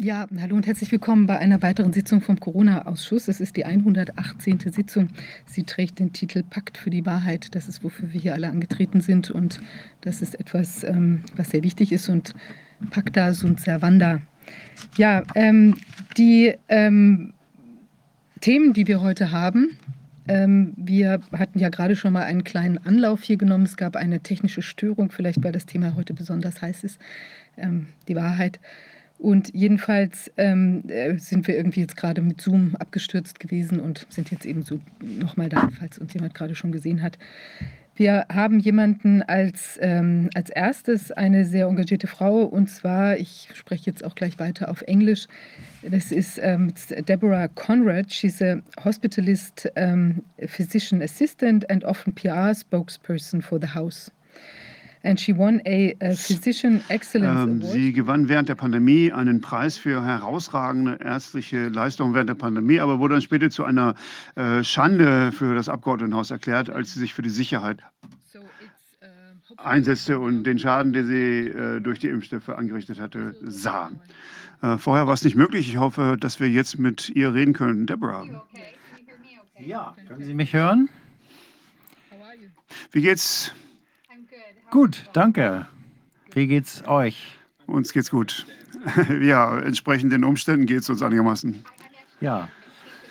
Ja, hallo und herzlich willkommen bei einer weiteren Sitzung vom Corona-Ausschuss. Es ist die 118. Sitzung. Sie trägt den Titel Pakt für die Wahrheit. Das ist, wofür wir hier alle angetreten sind. Und das ist etwas, ähm, was sehr wichtig ist. Und Pacta sunt servanda. Ja, ähm, die ähm, Themen, die wir heute haben, ähm, wir hatten ja gerade schon mal einen kleinen Anlauf hier genommen. Es gab eine technische Störung, vielleicht weil das Thema heute besonders heiß ist, ähm, die Wahrheit. Und jedenfalls ähm, äh, sind wir irgendwie jetzt gerade mit Zoom abgestürzt gewesen und sind jetzt eben so nochmal da, falls uns jemand gerade schon gesehen hat. Wir haben jemanden als, ähm, als erstes, eine sehr engagierte Frau, und zwar, ich spreche jetzt auch gleich weiter auf Englisch, das ist ähm, Deborah Conrad. She's a hospitalist, um, physician assistant and often PR spokesperson for the house. Ähm, Award. Sie gewann während der Pandemie einen Preis für herausragende ärztliche Leistungen während der Pandemie, aber wurde dann später zu einer äh, Schande für das Abgeordnetenhaus erklärt, als sie sich für die Sicherheit einsetzte und den Schaden, den sie äh, durch die Impfstoffe angerichtet hatte, sah. Äh, vorher war es nicht möglich. Ich hoffe, dass wir jetzt mit ihr reden können. Deborah. Ja, können Sie mich hören? Wie geht's? Gut, danke. Wie geht's euch? Uns geht's gut. ja, entsprechend den Umständen geht es uns einigermaßen. Ja,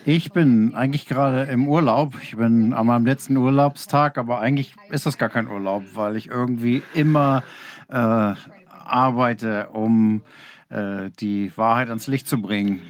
ich bin eigentlich gerade im Urlaub. Ich bin an meinem letzten Urlaubstag, aber eigentlich ist das gar kein Urlaub, weil ich irgendwie immer äh, arbeite, um äh, die Wahrheit ans Licht zu bringen.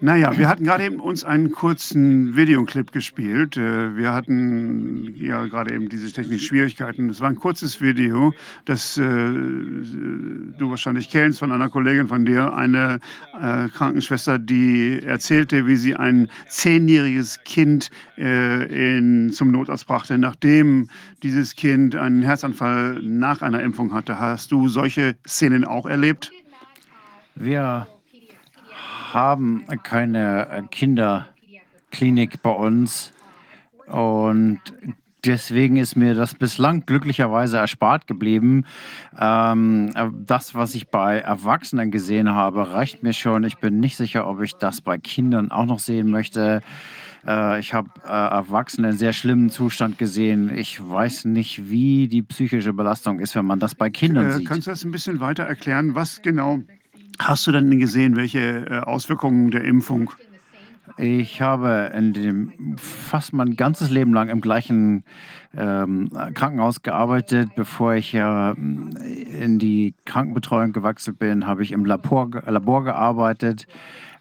Naja, wir hatten gerade eben uns einen kurzen Videoclip gespielt. Äh, wir hatten ja gerade eben diese technischen Schwierigkeiten. Es war ein kurzes Video, das äh, du wahrscheinlich kennst von einer Kollegin von dir, eine äh, Krankenschwester, die erzählte, wie sie ein zehnjähriges Kind äh, in, zum Notarzt brachte, nachdem dieses Kind einen Herzanfall nach einer Impfung hatte. Hast du solche Szenen auch erlebt? Wir haben keine Kinderklinik bei uns und deswegen ist mir das bislang glücklicherweise erspart geblieben. Ähm, das, was ich bei Erwachsenen gesehen habe, reicht mir schon. Ich bin nicht sicher, ob ich das bei Kindern auch noch sehen möchte. Äh, ich habe äh, Erwachsene in sehr schlimmen Zustand gesehen. Ich weiß nicht, wie die psychische Belastung ist, wenn man das bei Kindern äh, sieht. Kannst du das ein bisschen weiter erklären? Was genau Hast du denn gesehen, welche äh, Auswirkungen der Impfung? Ich habe in dem fast mein ganzes Leben lang im gleichen ähm, Krankenhaus gearbeitet. Bevor ich äh, in die Krankenbetreuung gewechselt bin, habe ich im Labor, Labor gearbeitet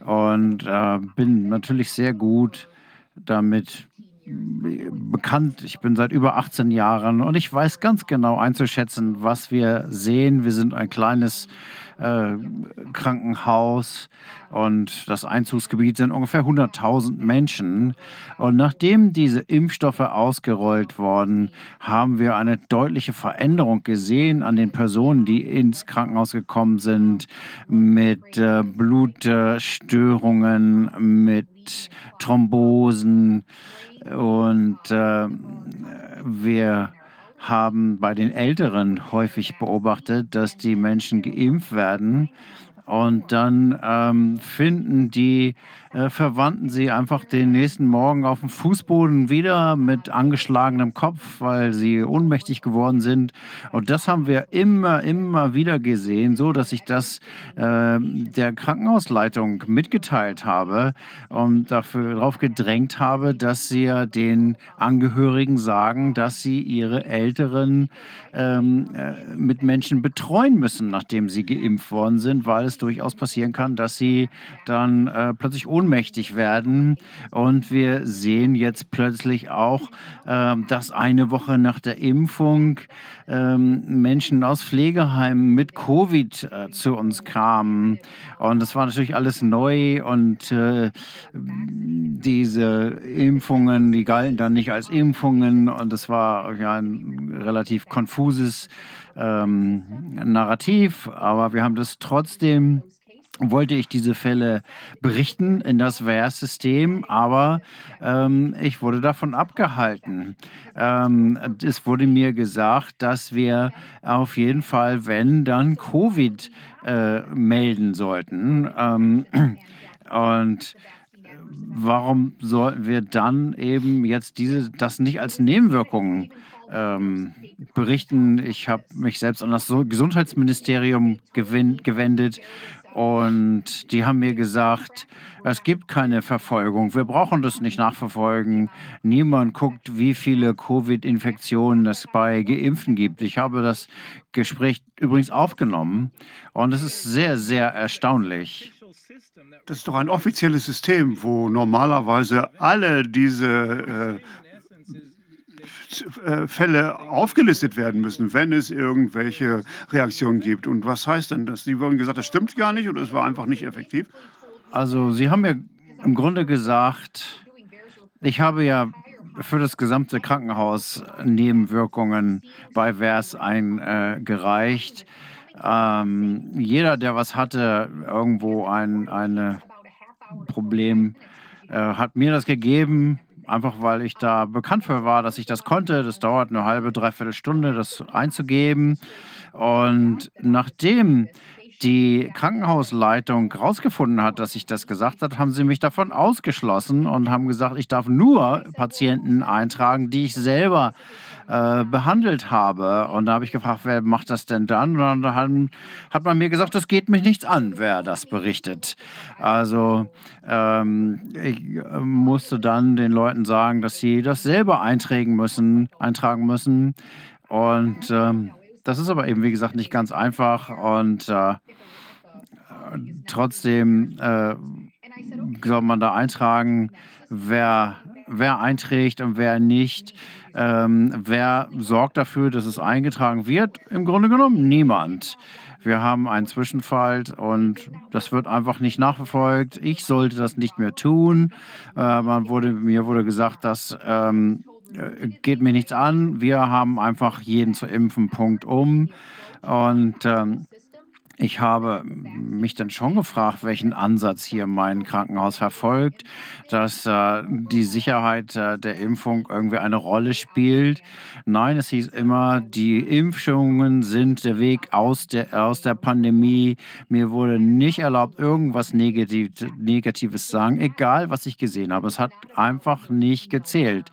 und äh, bin natürlich sehr gut damit bekannt. Ich bin seit über 18 Jahren und ich weiß ganz genau einzuschätzen, was wir sehen. Wir sind ein kleines äh, Krankenhaus und das Einzugsgebiet sind ungefähr 100.000 Menschen. Und nachdem diese Impfstoffe ausgerollt wurden, haben wir eine deutliche Veränderung gesehen an den Personen, die ins Krankenhaus gekommen sind mit äh, Blutstörungen, mit Thrombosen und äh, wir haben bei den Älteren häufig beobachtet, dass die Menschen geimpft werden und dann ähm, finden die äh, Verwandten sie einfach den nächsten Morgen auf dem Fußboden wieder mit angeschlagenem Kopf, weil sie ohnmächtig geworden sind. Und das haben wir immer, immer wieder gesehen, so dass ich das äh, der Krankenhausleitung mitgeteilt habe und dafür darauf gedrängt habe, dass sie den Angehörigen sagen, dass sie ihre älteren ähm, äh, Mitmenschen betreuen müssen, nachdem sie geimpft worden sind, weil es durchaus passieren kann, dass sie dann äh, plötzlich ohnmächtig werden. Und wir sehen jetzt plötzlich auch, äh, dass eine Woche nach der Impfung ähm, Menschen aus Pflegeheimen mit Covid äh, zu uns kamen. Und das war natürlich alles neu und äh, diese Impfungen, die galten dann nicht als Impfungen und das war ja ein relativ konfuses ähm, Narrativ, aber wir haben das trotzdem wollte ich diese Fälle berichten in das VERS-System, aber ähm, ich wurde davon abgehalten. Ähm, es wurde mir gesagt, dass wir auf jeden Fall, wenn, dann Covid äh, melden sollten. Ähm, und warum sollten wir dann eben jetzt diese, das nicht als Nebenwirkungen ähm, berichten? Ich habe mich selbst an das Gesundheitsministerium gewendet und die haben mir gesagt, es gibt keine Verfolgung. Wir brauchen das nicht nachverfolgen. Niemand guckt, wie viele Covid-Infektionen es bei Geimpften gibt. Ich habe das Gespräch übrigens aufgenommen und es ist sehr, sehr erstaunlich. Das ist doch ein offizielles System, wo normalerweise alle diese äh, Fälle aufgelistet werden müssen, wenn es irgendwelche Reaktionen gibt. Und was heißt denn das? Sie wurden gesagt, das stimmt gar nicht oder es war einfach nicht effektiv? Also Sie haben mir im Grunde gesagt, ich habe ja für das gesamte Krankenhaus Nebenwirkungen bei VERS eingereicht. Ähm, jeder, der was hatte, irgendwo ein eine Problem, äh, hat mir das gegeben, einfach weil ich da bekannt für war, dass ich das konnte. Das dauert eine halbe, dreiviertel Stunde, das einzugeben. Und nachdem die Krankenhausleitung herausgefunden hat, dass ich das gesagt habe, haben sie mich davon ausgeschlossen und haben gesagt, ich darf nur Patienten eintragen, die ich selber äh, behandelt habe. Und da habe ich gefragt, wer macht das denn dann? Und dann hat, hat man mir gesagt, das geht mich nichts an, wer das berichtet. Also ähm, ich äh, musste dann den Leuten sagen, dass sie das selber eintragen müssen, eintragen müssen. Und ähm, das ist aber eben, wie gesagt, nicht ganz einfach und äh, trotzdem äh, soll man da eintragen, wer, wer einträgt und wer nicht. Ähm, wer sorgt dafür, dass es eingetragen wird? Im Grunde genommen niemand. Wir haben einen Zwischenfall und das wird einfach nicht nachverfolgt. Ich sollte das nicht mehr tun. Äh, man wurde, mir wurde gesagt, dass ähm, äh, geht mir nichts an. Wir haben einfach jeden zu impfen, Punkt um. Und ähm, ich habe mich dann schon gefragt, welchen Ansatz hier mein Krankenhaus verfolgt, dass äh, die Sicherheit äh, der Impfung irgendwie eine Rolle spielt. Nein, es hieß immer, die Impfungen sind der Weg aus der, aus der Pandemie. Mir wurde nicht erlaubt, irgendwas Negativ Negatives zu sagen, egal was ich gesehen habe. Es hat einfach nicht gezählt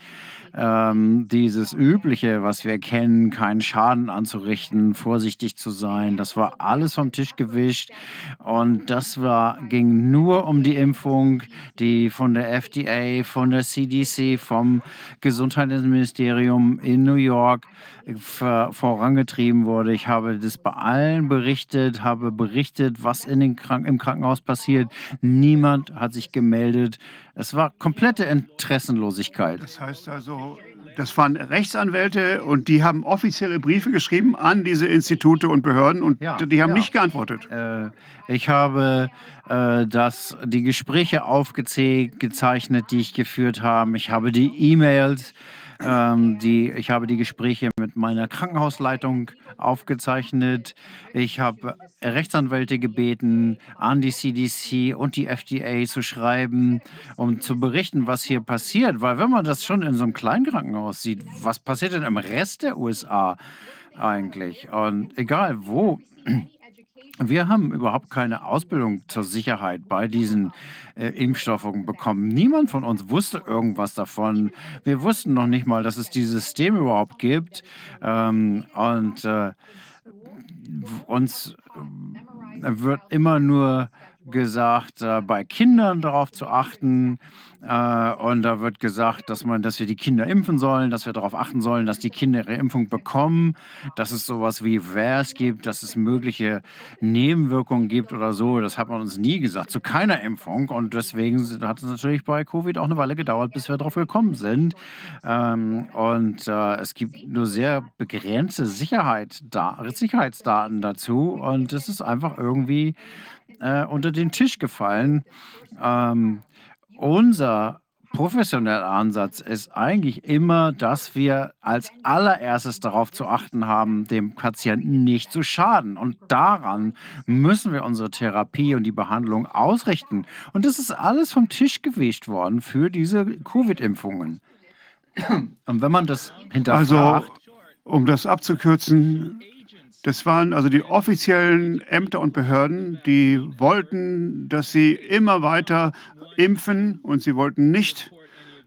ähm, dieses Übliche, was wir kennen, keinen Schaden anzurichten, vorsichtig zu sein, das war alles vom Tisch gewischt. Und das war, ging nur um die Impfung, die von der FDA, von der CDC, vom Gesundheitsministerium in New York vorangetrieben wurde. Ich habe das bei allen berichtet, habe berichtet, was in den Krank im Krankenhaus passiert. Niemand hat sich gemeldet. Es war komplette Interessenlosigkeit. Das heißt also, das waren Rechtsanwälte und die haben offizielle Briefe geschrieben an diese Institute und Behörden und ja, die haben ja. nicht geantwortet. Äh, ich habe äh, das, die Gespräche aufgezeichnet, die ich geführt habe. Ich habe die E-Mails ähm, die, ich habe die Gespräche mit meiner Krankenhausleitung aufgezeichnet. Ich habe Rechtsanwälte gebeten, an die CDC und die FDA zu schreiben, um zu berichten, was hier passiert. Weil wenn man das schon in so einem kleinen Krankenhaus sieht, was passiert denn im Rest der USA eigentlich? Und egal wo wir haben überhaupt keine Ausbildung zur Sicherheit bei diesen äh, Impfstoffen bekommen. Niemand von uns wusste irgendwas davon. Wir wussten noch nicht mal, dass es dieses System überhaupt gibt. Ähm, und äh, uns äh, wird immer nur gesagt, äh, bei Kindern darauf zu achten, äh, und da wird gesagt, dass man, dass wir die Kinder impfen sollen, dass wir darauf achten sollen, dass die Kinder ihre Impfung bekommen, dass es sowas wie VARS gibt, dass es mögliche Nebenwirkungen gibt oder so. Das hat man uns nie gesagt, zu keiner Impfung. Und deswegen hat es natürlich bei Covid auch eine Weile gedauert, bis wir darauf gekommen sind. Ähm, und äh, es gibt nur sehr begrenzte Sicherheit da, Sicherheitsdaten dazu. Und es ist einfach irgendwie äh, unter den Tisch gefallen. Ähm, unser professionelle Ansatz ist eigentlich immer, dass wir als allererstes darauf zu achten haben, dem Patienten nicht zu schaden. Und daran müssen wir unsere Therapie und die Behandlung ausrichten. Und das ist alles vom Tisch gewischt worden für diese Covid-Impfungen. Und wenn man das Also, hinterfragt, um das abzukürzen, das waren also die offiziellen Ämter und Behörden, die wollten, dass sie immer weiter impfen und sie wollten nicht,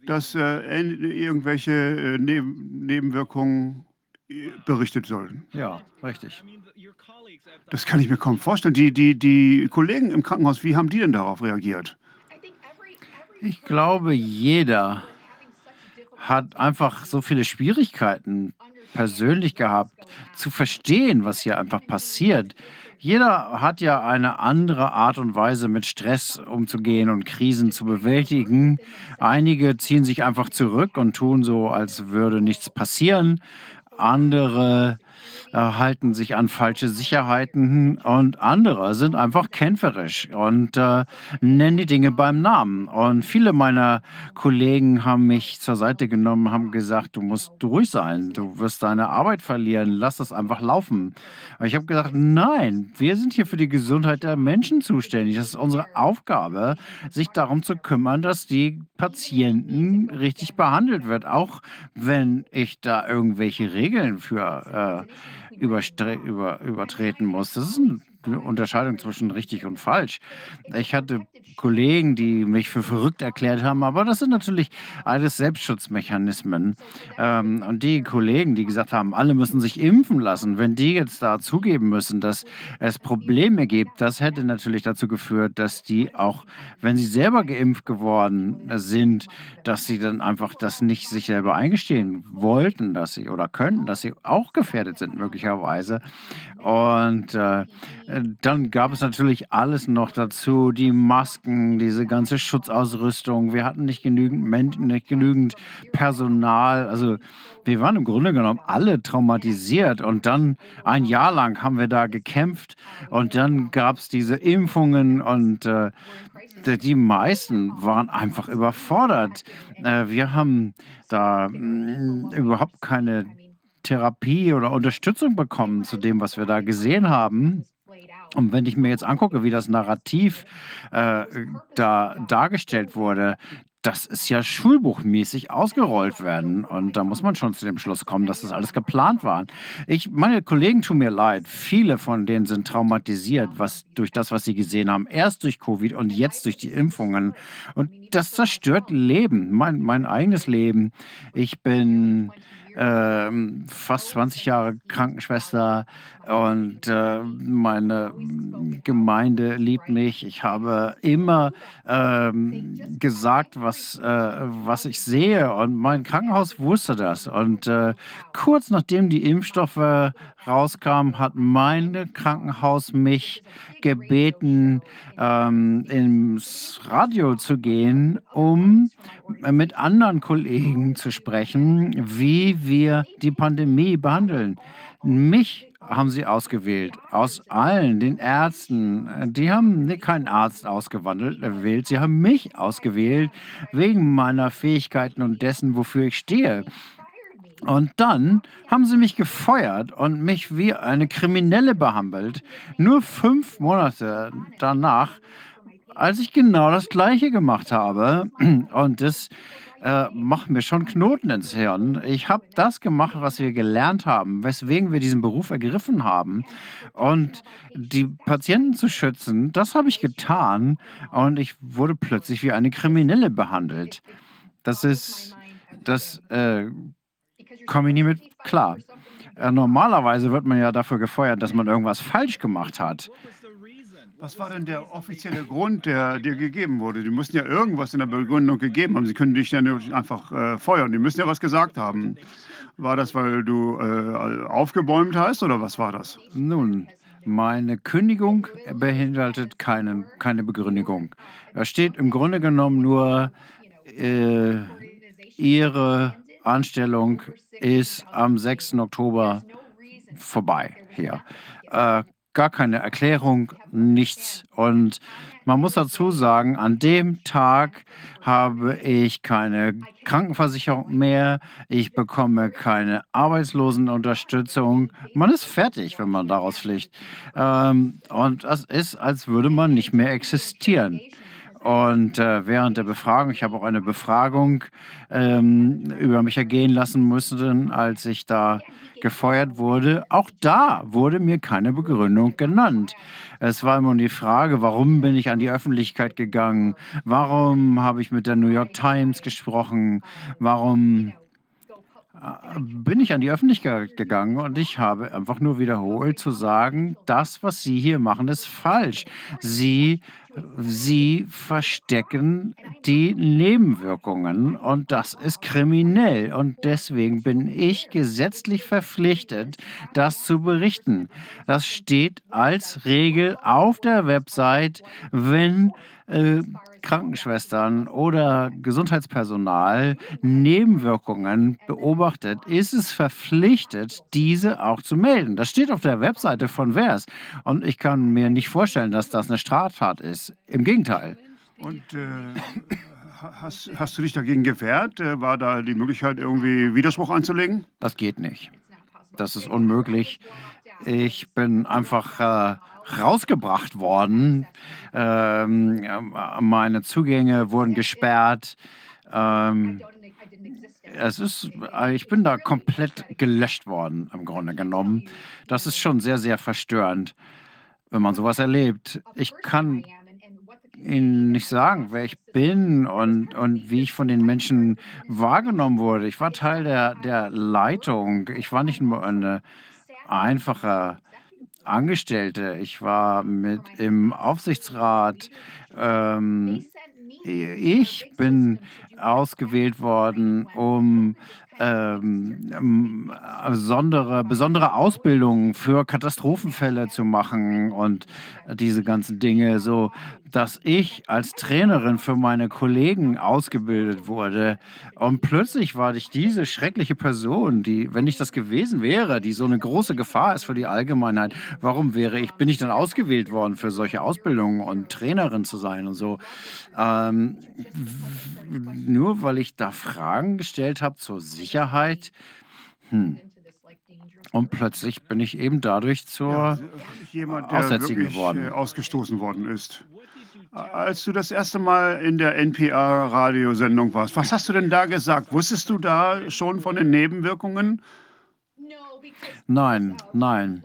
dass äh, en- irgendwelche äh, Neben Nebenwirkungen äh, berichtet sollten. ja, richtig. Das kann ich mir kaum vorstellen. Die, die, die Kollegen im Krankenhaus, wie haben die denn darauf reagiert? Ich glaube, jeder hat einfach so viele Schwierigkeiten persönlich gehabt, zu verstehen, was hier einfach passiert. Jeder hat ja eine andere Art und Weise, mit Stress umzugehen und Krisen zu bewältigen. Einige ziehen sich einfach zurück und tun so, als würde nichts passieren. Andere äh, halten sich an falsche Sicherheiten und andere sind einfach kämpferisch und äh, nennen die Dinge beim Namen. Und viele meiner Kollegen haben mich zur Seite genommen, haben gesagt, du musst ruhig sein, du wirst deine Arbeit verlieren, lass das einfach laufen. Aber ich habe gesagt, nein, wir sind hier für die Gesundheit der Menschen zuständig. Das ist unsere Aufgabe, sich darum zu kümmern, dass die Patienten richtig behandelt wird, auch wenn ich da irgendwelche Regeln für äh, über, übertreten muss. Das ist ein, eine Unterscheidung zwischen richtig und falsch. Ich hatte Kollegen, die mich für verrückt erklärt haben, aber das sind natürlich alles Selbstschutzmechanismen. Ähm, und die Kollegen, die gesagt haben, alle müssen sich impfen lassen, wenn die jetzt da zugeben müssen, dass es Probleme gibt, das hätte natürlich dazu geführt, dass die auch, wenn sie selber geimpft geworden sind, dass sie dann einfach das nicht sich selber eingestehen wollten, dass sie oder könnten, dass sie auch gefährdet sind möglicherweise. Und äh, dann gab es natürlich alles noch dazu, die Masken, diese ganze Schutzausrüstung. Wir hatten nicht genügend Menschen, nicht genügend Personal. Also wir waren im Grunde genommen alle traumatisiert. Und dann ein Jahr lang haben wir da gekämpft. Und dann gab es diese Impfungen und äh, die meisten waren einfach überfordert. Äh, wir haben da mm, überhaupt keine Therapie oder Unterstützung bekommen zu dem, was wir da gesehen haben. Und wenn ich mir jetzt angucke, wie das Narrativ äh, da dargestellt wurde, das ist ja schulbuchmäßig ausgerollt werden. Und da muss man schon zu dem Schluss kommen, dass das alles geplant war. Ich, meine Kollegen tun mir leid. Viele von denen sind traumatisiert, was durch das, was sie gesehen haben. Erst durch Covid und jetzt durch die Impfungen. Und das zerstört Leben, mein, mein eigenes Leben. Ich bin ähm, fast 20 Jahre Krankenschwester und äh, meine Gemeinde liebt mich. Ich habe immer ähm, gesagt, was, äh, was ich sehe und mein Krankenhaus wusste das. Und äh, kurz nachdem die Impfstoffe rauskamen, hat mein Krankenhaus mich gebeten, ähm, ins Radio zu gehen, um mit anderen Kollegen zu sprechen, wie wir die Pandemie behandeln. Mich haben sie ausgewählt, aus allen den Ärzten. Die haben keinen Arzt ausgewandelt, gewählt, sie haben mich ausgewählt, wegen meiner Fähigkeiten und dessen, wofür ich stehe. Und dann haben sie mich gefeuert und mich wie eine Kriminelle behandelt. Nur fünf Monate danach, als ich genau das Gleiche gemacht habe. Und das äh, macht mir schon Knoten ins Hirn. Ich habe das gemacht, was wir gelernt haben, weswegen wir diesen Beruf ergriffen haben. Und die Patienten zu schützen, das habe ich getan. Und ich wurde plötzlich wie eine Kriminelle behandelt. Das ist, das äh, komme ich nie mit klar. Äh, normalerweise wird man ja dafür gefeuert, dass man irgendwas falsch gemacht hat. Was war denn der offizielle Grund, der dir gegeben wurde? Die mussten ja irgendwas in der Begründung gegeben haben. Sie können dich ja nicht einfach äh, feuern. Die müssen ja was gesagt haben. War das, weil du äh, aufgebäumt hast oder was war das? Nun, meine Kündigung beinhaltet keine, keine Begründung. Da steht im Grunde genommen nur, äh, Ihre Anstellung ist am 6. Oktober vorbei hier. Äh, gar keine Erklärung, nichts. Und Man muss dazu sagen, an dem Tag habe ich keine Krankenversicherung mehr, ich bekomme keine Arbeitslosenunterstützung. Man ist fertig, wenn man daraus fliegt. Ähm, und das ist, als würde man nicht mehr existieren. Und äh, während der Befragung, ich habe auch eine Befragung ähm, über mich ergehen lassen müssen, als ich da gefeuert wurde. Auch da wurde mir keine Begründung genannt. Es war immer die Frage, warum bin ich an die Öffentlichkeit gegangen? Warum habe ich mit der New York Times gesprochen? Warum bin ich an die Öffentlichkeit gegangen und ich habe einfach nur wiederholt zu sagen, das, was Sie hier machen, ist falsch. Sie Sie verstecken die Nebenwirkungen und das ist kriminell. Und deswegen bin ich gesetzlich verpflichtet, das zu berichten. Das steht als Regel auf der Website, wenn äh, Krankenschwestern oder Gesundheitspersonal Nebenwirkungen beobachtet, ist es verpflichtet, diese auch zu melden. Das steht auf der Webseite von VERS. Und ich kann mir nicht vorstellen, dass das eine Straftat ist. Im Gegenteil. Und äh, hast, hast du dich dagegen gewehrt? Äh, war da die Möglichkeit, irgendwie Widerspruch anzulegen? Das geht nicht. Das ist unmöglich. Ich bin einfach äh, rausgebracht worden. Ähm, meine Zugänge wurden gesperrt. Ähm, es ist, äh, ich bin da komplett gelöscht worden, im Grunde genommen. Das ist schon sehr, sehr verstörend, wenn man sowas erlebt. Ich kann Ihnen nicht sagen, wer ich bin und, und wie ich von den Menschen wahrgenommen wurde. Ich war Teil der, der Leitung. Ich war nicht nur eine einfache Angestellte. Ich war mit im Aufsichtsrat. Ähm, ich bin ausgewählt worden, um ähm, besondere, besondere Ausbildungen für Katastrophenfälle zu machen und diese ganzen Dinge, so dass ich als Trainerin für meine Kollegen ausgebildet wurde. Und plötzlich war ich diese schreckliche Person, die, wenn ich das gewesen wäre, die so eine große Gefahr ist für die Allgemeinheit, warum wäre ich, bin ich dann ausgewählt worden für solche Ausbildungen und Trainerin zu sein und so? Ähm, nur weil ich da Fragen gestellt habe zur Sicherheit. Hm. Und plötzlich bin ich eben dadurch zur ja, jemand, der Aussätzigen geworden. Äh, ausgestoßen worden ist. Als du das erste Mal in der NPR-Radiosendung warst, was hast du denn da gesagt? Wusstest du da schon von den Nebenwirkungen? Nein, nein.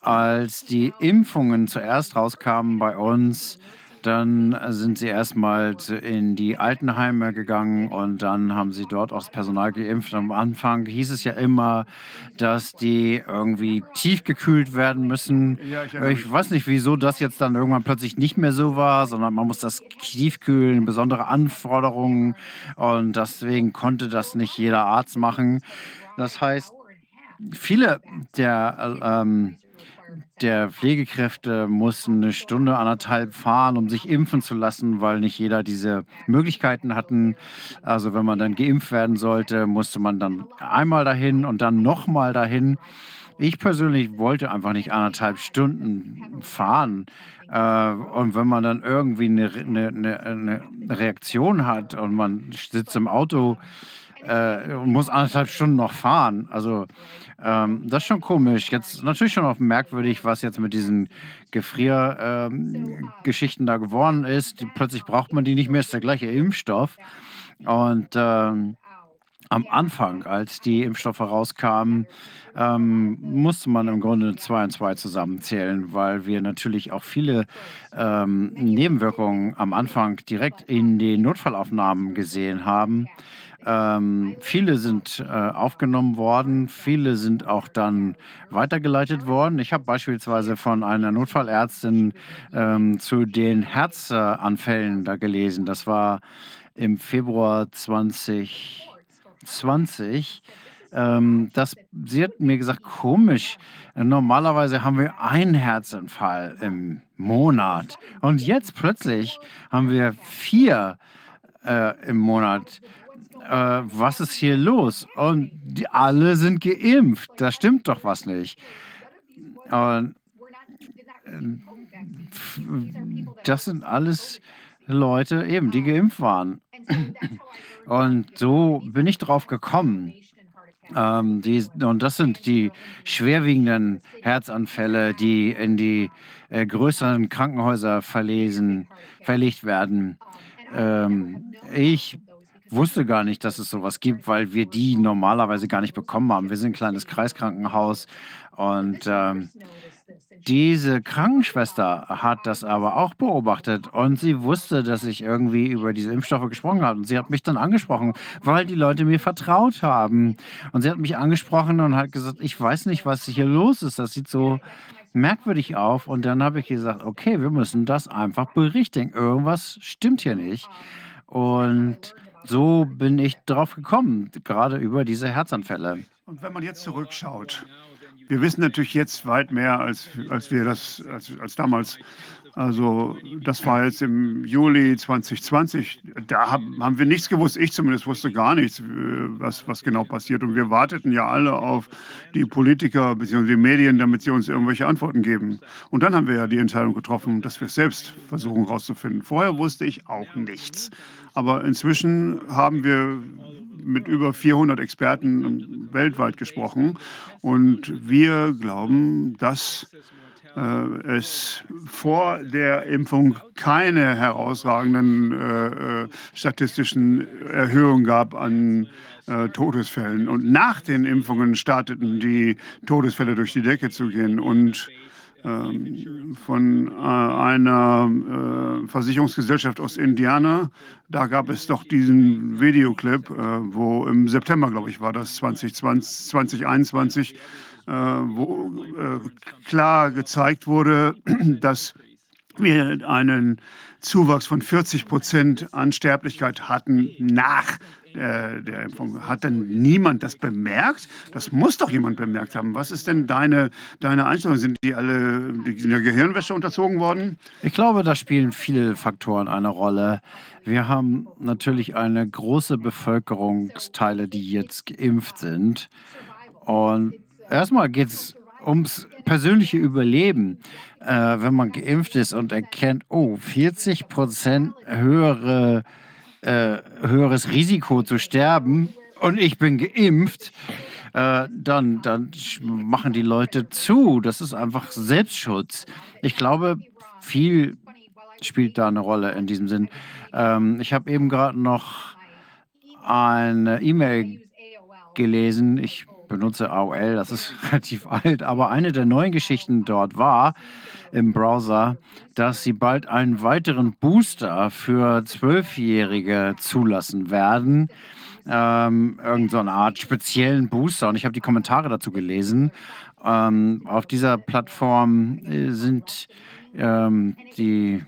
Als die Impfungen zuerst rauskamen bei uns, dann sind sie erstmal in die Altenheime gegangen und dann haben sie dort auch das Personal geimpft. Am Anfang hieß es ja immer, dass die irgendwie tiefgekühlt werden müssen. Ja, ich, ich, weiß nicht, wieso das jetzt dann irgendwann plötzlich nicht mehr so war, sondern man muss das tiefkühlen, besondere Anforderungen und deswegen konnte das nicht jeder Arzt machen. Das heißt, viele der ähm, der Pflegekräfte mussten eine Stunde, anderthalb fahren, um sich impfen zu lassen, weil nicht jeder diese Möglichkeiten hatten. Also wenn man dann geimpft werden sollte, musste man dann einmal dahin und dann nochmal dahin. Ich persönlich wollte einfach nicht anderthalb Stunden fahren. Äh, und wenn man dann irgendwie eine, eine, eine Reaktion hat und man sitzt im Auto äh, und muss anderthalb Stunden noch fahren, also ähm, das ist schon komisch. Jetzt natürlich schon auch merkwürdig, was jetzt mit diesen Gefriergeschichten ähm, da geworden ist. Die, plötzlich braucht man die nicht mehr, ist der gleiche Impfstoff. Und ähm, am Anfang, als die Impfstoffe rauskamen, ähm, musste man im Grunde zwei und zwei zusammenzählen, weil wir natürlich auch viele ähm, Nebenwirkungen am Anfang direkt in den Notfallaufnahmen gesehen haben. Ähm, viele sind äh, aufgenommen worden, viele sind auch dann weitergeleitet worden. Ich habe beispielsweise von einer Notfallärztin ähm, zu den Herzanfällen da gelesen. Das war im Februar 2020. Ähm, das, sie hat mir gesagt, komisch. Normalerweise haben wir einen Herzinfall im Monat. Und jetzt plötzlich haben wir vier äh, im Monat äh, was ist hier los? Und die, alle sind geimpft. Da stimmt doch was nicht. Und das sind alles Leute eben, die geimpft waren. Und so bin ich drauf gekommen. Ähm, die, und das sind die schwerwiegenden Herzanfälle, die in die äh, größeren Krankenhäuser verlesen, verlegt werden. Ähm, ich wusste gar nicht, dass es sowas gibt, weil wir die normalerweise gar nicht bekommen haben. Wir sind ein kleines Kreiskrankenhaus und ähm, diese Krankenschwester hat das aber auch beobachtet und sie wusste, dass ich irgendwie über diese Impfstoffe gesprochen habe. Und sie hat mich dann angesprochen, weil die Leute mir vertraut haben. Und sie hat mich angesprochen und hat gesagt, ich weiß nicht, was hier los ist. Das sieht so merkwürdig auf. Und dann habe ich gesagt, okay, wir müssen das einfach berichtigen. Irgendwas stimmt hier nicht. Und so bin ich drauf gekommen, gerade über diese Herzanfälle. Und wenn man jetzt zurückschaut, wir wissen natürlich jetzt weit mehr, als, als wir das als, als damals. Also das war jetzt im Juli 2020. Da haben, wir nichts gewusst. Ich zumindest wusste gar nichts, äh, was, was genau passiert. Und wir warteten ja alle auf die Politiker bzw. die Medien, damit sie uns irgendwelche Antworten geben. Und dann haben wir ja die Entscheidung getroffen, dass wir es selbst versuchen herauszufinden. Vorher wusste ich auch nichts. Aber inzwischen haben wir mit über 400 Experten weltweit gesprochen. Und wir glauben, dass äh, es vor der Impfung keine herausragenden äh, äh statistischen Erhöhungen gab an äh, Todesfällen. Und nach den Impfungen starteten die Todesfälle durch die Decke zu gehen. Und von äh, einer äh, Versicherungsgesellschaft aus Indiana. Da gab es doch diesen Videoclip, äh, wo im September, glaube ich, war das 2020, 2021, wo klar gezeigt wurde, dass wir einen Zuwachs von 40 Prozent an Sterblichkeit hatten nach äh, der Impfung. Hat denn niemand das bemerkt? Das muss doch jemand bemerkt haben. Was ist denn deine, deine Einstellung? Sind die alle in der Gehirnwäsche unterzogen worden? Ich glaube, da spielen viele Faktoren eine Rolle. Wir haben natürlich eine große Bevölkerungsteile, die jetzt geimpft sind. Und erstmal geht es ums persönliche Überleben. Äh, wenn man geimpft ist und erkennt, oh, 40 Prozent höhere äh, höheres Risiko zu sterben und ich bin geimpft, äh, dann, dann machen die Leute zu. Das ist einfach Selbstschutz. Ich glaube, viel spielt da eine Rolle in diesem Sinn. Ähm, ich habe eben gerade noch eine E-Mail gelesen. Ich benutze AOL, das ist relativ alt, aber eine der neuen Geschichten dort war im Browser, dass sie bald einen weiteren Booster für Zwölfjährige zulassen werden. Ähm, irgend so eine Art speziellen Booster. Und ich habe die Kommentare dazu gelesen. Ähm, auf dieser Plattform äh, sind ähm, die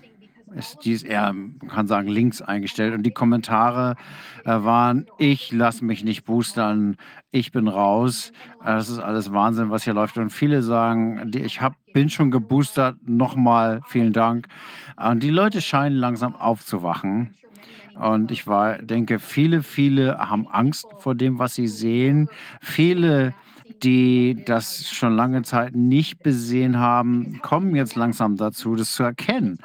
ist, die ist eher, man kann sagen, links eingestellt. Und die Kommentare äh, waren, ich lasse mich nicht boostern, ich bin raus. Äh, das ist alles Wahnsinn, was hier läuft. Und viele sagen, die, ich hab, bin schon geboostert, nochmal vielen Dank. Und die Leute scheinen langsam aufzuwachen. Und ich war, denke, viele, viele haben Angst vor dem, was sie sehen. Viele die das schon lange Zeit nicht besehen haben, kommen jetzt langsam dazu, das zu erkennen.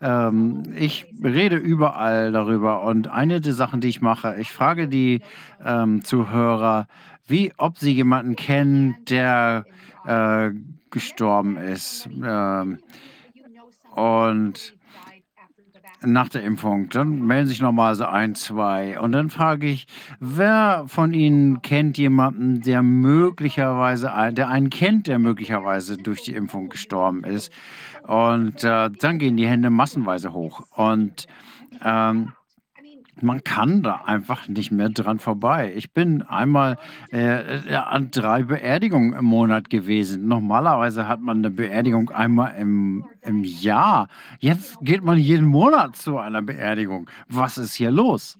Ähm, ich rede überall darüber und eine der Sachen, die ich mache, ich frage die ähm, Zuhörer, wie, ob sie jemanden kennen, der äh, gestorben ist. Ähm, und nach der Impfung. Dann melden sich nochmal so ein, zwei. Und dann frage ich, wer von Ihnen kennt jemanden, der möglicherweise, der einen kennt, der möglicherweise durch die Impfung gestorben ist? Und äh, dann gehen die Hände massenweise hoch. Und ähm, man kann da einfach nicht mehr dran vorbei. Ich bin einmal äh, äh, an drei Beerdigungen im Monat gewesen. Normalerweise hat man eine Beerdigung einmal im, im Jahr. Jetzt geht man jeden Monat zu einer Beerdigung. Was ist hier los?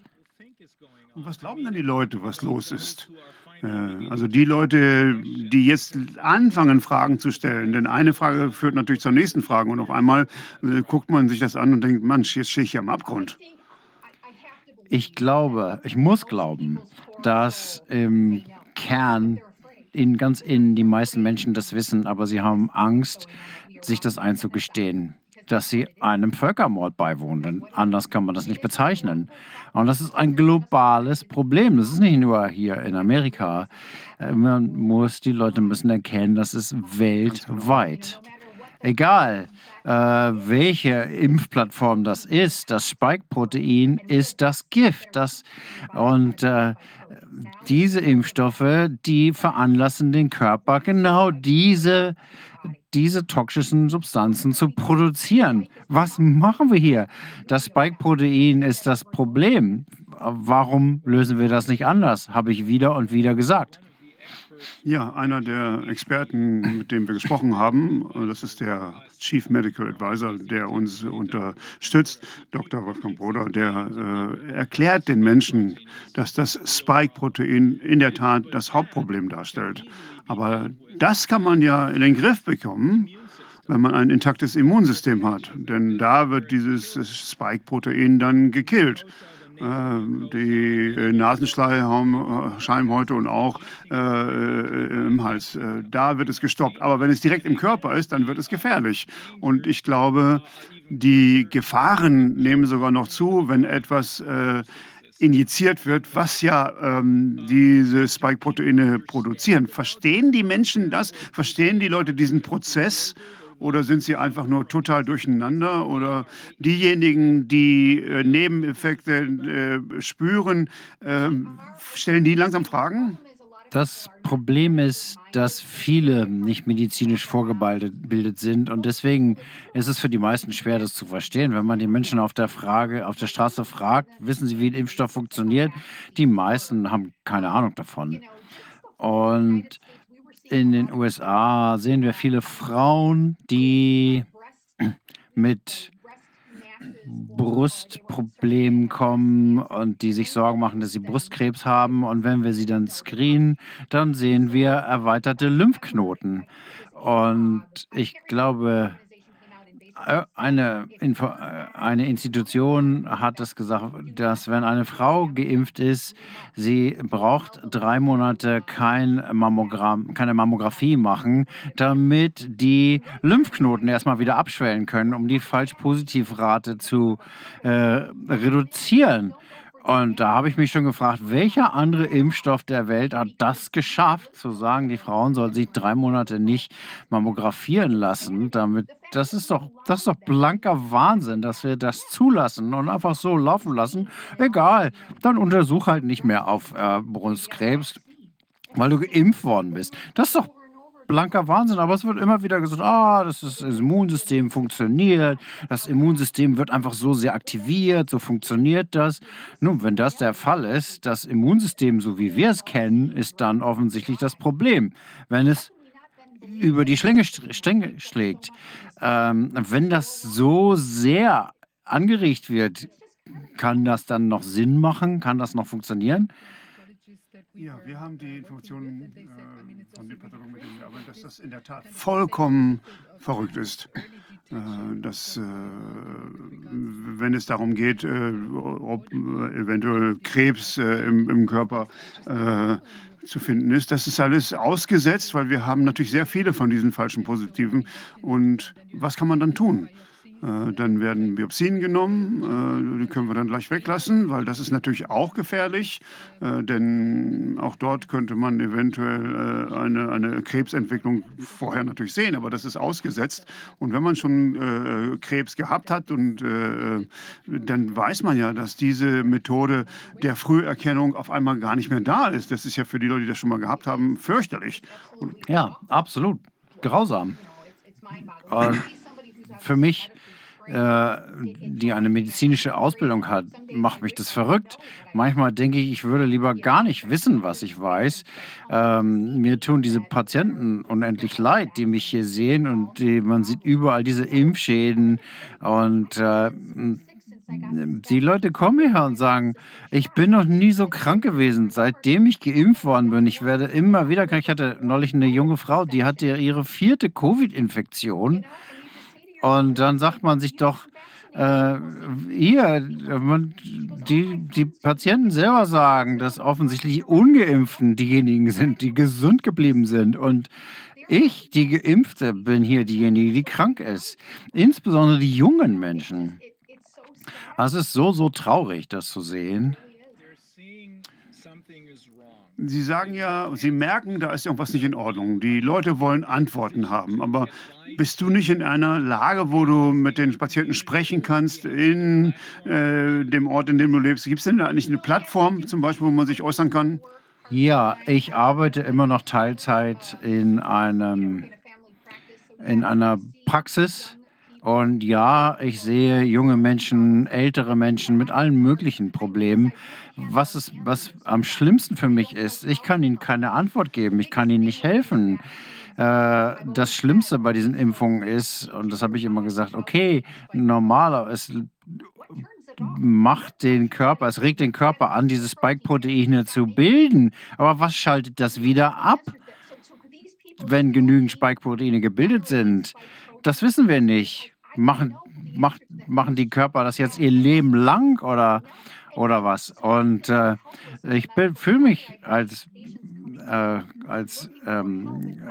Und was glauben denn die Leute, was los ist? Äh, also die Leute, die jetzt anfangen, Fragen zu stellen, denn eine Frage führt natürlich zur nächsten Frage. Und auf einmal äh, guckt man sich das an und denkt, Mensch, jetzt stehe ich hier am Abgrund. Ich glaube, ich muss glauben, dass im Kern in ganz innen die meisten Menschen das wissen, aber sie haben Angst, sich das einzugestehen, dass sie einem Völkermord beiwohnen. Anders kann man das nicht bezeichnen. Und das ist ein globales Problem. Das ist nicht nur hier in Amerika. Äh, man muss, die Leute müssen erkennen, das ist weltweit. Egal, äh, welche Impfplattform das ist, das Spike-Protein ist das Gift. Das, und äh, diese Impfstoffe, die veranlassen den Körper genau diese, diese toxischen Substanzen zu produzieren. Was machen wir hier? Das Spike-Protein ist das Problem. Warum lösen wir das nicht anders? Habe ich wieder und wieder gesagt. Ja, einer der Experten, mit dem wir gesprochen haben, das ist der Chief Medical Advisor, der uns unterstützt, Dr. Wolfgang Broder, der äh, erklärt den Menschen, dass das Spike-Protein in der Tat das Hauptproblem darstellt. Aber das kann man ja in den Griff bekommen, wenn man ein intaktes Immunsystem hat. Denn da wird dieses Spike-Protein dann gekillt. Äh, die äh, Nasenschleimhäute und auch äh, im Hals. Da wird es gestoppt. Aber wenn es direkt im Körper ist, dann wird es gefährlich. Und ich glaube, die Gefahren nehmen sogar noch zu, wenn etwas äh, injiziert wird, was ja ähm, diese Spike-Proteine produzieren. Verstehen die Menschen das? Verstehen die Leute diesen Prozess? Oder sind sie einfach nur total durcheinander? Oder diejenigen, die äh, Nebeneffekte äh, spüren, äh, stellen die langsam Fragen? Das Problem ist, dass viele nicht medizinisch vorgebildet sind und deswegen ist es für die meisten schwer, das zu verstehen. Wenn man die Menschen auf der Frage, auf der Straße fragt, wissen sie, wie ein Impfstoff funktioniert? Die meisten haben keine Ahnung davon. Und in den USA sehen wir viele Frauen, die mit Brustproblemen kommen und die sich Sorgen machen, dass sie Brustkrebs haben. Und wenn wir sie dann screenen, dann sehen wir erweiterte Lymphknoten. Und ich glaube, eine, Info, äh, eine Institution hat es gesagt, dass wenn eine Frau geimpft ist, sie braucht drei Monate kein Mammogramm, keine Mammographie machen, damit die Lymphknoten erstmal wieder abschwellen können, um die Falsch-Positiv-Rate zu äh, reduzieren. Und da habe ich mich schon gefragt, welcher andere Impfstoff der Welt hat das geschafft, zu sagen, die Frauen sollen sich drei Monate nicht mammografieren lassen, damit das ist doch, das ist doch blanker Wahnsinn, dass wir das zulassen und einfach so laufen lassen. Egal, dann untersuch halt nicht mehr auf äh, Brustkrebs, weil du geimpft worden bist. Das ist doch blanker Wahnsinn, aber es wird immer wieder gesagt, ah, das, ist, das Immunsystem funktioniert, das Immunsystem wird einfach so sehr aktiviert, so funktioniert das. Nun, wenn das der Fall ist, das Immunsystem, so wie wir es kennen, ist dann offensichtlich das Problem. Wenn es über die Schlinge, Stränge schlägt, ähm, wenn das so sehr angeregt wird, kann das dann noch Sinn machen? Kann das noch funktionieren? Ja, wir haben die Informationen äh, von den Pathologen, mit denen wir arbeiten, dass das in der Tat vollkommen verrückt ist. Äh, dass, äh, wenn es darum geht, äh, ob äh, eventuell Krebs äh, im, im, Körper zu finden ist. Das ist alles ausgesetzt, weil wir haben natürlich sehr viele von diesen falschen Positiven. Und was kann man dann tun? Äh, dann werden Biopsien genommen, äh, die können wir dann gleich weglassen, weil das ist natürlich auch gefährlich, äh, denn auch dort könnte man eventuell eine, eine Krebsentwicklung vorher natürlich sehen, aber das ist ausgesetzt. Und wenn man schon Krebs gehabt hat, und dann weiß man ja, dass diese Methode der Früherkennung auf einmal gar nicht mehr da ist. Das ist ja für die Leute, die das schon mal gehabt haben, fürchterlich. Und ja, absolut. Grausam. Und für mich äh, die eine medizinische Ausbildung hat, macht mich das verrückt. Manchmal denke ich, ich würde lieber gar nicht wissen, was ich weiß. Ähm, mir tun diese Patienten unendlich leid, die mich hier sehen und die, man sieht überall diese Impfschäden und äh, die Leute kommen hierher und sagen, ich bin noch nie so krank gewesen, seitdem ich geimpft worden bin. Ich werde immer wieder krank. Ich hatte neulich eine junge Frau, die hatte ihre vierte Covid-Infektion und dann sagt man sich doch, äh, hier, die, die Patienten selber sagen, dass offensichtlich Ungeimpften diejenigen sind, die gesund geblieben sind. Und Ich, die Geimpfte, bin hier diejenige, die krank ist. Insbesondere die jungen Menschen. Es ist so, so traurig, das zu sehen. Sie sagen ja, Sie merken, da ist irgendwas nicht in Ordnung. Die Leute wollen Antworten haben. Aber bist du nicht in einer Lage, wo du mit den Patienten sprechen kannst in äh, dem Ort, in dem du lebst? Gibt es denn da eigentlich eine Plattform zum Beispiel, wo man sich äußern kann? Ja, ich arbeite immer noch Teilzeit in einem, in einer Praxis. Und ja, ich sehe junge Menschen, ältere Menschen mit allen möglichen Problemen. Was, ist, was am schlimmsten für mich ist, ich kann ihnen keine Antwort geben, ich kann ihnen nicht helfen. Äh, das Schlimmste bei diesen Impfungen ist, und das habe ich immer gesagt, okay, normaler, es macht den Körper, es regt den Körper an, diese Spike-Proteine zu bilden. Aber was schaltet das wieder ab, wenn genügend Spike-Proteine gebildet sind? Das wissen wir nicht. Machen, macht, machen die Körper das jetzt ihr Leben lang oder, oder was? Und äh, ich fühle mich als, äh, als ähm,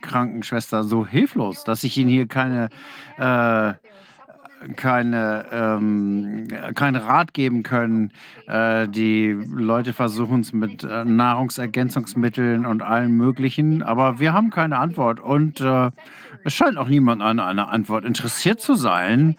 Krankenschwester so hilflos, dass ich Ihnen hier keine äh, keine, ähm, keinen Rat geben können. Äh, die Leute versuchen es mit äh, Nahrungsergänzungsmitteln und allem Möglichen, aber wir haben keine Antwort. Und äh, es scheint auch niemand an einer Antwort interessiert zu sein.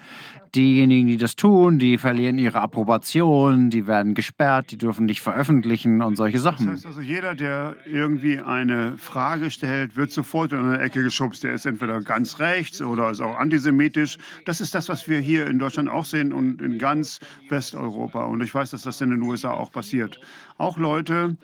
Diejenigen, die das tun, die verlieren ihre Approbation, die werden gesperrt, die dürfen nicht veröffentlichen und solche Sachen. Das heißt also, jeder, der irgendwie eine Frage stellt, wird sofort in eine Ecke geschubst. Der ist entweder ganz rechts oder ist auch antisemitisch. Das ist das, was wir hier in Deutschland auch sehen und in ganz Westeuropa. Und ich weiß, dass das in den USA auch passiert. Auch Leute,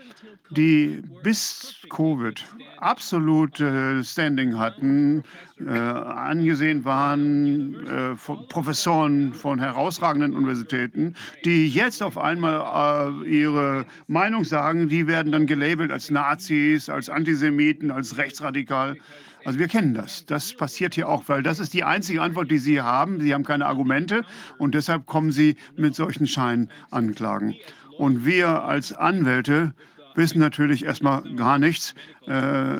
die bis Covid absolut Standing hatten, äh, angesehen waren, äh, Professoren von herausragenden Universitäten, die jetzt auf einmal äh, ihre Meinung sagen, die werden dann gelabelt als Nazis, als Antisemiten, als rechtsradikal. Also wir kennen das. Das passiert hier auch, weil das ist die einzige Antwort, die Sie haben. Sie haben keine Argumente und deshalb kommen Sie mit solchen Scheinanklagen. Und wir als Anwälte wissen natürlich erstmal gar nichts. Äh, äh,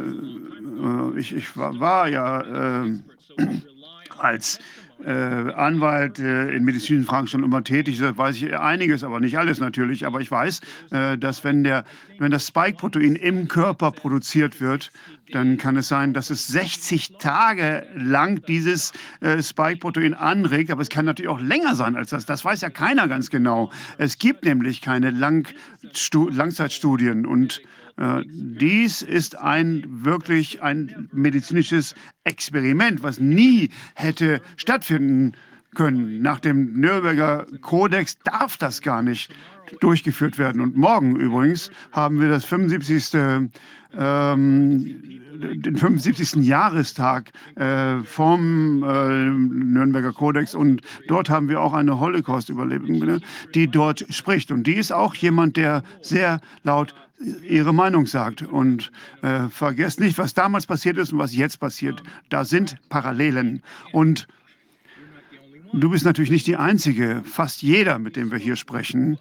ich, ich war, ja äh, als äh, Anwalt äh, in medizinischen Fragen schon immer tätig. Da weiß ich einiges, aber nicht alles natürlich. Aber ich weiß, äh, dass wenn, der, wenn das Spike-Protein im Körper produziert wird, dann kann es sein, dass es 60 Tage lang dieses äh, Spike-Protein anregt. Aber es kann natürlich auch länger sein als das. Das weiß ja keiner ganz genau. Es gibt nämlich keine Lang Langzeitstudien und äh, dies ist ein wirklich ein medizinisches Experiment, was nie hätte stattfinden können. Nach dem Nürnberger Kodex darf das gar nicht durchgeführt werden. Und morgen übrigens haben wir das 75. Ähm, den 75. Jahrestag äh, vom äh, Nürnberger Kodex und dort haben wir auch eine Holocaust-Überlebende, die dort spricht. Und die ist auch jemand, der sehr laut ihre Meinung sagt. Und äh, vergesst nicht, was damals passiert ist und was jetzt passiert. Da sind Parallelen. Und du bist natürlich nicht die Einzige. Fast jeder, mit dem wir hier sprechen,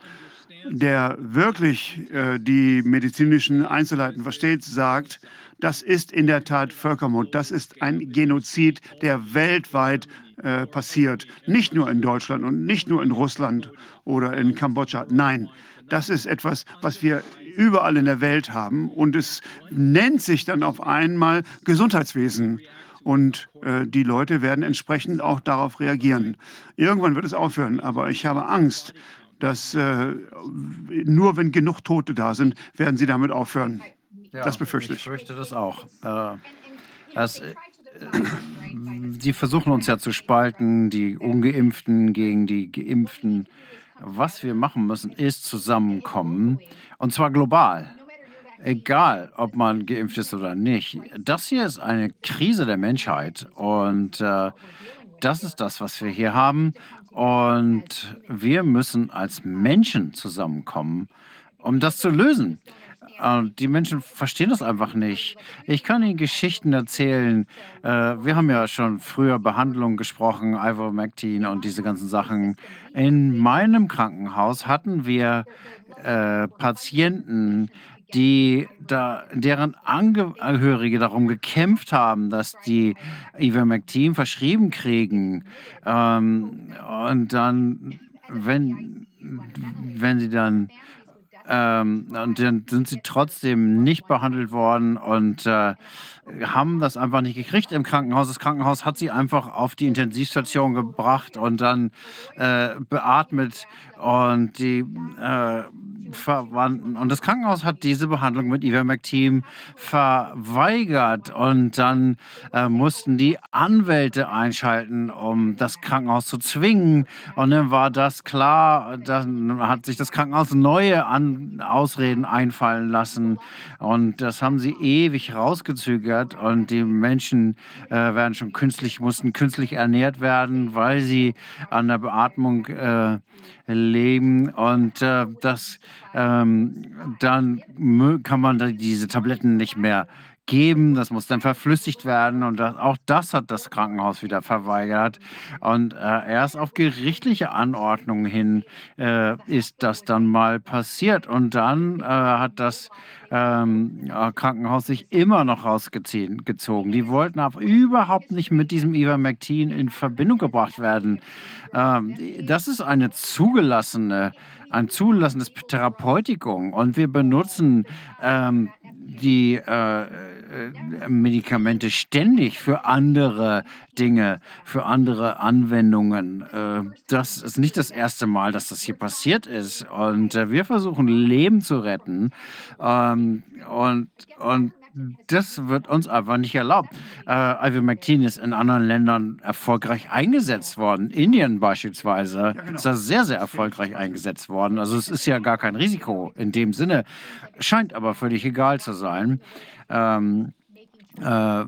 der wirklich äh, die medizinischen Einzelheiten versteht, sagt, das ist in der Tat Völkermord. Das ist ein Genozid, der weltweit äh, passiert. Nicht nur in Deutschland und nicht nur in Russland oder in Kambodscha. Nein, das ist etwas, was wir überall in der Welt haben. Und es nennt sich dann auf einmal Gesundheitswesen. Und äh, die Leute werden entsprechend auch darauf reagieren. Irgendwann wird es aufhören, aber ich habe Angst, dass äh, nur wenn genug Tote da sind, werden sie damit aufhören. Ja, das befürchte ich. Ich fürchte das auch. Äh, das, äh, sie versuchen uns ja zu spalten, die Ungeimpften gegen die Geimpften. Was wir machen müssen, ist zusammenkommen, und zwar global. Egal, ob man geimpft ist oder nicht. Das hier ist eine Krise der Menschheit und äh, das ist das, was wir hier haben. Und wir müssen als Menschen zusammenkommen, um das zu lösen. Und die Menschen verstehen das einfach nicht. Ich kann Ihnen Geschichten erzählen. Äh, wir haben ja schon früher Behandlungen gesprochen, Ivermectin und diese ganzen Sachen. In meinem Krankenhaus hatten wir äh, Patienten, die da, deren Angehörige darum gekämpft haben, dass die Ivermectin verschrieben kriegen. Ähm, und dann, wenn, wenn sie dann ähm, und dann sind sie trotzdem nicht behandelt worden und äh, haben das einfach nicht gekriegt im Krankenhaus. Das Krankenhaus hat sie einfach auf die Intensivstation gebracht und dann äh, beatmet und die äh, Verwandten. Und das Krankenhaus hat diese Behandlung mit Ivermectin verweigert. Und dann äh, mussten die Anwälte einschalten, um das Krankenhaus zu zwingen. Und dann war das klar. Dann hat sich das Krankenhaus neue An Ausreden einfallen lassen. Und das haben sie ewig rausgezögert. Und die Menschen äh, werden schon künstlich, mussten künstlich ernährt werden, weil sie an der Beatmung äh, leben. Und äh, das, ähm, dann kann man diese Tabletten nicht mehr geben. Das muss dann verflüssigt werden. Und das, auch das hat das Krankenhaus wieder verweigert. Und äh, erst auf gerichtliche Anordnung hin äh, ist das dann mal passiert. Und dann äh, hat das ähm, Krankenhaus sich immer noch rausgezogen. Die wollten aber überhaupt nicht mit diesem Ivermectin in Verbindung gebracht werden. Ähm, das ist eine zugelassene ein zulassendes Therapeutikum und wir benutzen ähm, die äh, äh, Medikamente ständig für andere Dinge, für andere Anwendungen. Äh, das ist nicht das erste Mal, dass das hier passiert ist. Und äh, wir versuchen, Leben zu retten. Ähm, und, und das wird uns einfach nicht erlaubt. Äh, Ivermectin ist in anderen Ländern erfolgreich eingesetzt worden. Indien beispielsweise ja, genau. ist da sehr, sehr erfolgreich eingesetzt worden. Also es ist ja gar kein Risiko in dem Sinne, scheint aber völlig egal zu sein, ähm, äh,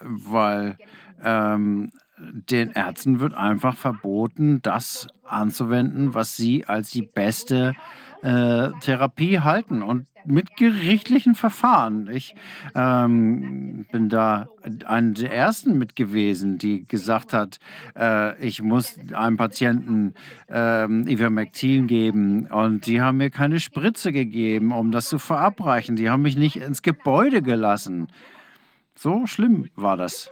weil ähm, den Ärzten wird einfach verboten, das anzuwenden, was sie als die beste äh, Therapie halten. Und mit gerichtlichen Verfahren. Ich ähm, bin da einer der ersten mit gewesen, die gesagt hat, äh, ich muss einem Patienten ähm, Ivermectin geben und die haben mir keine Spritze gegeben, um das zu verabreichen. Die haben mich nicht ins Gebäude gelassen. So schlimm war das.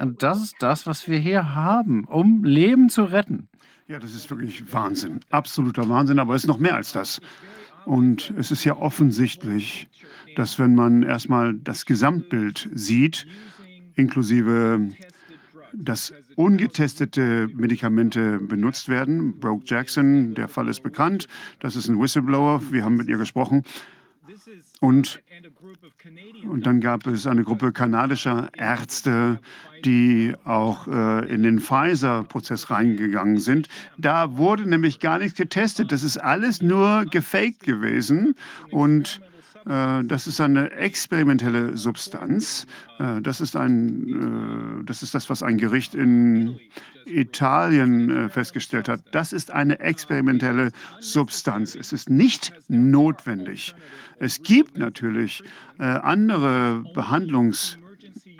Und das ist das, was wir hier haben, um Leben zu retten. Ja, das ist wirklich Wahnsinn. Absoluter Wahnsinn, aber es ist noch mehr als das. Und es ist ja offensichtlich, dass wenn man erstmal das Gesamtbild sieht, inklusive dass ungetestete Medikamente benutzt werden. Broke Jackson, der Fall ist bekannt. Das ist ein Whistleblower. Wir haben mit ihr gesprochen. Und, und dann gab es eine Gruppe kanadischer Ärzte, die auch äh, in den Pfizer-Prozess reingegangen sind. Da wurde nämlich gar nichts getestet. Das ist alles nur gefaked gewesen. Und äh, das ist eine experimentelle Substanz. Äh, das ist, ein, äh, das ist das, was ein Gericht in Italien festgestellt hat. Das ist eine experimentelle Substanz. Es ist nicht notwendig. Es gibt natürlich andere Behandlungs-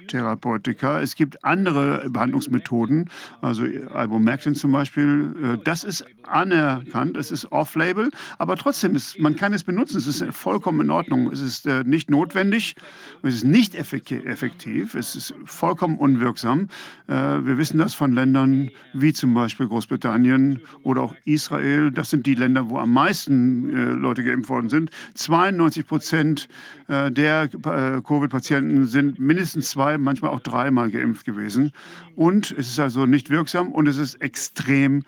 Therapeutika. Es gibt andere Behandlungsmethoden, also Ivermectin zum Beispiel. Äh, das ist anerkannt, es ist off-label, aber trotzdem ist man kann es benutzen. Es ist vollkommen in Ordnung. Es ist äh, nicht notwendig, es ist nicht effektiv, es ist vollkommen unwirksam. Äh, wir wissen das von Ländern wie zum Beispiel Großbritannien oder auch Israel. Das sind die Länder, wo am meisten Leute geimpft worden sind. 92 Prozent der Covid-Patienten sind mindestens zwei, manchmal auch dreimal geimpft gewesen. Und es ist also nicht wirksam und es ist extrem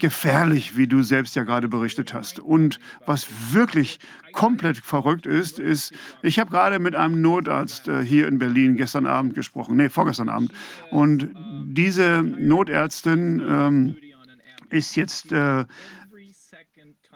gefährlich, wie du selbst ja gerade berichtet hast. Und was wirklich komplett verrückt ist, ist, ich habe gerade mit einem Notarzt äh, hier in Berlin gestern Abend gesprochen, nee, vorgestern Abend. Und diese Notärztin ähm, ist jetzt äh,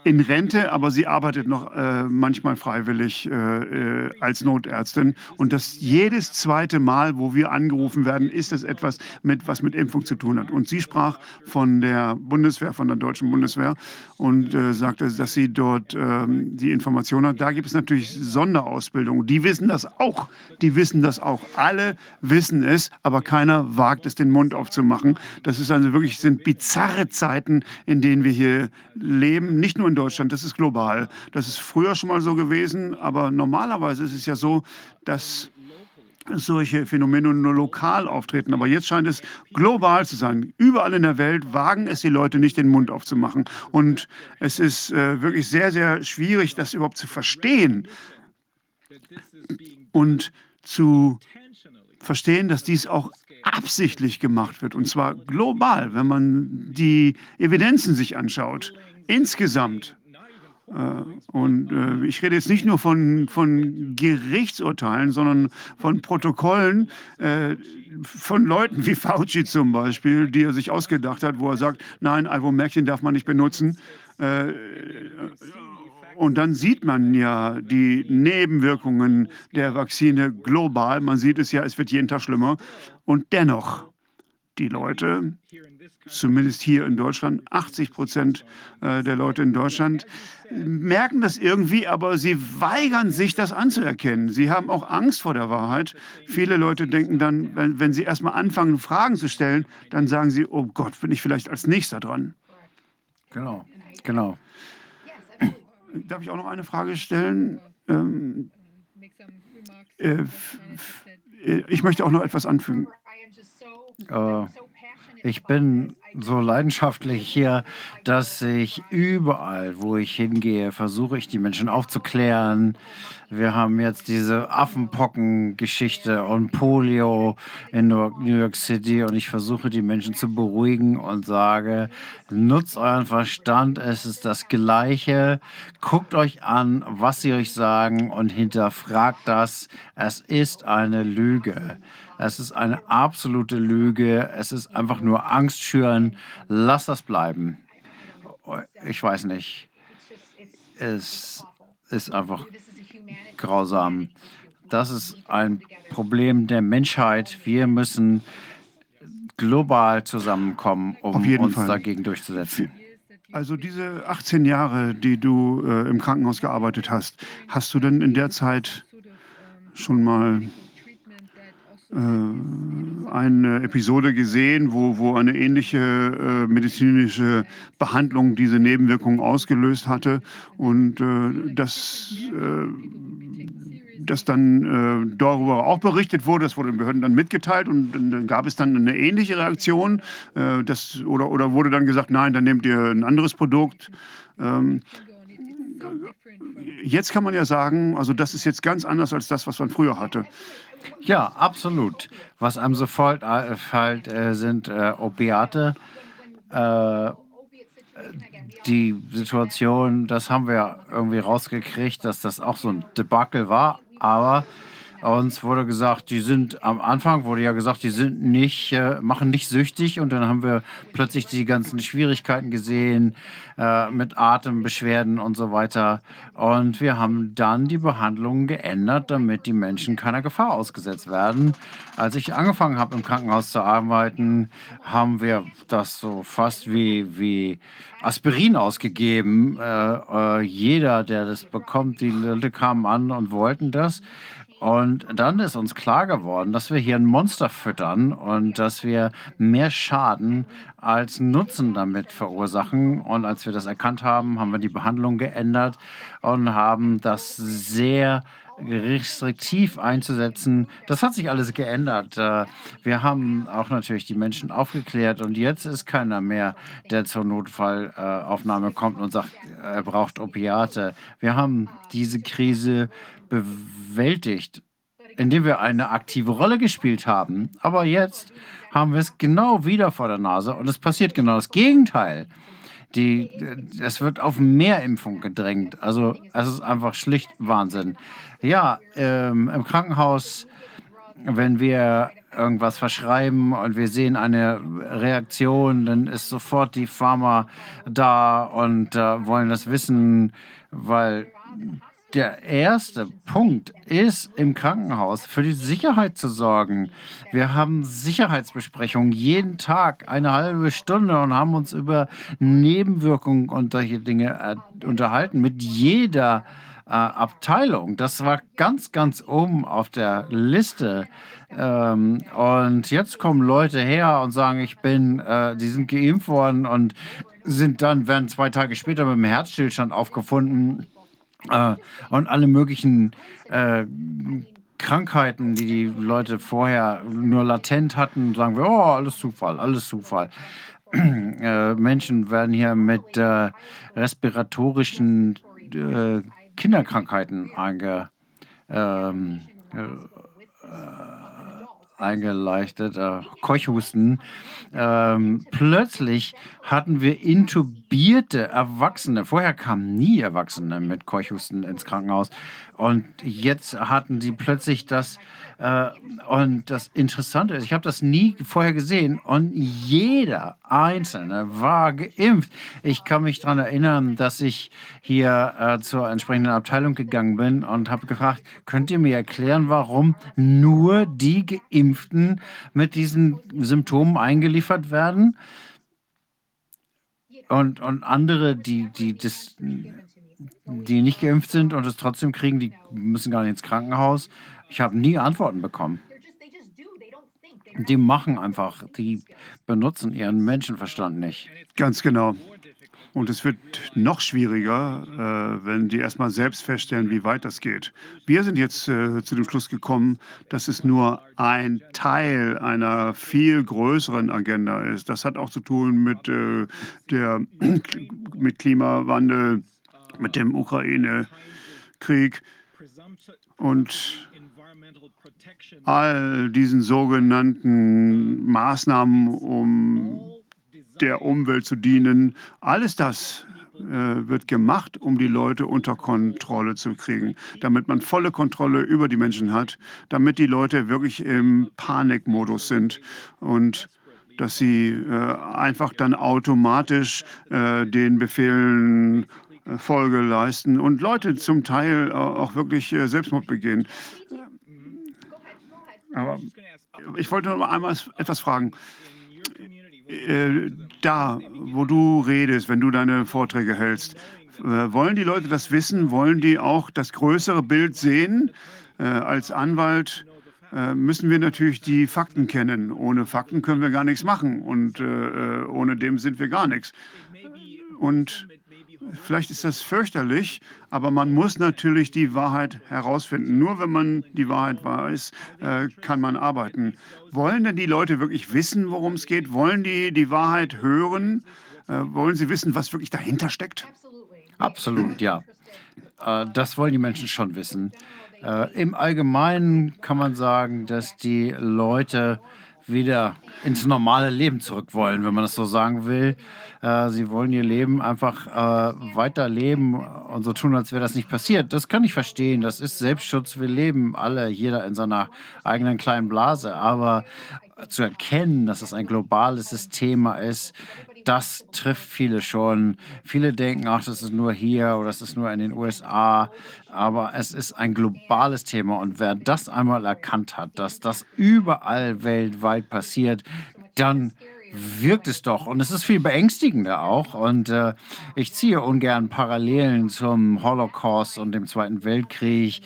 in Rente, aber sie arbeitet noch äh, manchmal freiwillig äh, äh, als Notärztin. Und das jedes zweite Mal, wo wir angerufen werden, ist es etwas, mit, was mit Impfung zu tun hat. Und sie sprach von der Bundeswehr, von der deutschen Bundeswehr und äh, sagte, dass sie dort ähm, die Information hat. Da gibt es natürlich Sonderausbildung. Die wissen das auch. Die wissen das auch. Alle wissen es, aber keiner wagt es, den Mund aufzumachen. Das ist also wirklich sind bizarre Zeiten, in denen wir hier leben. Nicht nur in in Deutschland, das ist global. Das ist früher schon mal so gewesen, aber normalerweise ist es ja so, dass solche Phänomene nur lokal auftreten. Aber jetzt scheint es global zu sein. Überall in der Welt wagen es die Leute nicht, den Mund aufzumachen. Und es ist äh, wirklich sehr, sehr schwierig, das überhaupt zu verstehen und zu verstehen, dass dies auch absichtlich gemacht wird. Und zwar global, wenn man die Evidenzen sich anschaut. Insgesamt äh, und äh, ich rede jetzt nicht nur von, von Gerichtsurteilen, sondern von Protokollen äh, von Leuten wie Fauci zum Beispiel, die er sich ausgedacht hat, wo er sagt, nein, Ivermectin darf man nicht benutzen. Und dann sieht man ja die Nebenwirkungen der Vakzine global. Man sieht es ja, es wird jeden Tag schlimmer. Und dennoch, die Leute zumindest hier in Deutschland, 80 Prozent äh, der Leute in Deutschland merken das irgendwie, aber sie weigern sich, das anzuerkennen. Sie haben auch Angst vor der Wahrheit. Viele Leute denken dann, wenn, wenn sie erstmal anfangen, Fragen zu stellen, dann sagen sie, oh Gott, bin ich vielleicht als Nächster dran. Genau, genau. Darf ich auch noch eine Frage stellen? Ähm, äh, äh, ich möchte auch noch etwas anfügen. Äh, ich bin so leidenschaftlich hier, dass ich überall, wo ich hingehe, versuche ich die Menschen aufzuklären. Wir haben jetzt diese Affenpocken-Geschichte und Polio in New York City und ich versuche die Menschen zu beruhigen und sage, nutzt euren Verstand, es ist das Gleiche. Guckt euch an, was sie euch sagen und hinterfragt das. Es ist eine Lüge. Es ist eine absolute Lüge. Es ist einfach nur Angst schüren. Lass das bleiben. Ich weiß nicht. Es ist einfach grausam. Das ist ein Problem der Menschheit. Wir müssen global zusammenkommen, um uns Fall. dagegen durchzusetzen. Also diese 18 Jahre, die du äh, im Krankenhaus gearbeitet hast, hast du denn in der Zeit schon mal eine Episode gesehen, wo, wo eine ähnliche äh, medizinische Behandlung diese Nebenwirkungen ausgelöst hatte und äh, das äh, dass dann äh, darüber auch berichtet wurde, das wurde den Behörden dann mitgeteilt und dann gab es dann eine ähnliche Reaktion äh, das, oder, oder wurde dann gesagt, nein, dann nehmt ihr ein anderes Produkt. Ähm, jetzt kann man ja sagen, also das ist jetzt ganz anders als das, was man früher hatte. Ja, absolut. Was einem sofort äh, fällt, äh, sind äh, Opiate. Äh, die Situation, das haben wir irgendwie rausgekriegt, dass das auch so ein Debakel war. Aber uns wurde gesagt, die sind am Anfang wurde ja gesagt, die sind nicht, äh, machen nicht süchtig und dann haben wir plötzlich die ganzen Schwierigkeiten gesehen äh, mit Atembeschwerden und so weiter. Und wir haben dann die Behandlung geändert, damit die Menschen keiner Gefahr ausgesetzt werden. Als ich angefangen habe, im Krankenhaus zu arbeiten, haben wir das so fast wie, wie Aspirin ausgegeben. Äh, äh jeder, der das bekommt, die Leute kamen an und wollten das. Und dann ist uns klar geworden, dass wir hier ein Monster füttern und dass wir mehr Schaden als Nutzen damit verursachen. Und als wir das erkannt haben, haben wir die Behandlung geändert und haben das sehr restriktiv einzusetzen. Das hat sich alles geändert. Äh, wir haben auch natürlich die Menschen aufgeklärt und jetzt ist keiner mehr, der zur Notfallaufnahme kommt und sagt, er braucht Opiate. Wir haben diese Krise bewältigt, indem wir eine aktive Rolle gespielt haben. Aber jetzt haben wir es genau wieder vor der Nase und es passiert genau das Gegenteil. Die, es wird auf mehr Impfung gedrängt. Also es ist einfach schlicht Wahnsinn. Ja, ähm, im Krankenhaus, wenn wir irgendwas verschreiben und wir sehen eine Reaktion, dann ist sofort die Pharma da und äh, wollen das wissen, weil der erste Punkt ist im Krankenhaus für die Sicherheit zu sorgen. Wir haben Sicherheitsbesprechungen jeden Tag, eine halbe Stunde und haben uns über Nebenwirkungen und solche Dinge äh, unterhalten mit jeder äh, Abteilung. Das war ganz, ganz oben auf der Liste. Ähm, und jetzt kommen Leute her und sagen, ich bin, äh, die sind geimpft worden und sind dann, werden zwei Tage später mit einem Herzstillstand aufgefunden äh, und alle möglichen äh, Krankheiten, die die Leute vorher nur latent hatten, sagen wir, oh, alles Zufall, alles Zufall. Äh, Menschen werden hier mit äh, respiratorischen äh, Kinderkrankheiten einge, ähm, eingeleitet, äh, Keuchhusten. Ähm, plötzlich hatten wir intubierte Erwachsene. Vorher kamen nie Erwachsene mit Keuchhusten ins Krankenhaus. Und jetzt hatten sie plötzlich das und das Interessante ist, ich habe das nie vorher gesehen und jeder Einzelne war geimpft. Ich kann mich daran erinnern, dass ich hier äh, zur entsprechenden Abteilung gegangen bin und habe gefragt, könnt ihr mir erklären, warum nur die Geimpften mit diesen Symptomen eingeliefert werden? Und, und andere, die, die, das, die nicht geimpft sind und es trotzdem kriegen, die müssen gar nicht ins Krankenhaus. Ich habe nie Antworten bekommen. Die machen einfach, die benutzen ihren Menschenverstand nicht. Ganz genau. Und es wird noch schwieriger, äh, wenn die erstmal selbst feststellen, wie weit das geht. Wir sind jetzt äh, zu dem Schluss gekommen, dass es nur ein Teil einer viel größeren Agenda ist. Das hat auch zu tun mit, äh, der, mit Klimawandel, mit dem Ukraine-Krieg und all diesen sogenannten Maßnahmen, um der Umwelt zu dienen, alles das äh, wird gemacht, um die Leute unter Kontrolle zu kriegen, damit man volle Kontrolle über die Menschen hat, damit die Leute wirklich im Panikmodus sind und dass sie äh, einfach dann automatisch äh, den Befehlen äh, Folge leisten und Leute zum Teil auch wirklich äh, Selbstmord begehen. Aber ich wollte noch einmal etwas fragen. Äh, da, wo du redest, wenn du deine Vorträge hältst, wollen die Leute das wissen? Wollen die auch das größere Bild sehen? Als Anwalt müssen wir natürlich die Fakten kennen. Ohne Fakten können wir gar nichts machen und ohne dem sind wir gar nichts. Und Vielleicht ist das fürchterlich, aber man muss natürlich die Wahrheit herausfinden. Nur wenn man die Wahrheit weiß, äh, kann man arbeiten. Wollen denn die Leute wirklich wissen, worum es geht? Wollen die die Wahrheit hören? Äh, wollen sie wissen, was wirklich dahinter steckt? Absolut, ja. Äh, das wollen die Menschen schon wissen. Im Allgemeinen kann man sagen, dass die Leute wieder ins normale Leben zurück wollen, wenn man das so sagen will. Äh, sie wollen ihr Leben einfach äh, weiterleben und so tun, als wäre das nicht passiert. Das kann ich verstehen. Das ist Selbstschutz. Wir leben alle, jeder in seiner eigenen kleinen Blase. Aber zu erkennen, dass es ein globales Thema ist, das trifft viele schon. Viele denken, ach, das ist nur hier oder das ist nur in den USA. Aber es ist ein globales Thema. Und wer das einmal erkannt hat, dass das überall weltweit passiert, dann wirkt es doch. Und es ist viel beängstigender auch. Und äh, ich ziehe ungern Parallelen zum Holocaust und dem Zweiten Weltkrieg.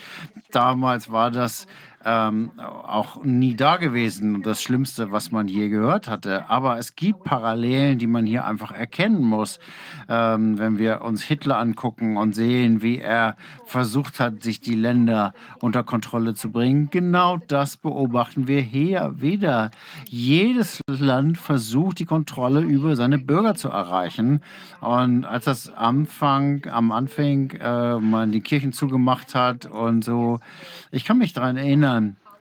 Damals war das ähm, auch nie da gewesen und das Schlimmste, was man je gehört hatte. Aber es gibt Parallelen, die man hier einfach erkennen muss. Ähm, wenn wir uns Hitler angucken und sehen, wie er versucht hat, sich die Länder unter Kontrolle zu bringen, genau das beobachten wir hier wieder. Jedes Land versucht, die Kontrolle über seine Bürger zu erreichen. Und als das Anfang, am Anfang äh, man die Kirchen zugemacht hat und so, ich kann mich daran erinnern,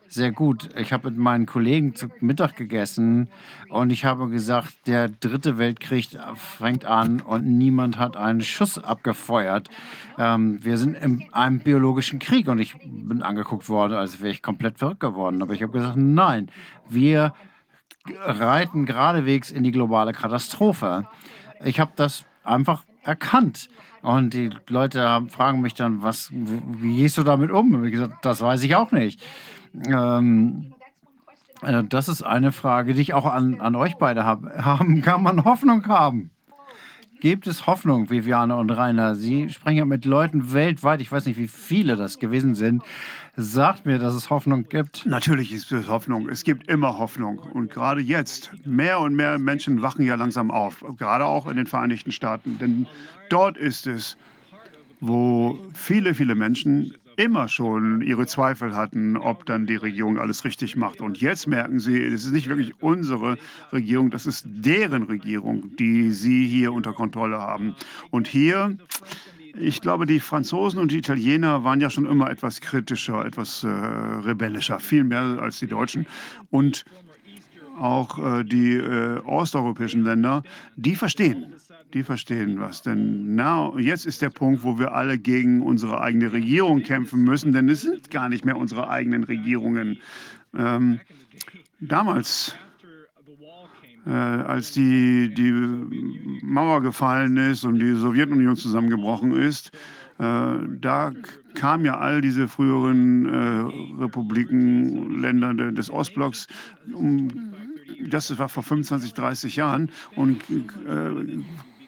sehr gut. Ich habe mit meinen Kollegen zu Mittag gegessen und ich habe gesagt, der dritte Weltkrieg fängt an und niemand hat einen Schuss abgefeuert. Ähm, wir sind in einem biologischen Krieg und ich bin angeguckt worden, als wäre ich komplett verrückt geworden. Aber ich habe gesagt, nein, wir reiten geradewegs in die globale Katastrophe. Ich habe das einfach erkannt. Und die Leute fragen mich dann, was, wie gehst du damit um? Ich gesagt, das weiß ich auch nicht. Ähm, äh, das ist eine Frage, die ich auch an, an euch beide habe. Haben, kann man Hoffnung haben? Gibt es Hoffnung, Viviane und Rainer. Sie sprechen ja mit Leuten weltweit, ich weiß nicht, wie viele das gewesen sind. Sagt mir, dass es Hoffnung gibt. Natürlich ist es Hoffnung. Es gibt immer Hoffnung. Und gerade jetzt, mehr und mehr Menschen wachen ja langsam auf. Gerade auch in den Vereinigten Staaten. Denn dort ist es, wo viele, viele Menschen immer schon ihre Zweifel hatten, ob dann die Regierung alles richtig macht. Und jetzt merken sie, es ist nicht wirklich unsere Regierung, das ist deren Regierung, die sie hier unter Kontrolle haben. Und hier, ich glaube, die Franzosen und die Italiener waren ja schon immer etwas kritischer, etwas äh, rebellischer, viel mehr als die Deutschen. Und auch äh, die äh, osteuropäischen Länder, die verstehen die verstehen was. Denn now, jetzt ist der Punkt, wo wir alle gegen unsere eigene Regierung kämpfen müssen, denn es sind gar nicht mehr unsere eigenen Regierungen. Ähm, damals, äh, als die, die Mauer gefallen ist und die Sowjetunion zusammengebrochen ist, äh, da kamen ja all diese früheren äh, Republiken, Länder des Ostblocks, um das war vor 25, 30 Jahren und äh,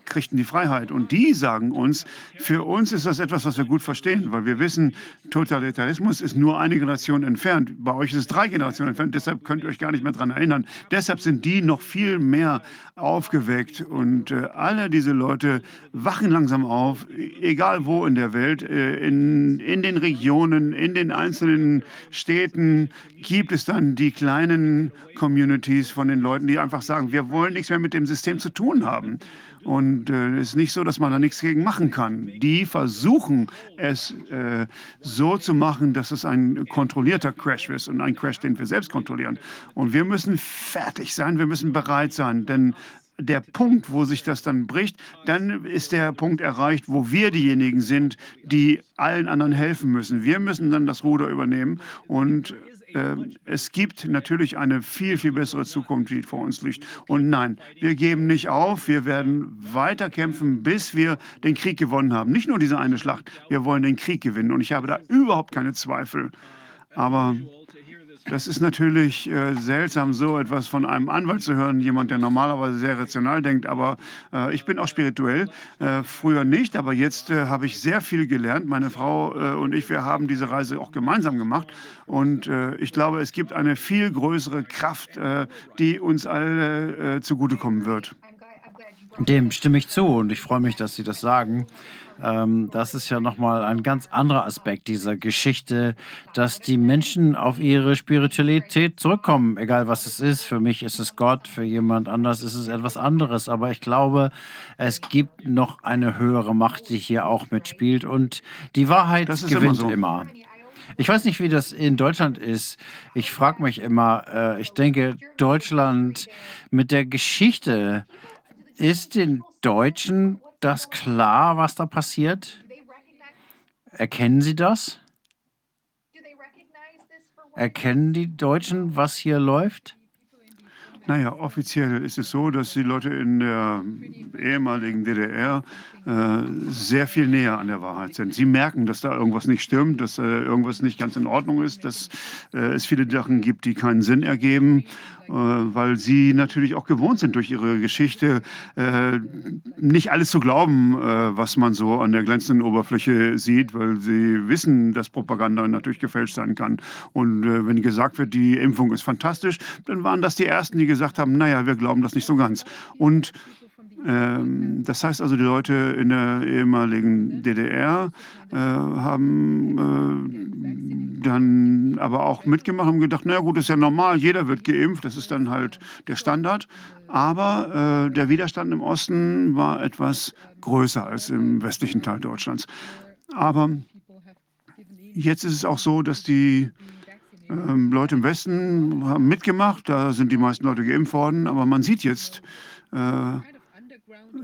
kriegten die Freiheit. Und die sagen uns, für uns ist das etwas, was wir gut verstehen, weil wir wissen, Totalitarismus ist nur eine Generation entfernt. Bei euch ist es drei Generationen entfernt, deshalb könnt ihr euch gar nicht mehr daran erinnern. Deshalb sind die noch viel mehr aufgeweckt. Und äh, alle diese Leute wachen langsam auf, egal wo in der Welt, äh, in, in den Regionen, in den einzelnen Städten gibt es dann die kleinen Communities von den Leuten, die einfach sagen, wir wollen nichts mehr mit dem System zu tun haben. Und äh, es ist nicht so, dass man da nichts gegen machen kann. Die versuchen es äh, so zu machen, dass es ein kontrollierter Crash ist und ein Crash, den wir selbst kontrollieren. Und wir müssen fertig sein, wir müssen bereit sein, denn der Punkt, wo sich das dann bricht, dann ist der Punkt erreicht, wo wir diejenigen sind, die allen anderen helfen müssen. Wir müssen dann das Ruder übernehmen und es gibt natürlich eine viel, viel bessere Zukunft, die vor uns liegt. Und nein, wir geben nicht auf. Wir werden weiter kämpfen, bis wir den Krieg gewonnen haben. Nicht nur diese eine Schlacht, wir wollen den Krieg gewinnen. Und ich habe da überhaupt keine Zweifel. Aber das ist natürlich äh, seltsam, so etwas von einem Anwalt zu hören, jemand, der normalerweise sehr rational denkt. Aber äh, ich bin auch spirituell. Äh, früher nicht, aber jetzt äh, habe ich sehr viel gelernt. Meine Frau äh, und ich, wir haben diese Reise auch gemeinsam gemacht. Und äh, ich glaube, es gibt eine viel größere Kraft, die uns alle zugutekommen wird. Dem stimme ich zu und ich freue mich, dass Sie das sagen. Ähm, das ist ja nochmal ein ganz anderer Aspekt dieser Geschichte, dass die Menschen auf ihre Spiritualität zurückkommen, egal was es ist. Für mich ist es Gott, für jemand anders ist es etwas anderes. Aber ich glaube, es gibt noch eine höhere Macht, die hier auch mitspielt und die Wahrheit gewinnt immer, so. immer. Ich weiß nicht, wie das in Deutschland ist. Ich frage mich immer, äh, ich denke, Deutschland mit der Geschichte ist den Deutschen das klar, was da passiert? Erkennen Sie das? Erkennen die Deutschen, was hier läuft? Naja, offiziell ist es so, dass die Leute in der ehemaligen DDR äh, sehr viel näher an der Wahrheit sind. Sie merken, dass da irgendwas nicht stimmt, dass äh, irgendwas nicht ganz in Ordnung ist, dass äh, es viele Sachen gibt, die keinen Sinn ergeben äh, weil sie natürlich auch gewohnt sind durch ihre Geschichte, äh, nicht alles zu glauben, äh, was man so an der glänzenden Oberfläche sieht, weil sie wissen, dass Propaganda natürlich gefälscht sein kann. Und wenn gesagt wird, die Impfung ist fantastisch, dann waren das die Ersten, die gesagt haben, naja, wir glauben das nicht so ganz. Und ähm, das heißt also, die Leute in der ehemaligen DDR äh, haben äh, dann aber auch mitgemacht und gedacht, na gut, ist ja normal, jeder wird geimpft, das ist dann halt der Standard. Aber äh, der Widerstand im Osten war etwas größer als im westlichen Teil Deutschlands. Aber jetzt ist es auch so, dass die ähm, Leute im Westen haben mitgemacht, da sind die meisten Leute geimpft worden, aber man sieht jetzt, äh,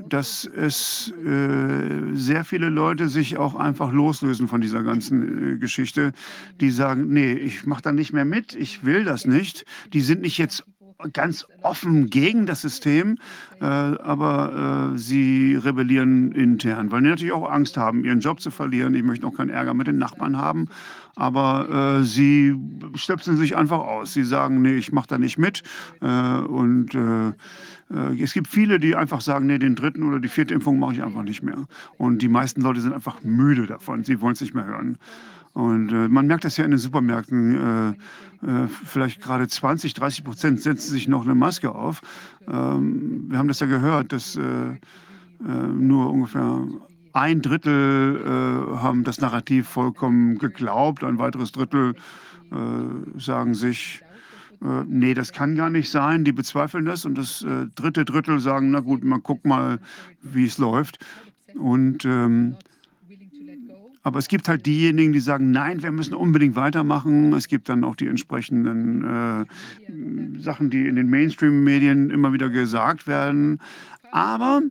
dass es äh, sehr viele Leute sich auch einfach loslösen von dieser ganzen äh, Geschichte, die sagen, nee, ich mache da nicht mehr mit, ich will das nicht. Die sind nicht jetzt ganz offen gegen das System, äh, aber äh, sie rebellieren intern, weil die natürlich auch Angst haben, ihren Job zu verlieren. Ich möchte auch keinen Ärger mit den Nachbarn haben, aber äh, sie stöpseln sich einfach aus. Sie sagen, nee, ich mache da nicht mit. Äh, und äh, äh, es gibt viele, die einfach sagen, nee, den dritten oder die vierte Impfung mache ich einfach nicht mehr. Und die meisten Leute sind einfach müde davon. Sie wollen es nicht mehr hören. Und man merkt das ja in den Supermärkten. Äh, äh, vielleicht gerade 20, 30 Prozent setzen sich noch eine Maske auf. Ähm, wir haben das ja gehört, dass äh, äh, nur ungefähr ein Drittel äh, haben das Narrativ vollkommen geglaubt. Ein weiteres Drittel sagen sich, nee, das kann gar nicht sein. Die bezweifeln das. Und das dritte Drittel sagen, na gut, man guckt mal, wie es läuft. Und ähm, aber es gibt halt diejenigen, die sagen, nein, wir müssen unbedingt weitermachen. Es gibt dann auch die entsprechenden äh, Sachen, die in den Mainstream-Medien immer wieder gesagt werden. Aber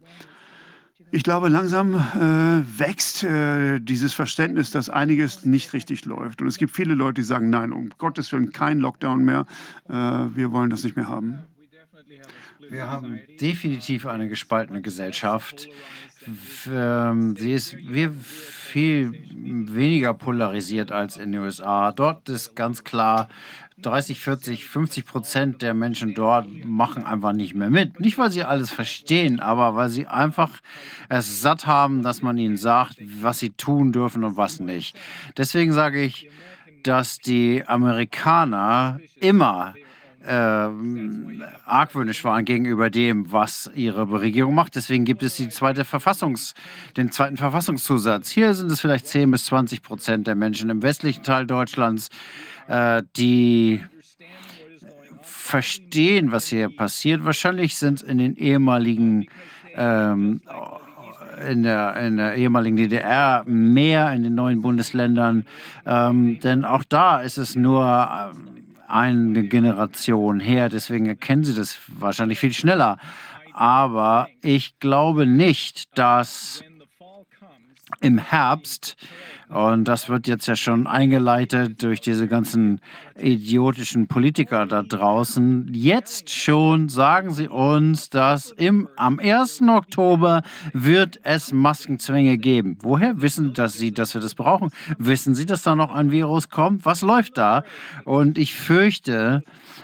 ich glaube, langsam äh, wächst äh, dieses Verständnis, dass einiges nicht richtig läuft. Und es gibt viele Leute, die sagen, nein, um Gottes Willen kein Lockdown mehr. Äh, wir wollen das nicht mehr haben. Wir haben definitiv eine gespaltene Gesellschaft. Ähm, sie ist viel weniger polarisiert als in den USA. Dort ist ganz klar, 30, 40, 50 Prozent der Menschen dort machen einfach nicht mehr mit. Nicht, weil sie alles verstehen, aber weil sie einfach es satt haben, dass man ihnen sagt, was sie tun dürfen und was nicht. Deswegen sage ich, dass die Amerikaner immer äh, argwöhnisch waren gegenüber dem, was ihre Regierung macht. Deswegen gibt es die zweite Verfassungs, den zweiten Verfassungszusatz. Hier sind es vielleicht 10 bis 20 Prozent der Menschen im westlichen Teil Deutschlands, äh, die verstehen, was hier passiert. Wahrscheinlich sind in den ehemaligen ähm, in der, in der ehemaligen DDR mehr in den neuen Bundesländern, ähm, denn auch da ist es nur ähm, eine Generation her, deswegen erkennen sie das wahrscheinlich viel schneller. Aber ich glaube nicht, dass im Herbst und das wird jetzt ja schon eingeleitet durch diese ganzen idiotischen Politiker da draußen. Jetzt schon sagen sie uns, dass im, am 1. Oktober wird es Maskenzwänge geben. Woher wissen dass sie, dass wir das brauchen? Wissen sie, dass da noch ein Virus kommt? Was läuft da? Und ich fürchte,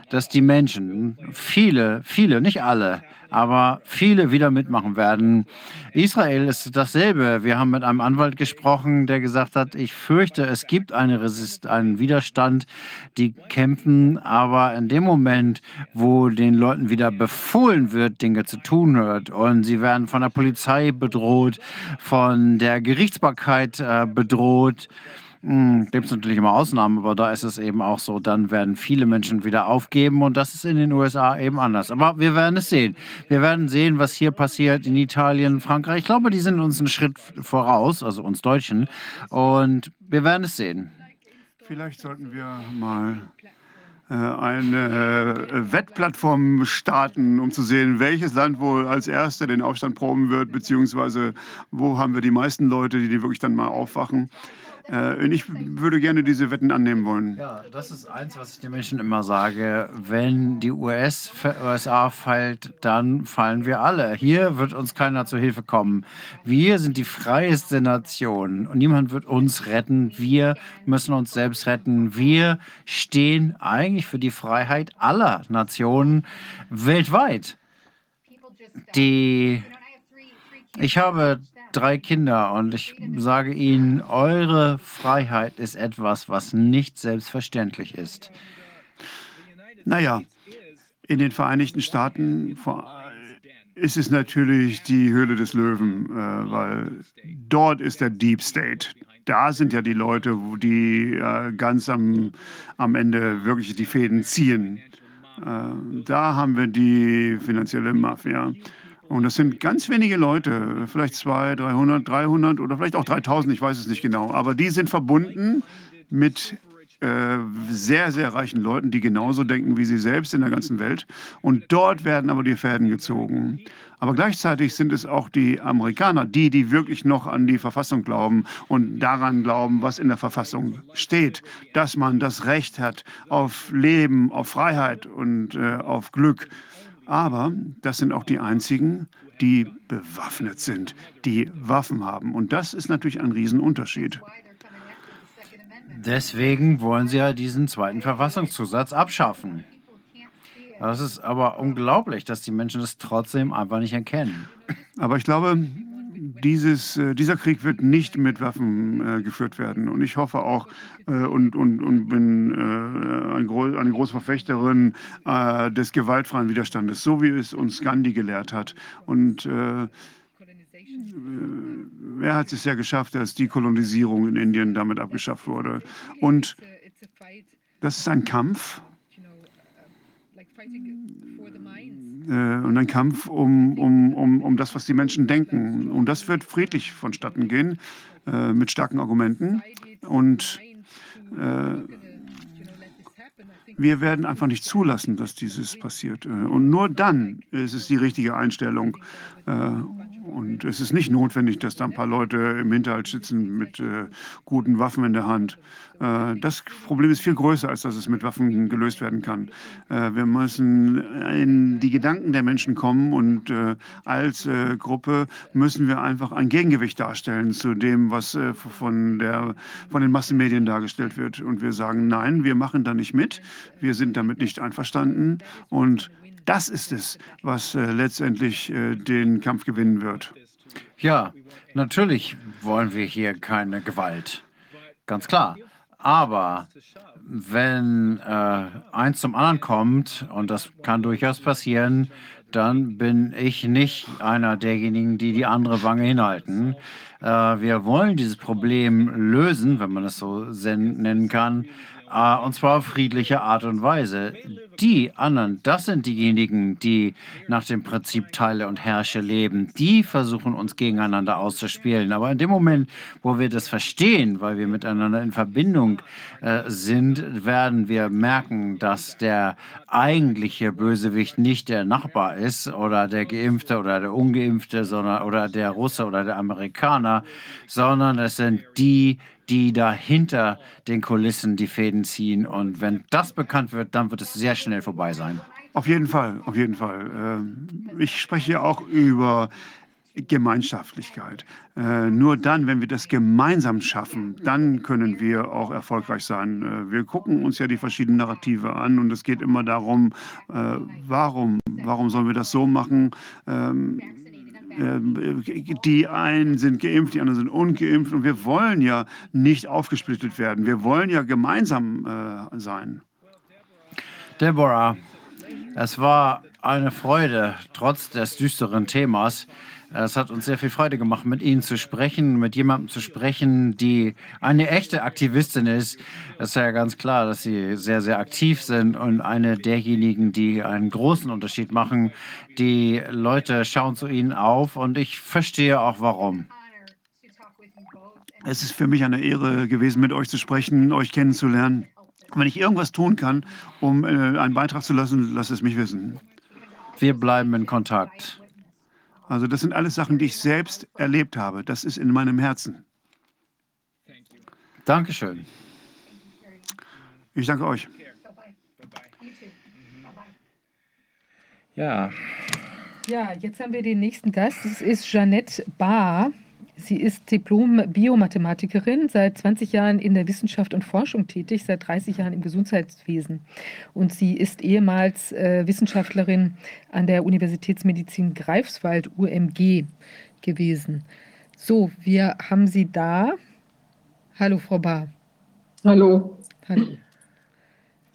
dass die Menschen, viele, viele, nicht alle, aber viele wieder mitmachen werden. Israel ist dasselbe. Wir haben mit einem Anwalt gesprochen, der gesagt hat, ich fürchte, es gibt eine Resist einen Widerstand, die kämpfen, aber in dem Moment, wo den Leuten wieder befohlen wird, Dinge zu tun hört und sie werden von der Polizei bedroht, von der Gerichtsbarkeit äh, bedroht, hm, Gibt es natürlich immer Ausnahmen, aber da ist es eben auch so, dann werden viele Menschen wieder aufgeben und das ist in den USA eben anders. Aber wir werden es sehen. Wir werden sehen, was hier passiert in Italien, Frankreich. Ich glaube, die sind uns einen Schritt voraus, also uns Deutschen. Und wir werden es sehen. Vielleicht sollten wir mal äh, eine äh, Wettplattform starten, um zu sehen, welches Land wohl als Erster den Aufstand proben wird, beziehungsweise wo haben wir die meisten Leute, die wirklich dann mal aufwachen. Äh, ich würde gerne diese Wetten annehmen wollen. Ja, das ist eins, was ich den Menschen immer sage. Wenn die US, USA fällt, dann fallen wir alle. Hier wird uns keiner zu Hilfe kommen. Wir sind die freieste Nation und niemand wird uns retten. Wir müssen uns selbst retten. Wir stehen eigentlich für die Freiheit aller Nationen weltweit. Die ich habe drei Kinder und ich sage Ihnen, eure Freiheit ist etwas, was nicht selbstverständlich ist. Naja, in den Vereinigten Staaten ist es natürlich die Höhle des Löwen, äh, weil dort ist der Deep State. Da sind ja die Leute, die äh, ganz am, am Ende wirklich die Fäden ziehen. Äh, da haben wir die finanzielle Mafia. Und das sind ganz wenige Leute, vielleicht 200, 300, 300 oder vielleicht auch 3000, ich weiß es nicht genau. Aber die sind verbunden mit äh, sehr, sehr reichen Leuten, die genauso denken wie sie selbst in der ganzen Welt. Und dort werden aber die Fäden gezogen. Aber gleichzeitig sind es auch die Amerikaner, die, die wirklich noch an die Verfassung glauben und daran glauben, was in der Verfassung steht, dass man das Recht hat auf Leben, auf Freiheit und äh, auf Glück. Aber das sind auch die einzigen, die bewaffnet sind, die Waffen haben. Und das ist natürlich ein Riesenunterschied. Deswegen wollen sie ja diesen zweiten Verfassungszusatz abschaffen. Das ist aber unglaublich, dass die Menschen das trotzdem einfach nicht erkennen. Aber ich glaube, dieses, äh, dieser Krieg wird nicht mit Waffen äh, geführt werden. Und ich hoffe auch äh, und, und, und bin äh, ein gro eine große Verfechterin äh, des gewaltfreien Widerstandes, so wie es uns Gandhi gelehrt hat. Und äh, er hat es ja geschafft, dass die Kolonisierung in Indien damit abgeschafft wurde. Und das ist ein Kampf, äh, und ein Kampf um, um, um, um das, was die Menschen denken. Und das wird friedlich vonstatten gehen, äh, mit starken Argumenten. Und äh, wir werden einfach nicht zulassen, dass dieses passiert. Äh, und nur dann ist es die richtige Einstellung. Äh, und es ist nicht notwendig, dass da ein paar Leute im Hinterhalt sitzen mit äh, guten Waffen in der Hand. Äh, das Problem ist viel größer, als dass es mit Waffen gelöst werden kann. Äh, wir müssen in die Gedanken der Menschen kommen und äh, als Gruppe müssen wir einfach ein Gegengewicht darstellen zu dem, was von, der, von den Massenmedien dargestellt wird. Und wir sagen, nein, wir machen da nicht mit. Wir sind damit nicht einverstanden. Und das ist es, was letztendlich den Kampf gewinnen wird. Ja, natürlich wollen wir hier keine Gewalt. Ganz klar. Aber wenn äh, eins zum anderen kommt, und das kann durchaus passieren, dann bin ich nicht einer derjenigen, die die andere Wange hinhalten. Äh, wir wollen dieses Problem lösen, wenn man es so nennen kann, äh, und zwar auf friedliche Art und Weise. Die anderen, das sind diejenigen, die nach dem Prinzip Teile und Herrsche leben. Die versuchen uns gegeneinander auszuspielen. Aber in dem Moment, wo wir das verstehen, weil wir miteinander in Verbindung äh, sind, werden wir merken, dass der eigentliche Bösewicht nicht der Nachbar ist oder der Geimpfte oder der Ungeimpfte, sondern oder der Russe oder der Amerikaner, sondern es sind die, die dahinter den Kulissen die Fäden ziehen. Und wenn das bekannt wird, dann wird es sehr schnell vorbei sein. Auf jeden Fall, auf jeden Fall. Ähm, ich spreche ja auch über Gemeinschaftlichkeit. Äh, nur dann, wenn wir das gemeinsam schaffen, dann können wir auch erfolgreich sein. Äh, wir gucken uns ja die verschiedenen Narrative an und es geht immer darum, äh, warum, warum sollen wir das so machen? Ähm, die einen sind geimpft, die anderen sind ungeimpft. Und wir wollen ja nicht aufgesplittet werden. Wir wollen ja gemeinsam äh, sein. Deborah, es war eine Freude, trotz des düsteren Themas, es hat uns sehr viel Freude gemacht, mit Ihnen zu sprechen, mit jemandem zu sprechen, die eine echte Aktivistin ist. Es ist ja ganz klar, dass Sie sehr, sehr aktiv sind und eine derjenigen, die einen großen Unterschied machen. Die Leute schauen zu Ihnen auf und ich verstehe auch warum. Es ist für mich eine Ehre gewesen, mit euch zu sprechen, euch kennenzulernen. Wenn ich irgendwas tun kann, um äh, einen Beitrag zu lassen, lasst es mich wissen. Wir bleiben in Kontakt. Also das sind alles Sachen, die ich selbst erlebt habe. Das ist in meinem Herzen. Dankeschön. Ich danke euch. Ja. Ja, jetzt haben wir den nächsten Gast. Das ist Jeanette Bahr. Sie ist Diplom-Biomathematikerin, seit 20 Jahren in der Wissenschaft und Forschung tätig, seit 30 Jahren im Gesundheitswesen. Und sie ist ehemals äh, Wissenschaftlerin an der Universitätsmedizin Greifswald, UMG, gewesen. So, wir haben sie da. Hallo, Frau Bahr. Hallo. Hallo.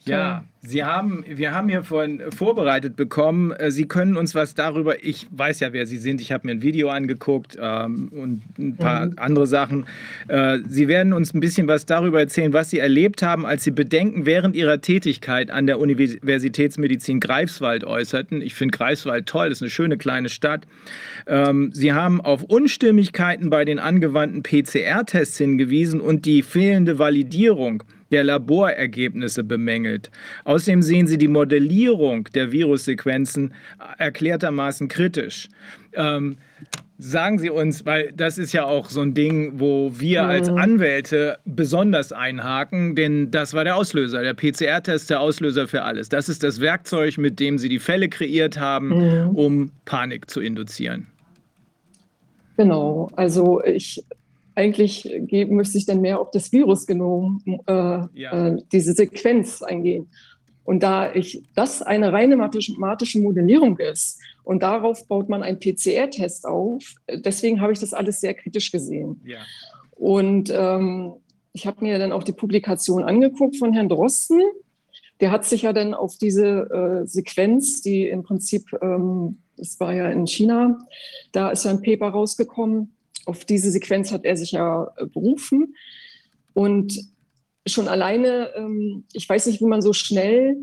Ja, Sie haben, wir haben hier vorhin vorbereitet bekommen. Äh, Sie können uns was darüber, ich weiß ja, wer Sie sind, ich habe mir ein Video angeguckt ähm, und ein paar mhm. andere Sachen. Äh, Sie werden uns ein bisschen was darüber erzählen, was Sie erlebt haben, als Sie Bedenken während Ihrer Tätigkeit an der Universitätsmedizin Greifswald äußerten. Ich finde Greifswald toll, das ist eine schöne kleine Stadt. Ähm, Sie haben auf Unstimmigkeiten bei den angewandten PCR-Tests hingewiesen und die fehlende Validierung der Laborergebnisse bemängelt. Außerdem sehen sie die Modellierung der Virussequenzen erklärtermaßen kritisch. Ähm, Sagen Sie uns, weil das ist ja auch so ein Ding, wo wir mhm. als Anwälte besonders einhaken, denn das war der Auslöser, der PCR-Test, der Auslöser für alles. Das ist das Werkzeug, mit dem Sie die Fälle kreiert haben, mhm. um Panik zu induzieren. Genau, also ich eigentlich müsste ich dann mehr auf das Virusgenom, äh, ja. äh, diese Sequenz eingehen. Und da ich das eine reine mathematische Modellierung ist und darauf baut man einen PCR-Test auf, deswegen habe ich das alles sehr kritisch gesehen. Ja. Und ähm, ich habe mir dann auch die Publikation angeguckt von Herrn Drosten. Der hat sich ja dann auf diese äh, Sequenz, die im Prinzip, ähm, das war ja in China, da ist ja ein Paper rausgekommen. Auf diese Sequenz hat er sich ja äh, berufen. Und schon alleine, ähm, ich weiß nicht, wie man so schnell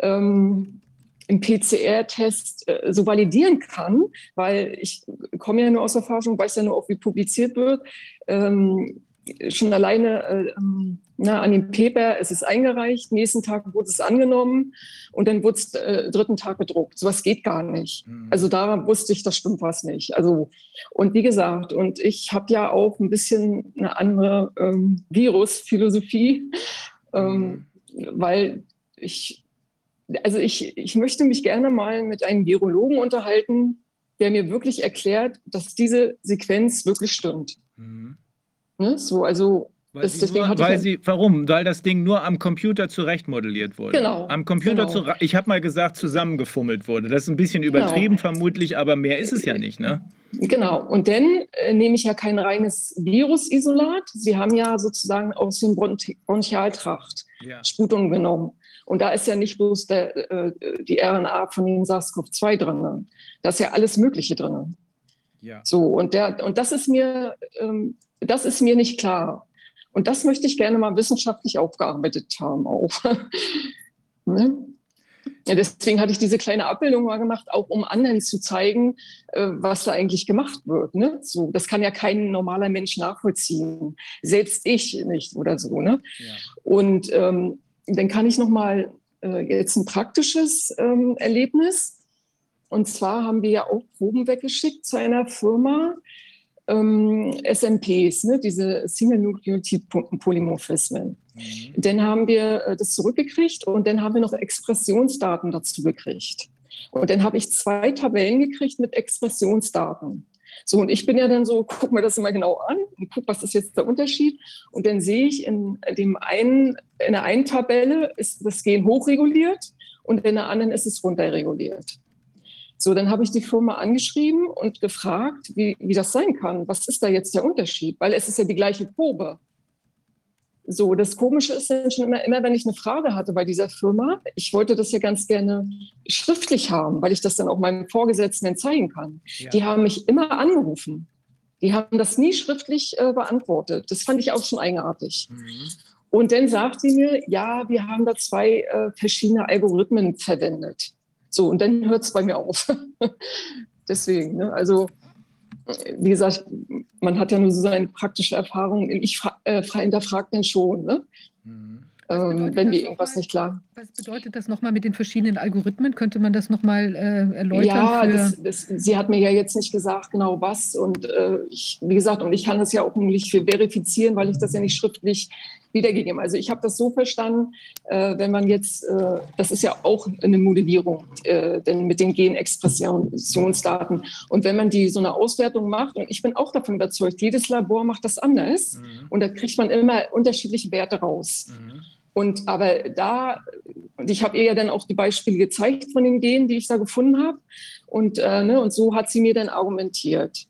ähm, im PCR-Test äh, so validieren kann, weil ich komme ja nur aus der Forschung, weiß ja nur auch, wie publiziert wird. Ähm, schon alleine äh, ähm, na, an dem Paper, es ist eingereicht, nächsten Tag wurde es angenommen und dann wurde es äh, dritten Tag gedruckt. Sowas geht gar nicht. Mhm. Also da wusste ich, das stimmt was nicht. Also und wie gesagt, und ich habe ja auch ein bisschen eine andere ähm, Virusphilosophie, ähm, mhm. weil ich, also ich, ich möchte mich gerne mal mit einem Virologen unterhalten, der mir wirklich erklärt, dass diese Sequenz wirklich stimmt. Mhm. Ne? So, also weil, das, nur, weil sie, warum? Weil das Ding nur am Computer zurechtmodelliert wurde. Genau. Am Computer, genau. zu, ich habe mal gesagt, zusammengefummelt wurde. Das ist ein bisschen genau. übertrieben genau. vermutlich, aber mehr ist es ja nicht, ne? Genau. Und dann äh, nehme ich ja kein reines Virusisolat. Sie haben ja sozusagen aus dem Bronchialtracht ja. Sputung genommen. Und da ist ja nicht bloß der, äh, die RNA von den SARS-CoV-2 drin. Ne? Da ist ja alles Mögliche drin. Ja. So, und, der, und das ist mir, ähm, das ist mir nicht klar. Und das möchte ich gerne mal wissenschaftlich aufgearbeitet haben auch. ne? ja, deswegen hatte ich diese kleine Abbildung mal gemacht, auch um anderen zu zeigen, äh, was da eigentlich gemacht wird. Ne? So, das kann ja kein normaler Mensch nachvollziehen, selbst ich nicht oder so. Ne? Ja. Und ähm, dann kann ich noch mal äh, jetzt ein praktisches ähm, Erlebnis. Und zwar haben wir ja auch Proben weggeschickt zu einer Firma, ähm, SMPs, ne, diese Single Nucleotide Polymorphismen. Mhm. Dann haben wir äh, das zurückgekriegt und dann haben wir noch Expressionsdaten dazu gekriegt. Und dann habe ich zwei Tabellen gekriegt mit Expressionsdaten. So, und ich bin ja dann so, guck mir das immer genau an und guck, was ist jetzt der Unterschied. Und dann sehe ich in dem einen, in der einen Tabelle ist das Gen hochreguliert und in der anderen ist es runterreguliert. So, dann habe ich die Firma angeschrieben und gefragt, wie, wie das sein kann. Was ist da jetzt der Unterschied? Weil es ist ja die gleiche Probe. So, das Komische ist dann schon immer, immer, wenn ich eine Frage hatte bei dieser Firma, ich wollte das ja ganz gerne schriftlich haben, weil ich das dann auch meinem Vorgesetzten zeigen kann. Ja. Die haben mich immer angerufen. Die haben das nie schriftlich äh, beantwortet. Das fand ich auch schon eigenartig. Mhm. Und dann sagt sie mir, ja, wir haben da zwei äh, verschiedene Algorithmen verwendet. So, und dann hört es bei mir auf. Deswegen, ne? also wie gesagt, man hat ja nur so seine praktische Erfahrung. Ich äh, hinterfrage dann schon. Ne? ähm, wenn mir irgendwas nicht klar. Was bedeutet das nochmal mit den verschiedenen Algorithmen? Könnte man das nochmal äh, erläutern? Ja, das, das, sie hat mir ja jetzt nicht gesagt, genau was. Und äh, ich, wie gesagt, und ich kann das ja auch nicht verifizieren, weil ich das ja nicht schriftlich wiedergegeben. Also ich habe das so verstanden, äh, wenn man jetzt, äh, das ist ja auch eine Modellierung, äh, denn mit den Genexpressionsdaten. Und wenn man die so eine Auswertung macht, und ich bin auch davon überzeugt, jedes Labor macht das anders, mhm. und da kriegt man immer unterschiedliche Werte raus. Mhm. Und aber da, und ich habe ihr ja dann auch die Beispiele gezeigt von den Genen, die ich da gefunden habe. Und, äh, ne, und so hat sie mir dann argumentiert,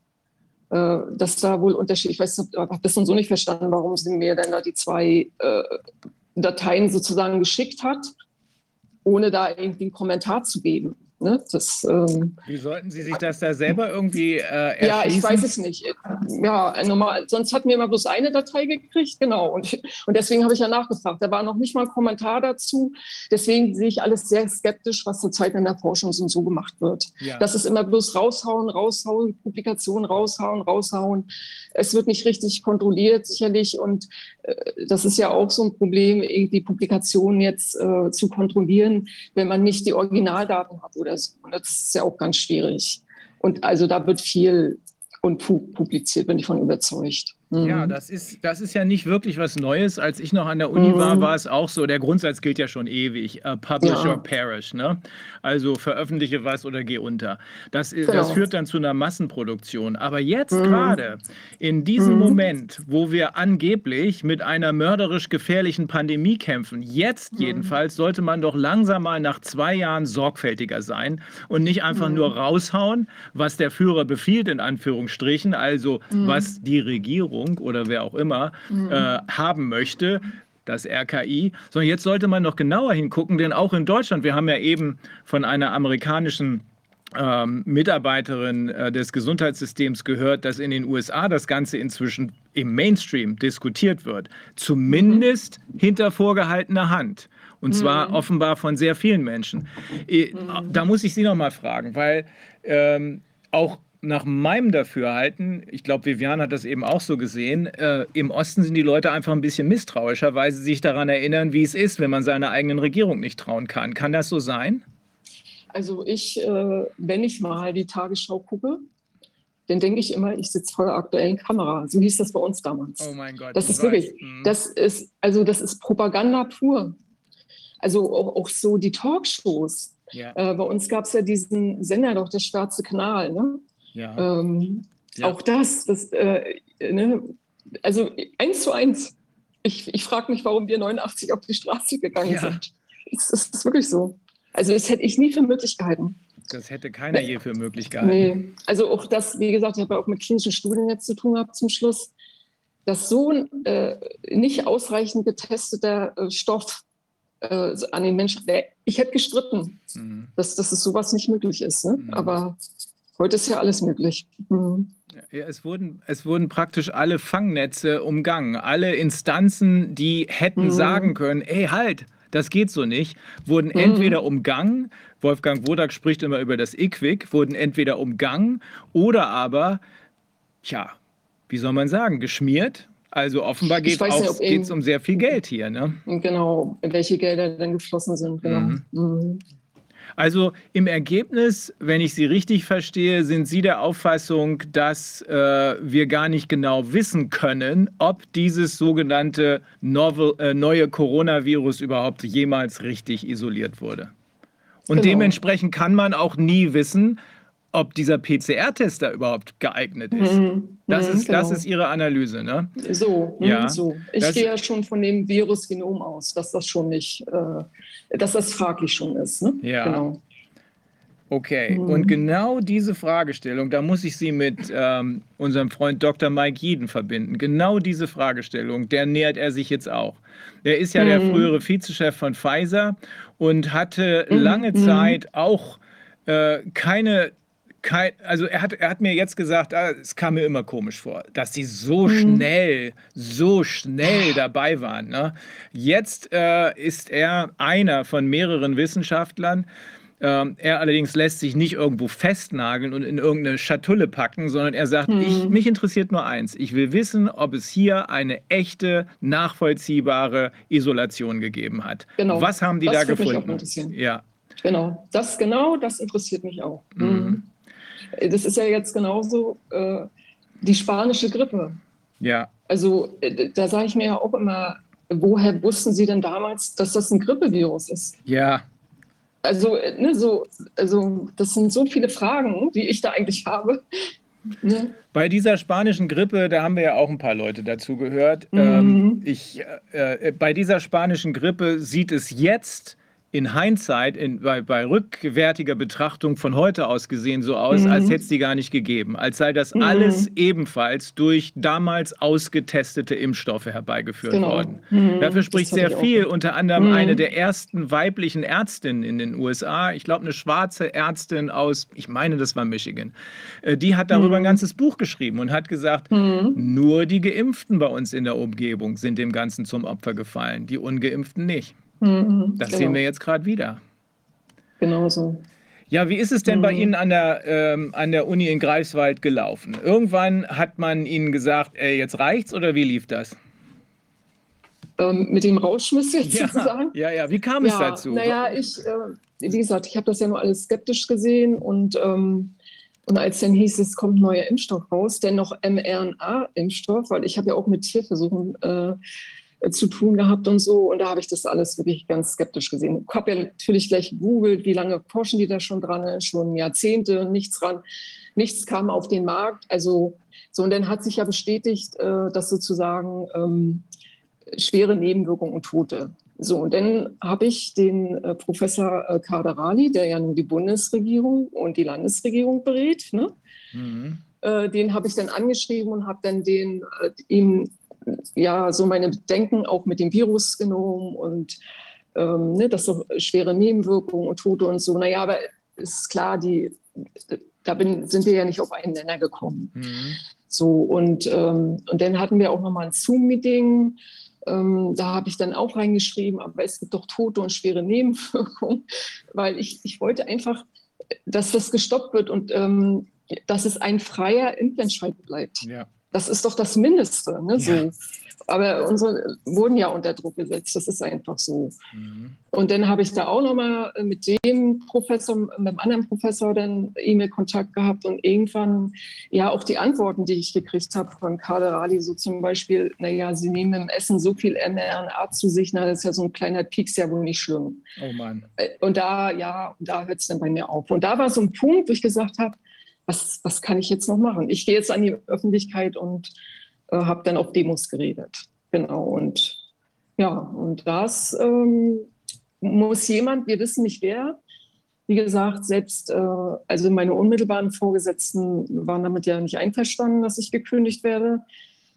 äh, dass da wohl Unterschied, ich weiß, ich habe das und so nicht verstanden, warum sie mir dann da die zwei äh, Dateien sozusagen geschickt hat, ohne da irgendwie einen Kommentar zu geben. Ne? Das, ähm, Wie sollten Sie sich das da selber irgendwie äh, Ja, ich weiß es nicht. Ja, normal, sonst hatten wir immer bloß eine Datei gekriegt, genau. Und, und deswegen habe ich ja nachgefragt. Da war noch nicht mal ein Kommentar dazu. Deswegen sehe ich alles sehr skeptisch, was zurzeit in der Forschung so gemacht wird. Ja. Das ist immer bloß raushauen, raushauen, Publikationen raushauen, raushauen. Es wird nicht richtig kontrolliert, sicherlich. Und äh, das ist ja auch so ein Problem, die Publikationen jetzt äh, zu kontrollieren, wenn man nicht die Originaldaten hat oder oder so. Das ist ja auch ganz schwierig. Und also da wird viel und publiziert, bin ich von überzeugt. Ja, mhm. das ist, das ist ja nicht wirklich was Neues. Als ich noch an der Uni war, mhm. war es auch so. Der Grundsatz gilt ja schon ewig. Uh, publish ja. or perish. Ne? Also veröffentliche was oder geh unter. Das, genau. das führt dann zu einer Massenproduktion. Aber jetzt mhm. gerade, in diesem mhm. Moment, wo wir angeblich mit einer mörderisch gefährlichen Pandemie kämpfen, jetzt mhm. jedenfalls, sollte man doch langsam mal nach zwei Jahren sorgfältiger sein und nicht einfach nur raushauen, was der Führer befiehlt, in Anführungsstrichen, also was die Regierung Regierung oder wer auch immer mhm. äh, haben möchte, das RKI, sondern jetzt sollte man noch genauer hingucken, denn auch in Deutschland, wir haben ja eben von einer amerikanischen ähm, Mitarbeiterin äh, des Gesundheitssystems gehört, dass in den USA das Ganze inzwischen im Mainstream diskutiert wird. Zumindest mhm. hinter vorgehaltener Hand. Und zwar mhm. offenbar von sehr vielen Menschen. Mhm. Da muss ich Sie noch mal fragen, weil ähm, auch nach meinem Dafürhalten, ich glaube, Vivian hat das eben auch so gesehen, äh, im Osten sind die Leute einfach ein bisschen misstrauischer, weil sie sich daran erinnern, wie es ist, wenn man seiner eigenen Regierung nicht trauen kann. Kann das so sein? Also ich, äh, wenn ich mal die Tagesschau gucke, dann denke ich immer, ich sitze vor der aktuellen Kamera. So hieß das bei uns damals. Oh mein Gott. Das ist wirklich, mhm. das ist, also das ist Propaganda pur. Also auch, auch so die Talkshows. Ja. Äh, bei uns gab es ja diesen Sender doch, der Schwarze Kanal, ne? Ja. Ähm, ja. Auch das, das äh, ne? also eins zu eins. Ich, ich frage mich, warum wir 89 auf die Straße gegangen ja. sind. Das, das ist wirklich so. Also das hätte ich nie für möglich gehalten. Das hätte keiner je für möglich gehalten. Nee. Also auch das, wie gesagt, ich habe auch mit klinischen Studien jetzt zu tun gehabt zum Schluss, dass so ein äh, nicht ausreichend getesteter äh, Stoff äh, an den Menschen, ich hätte gestritten, mhm. dass, dass es sowas nicht möglich ist. Ne? Mhm. Aber Heute ist ja alles möglich. Mhm. Ja, es, wurden, es wurden praktisch alle Fangnetze umgangen. Alle Instanzen, die hätten mhm. sagen können, ey, halt, das geht so nicht, wurden mhm. entweder umgangen, Wolfgang Wodak spricht immer über das IQWIC, wurden entweder umgangen oder aber, tja, wie soll man sagen, geschmiert. Also offenbar geht es um sehr viel Geld hier. Ne? Genau, welche Gelder dann geflossen sind. Genau. Mhm. Also im Ergebnis, wenn ich Sie richtig verstehe, sind Sie der Auffassung, dass äh, wir gar nicht genau wissen können, ob dieses sogenannte novel, äh, neue Coronavirus überhaupt jemals richtig isoliert wurde. Und genau. dementsprechend kann man auch nie wissen, ob dieser PCR-Test da überhaupt geeignet ist. Mhm. Das, mhm, ist genau. das ist Ihre Analyse, ne? So, mhm, ja. so. Ich das, gehe ja schon von dem Virusgenom aus, dass das schon nicht, äh, dass das fraglich schon ist. Ne? Ja. Genau. Okay, mhm. und genau diese Fragestellung, da muss ich Sie mit ähm, unserem Freund Dr. Mike Jeden verbinden. Genau diese Fragestellung, der nähert er sich jetzt auch. Er ist ja der mhm. frühere Vizechef von Pfizer und hatte mhm, lange mhm. Zeit auch äh, keine kein, also er hat, er hat mir jetzt gesagt, ah, es kam mir immer komisch vor, dass sie so mhm. schnell, so schnell dabei waren. Ne? Jetzt äh, ist er einer von mehreren Wissenschaftlern. Ähm, er allerdings lässt sich nicht irgendwo festnageln und in irgendeine Schatulle packen, sondern er sagt, mhm. ich, mich interessiert nur eins. Ich will wissen, ob es hier eine echte, nachvollziehbare Isolation gegeben hat. Genau. Was haben die das da gefunden? Ja. Genau, das genau, das interessiert mich auch. Mhm. Das ist ja jetzt genauso äh, die spanische Grippe. Ja. Also äh, da sage ich mir ja auch immer, woher wussten Sie denn damals, dass das ein Grippevirus ist? Ja. Also, äh, ne, so, also das sind so viele Fragen, die ich da eigentlich habe. Ne? Bei dieser spanischen Grippe, da haben wir ja auch ein paar Leute dazu gehört. Mhm. Ähm, ich, äh, äh bei dieser spanischen Grippe sieht es jetzt in Hindsight, in, bei, bei, rückwärtiger Betrachtung von heute aus gesehen so aus, mhm. als hätte es die gar nicht gegeben. Als sei das mhm. alles ebenfalls durch damals ausgetestete Impfstoffe herbeigeführt genau. worden. Mhm. Dafür spricht sehr viel. Unter anderem mhm. eine der ersten weiblichen Ärztinnen in den USA, ich glaube eine schwarze Ärztin aus, ich meine, das war Michigan, äh, die hat darüber ein mhm. ganzes Buch geschrieben und hat gesagt, mhm. nur die Geimpften bei uns in der Umgebung sind dem Ganzen zum Opfer gefallen, die Ungeimpften nicht. Mhm, das genau. sehen wir jetzt gerade wieder. Genau so. Ja, wie ist es denn mhm. bei Ihnen an der, ähm, an der Uni in Greifswald gelaufen? Irgendwann hat man Ihnen gesagt, ey, jetzt reicht's oder wie lief das? Ähm, mit dem Rauschmiss jetzt ja, sozusagen? Ja, ja, wie kam ja, es dazu? Naja, ich, äh, wie gesagt, ich habe das ja nur alles skeptisch gesehen und, ähm, und als dann hieß, es kommt ein neuer Impfstoff raus, dennoch mRNA-Impfstoff, weil ich habe ja auch mit Tierversuchen äh, zu tun gehabt und so. Und da habe ich das alles wirklich ganz skeptisch gesehen. Ich habe ja natürlich gleich gegoogelt, wie lange forschen die da schon dran, schon Jahrzehnte, nichts dran, nichts kam auf den Markt. Also so, und dann hat sich ja bestätigt, äh, dass sozusagen ähm, schwere Nebenwirkungen und Tote. So, und dann habe ich den äh, Professor äh, Kaderali, der ja nun die Bundesregierung und die Landesregierung berät, ne? Mhm. Äh, den habe ich dann angeschrieben und habe dann den, äh, ihm ja so meine Bedenken auch mit dem Virus genommen und ähm, ne, das so schwere Nebenwirkungen und Tote und so. Naja, aber ist klar, die, da bin, sind wir ja nicht auf einen Nenner gekommen. Mhm. So, und, ähm, und dann hatten wir auch nochmal ein Zoom-Meeting. Ähm, da habe ich dann auch reingeschrieben, aber es gibt doch Tote und schwere Nebenwirkungen, weil ich, ich wollte einfach, dass das gestoppt wird und ähm, dass es ein freier Impfentscheid bleibt. Ja. Das ist doch das Mindeste. Ne? So. Ja. Aber unsere wurden ja unter Druck gesetzt. Das ist einfach so. Mhm. Und dann habe ich da auch nochmal mit dem Professor, mit dem anderen Professor dann E-Mail-Kontakt gehabt und irgendwann ja auch die Antworten, die ich gekriegt habe von Kader Rali, so zum Beispiel, naja, sie nehmen im Essen so viel mRNA zu sich, na, das ist ja so ein kleiner Pieks, ja wohl nicht schlimm. Oh Mann. Äh, und da, ja, da hört es dann bei mir auf. Und da war so ein Punkt, wo ich gesagt habe, was, was kann ich jetzt noch machen? Ich gehe jetzt an die Öffentlichkeit und äh, habe dann auf Demos geredet. Genau. Und ja, und das ähm, muss jemand, wir wissen nicht wer, wie gesagt, selbst, äh, also meine unmittelbaren Vorgesetzten waren damit ja nicht einverstanden, dass ich gekündigt werde.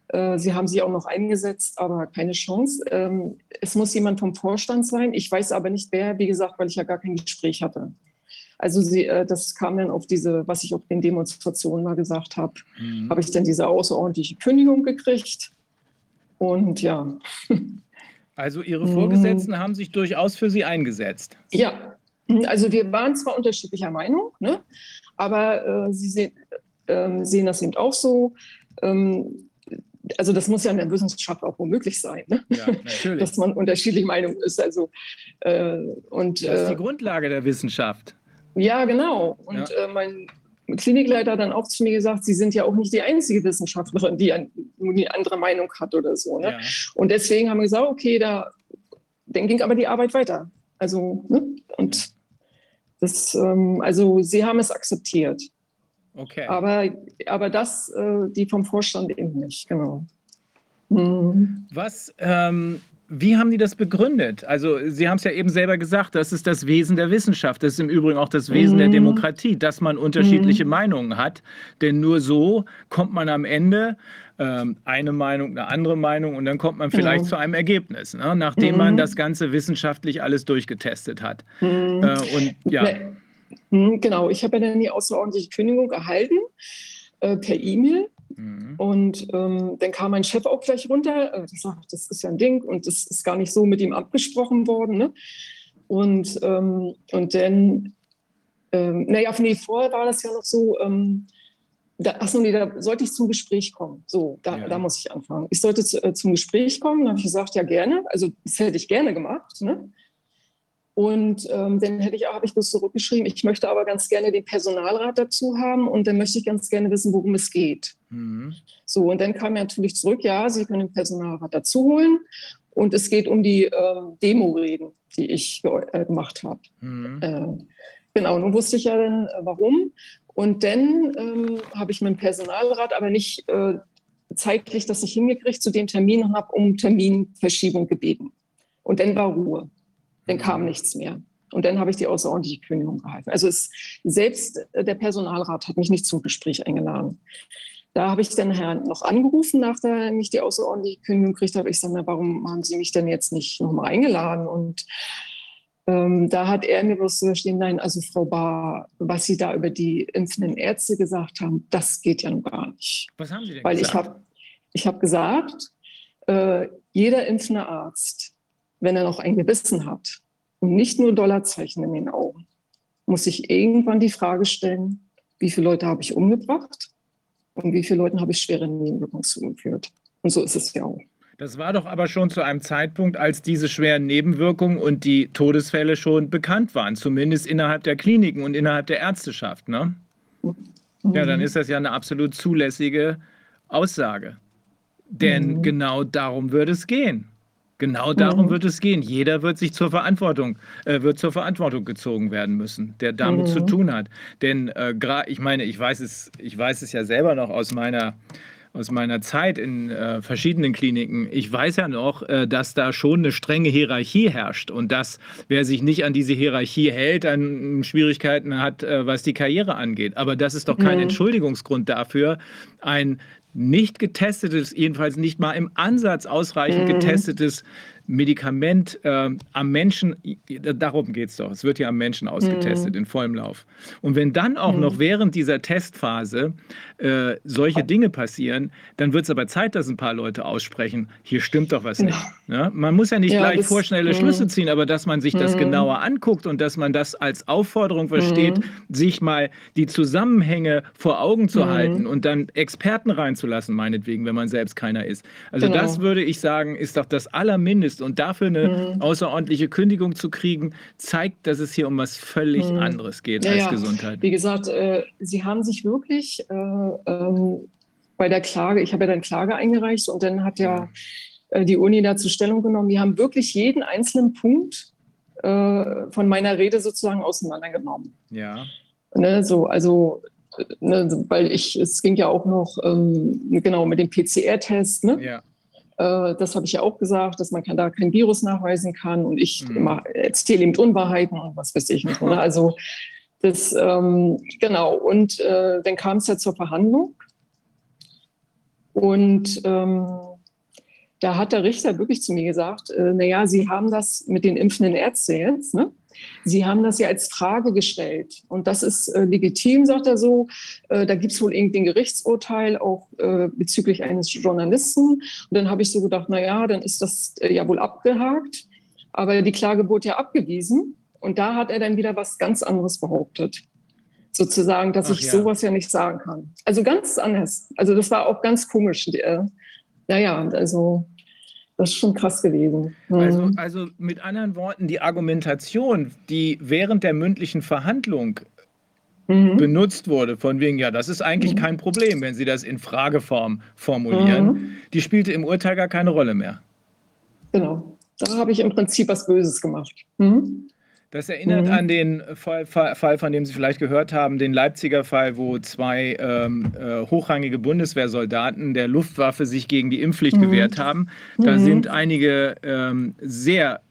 Äh, sie haben sich auch noch eingesetzt, aber keine Chance. Ähm, es muss jemand vom Vorstand sein. Ich weiß aber nicht wer, wie gesagt, weil ich ja gar kein Gespräch hatte. Also sie, äh, das kam dann auf diese, was ich auf den Demonstrationen mal gesagt habe, mhm. habe ich dann diese außerordentliche Kündigung gekriegt. Und ja. Also Ihre Vorgesetzten mhm. haben sich durchaus für Sie eingesetzt. Ja, also wir waren zwar unterschiedlicher Meinung, ne? aber äh, Sie sehen, äh, sehen das eben auch so. Ähm, also das muss ja in der Wissenschaft auch womöglich sein, ne? ja, dass man unterschiedlicher Meinung ist. Also, äh, und, das ist die äh, Grundlage der Wissenschaft. Ja, genau. Und ja. Äh, mein Klinikleiter hat dann auch zu mir gesagt, Sie sind ja auch nicht die einzige Wissenschaftlerin, die eine andere Meinung hat oder so. Ne? Ja. Und deswegen haben wir gesagt, okay, da, dann ging aber die Arbeit weiter. Also, ne? und das, ähm, also Sie haben es akzeptiert. Okay. Aber, aber das, äh, die vom Vorstand eben nicht, genau. Mhm. Was, ähm, wie haben die das begründet? Also, Sie haben es ja eben selber gesagt, das ist das Wesen der Wissenschaft. Das ist im Übrigen auch das Wesen mhm. der Demokratie, dass man unterschiedliche mhm. Meinungen hat. Denn nur so kommt man am Ende ähm, eine Meinung, eine andere Meinung und dann kommt man vielleicht mhm. zu einem Ergebnis, ne? nachdem man mhm. das Ganze wissenschaftlich alles durchgetestet hat. Mhm. Äh, und ja. Mhm, genau, ich habe ja dann die außerordentliche Kündigung erhalten äh, per E-Mail. Mhm. Und ähm, dann kam mein Chef auch gleich runter. Äh, ich sagte, das ist ja ein Ding und das ist gar nicht so mit ihm abgesprochen worden. Ne? Und, ähm, und dann, ähm, naja, nee, vorher war das ja noch so, ähm, da, achso, nee, da sollte ich zum Gespräch kommen. So, da, ja. da muss ich anfangen. Ich sollte zu, äh, zum Gespräch kommen, da habe ich gesagt, ja gerne. Also das hätte ich gerne gemacht. Ne? Und ähm, dann hätte ich, habe ich das zurückgeschrieben, ich möchte aber ganz gerne den Personalrat dazu haben und dann möchte ich ganz gerne wissen, worum es geht. Mhm. So, und dann kam er natürlich zurück, ja, Sie können den Personalrat dazu holen und es geht um die ähm, Demo-Reden, die ich äh, gemacht habe. Mhm. Äh, genau, nun wusste ich ja dann, äh, warum. Und dann ähm, habe ich mit dem Personalrat aber nicht äh, zeitlich das nicht hingekriegt zu dem Termin und habe um Terminverschiebung gebeten. Und dann war Ruhe. Dann kam nichts mehr. Und dann habe ich die außerordentliche Kündigung gehalten. Also es, selbst der Personalrat hat mich nicht zum Gespräch eingeladen. Da habe ich dann Herrn noch angerufen, nachdem ich die außerordentliche Kündigung gekriegt habe. Ich sage, na, warum haben Sie mich denn jetzt nicht nochmal eingeladen? Und ähm, da hat er mir bloß so stehen, nein, also Frau Bar, was Sie da über die impfenden Ärzte gesagt haben, das geht ja nun gar nicht. Was haben Sie denn Weil gesagt? ich habe ich hab gesagt, äh, jeder impfende Arzt, wenn er noch ein Gewissen hat und nicht nur Dollarzeichen in den Augen, muss sich irgendwann die Frage stellen, wie viele Leute habe ich umgebracht und wie viele Leuten habe ich schwere Nebenwirkungen zugeführt. Und so ist es ja auch. Das war doch aber schon zu einem Zeitpunkt, als diese schweren Nebenwirkungen und die Todesfälle schon bekannt waren, zumindest innerhalb der Kliniken und innerhalb der Ärzteschaft. Ne? Ja, dann ist das ja eine absolut zulässige Aussage. Denn Mhm. genau darum wird es gehen. Genau darum Mhm. wird es gehen. Jeder wird sich zur Verantwortung, äh, wird zur Verantwortung gezogen werden müssen, der damit Mhm. zu tun hat. Denn äh, ich meine, ich weiß es, ich weiß es ja selber noch aus meiner aus meiner Zeit in äh, verschiedenen Kliniken. Ich weiß ja noch, äh, dass da schon eine strenge Hierarchie herrscht und dass wer sich nicht an diese Hierarchie hält, dann Schwierigkeiten hat, äh, was die Karriere angeht. Aber das ist doch kein Mhm. Entschuldigungsgrund dafür, ein nicht getestetes, jedenfalls nicht mal im Ansatz ausreichend Mhm. getestetes Medikament äh, am Menschen, darum geht es doch, es wird ja am Menschen ausgetestet in vollem Lauf. Und wenn dann auch noch während dieser Testphase äh, solche Dinge passieren, dann wird es aber Zeit, dass ein paar Leute aussprechen, hier stimmt doch was nicht. Ja? Man muss ja nicht Ja, gleich das- vorschnelle mhm. Schlüsse ziehen, aber dass man sich das Mhm. genauer anguckt und dass man das als Aufforderung versteht, Mhm. sich mal die Zusammenhänge vor Augen zu halten und dann Experten reinzulassen, meinetwegen, wenn man selbst keiner ist. Also Genau. das würde ich sagen, ist doch das Allermindest. Und dafür eine außerordentliche Kündigung zu kriegen, zeigt, dass es hier um was völlig anderes geht Ja, als. Gesundheit. Wie gesagt, äh, Sie haben sich wirklich äh, ähm, bei der Klage, ich habe ja dann Klage eingereicht und dann hat ja äh, die Uni dazu Stellung genommen. Die haben wirklich jeden einzelnen Punkt äh, von meiner Rede sozusagen auseinandergenommen. Ja. Ne, so, also, äh, ne, weil ich, es ging ja auch noch ähm, genau mit dem PCR-Test, ne? Ja. Äh, das habe ich ja auch gesagt, dass man da kein Virus nachweisen kann und ich Mhm. erzähle eben Unwahrheiten und was weiß ich nicht. Oder? Also das, ähm, genau. Und äh, dann kam es ja zur Verhandlung und ähm, da hat der Richter wirklich zu mir gesagt, äh, naja, Sie haben das mit den impfenden Ärzten jetzt, ne? Sie haben das ja als Frage gestellt. Und das ist äh, legitim, sagt er so. Äh, da gibt es wohl irgendein Gerichtsurteil, auch äh, bezüglich eines Journalisten. Und dann habe ich so gedacht, na ja, dann ist das äh, ja wohl abgehakt. Aber die Klage wurde ja abgewiesen. Und da hat er dann wieder was ganz anderes behauptet. Sozusagen, dass Ach ich ja. sowas ja nicht sagen kann. Also ganz anders. Also das war auch ganz komisch. Äh, naja, also das ist schon krass gewesen. Mhm. Also, also mit anderen Worten, die Argumentation, die während der mündlichen Verhandlung Mhm. benutzt wurde, von wegen, ja, das ist eigentlich Mhm. kein Problem, wenn Sie das in Frageform formulieren, Mhm. die spielte im Urteil gar keine Rolle mehr. Genau. Da habe ich im Prinzip was Böses gemacht. Mhm. Das erinnert Mhm. an den Fall, Fall, Fall, von dem Sie vielleicht gehört haben, den Leipziger Fall, wo zwei ähm, äh, hochrangige Bundeswehrsoldaten der Luftwaffe sich gegen die Impfpflicht Mhm. gewehrt haben. Da Mhm. sind einige ähm, sehr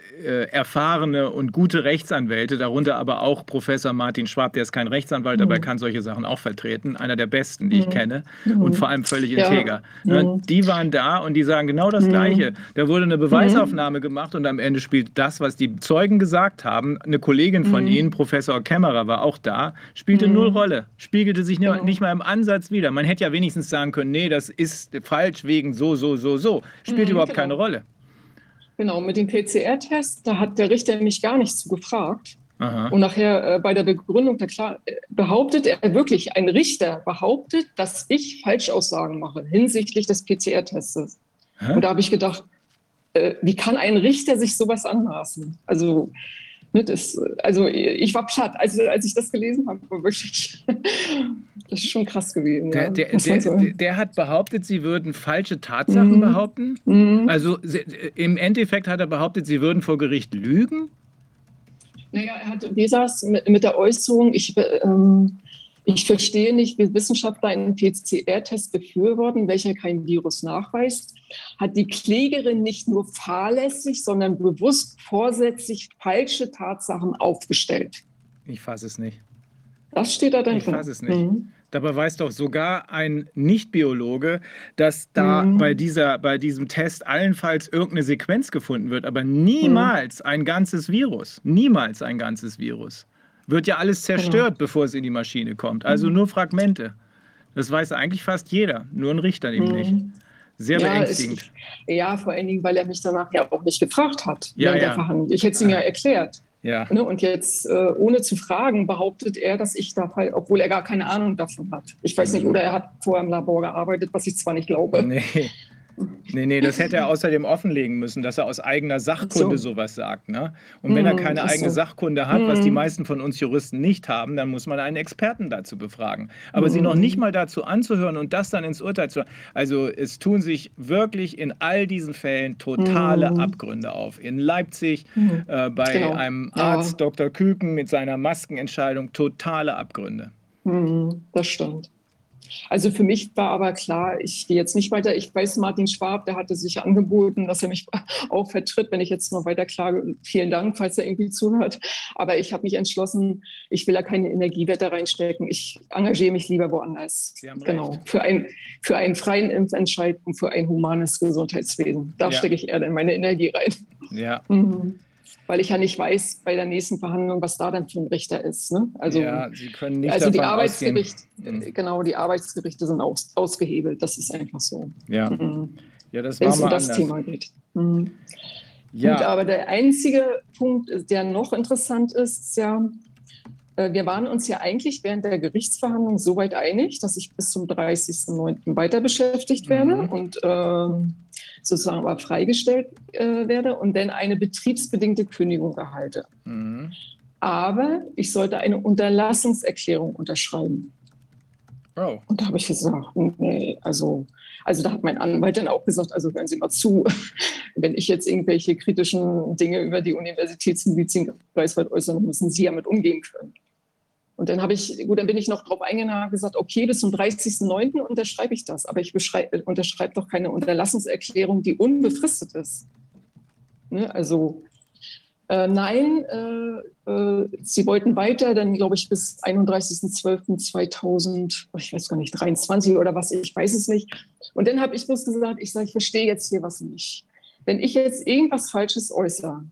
erfahrene und gute Rechtsanwälte, darunter aber auch Professor Martin Schwab, der ist kein Rechtsanwalt, aber er Mhm. kann solche Sachen auch vertreten, einer der besten, die ich Mhm. kenne Mhm. und vor allem völlig Ja. integer. Ne? Mhm. Die waren da und die sagen genau das Mhm. Gleiche. Da wurde eine Beweisaufnahme gemacht und am Ende spielt das, was die Zeugen gesagt haben. Eine Kollegin von Mhm. ihnen, Professor Kämmerer, war auch da, spielte Mhm. null Rolle, spiegelte sich nicht mal im Ansatz wieder. Man hätte ja wenigstens sagen können, nee, das ist falsch wegen so, so, so, so. Spielt Mhm, überhaupt genau. keine Rolle. Genau, mit dem PCR-Test, da hat der Richter mich gar nicht zu gefragt. Aha. Und nachher äh, bei der Begründung der Klar äh, behauptet er wirklich, ein Richter behauptet, dass ich Falschaussagen mache hinsichtlich des PCR-Testes. Und da habe ich gedacht, äh, wie kann ein Richter sich sowas anmaßen? Also, ne, das, also ich war platt, also, als ich das gelesen habe, war wirklich, das ist schon krass gewesen. Der, ja, der, der, hat behauptet, sie würden falsche Tatsachen Mhm. behaupten. Mhm. Also im Endeffekt hat er behauptet, sie würden vor Gericht lügen. Naja, er hat, wie saß mit, mit der Äußerung, ich, ähm, Ich verstehe nicht, wie Wissenschaftler einen PCR-Test befürworten, welcher kein Virus nachweist. Hat die Klägerin nicht nur fahrlässig, sondern bewusst vorsätzlich falsche Tatsachen aufgestellt? Ich fasse es nicht. Das steht da drin. Ich fasse es nicht. Mhm. Dabei weiß doch sogar ein Nicht-Biologe, dass da mhm. bei, dieser, bei diesem Test allenfalls irgendeine Sequenz gefunden wird, aber niemals mhm. ein ganzes Virus. Niemals ein ganzes Virus. Wird ja alles genau. zerstört, genau. bevor es in die Maschine kommt. Also mhm. nur Fragmente. Das weiß eigentlich fast jeder, nur ein Richter eben nicht. Mhm. Sehr ja, beängstigend. Ist, ja, vor allen Dingen, weil er mich danach ja auch nicht gefragt hat ja, während ja. der Verhandlung. Ich hätte es ihm ja erklärt. Ja. Ne, und jetzt, äh, ohne zu fragen, behauptet er, dass ich da obwohl er gar keine Ahnung davon hat. Ich weiß nicht, mhm. oder er hat vorher im Labor gearbeitet, was ich zwar nicht glaube. Nee. Nee, nee, das hätte er außerdem offenlegen müssen, dass er aus eigener Sachkunde so. sowas sagt. Ne? Und wenn er mhm, keine eigene so. Sachkunde hat, was die mhm. meisten von uns Juristen nicht haben, dann muss man einen Experten dazu befragen. Aber mhm. sie noch nicht mal dazu anzuhören und das dann ins Urteil zu. Also es tun sich wirklich in all diesen Fällen totale mhm. Abgründe auf. In Leipzig mhm. äh, bei genau. einem Arzt, ja. Dr. Küken, mit seiner Maskenentscheidung, totale Abgründe. Mhm, das stimmt. Also für mich war aber klar, ich gehe jetzt nicht weiter. Ich weiß, Martin Schwab, der hatte sich angeboten, dass er mich auch vertritt, wenn ich jetzt noch weiter klage. Vielen Dank, falls er irgendwie zuhört. Aber ich habe mich entschlossen, ich will da keine Energiewerte reinstecken. Ich engagiere mich lieber woanders. Genau. Für, ein, für einen freien Impfentscheid und für ein humanes Gesundheitswesen. Da ja. stecke ich eher in meine Energie rein. Ja. Mhm weil ich ja nicht weiß bei der nächsten Verhandlung, was da dann für ein Richter ist. Ne? Also, ja, Sie können nicht also die Arbeitsgericht, ausgehen. genau, die Arbeitsgerichte sind aus, ausgehebelt. Das ist einfach so. Ja, mhm. ja das war Wenn es um das anders. Thema geht. Mhm. Ja. Gut, aber der einzige Punkt, der noch interessant ist, ist ja, äh, wir waren uns ja eigentlich während der Gerichtsverhandlung so weit einig, dass ich bis zum 30.09. weiter beschäftigt werde mhm. und ähm, sozusagen aber freigestellt äh, werde und dann eine betriebsbedingte Kündigung erhalte. Mhm. Aber ich sollte eine Unterlassungserklärung unterschreiben. Oh. Und da habe ich gesagt, nee, also, also da hat mein Anwalt dann auch gesagt, also hören Sie mal zu, wenn ich jetzt irgendwelche kritischen Dinge über die Universitätsmedizin Greifswald äußern, müssen Sie damit umgehen können. Und dann habe ich, gut, dann bin ich noch drauf eingegangen und gesagt, okay, bis zum 30.09. unterschreibe ich das. Aber ich unterschreibe doch keine Unterlassungserklärung, die unbefristet ist. Ne? Also äh, nein, äh, äh, sie wollten weiter, dann glaube ich bis 31.12.2000, ich weiß gar nicht, 23 oder was, ich weiß es nicht. Und dann habe ich bloß gesagt, ich sage, ich verstehe jetzt hier was nicht. Wenn ich jetzt irgendwas Falsches äußere,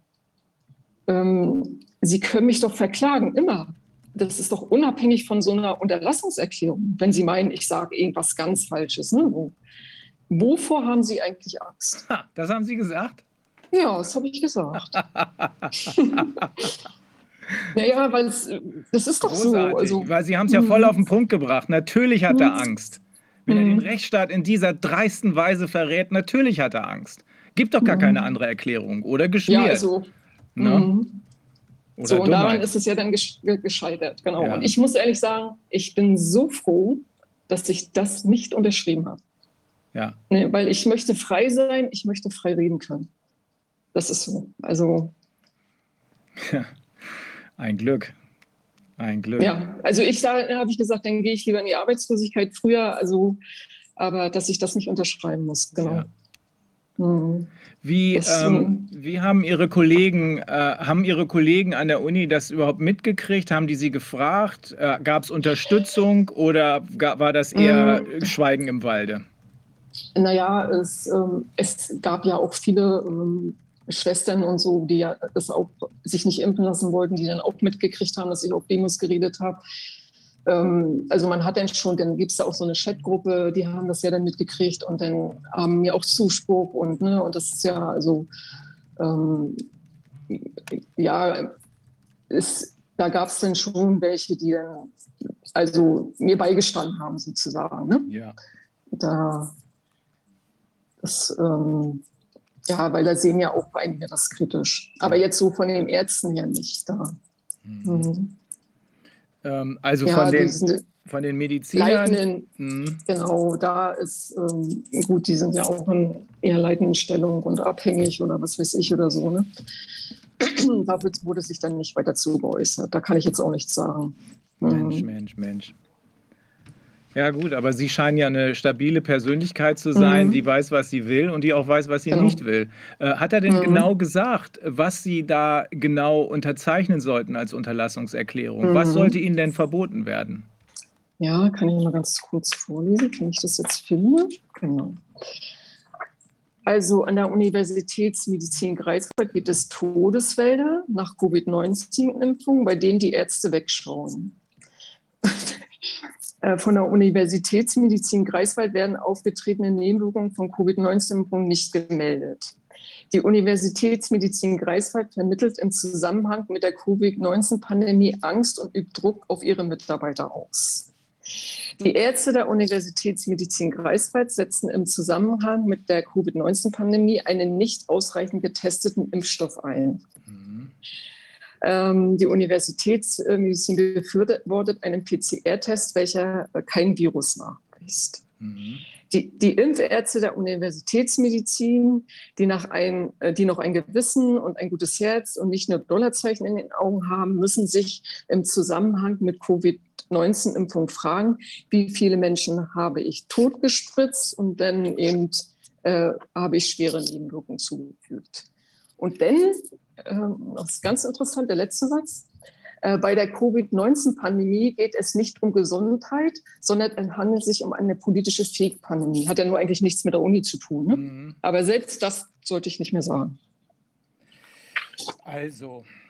ähm, Sie können mich doch verklagen, immer das ist doch unabhängig von so einer Unterlassungserklärung, wenn Sie meinen, ich sage irgendwas ganz Falsches. Ne? Wovor haben Sie eigentlich Angst? Ha, das haben Sie gesagt? Ja, das habe ich gesagt. naja, weil es, das ist doch Großartig, so. Also, weil Sie haben es ja voll auf den Punkt gebracht. Natürlich hat er Angst. Wenn er den mhm. Rechtsstaat in dieser dreisten Weise verrät, natürlich hat er Angst. Gibt doch gar keine andere Erklärung oder geschmiert. Ja, also, ne? Oder so, und daran ist es ja dann gescheitert. Genau. Ja. Und ich muss ehrlich sagen, ich bin so froh, dass ich das nicht unterschrieben habe. Ja. Nee, weil ich möchte frei sein, ich möchte frei reden können. Das ist so. Also. Ja. Ein Glück. Ein Glück. Ja, also ich da habe ich gesagt, dann gehe ich lieber in die Arbeitslosigkeit früher, also aber dass ich das nicht unterschreiben muss, genau. Ja. Wie, ähm, wie haben Ihre Kollegen, äh, haben Ihre Kollegen an der Uni das überhaupt mitgekriegt? Haben die Sie gefragt? Äh, Gab es Unterstützung oder war das eher mhm. Schweigen im Walde? Naja, es, ähm, es gab ja auch viele ähm, Schwestern und so, die ja das auch sich nicht impfen lassen wollten, die dann auch mitgekriegt haben, dass ich auf Demos geredet habe. Ähm, also man hat dann schon, dann gibt es da auch so eine Chatgruppe, die haben das ja dann mitgekriegt und dann haben mir auch Zuspruch und, ne, und das ist ja, also ähm, ja, ist, da gab es dann schon welche, die dann also mir beigestanden haben sozusagen. Ne? Ja. Da, das, ähm, ja, weil da sehen ja auch einige das kritisch. Aber jetzt so von den Ärzten her nicht da. Mhm. Mhm. Ähm, also ja, von, den, von den Medizinern. Leitenden, mhm. Genau, da ist ähm, gut, die sind ja auch in eher leitenden Stellung und abhängig oder was weiß ich oder so. Ne? Dafür wurde sich dann nicht weiter zu geäußert. Da kann ich jetzt auch nichts sagen. Mensch, mhm. Mensch, Mensch. Ja gut, aber Sie scheinen ja eine stabile Persönlichkeit zu sein, mhm. die weiß, was sie will und die auch weiß, was sie genau. nicht will. Äh, hat er denn mhm. genau gesagt, was Sie da genau unterzeichnen sollten als Unterlassungserklärung? Mhm. Was sollte Ihnen denn verboten werden? Ja, kann ich mal ganz kurz vorlesen, wenn ich das jetzt finde. Genau. Also an der Universitätsmedizin Greifswald gibt es Todeswälder nach Covid-19-Impfungen, bei denen die Ärzte wegschauen. Äh, von der Universitätsmedizin Greifswald werden aufgetretene Nebenwirkungen von Covid-19-Impfungen nicht gemeldet. Die Universitätsmedizin Greifswald vermittelt im Zusammenhang mit der Covid-19-Pandemie Angst und übt Druck auf ihre Mitarbeiter aus. Die Ärzte der Universitätsmedizin Greifswald setzen im Zusammenhang mit der Covid-19-Pandemie einen nicht ausreichend getesteten Impfstoff ein. Mhm. Ähm, die Universitätsmedizin befürwortet einen PCR-Test, welcher kein Virus nachweist. Mhm die, die Impfärzte der Universitätsmedizin, die, nach ein, äh, die noch ein Gewissen und ein gutes Herz und nicht nur Dollarzeichen in den Augen haben, müssen sich im Zusammenhang mit Covid-19-Impfung fragen, wie viele Menschen habe ich totgespritzt und dann eben äh, habe ich schwere Nebenwirkungen zugefügt. Und dann, äh, das ist ganz interessant, der letzte Satz, äh, bei der Covid-19-Pandemie geht es nicht um Gesundheit, sondern es handelt sich um eine politische Fake-Pandemie. Hat ja nur eigentlich nichts mit der Uni zu tun. Ne? Mhm. Aber selbst das sollte ich nicht mehr sagen. Also, ähm,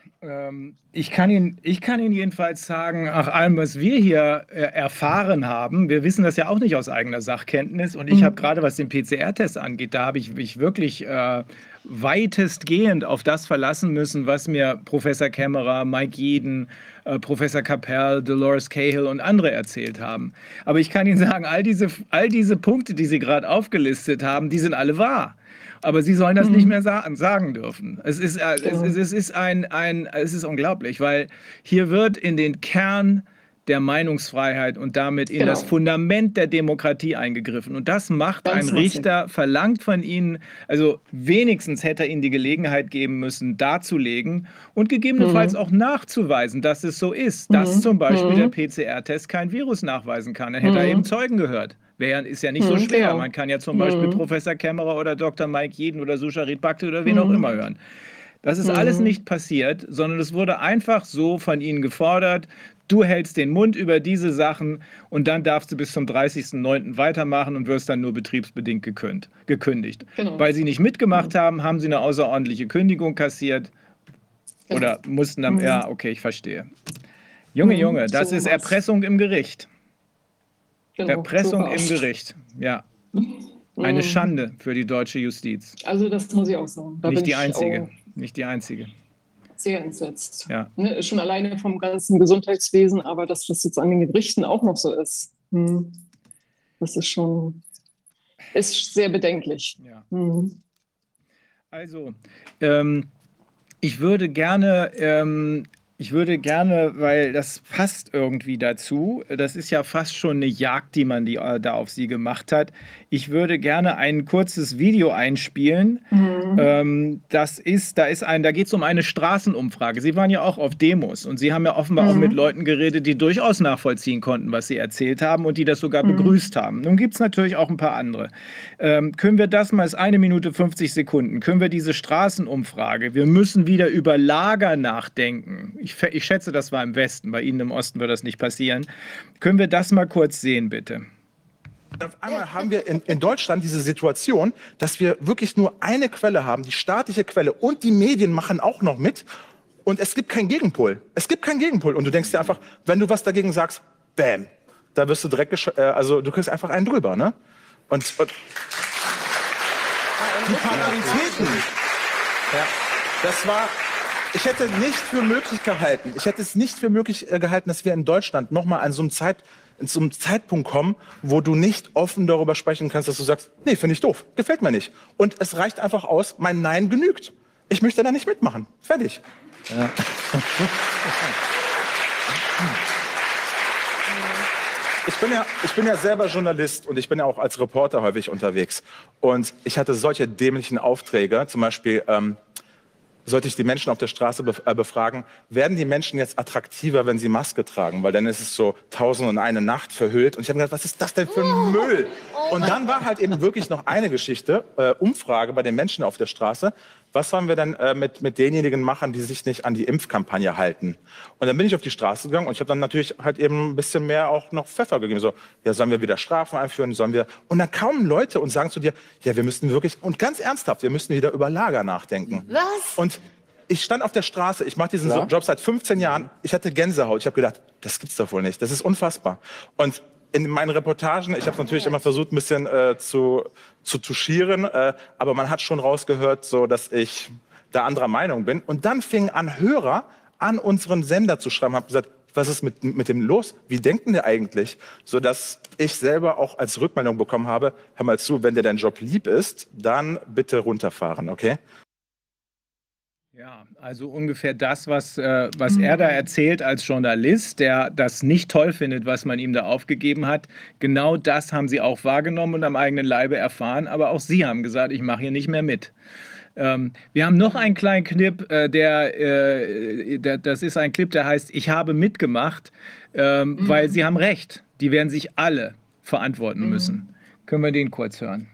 ich, kann Ihnen, ich kann Ihnen jedenfalls sagen, nach allem, was wir hier äh, erfahren haben, wir wissen das ja auch nicht aus eigener Sachkenntnis. Und ich mhm. habe gerade, was den PCR-Test angeht, da habe ich mich wirklich äh, weitestgehend auf das verlassen müssen, was mir Professor Kämmerer, Mike Jeden, äh, Professor Capell, Dolores Cahill und andere erzählt haben. Aber ich kann Ihnen sagen, all diese, all diese Punkte, die Sie gerade aufgelistet haben, die sind alle wahr. Aber sie sollen das mhm. nicht mehr sa sagen dürfen. Es ist, äh, es, es, es, ist ein, ein, es ist unglaublich, weil hier wird in den Kern der Meinungsfreiheit und damit in genau. das Fundament der Demokratie eingegriffen. Und das macht Ganz ein Richter, verlangt von Ihnen, also wenigstens hätte er Ihnen die Gelegenheit geben müssen, darzulegen und gegebenenfalls mhm. auch nachzuweisen, dass es so ist, dass mhm. zum Beispiel mhm. der PCR-Test kein Virus nachweisen kann. Dann hätte er mhm. eben Zeugen gehört. Wär, ist ja nicht so mhm, schwer. Genau. Man kann ja zum Beispiel mhm. Professor Kämmerer oder Dr. Mike Jeden oder Susharit Bhakti oder wen mhm. auch immer hören. Das ist alles nicht passiert, sondern es wurde einfach so von ihnen gefordert, du hältst den Mund über diese Sachen und dann darfst du bis zum 30.09. weitermachen und wirst dann nur betriebsbedingt gekündigt. Genau. Weil sie nicht mitgemacht haben, haben sie eine außerordentliche Kündigung kassiert oder mussten dann, ja, okay, ich verstehe. Junge, Junge, das so ist Erpressung im Gericht. Genau, Erpressung im Gericht, ja. Eine mhm. Schande für die deutsche Justiz. Also das muss ich auch sagen. Da nicht die einzige, nicht die einzige. Sehr entsetzt. Ja. Ne, schon alleine vom ganzen Gesundheitswesen, aber dass das jetzt an den Gerichten auch noch so ist, hm. das ist schon ist sehr bedenklich. Ja. Mhm. Also, ähm, ich würde gerne ähm, ich würde gerne, weil das passt irgendwie dazu, das ist ja fast schon eine Jagd, die man die, äh, da auf sie gemacht hat. Ich würde gerne ein kurzes Video einspielen. Mhm. Ähm, das ist, da ist ein, da geht es um eine Straßenumfrage. Sie waren ja auch auf Demos und Sie haben ja offenbar mhm. auch mit Leuten geredet, die durchaus nachvollziehen konnten, was Sie erzählt haben und die das sogar mhm. begrüßt haben. Nun gibt es natürlich auch ein paar andere. Ähm, können wir das mal, ist eine Minute 50 Sekunden, können wir diese Straßenumfrage, wir müssen wieder über Lager nachdenken. Ich ich, ich schätze, das war im Westen. Bei Ihnen im Osten wird das nicht passieren. Können wir das mal kurz sehen, bitte? Auf einmal haben wir in, in, Deutschland diese Situation, dass wir wirklich nur eine Quelle haben, die staatliche Quelle und die Medien machen auch noch mit und es gibt keinen Gegenpol. Es gibt keinen Gegenpol und du denkst dir einfach, wenn du was dagegen sagst, bam, da wirst du direkt, äh, also du kriegst einfach einen drüber, ne? Und, und die Polaritäten, ja, das war, ich hätte nicht für möglich gehalten, ich hätte es nicht für möglich äh, gehalten, dass wir in Deutschland nochmal an so einem Zeit, einem Zeitpunkt kommen, wo du nicht offen darüber sprechen kannst, dass du sagst, nee, finde ich doof, gefällt mir nicht. Und es reicht einfach aus, mein Nein genügt. Ich möchte da nicht mitmachen. Fertig. Ja. Ich bin, ja, ich bin ja selber Journalist und ich bin ja auch als Reporter häufig unterwegs. Und ich hatte solche dämlichen Aufträge, zum Beispiel ähm, sollte ich die Menschen auf der Straße äh, befragen, werden die Menschen jetzt attraktiver, wenn sie Maske tragen? Weil dann ist es so tausend und eine Nacht verhüllt. Und ich habe gedacht, was ist das denn für ein Müll? Und dann war halt eben wirklich noch eine Geschichte, äh, Umfrage bei den Menschen auf der Straße was sollen wir denn äh, mit, mit denjenigen machen, die sich nicht an die Impfkampagne halten? Und dann bin ich auf die Straße gegangen und ich habe dann natürlich halt eben ein bisschen mehr auch noch Pfeffer gegeben. So, ja, sollen wir wieder Strafen einführen? Sollen wir? Und dann kommen Leute und sagen zu dir, ja, wir müssten wirklich, und ganz ernsthaft, wir müssen wieder über Lager nachdenken. Was? Und ich stand auf der Straße, ich mache diesen ja. Job seit 15 Jahren, ich hatte Gänsehaut. Ich habe gedacht, das gibt's doch wohl nicht. Das ist unfassbar. Und in meinen Reportagen, ich habe natürlich immer versucht, ein bisschen äh, zu, zu touchieren, äh, aber man hat schon rausgehört, so dass ich da anderer Meinung bin. Und dann fingen an Hörer an unseren Sender zu schreiben, haben gesagt, was ist mit, mit dem los? Wie denken die eigentlich? So dass ich selber auch als Rückmeldung bekommen habe, hör mal zu, wenn dir dein Job lieb ist, dann bitte runterfahren, okay? Ja, also ungefähr das, was, äh, was er da erzählt als Journalist, der das nicht toll findet, was man ihm da aufgegeben hat. Genau das haben Sie auch wahrgenommen und am eigenen Leibe erfahren. Aber auch Sie haben gesagt, ich mache hier nicht mehr mit. Ähm, wir haben noch einen kleinen Clip, äh, der, äh, der, das ist ein Clip, der heißt, ich habe mitgemacht, ähm, mhm. weil Sie haben recht. Die werden sich alle verantworten mhm. müssen. Können wir den kurz hören?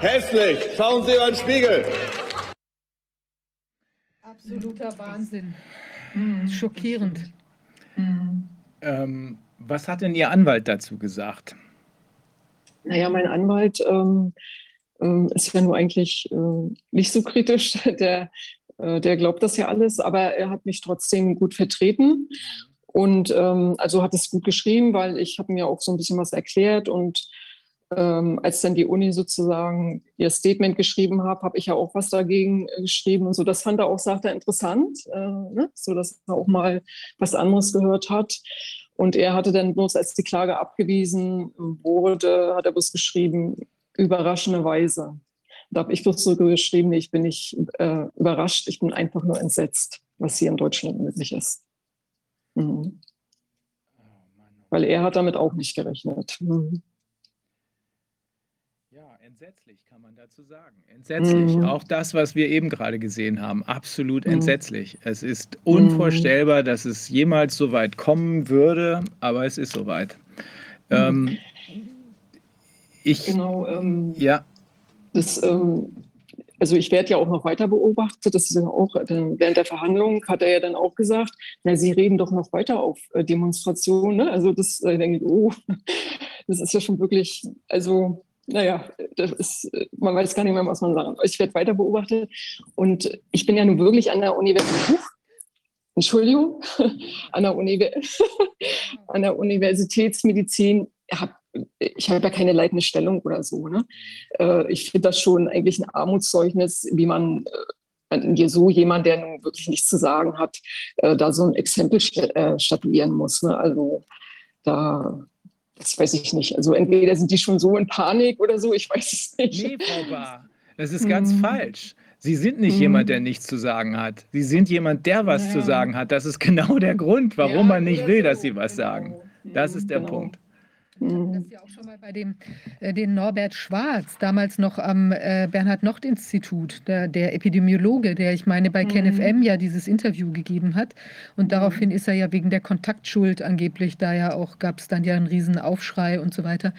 Hässlich. Schauen Sie über den Spiegel. Absoluter Wahnsinn. Mhm. Schockierend. Mhm. Ähm, was hat denn Ihr Anwalt dazu gesagt? Naja, mein Anwalt ähm, ähm, ist ja nur eigentlich äh, nicht so kritisch. Der, äh, der glaubt das ja alles, aber er hat mich trotzdem gut vertreten. Und ähm, also hat es gut geschrieben, weil ich habe mir auch so ein bisschen was erklärt und ähm, als dann die Uni sozusagen ihr Statement geschrieben hat, habe ich ja auch was dagegen äh, geschrieben und so. Das fand er auch, sagt er, interessant, äh, ne? so dass er auch mal was anderes gehört hat. Und er hatte dann bloß, als die Klage abgewiesen wurde, hat er bloß geschrieben, überraschenderweise. Da habe ich bloß so geschrieben, ich bin nicht äh, überrascht, ich bin einfach nur entsetzt, was hier in Deutschland möglich ist. Mhm. Weil er hat damit auch nicht gerechnet. Mhm. Entsetzlich kann man dazu sagen. Entsetzlich. Mhm. Auch das, was wir eben gerade gesehen haben, absolut mhm. entsetzlich. Es ist unvorstellbar, dass es jemals so weit kommen würde, aber es ist soweit. Mhm. Ähm, ich, genau. Ähm, ja. Das, ähm, also ich werde ja auch noch weiter beobachtet. Das ist ja auch während der Verhandlung hat er ja dann auch gesagt, na, Sie reden doch noch weiter auf äh, Demonstrationen. Ne? Also das äh, denke ich, oh, das ist ja schon wirklich, also naja, das ist, man weiß gar nicht mehr, was man sagen. Ich werde weiter beobachtet und ich bin ja nun wirklich an der Universität, Entschuldigung, an der, Univers an der Universitätsmedizin, habe ich habe ja keine leitende Stellung oder so. Ne? Äh, ich finde das schon eigentlich ein Armutszeugnis, wie man äh, so jemand, der nun wirklich nichts zu sagen hat, äh, da so ein Exempel äh, statuieren muss. Ne? Also da, das weiß ich nicht. Also entweder sind die schon so in Panik oder so, ich weiß es nicht. Nee, Frau Bar, das ist ganz hm. falsch. Sie sind nicht hm. jemand, der nichts zu sagen hat. Sie sind jemand, der was ja. zu sagen hat. Das ist genau der Grund, warum ja, man nicht will, dass Sie was genau. sagen. Das ist der genau. Punkt. Das mhm. ja auch schon mal bei dem äh, den Norbert Schwarz, damals noch am äh, Bernhard-Nocht-Institut, der, der, Epidemiologe, der ich meine bei mhm. KenFM ja dieses Interview gegeben hat. Und mhm. daraufhin ist er ja wegen der Kontaktschuld angeblich, da ja auch gab es dann ja einen riesen Aufschrei und so weiter.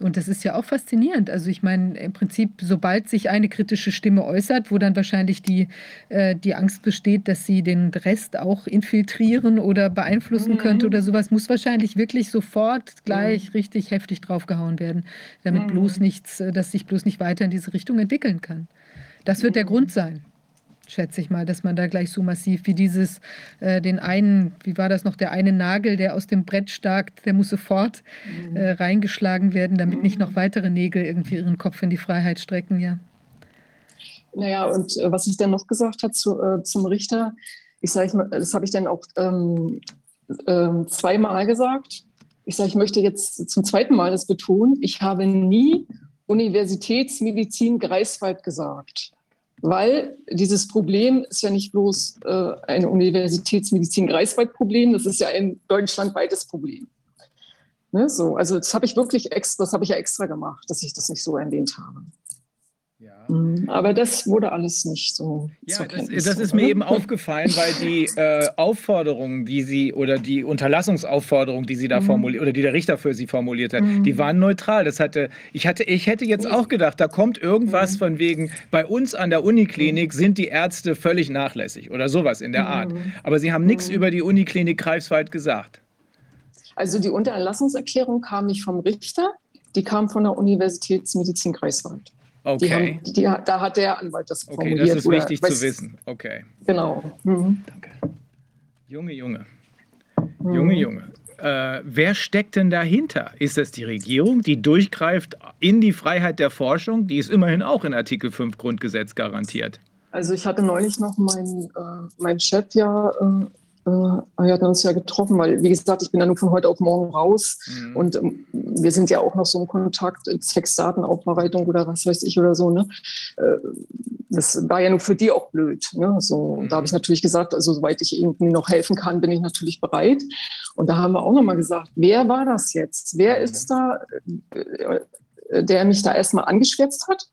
Und das ist ja auch faszinierend. Also ich meine, im Prinzip, sobald sich eine kritische Stimme äußert, wo dann wahrscheinlich die, äh, die Angst besteht, dass sie den Rest auch infiltrieren oder beeinflussen mhm. könnte oder sowas, muss wahrscheinlich wirklich sofort gleich mhm. richtig heftig draufgehauen werden, damit mhm. bloß nichts, äh, dass sich bloß nicht weiter in diese Richtung entwickeln kann. Das wird der Grund sein schätze ich mal, dass man da gleich so massiv wie dieses, äh, den einen, wie war das noch, der eine Nagel, der aus dem Brett stark, der muss sofort mhm. äh, reingeschlagen werden, damit nicht noch weitere Nägel irgendwie ihren Kopf in die Freiheit strecken, ja. Naja, und äh, was ich dann noch gesagt habe zu, äh, zum Richter, ich sage, das habe ich dann auch ähm, ähm, zweimal gesagt. Ich sage, ich möchte jetzt zum zweiten Mal das betonen. Ich habe nie Universitätsmedizin Greifswald gesagt weil dieses Problem ist ja nicht bloß äh, ein Universitätsmedizin-Greifswald-Problem, das ist ja ein deutschlandweites Problem. Ne, so, also das habe ich wirklich extra, das habe ich ja extra gemacht, dass ich das nicht so erwähnt habe. Mhm. Aber das wurde alles nicht so. Ja, das, das, ist mir eben aufgefallen, weil die äh, Aufforderungen, die sie oder die Unterlassungsaufforderungen, die sie da mhm. formuliert oder die der Richter für sie formuliert hat, mhm. die waren neutral. Das hatte ich hatte ich hätte jetzt auch gedacht, da kommt irgendwas mhm. von wegen bei uns an der Uniklinik sind die Ärzte völlig nachlässig oder sowas in der Art. Mhm. Aber sie haben nichts mhm. über die Uniklinik Greifswald gesagt. Also die Unterlassungserklärung kam nicht vom Richter, die kam von der Universitätsmedizin Greifswald. Okay. Die, die, da hat der Anwalt das formuliert. Okay, das ist wichtig zu wissen. Okay. Genau. Mhm. Danke. Junge, Junge. Mhm. Junge, Junge. Äh, wer steckt denn dahinter? Ist das die Regierung, die durchgreift in die Freiheit der Forschung? Die ist immerhin auch in Artikel 5 Grundgesetz garantiert. Also ich hatte neulich noch meinen äh, mein Chef ja äh, wir hatten uns ja getroffen, weil, wie gesagt, ich bin ja nur von heute auf morgen raus mhm. und ähm, wir sind ja auch noch so im Kontakt, Textdatenaufbereitung oder was weiß ich oder so. Ne? Äh, das war ja nur für die auch blöd. Ne? So, mhm. Da habe ich natürlich gesagt, also soweit ich irgendwie noch helfen kann, bin ich natürlich bereit. Und da haben wir auch nochmal gesagt, wer war das jetzt? Wer mhm. ist da, äh, der mich da erstmal angeschwärzt hat?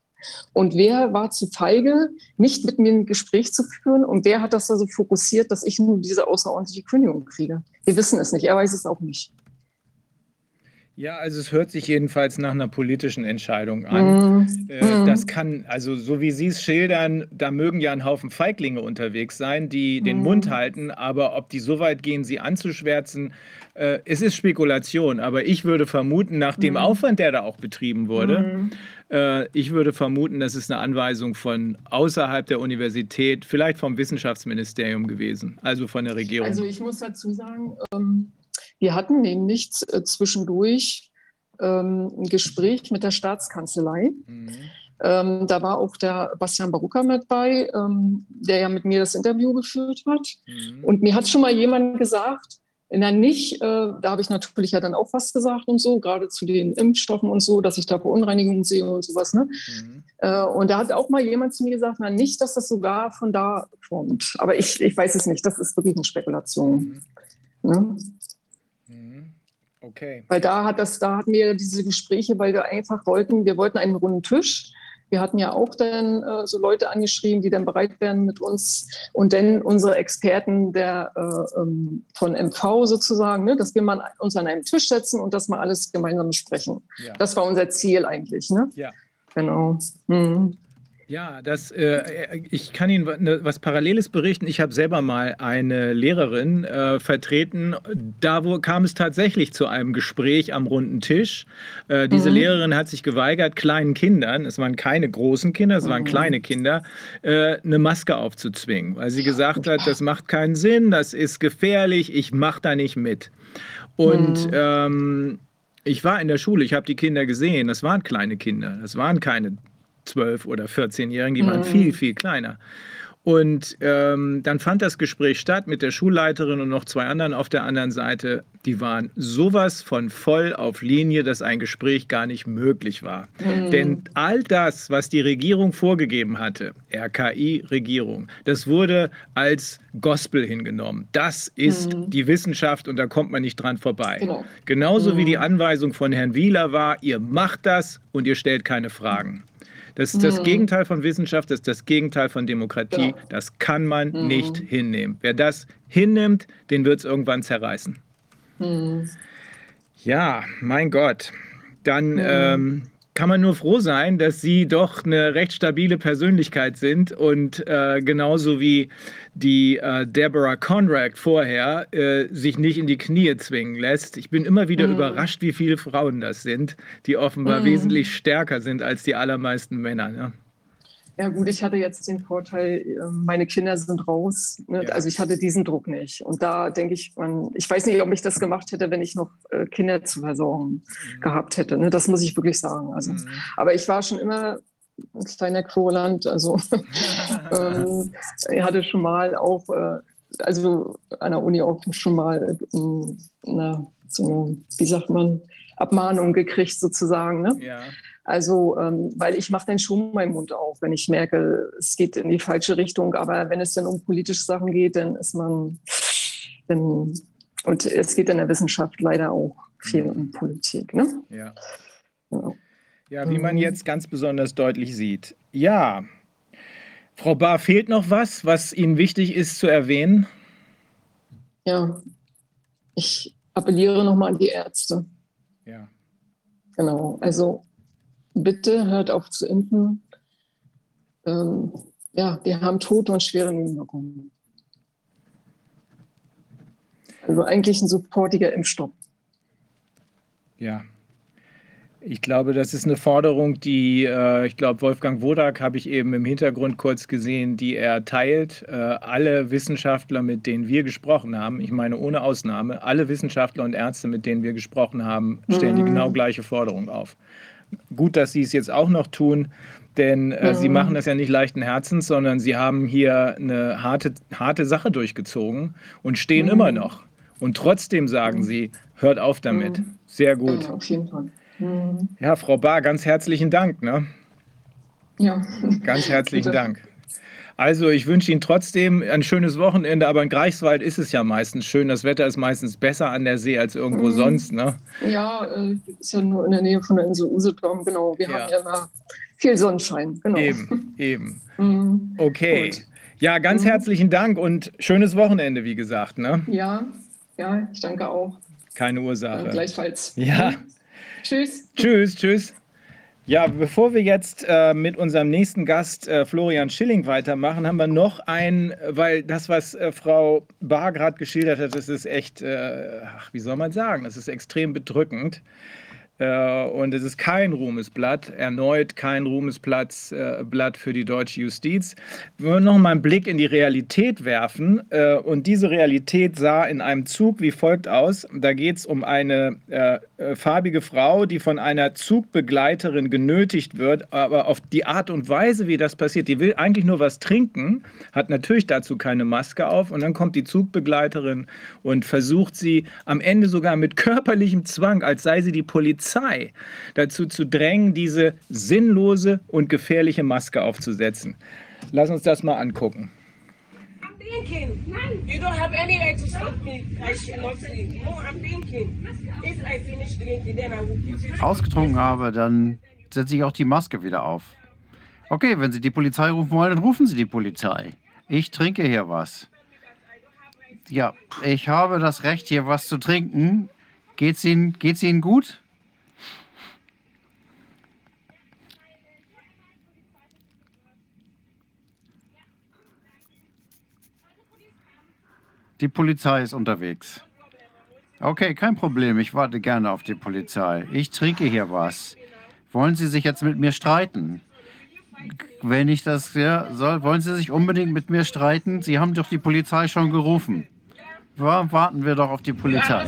Und wer war zu feige, nicht mit mir ein Gespräch zu führen? Und wer hat das also fokussiert, dass ich nun diese außerordentliche Kündigung kriege? Wir wissen es nicht. Er weiß es auch nicht. Ja, also es hört sich jedenfalls nach einer politischen Entscheidung an. Mm. Äh, das kann, also so wie Sie es schildern, da mögen ja ein Haufen Feiglinge unterwegs sein, die mm. den Mund halten, aber ob die so weit gehen, sie anzuschwärzen, äh, es ist Spekulation. Aber ich würde vermuten, nach dem mm. Aufwand, der da auch betrieben wurde, mhm. Ich würde vermuten, das ist eine Anweisung von außerhalb der Universität, vielleicht vom Wissenschaftsministerium gewesen, also von der Regierung. Also ich muss dazu sagen, ähm wir hatten nämlich äh, zwischendurch ähm, ein Gespräch mit der Staatskanzlei. Mhm. Ähm, da war auch der Bastian Barucker mit bei, ähm, der ja mit mir das Interview geführt hat. Mhm. Und mir hat schon mal jemand gesagt, na nicht, äh, da habe ich natürlich ja dann auch was gesagt und so, gerade zu den Impfstoffen und so, dass ich da Verunreinigungen sehe und sowas. Ne? Mhm. Äh, und da hat auch mal jemand zu mir gesagt, na nicht, dass das sogar von da kommt. Aber ich, ich weiß es nicht, das ist wirklich eine Spekulation. Mhm. Ne? Okay. Weil da hat das, da hatten wir diese Gespräche, weil wir einfach wollten, wir wollten einen runden Tisch. Wir hatten ja auch dann äh, so Leute angeschrieben, die dann bereit wären mit uns und dann unsere Experten der äh, ähm, von MV sozusagen, ne, dass wir mal uns an einen Tisch setzen und das mal alles gemeinsam besprechen. Ja. Das war unser Ziel eigentlich. Ne? Ja. Genau. Mhm. Ja, das, äh, ich kann Ihnen ne, was Paralleles berichten. Ich habe selber mal eine Lehrerin äh, vertreten. Da wo, kam es tatsächlich zu einem Gespräch am runden Tisch. Äh, diese mhm. Lehrerin hat sich geweigert, kleinen Kindern, es waren keine großen Kinder, es waren mhm. kleine Kinder, äh, eine Maske aufzuzwingen, weil sie gesagt hat, das macht keinen Sinn, das ist gefährlich, ich mache da nicht mit. Und mhm. ähm, Ich war in der Schule, ich habe die Kinder gesehen. Das waren kleine Kinder. Das waren keine 12- oder 14-Jährigen, die waren Mhm. viel, viel kleiner. Und ähm, dann fand das Gespräch statt mit der Schulleiterin und noch zwei anderen auf der anderen Seite. Die waren sowas von voll auf Linie, dass ein Gespräch gar nicht möglich war. Mhm. Denn all das, was die Regierung vorgegeben hatte, RKI-Regierung, das wurde als Gospel hingenommen. Das ist Mhm. die Wissenschaft und da kommt man nicht dran vorbei. Genau. Genauso wie Mhm. die Anweisung von Herrn Wieler war, ihr macht das und ihr stellt keine Fragen. Das ist das Mhm. Gegenteil von Wissenschaft, das ist das Gegenteil von Demokratie. Genau. Das kann man Mhm. nicht hinnehmen. Wer das hinnimmt, den wird es irgendwann zerreißen. Mhm. Ja, mein Gott. Dann ähm, kann man nur froh sein, dass Sie doch eine recht stabile Persönlichkeit sind und äh, genauso wie die äh, Deborah Conrad vorher äh, sich nicht in die Knie zwingen lässt. Ich bin immer wieder Mhm. überrascht, wie viele Frauen das sind, die offenbar Mhm. wesentlich stärker sind als die allermeisten Männer. Ne? Ja gut, ich hatte jetzt den Vorteil, äh, meine Kinder sind raus. Ne? Ja. Also ich hatte diesen Druck nicht. Und da denke ich, man, ich weiß nicht, ob ich das gemacht hätte, wenn ich noch äh, Kinder zu versorgen gehabt hätte. Ne? Das muss ich wirklich sagen. Also, Mhm. aber ich war schon immer ein kleiner Quoland. Also ähm, ich hatte schon mal auch, äh, also an der Uni auch schon mal äh, na, so eine, wie sagt man, Abmahnung gekriegt sozusagen. Ne? Ja. Also, ähm, weil ich mache dann schon meinen Mund auf, wenn ich merke, es geht in die falsche Richtung. Aber wenn es dann um politische Sachen geht, dann ist man, dann, und es geht in der Wissenschaft leider auch viel um Politik. Ne? Ja. Ja. Ja, wie man Mhm. jetzt ganz besonders deutlich sieht. Ja. Frau Bahr, fehlt noch was, was Ihnen wichtig ist zu erwähnen? ja, ich appelliere nochmal an die Ärzte. Ja. Genau. Also bitte hört auf zu impfen. Ähm, ja, wir haben tote und schwere Nebenwirkungen. Also eigentlich ein sofortiger Impfstoff. Ja. Ich glaube, das ist eine Forderung, die, äh, ich glaube, Wolfgang Wodak habe ich eben im Hintergrund kurz gesehen, die er teilt. Äh, alle Wissenschaftler, mit denen wir gesprochen haben, ich meine ohne Ausnahme, alle Wissenschaftler und Ärzte, mit denen wir gesprochen haben, stellen die Mhm. genau gleiche Forderung auf. Gut, dass Sie es jetzt auch noch tun, denn äh, Sie Mhm. machen das ja nicht leichten Herzens, sondern Sie haben hier eine harte, harte Sache durchgezogen und stehen Mhm. immer noch. Und trotzdem sagen Sie, hört auf damit. Mhm. Sehr gut. Ja, auf jeden Fall. Mhm. Ja, Frau Bahr, ganz herzlichen Dank. Ne? Ja. Ganz herzlichen. Dank. Also, ich wünsche Ihnen trotzdem ein schönes Wochenende, aber in Greifswald ist es ja meistens schön. Das Wetter ist meistens besser an der See als irgendwo Mhm. sonst. Ne? Ja, äh, ist ja nur in der Nähe von der Insel Usedom, genau. Wir Ja. haben ja immer viel Sonnenschein, genau. Eben, eben. Mhm. Okay. Gut. Ja, ganz Mhm. herzlichen Dank und schönes Wochenende, wie gesagt. Ne? Ja, ja, ich danke auch. Keine Ursache. gleichfalls. Ja. Tschüss. Tschüss, tschüss. Ja, bevor wir jetzt äh, mit unserem nächsten Gast äh, Florian Schilling weitermachen, haben wir noch ein, weil das, was äh, Frau Bar gerade geschildert hat, das ist echt, äh, ach, wie soll man sagen, das ist extrem bedrückend. Äh, und es ist kein Ruhmesblatt, erneut kein Ruhmesblatt äh, für die deutsche Justiz. Wir wollen noch mal einen Blick in die Realität werfen. Und diese Realität sah in einem Zug wie folgt aus. Da geht es um eine äh, farbige Frau, die von einer Zugbegleiterin genötigt wird, aber auf die Art und Weise, wie das passiert, die will eigentlich nur was trinken, hat natürlich dazu keine Maske auf und dann kommt die Zugbegleiterin und versucht sie am Ende sogar mit körperlichem Zwang, als sei sie die Polizei, dazu zu drängen, diese sinnlose und gefährliche Maske aufzusetzen. Lass uns das mal angucken. I'm thinking. You don't have any right to stop me. I should not sleep. No, I'm thinking. If I finish drinking, then I will put it. ausgetrunken habe, dann setze ich auch die Maske wieder auf. Okay, wenn Sie die Polizei rufen wollen, dann rufen Sie die Polizei. Ich trinke hier was. Ja, ich habe das Recht, hier was zu trinken. Geht's Ihnen, geht's Ihnen gut? Die Polizei ist unterwegs. Okay, kein Problem. Ich warte gerne auf die Polizei. Ich trinke hier was. Wollen Sie sich jetzt mit mir streiten? Wenn ich das ja, soll, wollen Sie sich unbedingt mit mir streiten? Sie haben doch die Polizei schon gerufen. Warum warten wir doch auf die Polizei?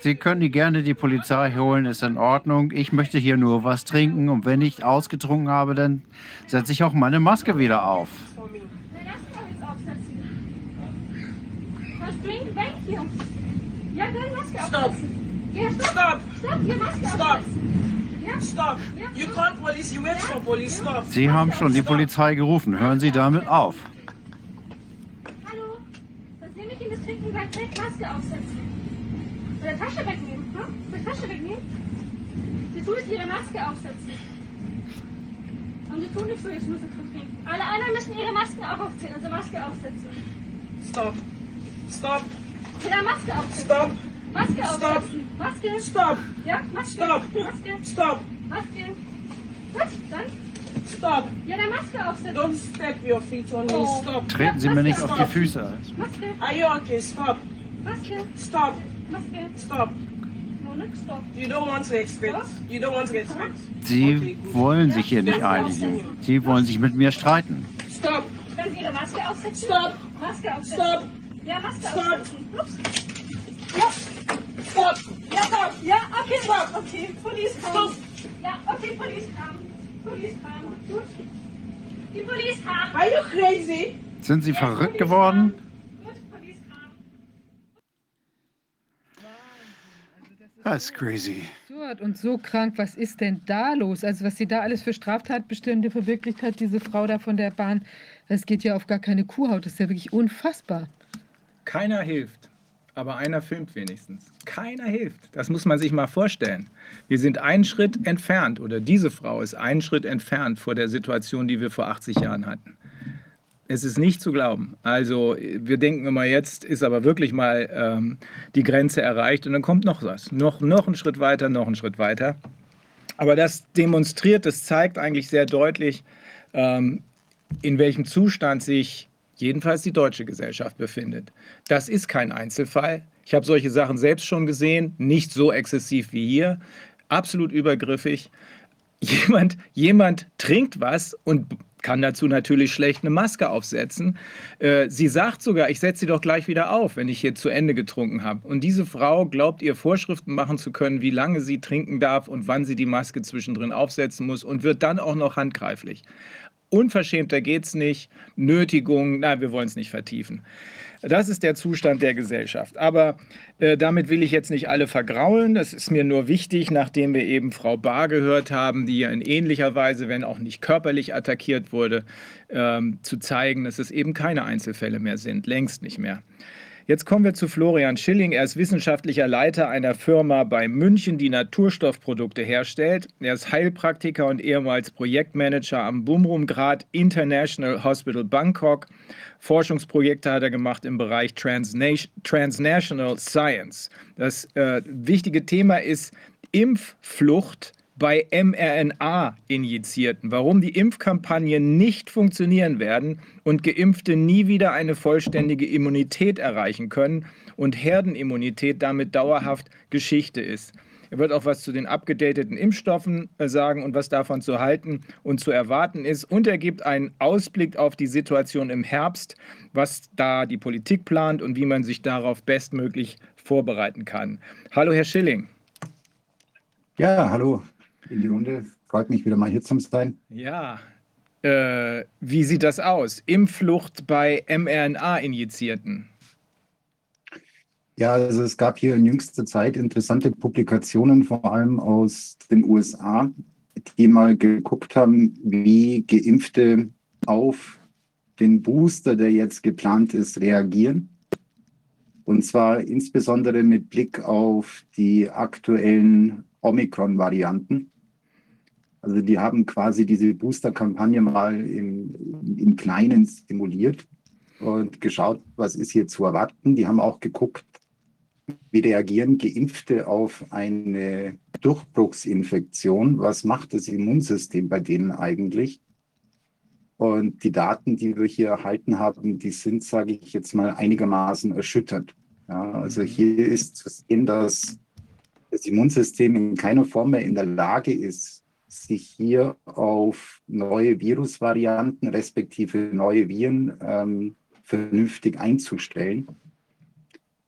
Sie können die gerne die Polizei holen, ist in Ordnung. Ich möchte hier nur was trinken und wenn ich ausgetrunken habe, dann setze ich auch meine Maske wieder auf. Was trinken? Weg hier. Ja, dann Maske Stop. Ja, stopp. Stop. Maske Stop. Ja, Stop. You call police. You wait for police. Stop. Sie haben schon die Polizei gerufen. Hören Sie damit auf. Hallo? Was nehme ich Ihnen das Trinken gleich weg? Maske aufsetzen. Oder Tasche wegnehmen. Hm? Oder Tasche wegnehmen? Sie tun es Ihre Maske aufsetzen. Und Sie tun nicht so, jetzt muss ich trinken. Alle anderen müssen ihre Masken auch aufziehen, also Maske aufsetzen. Stop. Stop. Ja, Maske aufsetzen. Stop. Maske Stop. aufsetzen. Maske. Stop. Ja, Maske. Stop. Maske. Stop. Maske. Gut, dann. Stop. Ja, dann Maske aufsetzen. Don't step your feet on me. Oh. Stop. Treten Sie mir nicht auf die Füße. Maske. Are you okay? Stop. Maske. Stop. Maske. Stop. No, look, stop. You don't want respect. You don't want respect. Sie wollen sich hier nicht einigen. Sie wollen sich mit mir streiten. Stop. Können Sie Ihre Maske aufsetzen? Stop. Maske aufsetzen. Stop. Ja, Stop. aufsetzen. Ups. Ja. Stop. Ja, stop. Ja, okay, stop. Okay, Police Stop. come. Ja, okay, Police come. Police come. Gut. Die Police come. Are you crazy? Sind Sie verrückt geworden? Gut, Police come. That's crazy. absurd und so krank. Was ist denn da los? Also was sie da alles für Straftatbestände verwirklicht hat, diese Frau da von der Bahn, das geht ja auf gar keine Kuhhaut. Das ist ja wirklich unfassbar. Keiner hilft, aber einer filmt wenigstens. Keiner hilft. Das muss man sich mal vorstellen. Wir sind einen Schritt entfernt oder diese Frau ist einen Schritt entfernt vor der Situation, die wir vor 80 Jahren hatten. Es ist nicht zu glauben. Also wir denken immer, jetzt ist aber wirklich mal ähm, die Grenze erreicht und dann kommt noch was. Noch, noch einen Schritt weiter, noch einen Schritt weiter. Aber das demonstriert, das zeigt eigentlich sehr deutlich, ähm, in welchem Zustand sich jedenfalls die deutsche Gesellschaft befindet. Das ist kein Einzelfall. Ich habe solche Sachen selbst schon gesehen, nicht so exzessiv wie hier, absolut übergriffig. Jemand, jemand trinkt was und kann dazu natürlich schlecht eine Maske aufsetzen. Äh, sie sagt sogar, ich setze sie doch gleich wieder auf, wenn ich hier zu Ende getrunken habe. Und diese Frau glaubt, ihr Vorschriften machen zu können, wie lange sie trinken darf und wann sie die Maske zwischendrin aufsetzen muss und wird dann auch noch handgreiflich. Unverschämter geht's nicht. Nötigung, na, wir wollen es nicht vertiefen. Das ist der Zustand der Gesellschaft. Aber äh, damit will ich jetzt nicht alle vergraulen. Das ist mir nur wichtig, nachdem wir eben Frau Bar gehört haben, die ja in ähnlicher Weise, wenn auch nicht körperlich attackiert wurde, ähm, zu zeigen, dass es eben keine Einzelfälle mehr sind. Längst nicht mehr. Jetzt kommen wir zu Florian Schilling. Er ist wissenschaftlicher Leiter einer Firma bei München, die Naturstoffprodukte herstellt. Er ist Heilpraktiker und ehemals Projektmanager am Bumrumgrad International Hospital Bangkok. Forschungsprojekte hat er gemacht im Bereich Transna Transnational Science. Das äh, wichtige Thema ist Impfflucht bei mRNA-Injizierten, warum die Impfkampagnen nicht funktionieren werden und Geimpfte nie wieder eine vollständige Immunität erreichen können und Herdenimmunität damit dauerhaft Geschichte ist. Er wird auch was zu den abgedateten Impfstoffen sagen und was davon zu halten und zu erwarten ist. Und er gibt einen Ausblick auf die Situation im Herbst, was da die Politik plant und wie man sich darauf bestmöglich vorbereiten kann. Hallo, Herr Schilling. Ja, hallo in die Runde. Freut mich wieder mal hier zu sein. Ja, äh, wie sieht das aus? Impfflucht bei mRNA-Injizierten? Ja, also es gab hier in jüngster Zeit interessante Publikationen, vor allem aus den USA, die mal geguckt haben, wie Geimpfte auf den Booster, der jetzt geplant ist, reagieren. Und zwar insbesondere mit Blick auf die aktuellen Omikron-Varianten. Also die haben quasi diese Booster-Kampagne mal im, im Kleinen simuliert und geschaut, was ist hier zu erwarten. Die haben auch geguckt, wie reagieren Geimpfte auf eine Durchbruchsinfektion? Was macht das Immunsystem bei denen eigentlich? Und die Daten, die wir hier erhalten haben, die sind, sage ich jetzt mal, einigermaßen erschüttert. Ja, also hier ist zu sehen, dass das Immunsystem in keiner Form mehr in der Lage ist, sich hier auf neue Virusvarianten respektive neue Viren ähm, vernünftig einzustellen.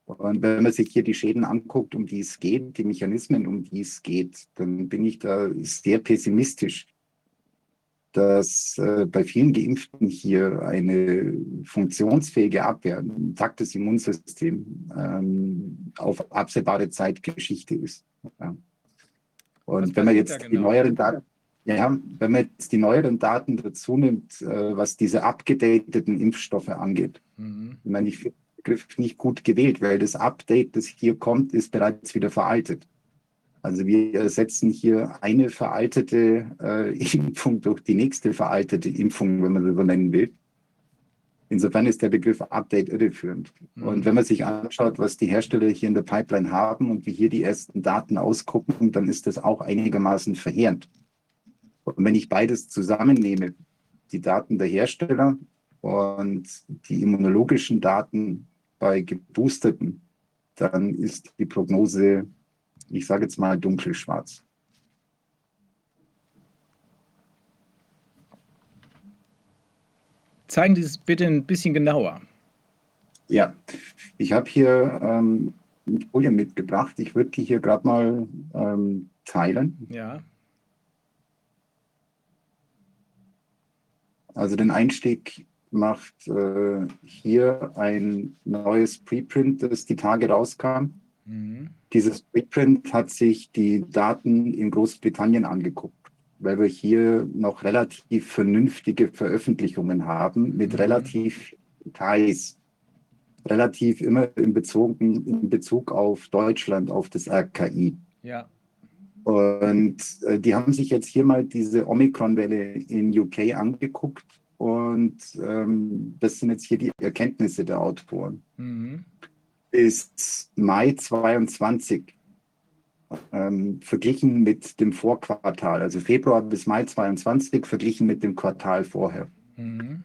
Und wenn man sich hier die Schäden anguckt, um die es geht, die Mechanismen, um die es geht, dann bin ich da sehr pessimistisch, dass äh, bei vielen Geimpften hier eine funktionsfähige Abwehr, ein intaktes Immunsystem ähm, auf absehbare Zeit Geschichte ist. Ja. Und wenn man jetzt genau? die neueren Daten, ja, wenn man jetzt die neueren Daten dazu nimmt, äh, was diese abgedateten Impfstoffe angeht, mhm. ich meine, ich finde den Begriff nicht gut gewählt, weil das Update, das hier kommt, ist bereits wieder veraltet. Also wir ersetzen hier eine veraltete äh, Impfung durch die nächste veraltete Impfung, wenn man so nennen will. Insofern ist der Begriff Update irreführend. Mhm. Und wenn man sich anschaut, was die Hersteller hier in der Pipeline haben und wie hier die ersten Daten ausgucken, dann ist das auch einigermaßen verheerend. Und wenn ich beides zusammennehme, die Daten der Hersteller und die immunologischen Daten bei Geboosterten, dann ist die Prognose ich sage jetzt mal dunkelschwarz. Zeigen Sie es bitte ein bisschen genauer. Ja, ich habe hier ähm, Folie mitgebracht. Ich würde die hier gerade mal ähm, teilen. Ja. Also den Einstieg macht äh, hier ein neues Preprint, das die Tage rauskam. Mhm. Dieses Preprint hat sich die Daten in Großbritannien angeguckt, weil wir hier noch relativ vernünftige Veröffentlichungen haben mit mhm. relativ Details, relativ immer in Bezug, in Bezug auf Deutschland, auf das RKI. Ja. Und äh, die haben sich jetzt hier mal diese Omikron-Welle in UK angeguckt und ähm, das sind jetzt hier die Erkenntnisse der Autoren. Mhm bis Mai 22 ähm, verglichen mit dem Vorquartal, also Februar bis Mai 22 verglichen mit dem Quartal vorher. Mhm.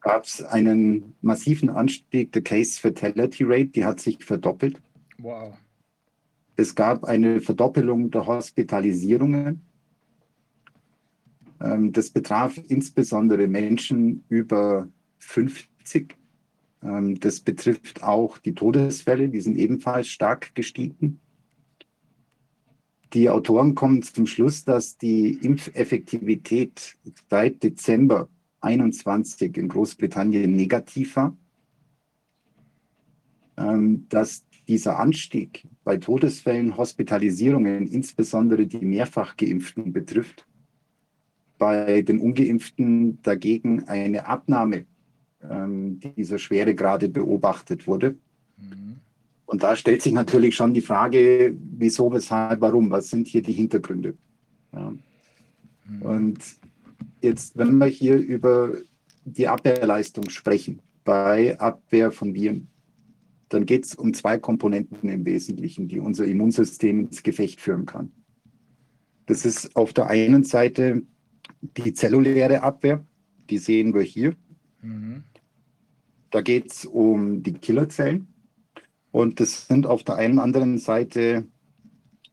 Gab es einen massiven Anstieg der Case Fatality Rate, die hat sich verdoppelt. Wow. Es gab eine Verdoppelung der Hospitalisierungen. Ähm, das betraf insbesondere Menschen über 50 ähm, das betrifft auch die Todesfälle, die sind ebenfalls stark gestiegen. Die Autoren kommen zum Schluss, dass die Impfeffektivität seit Dezember 21 in Großbritannien negativ war, ähm, dass dieser Anstieg bei Todesfällen, Hospitalisierungen, insbesondere die mehrfach geimpften betrifft, bei den ungeimpften dagegen eine Abnahme ähm, dieser Schweregrade beobachtet wurde. Mhm. Und da stellt sich natürlich schon die Frage, wieso, weshalb, warum, was sind hier die Hintergründe? Ja. Mhm. Und jetzt, wenn wir hier über die Abwehrleistung sprechen, bei Abwehr von Viren, dann geht es um zwei Komponenten im Wesentlichen, die unser Immunsystem ins Gefecht führen kann. Das ist auf der einen Seite die zelluläre Abwehr, die sehen wir hier. Mhm. Da geht es um die Killerzellen. Und das sind auf der einen anderen Seite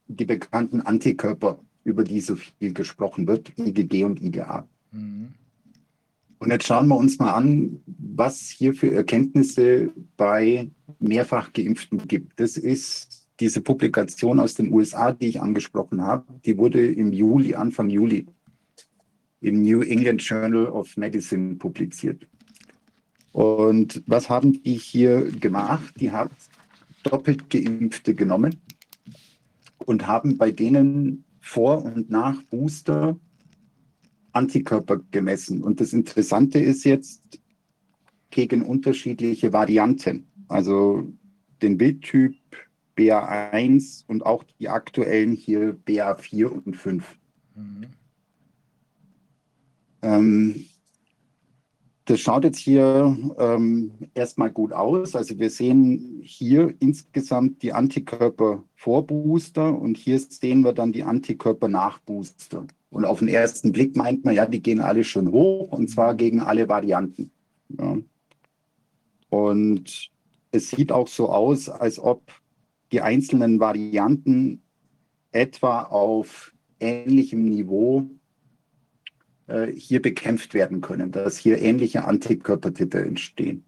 die bekannten Antikörper, über die so viel gesprochen wird, IgG und IgA. Mhm. Und jetzt schauen wir uns mal an, was hier für Erkenntnisse bei mehrfach Geimpften gibt. Das ist diese Publikation aus den USA, die ich angesprochen habe. Die wurde im Juli, Anfang Juli, im New England Journal of Medicine publiziert. Und was haben die hier gemacht? Die haben doppelt geimpfte genommen und haben bei denen vor und nach Booster Antikörper gemessen. Und das Interessante ist jetzt gegen unterschiedliche Varianten, also den Bildtyp BA1 und auch die aktuellen hier BA4 und 5. Mhm. Ähm, das schaut jetzt hier ähm, erstmal gut aus. Also wir sehen hier insgesamt die Antikörper vor Booster und hier sehen wir dann die Antikörper nach Booster. Und auf den ersten Blick meint man, ja, die gehen alle schon hoch und zwar gegen alle Varianten. Ja. Und es sieht auch so aus, als ob die einzelnen Varianten etwa auf ähnlichem Niveau äh, hier bekämpft werden können, dass hier ähnliche Antikörpertitel entstehen.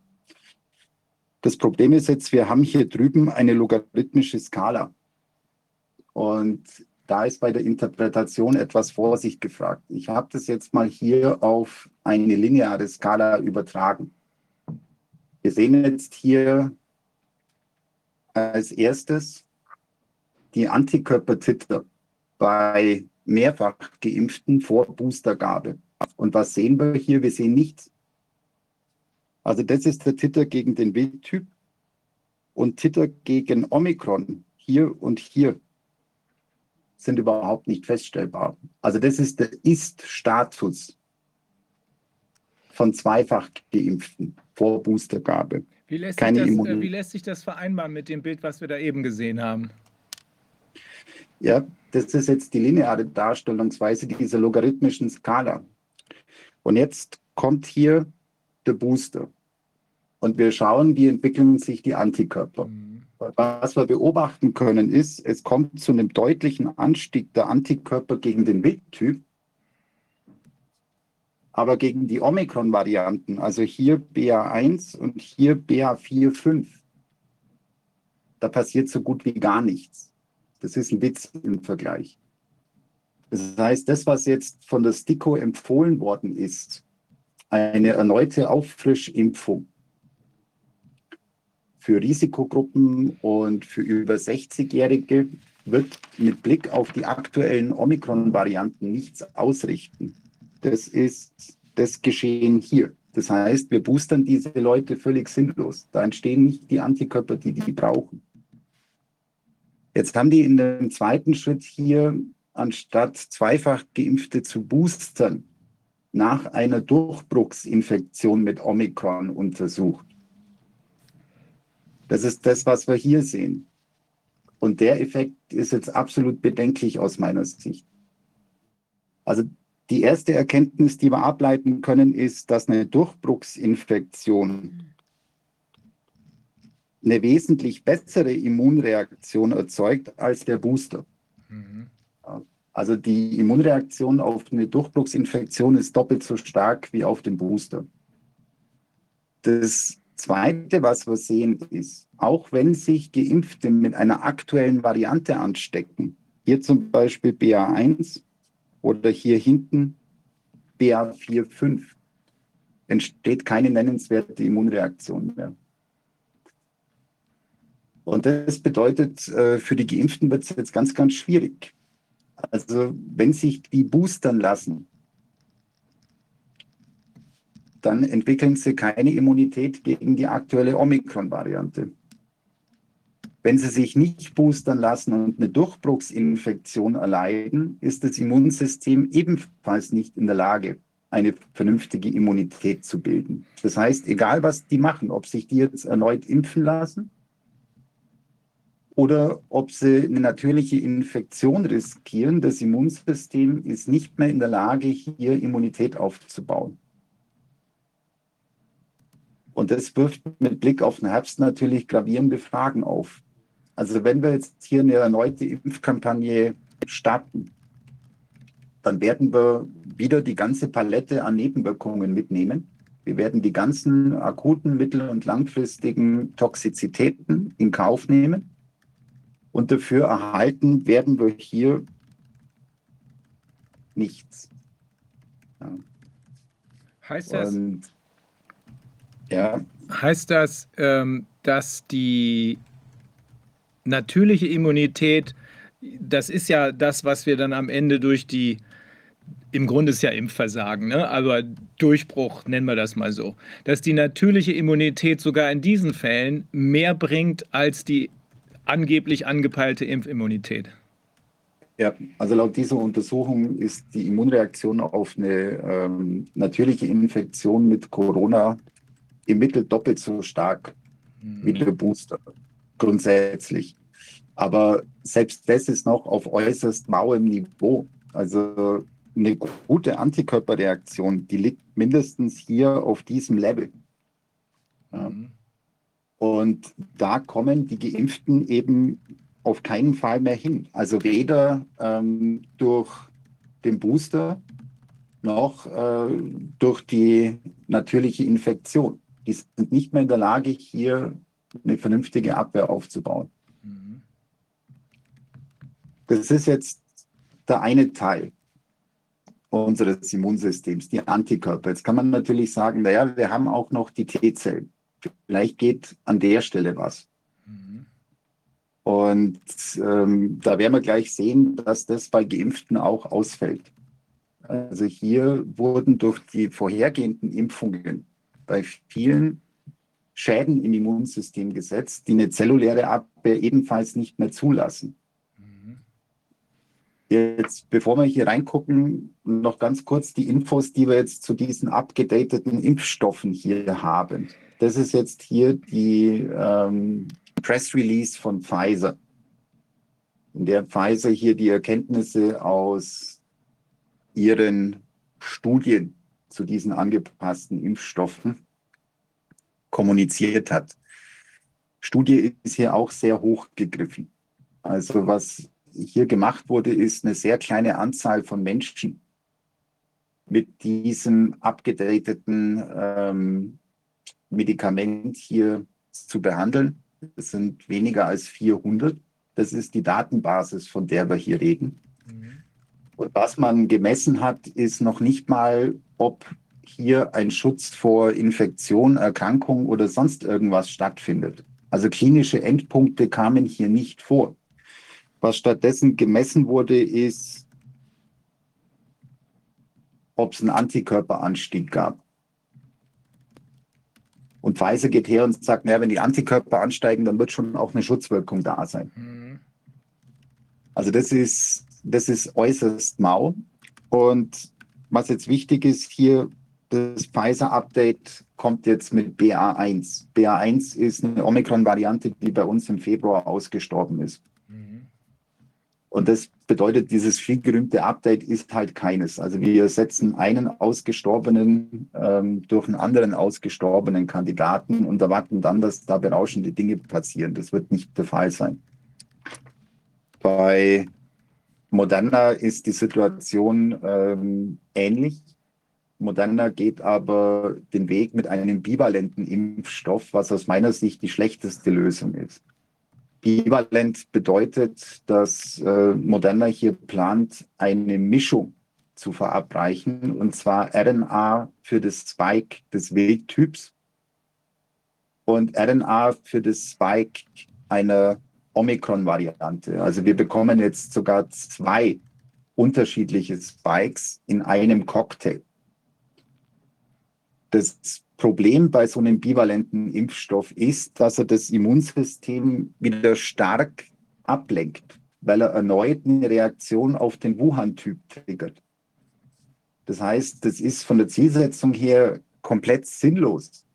Das Problem ist jetzt, wir haben hier drüben eine logarithmische Skala. Und da ist bei der Interpretation etwas Vorsicht gefragt. Ich habe das jetzt mal hier auf eine lineare Skala übertragen. Wir sehen jetzt hier als erstes die Antikörpertitter bei mehrfach geimpften vor Boostergabe. Und was sehen wir hier? Wir sehen nichts. Also das ist der Titter gegen den Wildtyp und Titter gegen Omikron hier und hier sind überhaupt nicht feststellbar. Also das ist der Ist-Status von zweifach geimpften vor Boostergabe. Wie lässt, das, äh, wie lässt, sich das, vereinbaren mit dem Bild, was wir da eben gesehen haben? Ja, das ist jetzt die lineare Darstellungsweise dieser logarithmischen Skala. Und jetzt kommt hier der Booster. Und wir schauen, wie entwickeln sich die Antikörper. Mhm. Was wir beobachten können, ist, es kommt zu einem deutlichen Anstieg der Antikörper gegen den Wildtyp. Aber gegen die Omikron-Varianten, also hier BA1 und hier BA45, da passiert so gut wie gar nichts. Das ist ein Witz im Vergleich. Das heißt, das, was jetzt von der STIKO empfohlen worden ist, eine erneute Auffrischimpfung für Risikogruppen und für über 60-Jährige, wird mit Blick auf die aktuellen Omikron-Varianten nichts ausrichten. Das ist das Geschehen hier. Das heißt, wir boostern diese Leute völlig sinnlos. Da entstehen nicht die Antikörper, die die brauchen. Jetzt haben die in dem zweiten Schritt hier, anstatt zweifach Geimpfte zu boostern, nach einer Durchbruchsinfektion mit Omikron untersucht. Das ist das, was wir hier sehen. Und der Effekt ist jetzt absolut bedenklich aus meiner Sicht. Also die erste Erkenntnis, die wir ableiten können, ist, dass eine Durchbruchsinfektion eine wesentlich bessere Immunreaktion erzeugt als der Booster. Mhm. Also die Immunreaktion auf eine Durchbruchsinfektion ist doppelt so stark wie auf den Booster. Das Zweite, was wir sehen, ist, auch wenn sich Geimpfte mit einer aktuellen Variante anstecken, hier zum Beispiel BA1 oder hier hinten BA45, entsteht keine nennenswerte Immunreaktion mehr. Und das bedeutet, äh, für die Geimpften wird es jetzt ganz, ganz schwierig. Also wenn sich die boostern lassen, dann entwickeln sie keine Immunität gegen die aktuelle Omikron-Variante. Wenn sie sich nicht boostern lassen und eine Durchbruchsinfektion erleiden, ist das Immunsystem ebenfalls nicht in der Lage, eine vernünftige Immunität zu bilden. Das heißt, egal was die machen, ob sich die jetzt erneut impfen lassen oder ob sie eine natürliche Infektion riskieren. Das Immunsystem ist nicht mehr in der Lage, hier Immunität aufzubauen. Und das wirft mit Blick auf den Herbst natürlich gravierende Fragen auf. Also wenn wir jetzt hier eine erneute Impfkampagne starten, dann werden wir wieder die ganze Palette an Nebenwirkungen mitnehmen. Wir werden die ganzen akuten, mittel- und langfristigen Toxizitäten in Kauf nehmen. Und dafür erhalten werden wir hier nichts. Ja. Heißt das, und, ja. heißt das ähm, dass die natürliche Immunität, das ist ja das, was wir dann am Ende durch die, im Grunde ist ja Impfversagen, ne? aber Durchbruch nennen wir das mal so, dass die natürliche Immunität sogar in diesen Fällen mehr bringt als die angeblich angepeilte Impfimmunität? Ja, also laut dieser Untersuchung ist die Immunreaktion auf eine ähm, natürliche Infektion mit Corona im Mittel doppelt so stark mhm. wie der Booster, grundsätzlich. Aber selbst das ist noch auf äußerst mauem Niveau. Also eine gute Antikörperreaktion, die liegt mindestens hier auf diesem Level. Ja. Mhm. Und da kommen die Geimpften eben auf keinen Fall mehr hin. Also weder ähm, durch den Booster noch äh, durch die natürliche Infektion. Die sind nicht mehr in der Lage, hier eine vernünftige Abwehr aufzubauen. Das ist jetzt der eine Teil unseres Immunsystems, die Antikörper. Jetzt kann man natürlich sagen, naja, wir haben auch noch die T-Zellen. Vielleicht geht an der Stelle was. Und ähm, da werden wir gleich sehen, dass das bei Geimpften auch ausfällt. Also hier wurden durch die vorhergehenden Impfungen bei vielen Schäden im Immunsystem gesetzt, die eine zelluläre Abwehr ebenfalls nicht mehr zulassen. Jetzt, bevor wir hier reingucken, noch ganz kurz die Infos, die wir jetzt zu diesen abgedateten Impfstoffen hier haben. Das ist jetzt hier die ähm, Press Release von Pfizer, in der Pfizer hier die Erkenntnisse aus ihren Studien zu diesen angepassten Impfstoffen kommuniziert hat. Studie ist hier auch sehr hoch gegriffen. Also was hier gemacht wurde, ist eine sehr kleine Anzahl von Menschen mit diesem abgedateten ähm, Medikament hier zu behandeln. Das sind weniger als 400. Das ist die Datenbasis, von der wir hier reden. Mhm. Und was man gemessen hat, ist noch nicht mal, ob hier ein Schutz vor Infektion, Erkrankung oder sonst irgendwas stattfindet. Also klinische Endpunkte kamen hier nicht vor. Was stattdessen gemessen wurde, ist, ob es einen Antikörperanstieg gab. Und Pfizer geht her und sagt, naja, wenn die Antikörper ansteigen, dann wird schon auch eine Schutzwirkung da sein. Mhm. Also das ist, das ist äußerst mau. Und was jetzt wichtig ist hier, das Pfizer-Update kommt jetzt mit BA1. BA1 ist eine Omikron-Variante, die bei uns im Februar ausgestorben ist. Und das bedeutet, dieses viel gerühmte Update ist halt keines. Also wir setzen einen ausgestorbenen ähm, durch einen anderen ausgestorbenen Kandidaten und erwarten dann, dass da berauschende Dinge passieren. Das wird nicht der Fall sein. Bei Moderna ist die Situation ähm, ähnlich. Moderna geht aber den Weg mit einem bivalenten Impfstoff, was aus meiner Sicht die schlechteste Lösung ist. Bivalent bedeutet, dass äh, Moderna hier plant, eine Mischung zu verabreichen, und zwar RNA für das Spike des Wildtyps und RNA für das Spike einer Omikron-Variante. Also wir bekommen jetzt sogar zwei unterschiedliche Spikes in einem Cocktail. Das Problem bei so einem bivalenten Impfstoff ist, dass er das Immunsystem wieder stark ablenkt, weil er erneut eine Reaktion auf den Wuhan-Typ triggert. Das heißt, das ist von der Zielsetzung her komplett sinnlos,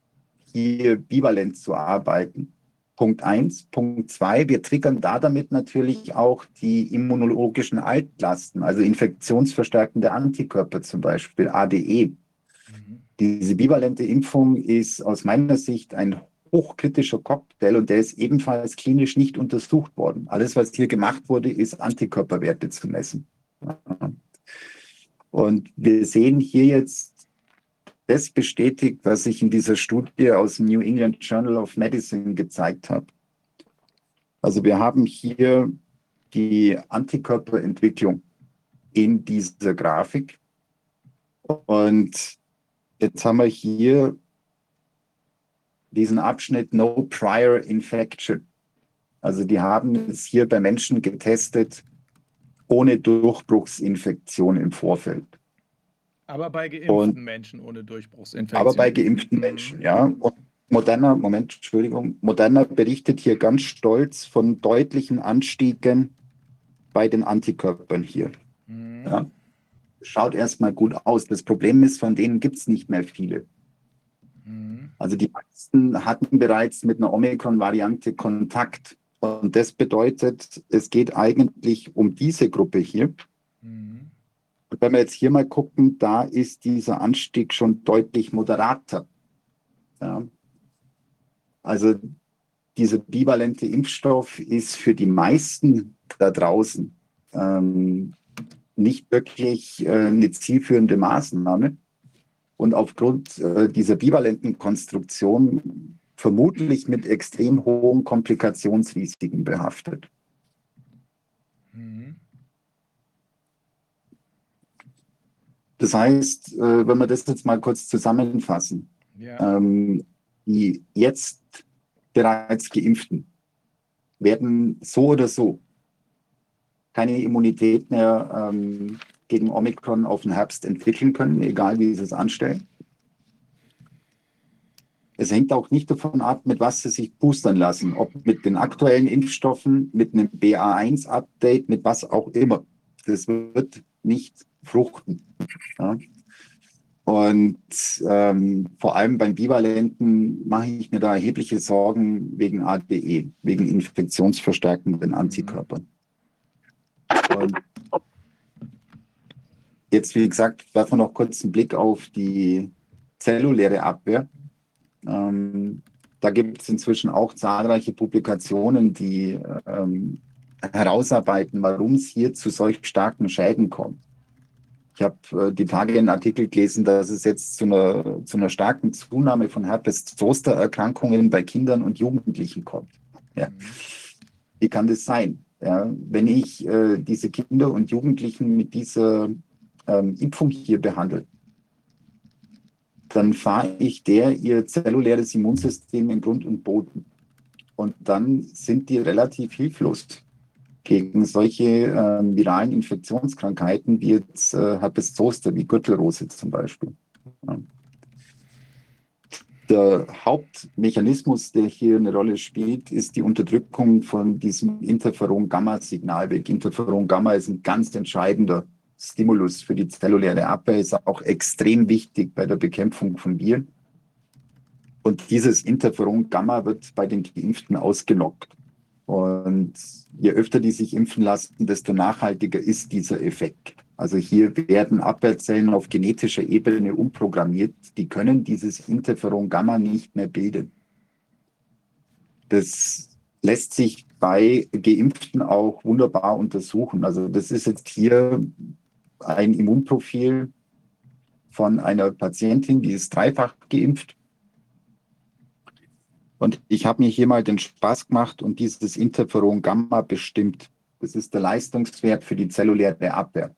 hier bivalent zu arbeiten. Punkt eins. Punkt zwei, wir triggern da damit natürlich auch die immunologischen Altlasten, also infektionsverstärkende Antikörper zum Beispiel, ADE. Diese bivalente Impfung ist aus meiner Sicht ein hochkritischer Cocktail und der ist ebenfalls klinisch nicht untersucht worden. Alles, was hier gemacht wurde, ist Antikörperwerte zu messen. Und wir sehen hier jetzt das bestätigt, was ich in dieser Studie aus dem New England Journal of Medicine gezeigt habe. Also wir haben hier die Antikörperentwicklung in dieser Grafik. Und Jetzt haben wir hier diesen Abschnitt No Prior Infection. Also die haben es hier bei Menschen getestet ohne Durchbruchsinfektion im Vorfeld. Aber bei geimpften Und, Menschen ohne Durchbruchsinfektion. Aber bei geimpften Menschen, ja. Und Moderna, Moment, Entschuldigung, Moderna berichtet hier ganz stolz von deutlichen Anstiegen bei den Antikörpern hier. Mhm. Ja schaut erstmal gut aus. Das Problem ist, von denen gibt es nicht mehr viele. Mhm. Also die meisten hatten bereits mit einer Omikron-Variante Kontakt. Und das bedeutet, es geht eigentlich um diese Gruppe hier. Mhm. Und wenn wir jetzt hier mal gucken, da ist dieser Anstieg schon deutlich moderater. Ja. Also dieser bivalente Impfstoff ist für die meisten da draußen ähm, nicht wirklich äh, eine zielführende Maßnahme. Und aufgrund äh, dieser bivalenten Konstruktion vermutlich mit extrem hohen Komplikationsrisiken behaftet. Mhm. Das heißt, äh, wenn wir das jetzt mal kurz zusammenfassen, Ja. ähm, die jetzt bereits Geimpften werden so oder so keine Immunität mehr ähm, gegen Omikron auf den Herbst entwickeln können, egal wie sie es anstellen. Es hängt auch nicht davon ab, mit was sie sich boostern lassen, ob mit den aktuellen Impfstoffen, mit einem BA1-Update, mit was auch immer. Das wird nicht fruchten. Ja. Und ähm, vor allem beim Bivalenten mache ich mir da erhebliche Sorgen wegen ADE, wegen infektionsverstärkenden Antikörpern. Und jetzt, wie gesagt, werfen wir noch kurz einen Blick auf die zelluläre Abwehr. Ähm, da gibt es inzwischen auch zahlreiche Publikationen, die ähm, herausarbeiten, warum es hier zu solch starken Schäden kommt. Ich habe äh, die Tage einen Artikel gelesen, dass es jetzt zu einer, zu einer starken Zunahme von Herpes-Zoster-Erkrankungen bei Kindern und Jugendlichen kommt. Ja. Wie kann das sein? Ja, wenn ich äh, diese Kinder und Jugendlichen mit dieser ähm, Impfung hier behandle, dann fahre ich der ihr zelluläres Immunsystem in Grund und Boden. Und dann sind die relativ hilflos gegen solche äh, viralen Infektionskrankheiten wie jetzt äh, Herpes Zoster, wie Gürtelrose zum Beispiel. Ja. Der Hauptmechanismus, der hier eine Rolle spielt, ist die Unterdrückung von diesem Interferon-Gamma-Signalweg. Interferon-Gamma ist ein ganz entscheidender Stimulus für die zelluläre Abwehr, ist auch extrem wichtig bei der Bekämpfung von Viren. Und dieses Interferon-Gamma wird bei den Geimpften ausgelockt. Und je öfter die sich impfen lassen, desto nachhaltiger ist dieser Effekt. Also hier werden Abwehrzellen auf genetischer Ebene umprogrammiert. Die können dieses Interferon Gamma nicht mehr bilden. Das lässt sich bei Geimpften auch wunderbar untersuchen. Also das ist jetzt hier ein Immunprofil von einer Patientin, die ist dreifach geimpft. Und ich habe mir hier mal den Spaß gemacht und dieses Interferon Gamma bestimmt. Das ist der Leistungswert für die zelluläre Abwehr.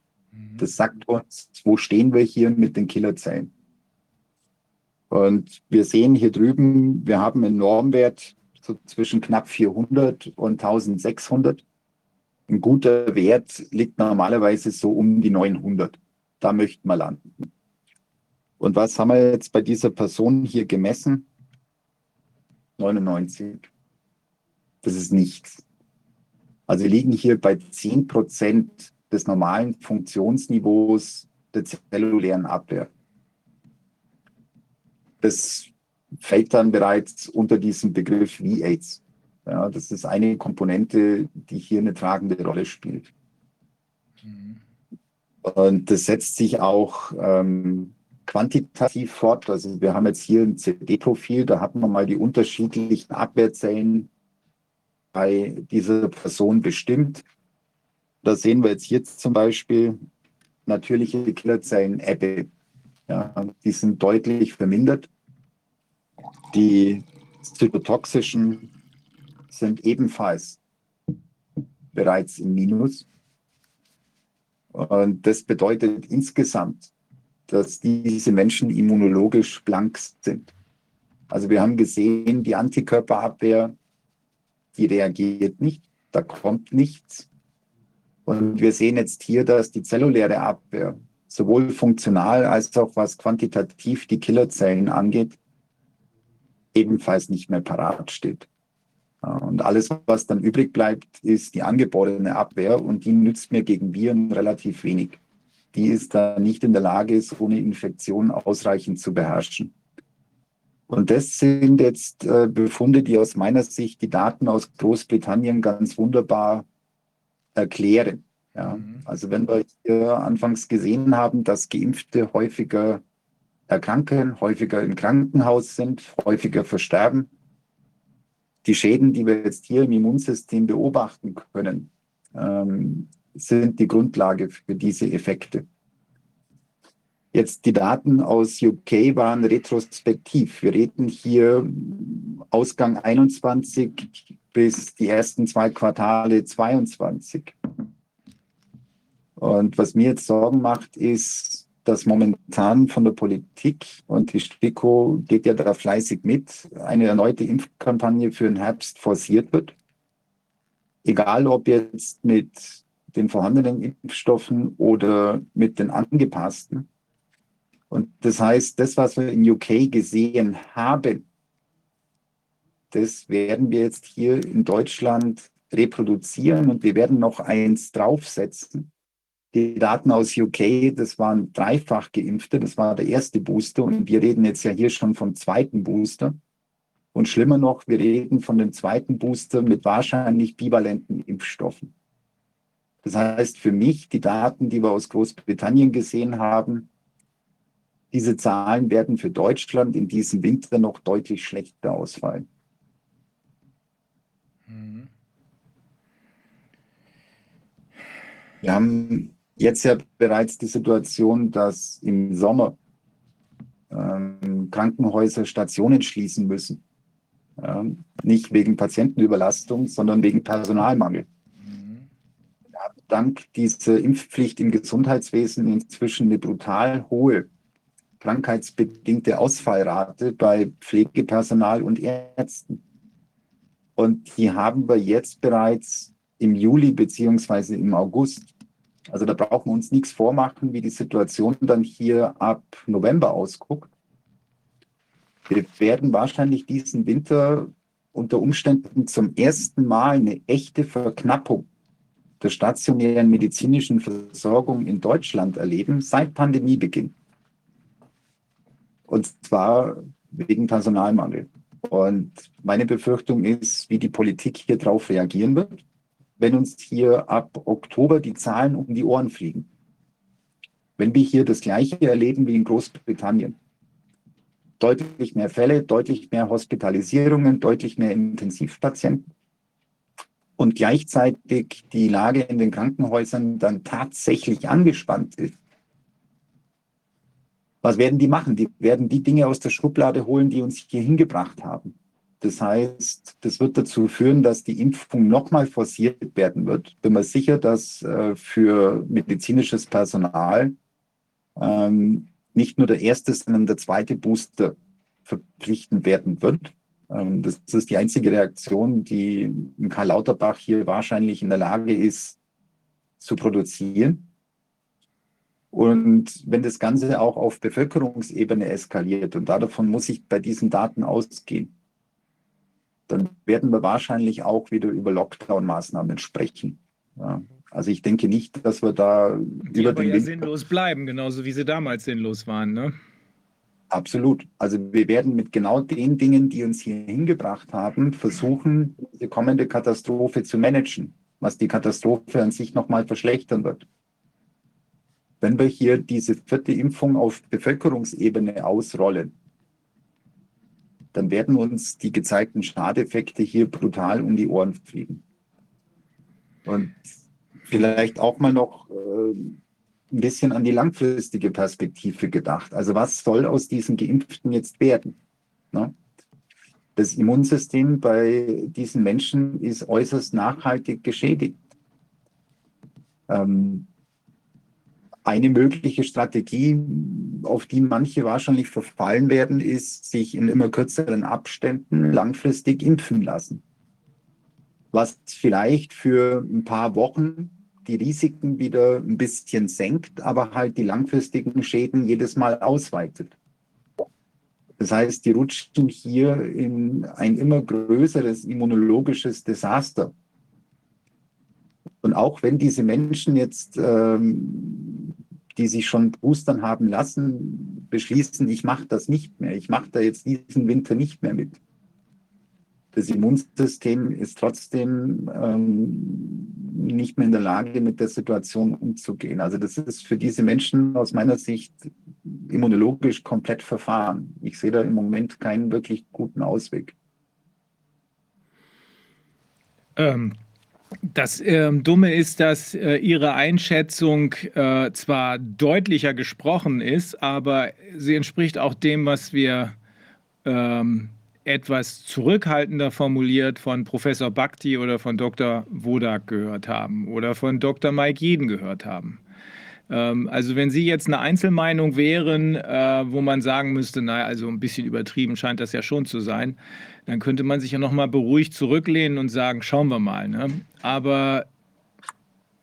Das sagt uns, wo stehen wir hier mit den Killerzellen. Und wir sehen hier drüben, wir haben einen Normwert so zwischen knapp 400 und 1600. Ein guter Wert liegt normalerweise so um die 900. Da möchten wir landen. Und was haben wir jetzt bei dieser Person hier gemessen? 99. Das ist nichts. Also wir liegen hier bei 10 Prozent des normalen Funktionsniveaus der zellulären Abwehr. Das fällt dann bereits unter diesen Begriff V-AIDS. Ja, das ist eine Komponente, die hier eine tragende Rolle spielt. Und das setzt sich auch ähm, quantitativ fort. Also wir haben jetzt hier ein CD-Profil, da hat man mal die unterschiedlichen Abwehrzellen bei dieser Person bestimmt. Da sehen wir jetzt hier zum Beispiel natürliche Killerzellen Ebbe. Ja, die sind deutlich vermindert. Die zytotoxischen sind ebenfalls bereits im Minus. Und das bedeutet insgesamt, dass diese Menschen immunologisch blank sind. Also wir haben gesehen, die Antikörperabwehr, die reagiert nicht, da kommt nichts. Und wir sehen jetzt hier, dass die zelluläre Abwehr sowohl funktional als auch was quantitativ die Killerzellen angeht, ebenfalls nicht mehr parat steht. Und alles, was dann übrig bleibt, ist die angeborene Abwehr und die nützt mir gegen Viren relativ wenig. Die ist da nicht in der Lage, so eine Infektion ausreichend zu beherrschen. Und das sind jetzt äh, Befunde, die aus meiner Sicht die Daten aus Großbritannien ganz wunderbar erklären. Ja, also wenn wir hier anfangs gesehen haben, dass Geimpfte häufiger erkranken, häufiger im Krankenhaus sind, häufiger versterben, die Schäden, die wir jetzt hier im Immunsystem beobachten können, ähm, sind die Grundlage für diese Effekte. Jetzt die Daten aus UK waren retrospektiv. Wir reden hier Ausgang 21 bis die ersten zwei Quartale 22. Und was mir jetzt Sorgen macht, ist, dass momentan von der Politik und die STIKO geht ja da fleißig mit, eine erneute Impfkampagne für den Herbst forciert wird. Egal ob jetzt mit den vorhandenen Impfstoffen oder mit den angepassten. Und das heißt, das, was wir in UK gesehen haben, das werden wir jetzt hier in Deutschland reproduzieren und wir werden noch eins draufsetzen. Die Daten aus UK, das waren dreifach geimpfte, das war der erste Booster und wir reden jetzt ja hier schon vom zweiten Booster. Und schlimmer noch, wir reden von dem zweiten Booster mit wahrscheinlich bivalenten Impfstoffen. Das heißt für mich, die Daten, die wir aus Großbritannien gesehen haben, diese Zahlen werden für Deutschland in diesem Winter noch deutlich schlechter ausfallen. Mhm. Wir haben jetzt ja bereits die Situation, dass im Sommer ähm, Krankenhäuser Stationen schließen müssen. Ja, nicht wegen Patientenüberlastung, sondern wegen Personalmangel. Mhm. dank dieser Impfpflicht im Gesundheitswesen inzwischen eine brutal hohe krankheitsbedingte Ausfallrate bei Pflegepersonal und Ärzten. Und die haben wir jetzt bereits im Juli beziehungsweise im August. Also da brauchen wir uns nichts vormachen, wie die Situation dann hier ab November ausguckt. Wir werden wahrscheinlich diesen Winter unter Umständen zum ersten Mal eine echte Verknappung der stationären medizinischen Versorgung in Deutschland erleben seit Pandemiebeginn. Und zwar wegen Personalmangel. Und meine Befürchtung ist, wie die Politik hier drauf reagieren wird, wenn uns hier ab Oktober die Zahlen um die Ohren fliegen. Wenn wir hier das Gleiche erleben wie in Großbritannien. Deutlich mehr Fälle, deutlich mehr Hospitalisierungen, deutlich mehr Intensivpatienten. Und gleichzeitig die Lage in den Krankenhäusern dann tatsächlich angespannt ist was werden die machen? Die werden die Dinge aus der Schublade holen, die uns hier hingebracht haben. Das heißt, das wird dazu führen, dass die Impfung nochmal forciert werden wird. Bin mir sicher, dass äh, für medizinisches Personal ähm, nicht nur der erste, sondern der zweite Booster verpflichtend werden wird. Ähm, das ist die einzige Reaktion, die Karl Lauterbach hier wahrscheinlich in der Lage ist zu produzieren. Und wenn das Ganze auch auf Bevölkerungsebene eskaliert, und davon muss ich bei diesen Daten ausgehen, dann werden wir wahrscheinlich auch wieder über Lockdown-Maßnahmen sprechen. Ja. Also ich denke nicht, dass wir da Die über den ja Winter sinnlos bleiben, genauso wie sie damals sinnlos waren, ne? Absolut. Also wir werden mit genau den Dingen, die uns hier hingebracht haben, versuchen, diese kommende Katastrophe zu managen, was die Katastrophe an sich nochmal verschlechtern wird. Wenn wir hier diese vierte Impfung auf Bevölkerungsebene ausrollen, dann werden uns die gezeigten Schadeffekte hier brutal um die Ohren fliegen. Und vielleicht auch mal noch äh, ein bisschen an die langfristige Perspektive gedacht. Also was soll aus diesen Geimpften jetzt werden? Ne? Das Immunsystem bei diesen Menschen ist äußerst nachhaltig geschädigt. Ähm, eine mögliche Strategie, auf die manche wahrscheinlich verfallen werden, ist, sich in immer kürzeren Abständen langfristig impfen lassen. Was vielleicht für ein paar Wochen die Risiken wieder ein bisschen senkt, aber halt die langfristigen Schäden jedes Mal ausweitet. Das heißt, die rutschen hier in ein immer größeres immunologisches Desaster. Und auch wenn diese Menschen jetzt ähm, die sich schon boostern haben lassen, beschließen, ich mache das nicht mehr, ich mache da jetzt diesen Winter nicht mehr mit. Das Immunsystem ist trotzdem ähm, nicht mehr in der Lage, mit der Situation umzugehen. Also das ist für diese Menschen aus meiner Sicht immunologisch komplett verfahren. Ich sehe da im Moment keinen wirklich guten Ausweg. Ähm, Das ähm, Dumme ist, dass äh, Ihre Einschätzung äh, zwar deutlicher gesprochen ist, aber sie entspricht auch dem, was wir ähm, etwas zurückhaltender formuliert von Professor Bhakti oder von Dr. Wodak gehört haben oder von Dr. Mike Jeden gehört haben. Ähm, also wenn Sie jetzt eine Einzelmeinung wären, äh, wo man sagen müsste, naja, also ein bisschen übertrieben scheint das ja schon zu sein, dann könnte man sich ja nochmal beruhigt zurücklehnen und sagen, schauen wir mal. Ne? Aber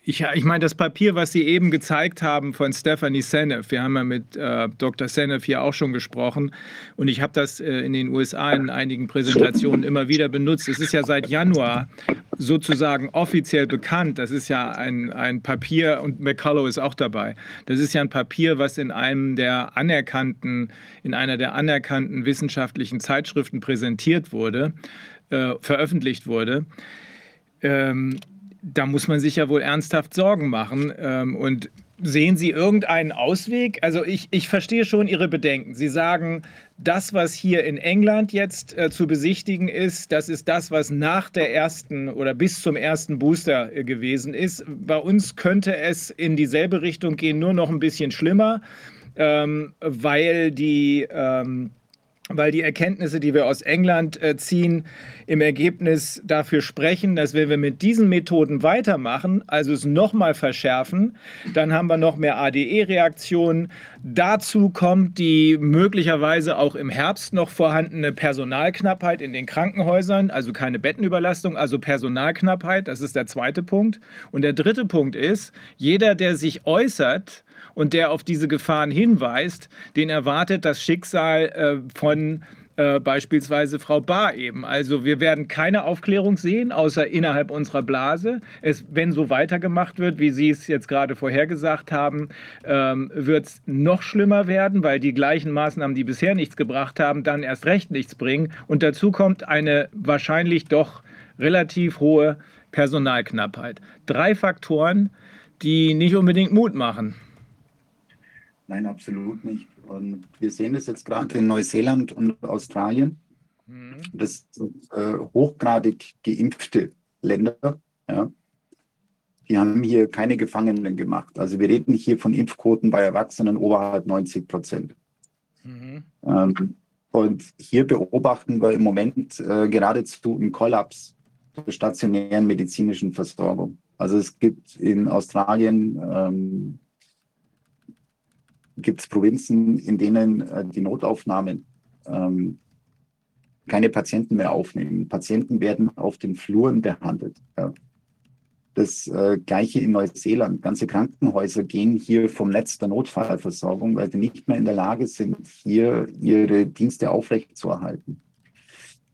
ich, ich meine, das Papier, was Sie eben gezeigt haben von Stephanie Seneff, wir haben ja mit äh, Dr. Seneff hier auch schon gesprochen und ich habe das äh, in den USA in einigen Präsentationen immer wieder benutzt. Es ist ja seit Januar sozusagen offiziell bekannt. Das ist ja ein, ein Papier und McCullough ist auch dabei. Das ist ja ein Papier, was in einem der anerkannten, in einer der anerkannten wissenschaftlichen Zeitschriften präsentiert wurde, äh, veröffentlicht wurde. Ähm, da muss man sich ja wohl ernsthaft Sorgen machen. Ähm, und sehen Sie irgendeinen Ausweg? Also ich, ich verstehe schon Ihre Bedenken. Sie sagen, das, was hier in England jetzt äh, zu besichtigen ist, das ist das, was nach der ersten oder bis zum ersten Booster äh, gewesen ist. Bei uns könnte es in dieselbe Richtung gehen, nur noch ein bisschen schlimmer, ähm, weil die... Ähm, weil die Erkenntnisse, die wir aus England äh, ziehen, im Ergebnis dafür sprechen, dass wenn wir mit diesen Methoden weitermachen, also es nochmal verschärfen, dann haben wir noch mehr ADE-Reaktionen. Dazu kommt die möglicherweise auch im Herbst noch vorhandene Personalknappheit in den Krankenhäusern, also keine Bettenüberlastung, also Personalknappheit, das ist der zweite Punkt. Und der dritte Punkt ist, jeder, der sich äußert, und der auf diese Gefahren hinweist, den erwartet das Schicksal äh, von äh, beispielsweise Frau Bahr eben. Also wir werden keine Aufklärung sehen, außer innerhalb unserer Blase. Es, wenn so weitergemacht wird, wie Sie es jetzt gerade vorhergesagt haben, ähm, wird es noch schlimmer werden, weil die gleichen Maßnahmen, die bisher nichts gebracht haben, dann erst recht nichts bringen. Und dazu kommt eine wahrscheinlich doch relativ hohe Personalknappheit. Drei Faktoren, die nicht unbedingt Mut machen. Nein, absolut nicht. Und wir sehen das jetzt gerade in Neuseeland und Australien. Mhm. Das sind äh, hochgradig geimpfte Länder. Ja. Die haben hier keine Gefangenen gemacht. Also wir reden hier von Impfquoten bei Erwachsenen oberhalb 90 Prozent. Mhm. Ähm, und hier beobachten wir im Moment äh, geradezu einen Kollaps der stationären medizinischen Versorgung. Also es gibt in Australien ähm, gibt es Provinzen, in denen äh, die Notaufnahmen ähm, keine Patienten mehr aufnehmen. Patienten werden auf den Fluren behandelt. Ja. Das äh, gleiche in Neuseeland. Ganze Krankenhäuser gehen hier vom Netz der Notfallversorgung, weil sie nicht mehr in der Lage sind, hier ihre Dienste aufrechtzuerhalten.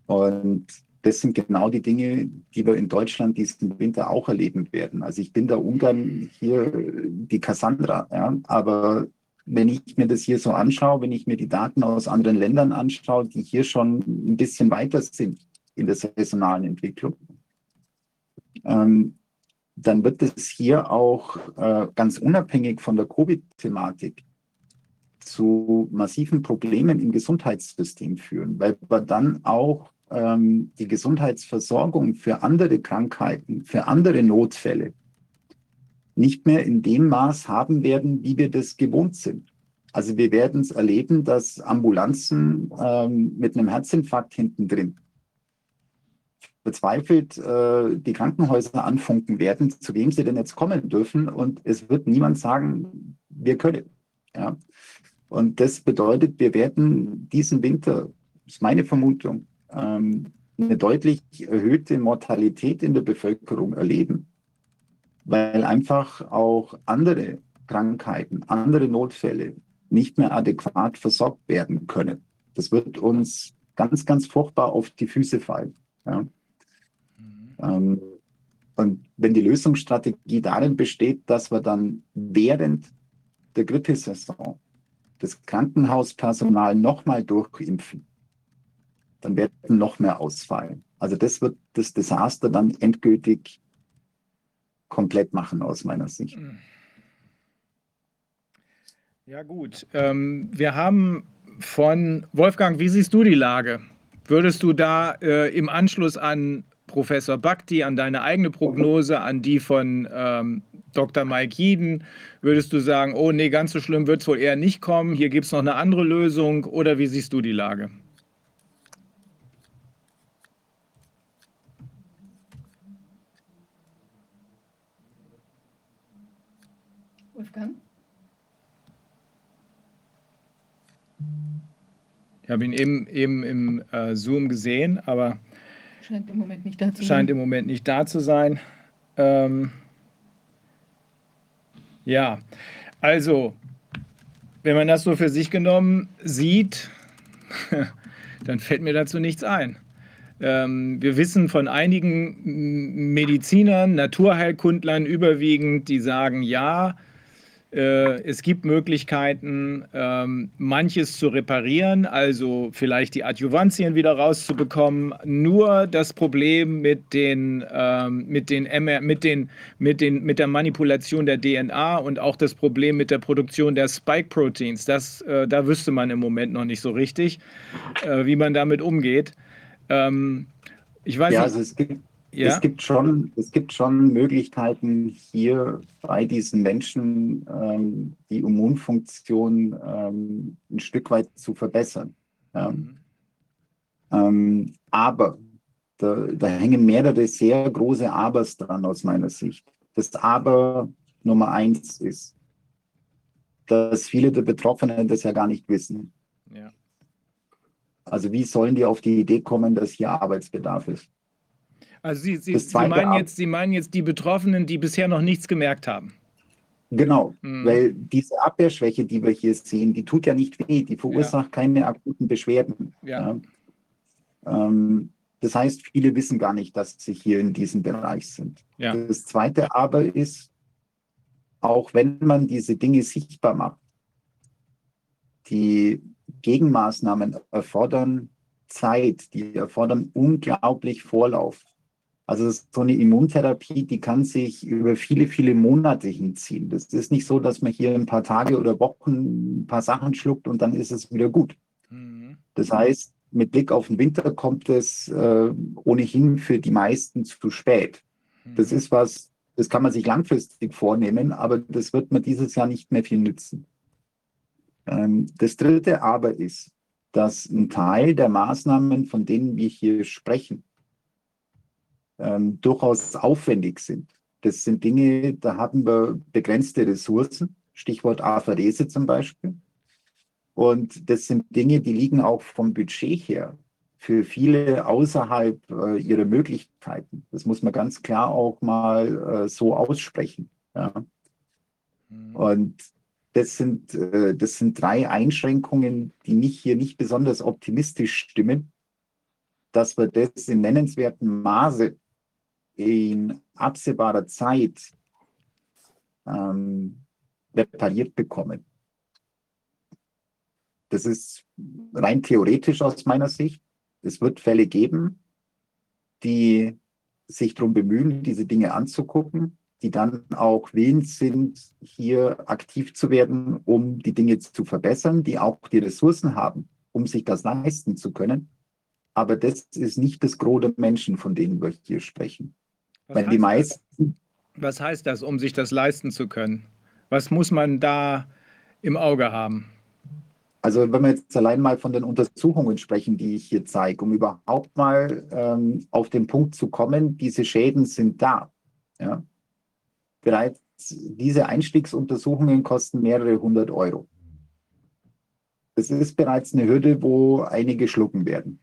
Und das sind genau die Dinge, die wir in Deutschland diesen Winter auch erleben werden. Also ich bin da ungern hier die Cassandra, ja, aber wenn ich mir das hier so anschaue, wenn ich mir die Daten aus anderen Ländern anschaue, die hier schon ein bisschen weiter sind in der saisonalen Entwicklung, ähm, dann wird es hier auch äh, ganz unabhängig von der Covid-Thematik zu massiven Problemen im Gesundheitssystem führen, weil wir dann auch ähm, die Gesundheitsversorgung für andere Krankheiten, für andere Notfälle nicht mehr in dem Maß haben werden, wie wir das gewohnt sind. Also wir werden es erleben, dass Ambulanzen ähm, mit einem Herzinfarkt hinten drin bezweifelt äh, die Krankenhäuser anfunken werden, zu wem sie denn jetzt kommen dürfen. Und es wird niemand sagen, wir können. Ja. Und das bedeutet, wir werden diesen Winter, ist meine Vermutung, ähm, eine deutlich erhöhte Mortalität in der Bevölkerung erleben weil einfach auch andere Krankheiten, andere Notfälle nicht mehr adäquat versorgt werden können. Das wird uns ganz, ganz furchtbar auf die Füße fallen. Ja. Mhm. Ähm, und wenn die Lösungsstrategie darin besteht, dass wir dann während der Grippesaison das Krankenhauspersonal nochmal durchimpfen, dann werden noch mehr ausfallen. Also das wird das Desaster dann endgültig komplett machen aus meiner Sicht. Ja gut, ähm, wir haben von Wolfgang, wie siehst du die Lage? Würdest du da äh, im Anschluss an Professor Bhakti, an deine eigene Prognose, an die von ähm, Dr. Mike Jeden? Würdest du sagen, oh nee, ganz so schlimm wird es wohl eher nicht kommen, hier gibt es noch eine andere Lösung oder wie siehst du die Lage? Wolfgang? Ich habe ihn eben, eben im äh, Zoom gesehen, aber scheint im Moment nicht da zu scheint sein. im Moment nicht da zu sein. Ähm, ja, also, wenn man das so für sich genommen sieht, dann fällt mir dazu nichts ein. Ähm, wir wissen von einigen Medizinern, Naturheilkundlern überwiegend, die sagen, ja, es gibt Möglichkeiten, ähm, manches zu reparieren, also vielleicht die Adjuvantien wieder rauszubekommen. Nur das Problem mit, den, ähm, mit, den MR, mit, den, mit, den, mit der Manipulation der DNA und auch das Problem mit der Produktion der Spike-Proteins, das, äh, da wüsste man im Moment noch nicht so richtig, äh, wie man damit umgeht. Ähm, ich weiß Ja, nicht. also es gibt, Ja? es gibt schon, es gibt schon Möglichkeiten hier bei diesen Menschen ähm, die Immunfunktion ähm, ein Stück weit zu verbessern. Ja. Ähm, aber da, da hängen mehrere sehr große Abers dran aus meiner Sicht. Das Aber Nummer eins ist, dass viele der Betroffenen das ja gar nicht wissen. Ja. Also wie sollen die auf die Idee kommen, dass hier Arbeitsbedarf ist? Also Sie, Sie, Sie, meinen jetzt, Sie meinen jetzt die Betroffenen, die bisher noch nichts gemerkt haben. Genau, Mhm. weil diese Abwehrschwäche, die wir hier sehen, die tut ja nicht weh, die verursacht keine akuten Beschwerden. Ja. Ja. Ähm, das heißt, viele wissen gar nicht, dass sie hier in diesem Bereich sind. Ja. Das zweite aber ist, auch wenn man diese Dinge sichtbar macht, die Gegenmaßnahmen erfordern Zeit, die erfordern unglaublich Vorlauf. Also so eine Immuntherapie, die kann sich über viele, viele Monate hinziehen. Das ist nicht so, dass man hier ein paar Tage oder Wochen ein paar Sachen schluckt und dann ist es wieder gut. Mhm. Das heißt, mit Blick auf den Winter kommt es äh, ohnehin für die meisten zu spät. Das ist was, das kann man sich langfristig vornehmen, aber das wird man dieses Jahr nicht mehr viel nützen. Ähm, das dritte aber ist, dass ein Teil der Maßnahmen, von denen wir hier sprechen, ähm, durchaus aufwendig sind. Das sind Dinge, da haben wir begrenzte Ressourcen, Stichwort Apherese zum Beispiel. Und das sind Dinge, die liegen auch vom Budget her für viele außerhalb äh, ihrer Möglichkeiten. Das muss man ganz klar auch mal äh, so aussprechen. Ja. Und das sind, äh, das sind drei Einschränkungen, die mich hier nicht besonders optimistisch stimmen, dass wir das in nennenswertem Maße in absehbarer Zeit ähm, repariert bekommen. Das ist rein theoretisch aus meiner Sicht. Es wird Fälle geben, die sich darum bemühen, diese Dinge anzugucken, die dann auch willens sind, hier aktiv zu werden, um die Dinge zu verbessern, die auch die Ressourcen haben, um sich das leisten zu können. Aber das ist nicht das Gros der Menschen, von denen wir hier sprechen. Was Weil die heißt das? meisten, Was heißt das, um sich das leisten zu können? Was muss man da im Auge haben? Also wenn wir jetzt allein mal von den Untersuchungen sprechen, die ich hier zeige, um überhaupt mal ähm, auf den Punkt zu kommen, diese Schäden sind da. Ja. Bereits diese Einstiegsuntersuchungen kosten mehrere hundert Euro. Das ist bereits eine Hürde, wo einige schlucken werden.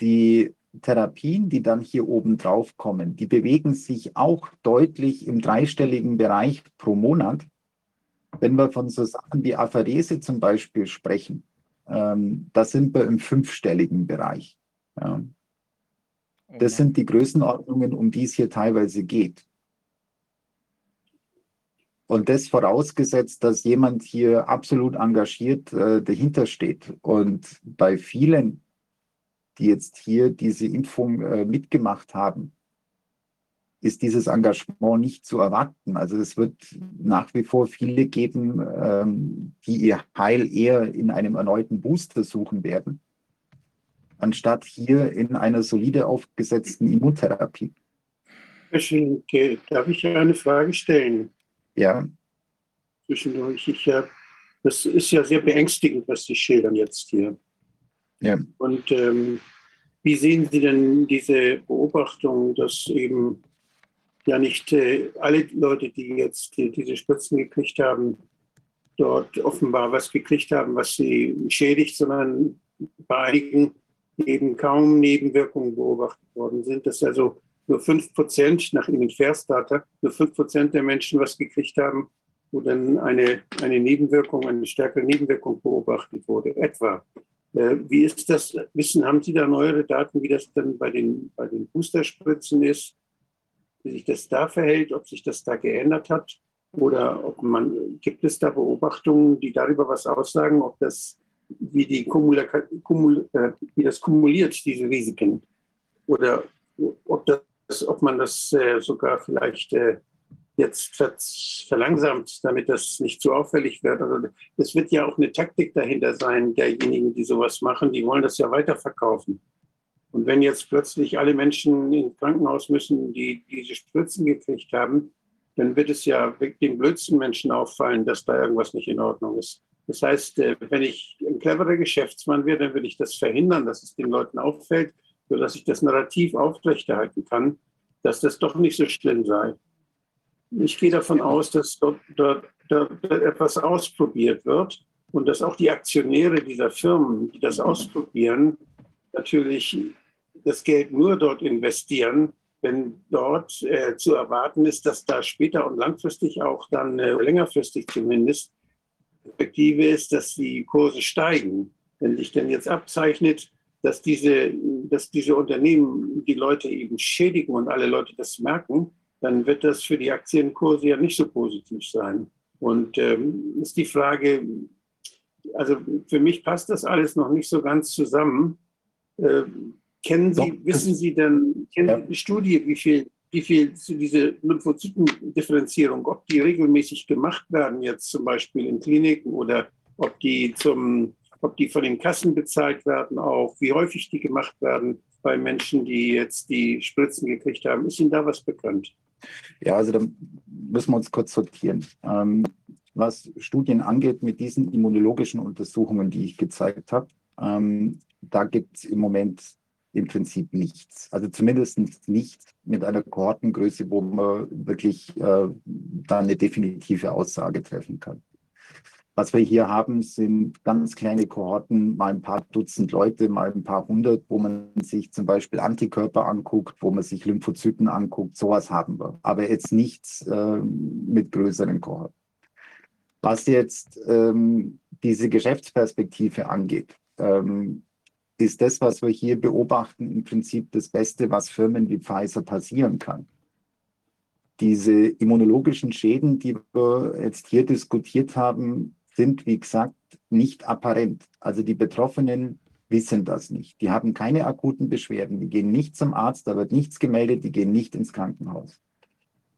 Die Therapien, die dann hier oben drauf kommen, die bewegen sich auch deutlich im dreistelligen Bereich pro Monat. Wenn wir von so Sachen wie Apherese zum Beispiel sprechen, ähm, da sind wir im fünfstelligen Bereich. Ja. Das sind die Größenordnungen, um die es hier teilweise geht. Und das vorausgesetzt, dass jemand hier absolut engagiert äh, dahinter steht. Und bei vielen, die jetzt hier diese Impfung äh, mitgemacht haben, ist dieses Engagement nicht zu erwarten. Also es wird nach wie vor viele geben, ähm, die ihr Heil eher in einem erneuten Booster suchen werden, anstatt hier in einer solide aufgesetzten Immuntherapie. Darf ich eine Frage stellen? Ja. Zwischendurch. Ich, äh, das ist ja sehr beängstigend, was Sie schildern jetzt hier. Ja. Und ähm, wie sehen Sie denn diese Beobachtung, dass eben ja nicht äh, alle Leute, die jetzt die, diese Spritzen gekriegt haben, dort offenbar was gekriegt haben, was sie schädigt, sondern bei einigen eben kaum Nebenwirkungen beobachtet worden sind, dass also nur 5 Prozent nach Ihnen Versdata, nur 5 Prozent der Menschen was gekriegt haben, wo dann eine, eine Nebenwirkung, eine stärkere Nebenwirkung beobachtet wurde, etwa. Äh, wie ist das? Wissen, haben Sie da neuere Daten, wie das dann bei den, bei den Boosterspritzen ist? Wie sich das da verhält, ob sich das da geändert hat? Oder ob man, gibt es da Beobachtungen, die darüber was aussagen, ob das, wie, die Kumula, Kumul, äh, wie das kumuliert, diese Risiken? Oder ob, das, ob man das äh, sogar vielleicht äh, jetzt verlangsamt, damit das nicht zu auffällig wird. Also es wird ja auch eine Taktik dahinter sein, derjenigen, die sowas machen, die wollen das ja weiterverkaufen. Und wenn jetzt plötzlich alle Menschen ins Krankenhaus müssen, die diese Spritzen gekriegt haben, dann wird es ja den blödsten Menschen auffallen, dass da irgendwas nicht in Ordnung ist. Das heißt, äh, wenn ich ein cleverer Geschäftsmann wäre, dann würde ich das verhindern, dass es den Leuten auffällt, sodass ich das Narrativ aufrechterhalten kann, dass das doch nicht so schlimm sei. Ich gehe davon aus, dass dort, dort, dort etwas ausprobiert wird und dass auch die Aktionäre dieser Firmen, die das ausprobieren, natürlich das Geld nur dort investieren, wenn dort äh, zu erwarten ist, dass da später und langfristig auch dann äh, längerfristig zumindest Perspektive ist, dass die Kurse steigen. Wenn sich denn jetzt abzeichnet, dass diese, dass diese Unternehmen die Leute eben schädigen und alle Leute das merken, dann wird das für die Aktienkurse ja nicht so positiv sein. Und ähm, ist die Frage, also für mich passt das alles noch nicht so ganz zusammen. Äh, kennen Sie, Doch, wissen Sie denn, kennen ja. Sie die Studie, wie viel, wie viel zu diese Lymphozytendifferenzierung, ob die regelmäßig gemacht werden, jetzt zum Beispiel in Kliniken oder ob die zum, ob die von den Kassen bezahlt werden, auch wie häufig die gemacht werden bei Menschen, die jetzt die Spritzen gekriegt haben. Ist Ihnen da was bekannt? Ja, also da müssen wir uns kurz sortieren. Ähm, was Studien angeht mit diesen immunologischen Untersuchungen, die ich gezeigt habe, ähm, da gibt es im Moment im Prinzip nichts. Also zumindest nicht mit einer Kohortengröße, wo man wirklich äh, dann eine definitive Aussage treffen kann. Was wir hier haben, sind ganz kleine Kohorten, mal ein paar Dutzend Leute, mal ein paar hundert, wo man sich zum Beispiel Antikörper anguckt, wo man sich Lymphozyten anguckt. Sowas haben wir. Aber jetzt nichts äh, mit größeren Kohorten. Was jetzt ähm, diese Geschäftsperspektive angeht, ähm, ist das, was wir hier beobachten, im Prinzip das Beste, was Firmen wie Pfizer passieren kann. Diese immunologischen Schäden, die wir jetzt hier diskutiert haben, sind, wie gesagt, nicht apparent. Also die Betroffenen wissen das nicht. Die haben keine akuten Beschwerden. Die gehen nicht zum Arzt, da wird nichts gemeldet, die gehen nicht ins Krankenhaus.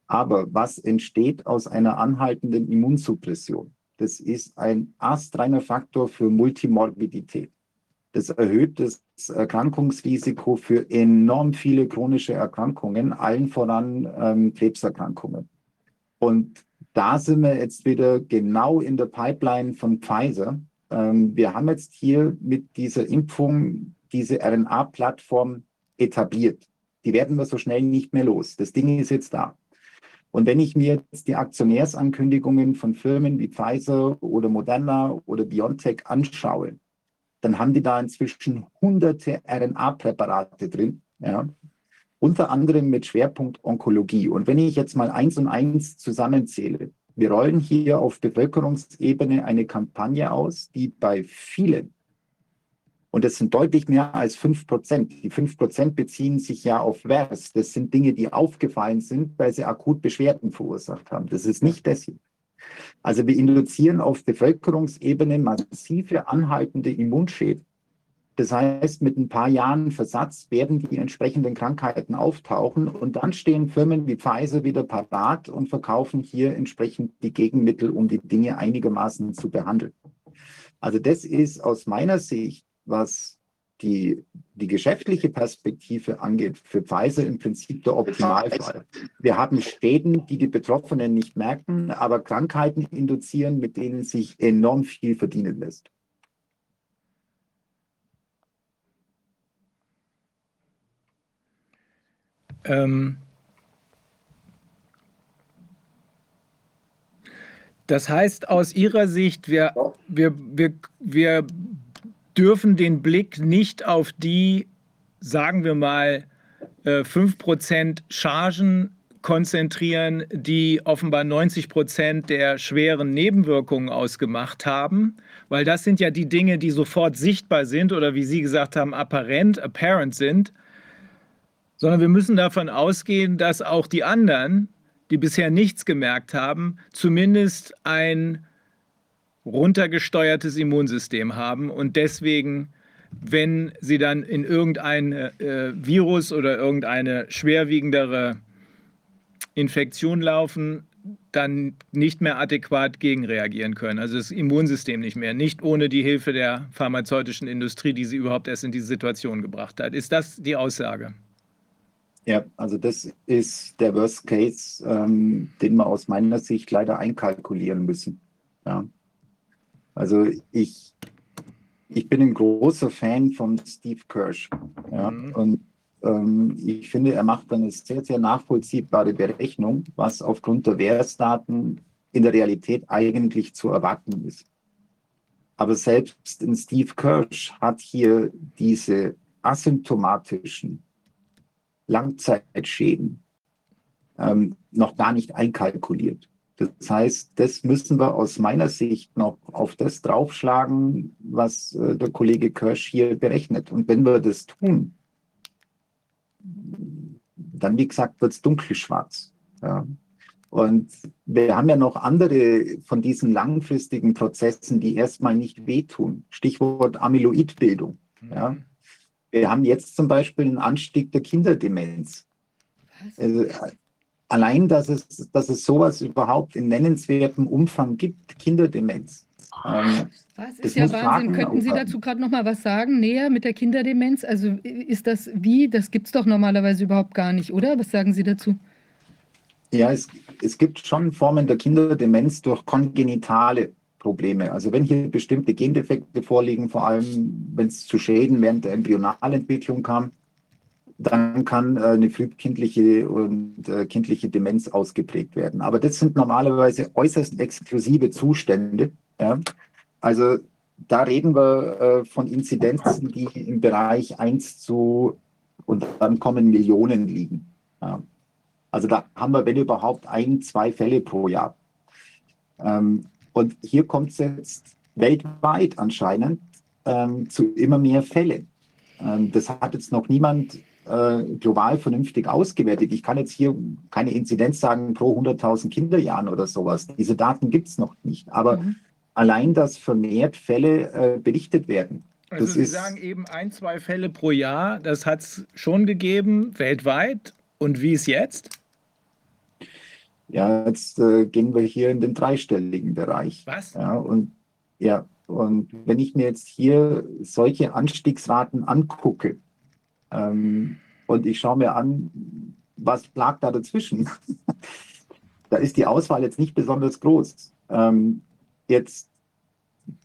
Aber was entsteht aus einer anhaltenden Immunsuppression? Das ist ein astreiner Faktor für Multimorbidität. Das erhöht das Erkrankungsrisiko für enorm viele chronische Erkrankungen, allen voran ähm, Krebserkrankungen. Und da sind wir jetzt wieder genau in der Pipeline von Pfizer. Ähm, wir haben jetzt hier mit dieser Impfung diese RNA-Plattform etabliert. Die werden wir so schnell nicht mehr los. Das Ding ist jetzt da. Und wenn ich mir jetzt die Aktionärsankündigungen von Firmen wie Pfizer oder Moderna oder BioNTech anschaue, dann haben die da inzwischen hunderte RNA-Präparate drin. Ja unter anderem mit Schwerpunkt Onkologie. Und wenn ich jetzt mal eins und eins zusammenzähle, wir rollen hier auf Bevölkerungsebene eine Kampagne aus, die bei vielen, und das sind deutlich mehr als fünf Prozent, die fünf Prozent beziehen sich ja auf VERS. Das sind Dinge, die aufgefallen sind, weil sie akut Beschwerden verursacht haben. Das ist nicht das hier. Also wir induzieren auf Bevölkerungsebene massive anhaltende Immunschäden das heißt, mit ein paar Jahren Versatz werden die entsprechenden Krankheiten auftauchen und dann stehen Firmen wie Pfizer wieder parat und verkaufen hier entsprechend die Gegenmittel, um die Dinge einigermaßen zu behandeln. Also das ist aus meiner Sicht, was die, die geschäftliche Perspektive angeht, für Pfizer im Prinzip der Optimalfall. Wir haben Schäden, die die Betroffenen nicht merken, aber Krankheiten induzieren, mit denen sich enorm viel verdienen lässt. Ähm, das heißt aus Ihrer Sicht, wir, wir, wir, wir dürfen den Blick nicht auf die, sagen wir mal, 5% äh, Chargen konzentrieren, die offenbar 90 Prozent der schweren Nebenwirkungen ausgemacht haben, weil das sind ja die Dinge, die sofort sichtbar sind oder wie Sie gesagt haben, apparent, apparent sind sondern wir müssen davon ausgehen, dass auch die anderen, die bisher nichts gemerkt haben, zumindest ein runtergesteuertes Immunsystem haben und deswegen, wenn sie dann in irgendein äh, Virus oder irgendeine schwerwiegendere Infektion laufen, dann nicht mehr adäquat gegenreagieren können. Also das Immunsystem nicht mehr, nicht ohne die Hilfe der pharmazeutischen Industrie, die sie überhaupt erst in diese Situation gebracht hat. Ist das die Aussage? Ja, also das ist der Worst Case, ähm, den wir aus meiner Sicht leider einkalkulieren müssen. Ja. Also ich, ich bin ein großer Fan von Steve Kirsch. Ja, mhm. Und ähm, ich finde, er macht eine sehr, sehr nachvollziehbare Berechnung, was aufgrund der Wehrsdaten in der Realität eigentlich zu erwarten ist. Aber selbst in Steve Kirsch hat hier diese asymptomatischen Langzeitschäden ähm, noch gar nicht einkalkuliert. Das heißt, das müssen wir aus meiner Sicht noch auf das draufschlagen, was äh, der Kollege Kirsch hier berechnet. Und wenn wir das tun, dann, wie gesagt, wird es dunkelschwarz. Ja. Und wir haben ja noch andere von diesen langfristigen Prozessen, die erstmal nicht wehtun. Stichwort Amyloidbildung. Mhm. Ja. Wir haben jetzt zum Beispiel einen Anstieg der Kinderdemenz. Also, allein, dass es, dass es sowas überhaupt in nennenswertem Umfang gibt, Kinderdemenz. Ähm, das ist ja Wahnsinn. Könnten Sie dazu gerade noch mal was sagen, näher mit der Kinderdemenz? Also ist das wie? Das gibt es doch normalerweise überhaupt gar nicht, oder? Was sagen Sie dazu? Ja, es, es gibt schon Formen der Kinderdemenz durch kongenitale Probleme. Also wenn hier bestimmte Gendefekte vorliegen, vor allem wenn es zu Schäden während der Embryonalentwicklung kam, dann kann äh, eine frühkindliche und äh, kindliche Demenz ausgeprägt werden. Aber das sind normalerweise äußerst exklusive Zustände. Ja? Also da reden wir äh, von Inzidenzen, die im Bereich 1 zu und dann kommen Millionen liegen. Ja? Also da haben wir, wenn überhaupt, ein, zwei Fälle pro Jahr. Ähm, und hier kommt es jetzt weltweit anscheinend ähm, zu immer mehr Fällen. Ähm, das hat jetzt noch niemand äh, global vernünftig ausgewertet. Ich kann jetzt hier keine Inzidenz sagen pro 100.000 Kinderjahren oder sowas. Diese Daten gibt es noch nicht. Aber mhm. allein, dass vermehrt Fälle äh, berichtet werden. Also Sie sagen eben ein, zwei Fälle pro Jahr. Das hat es schon gegeben weltweit. Und wie ist jetzt? Ja, jetzt äh, gehen wir hier in den dreistelligen Bereich. Was? Ja, und ja, und wenn ich mir jetzt hier solche Anstiegsraten angucke ähm, und ich schaue mir an, was lag da dazwischen, da ist die Auswahl jetzt nicht besonders groß. Ähm, jetzt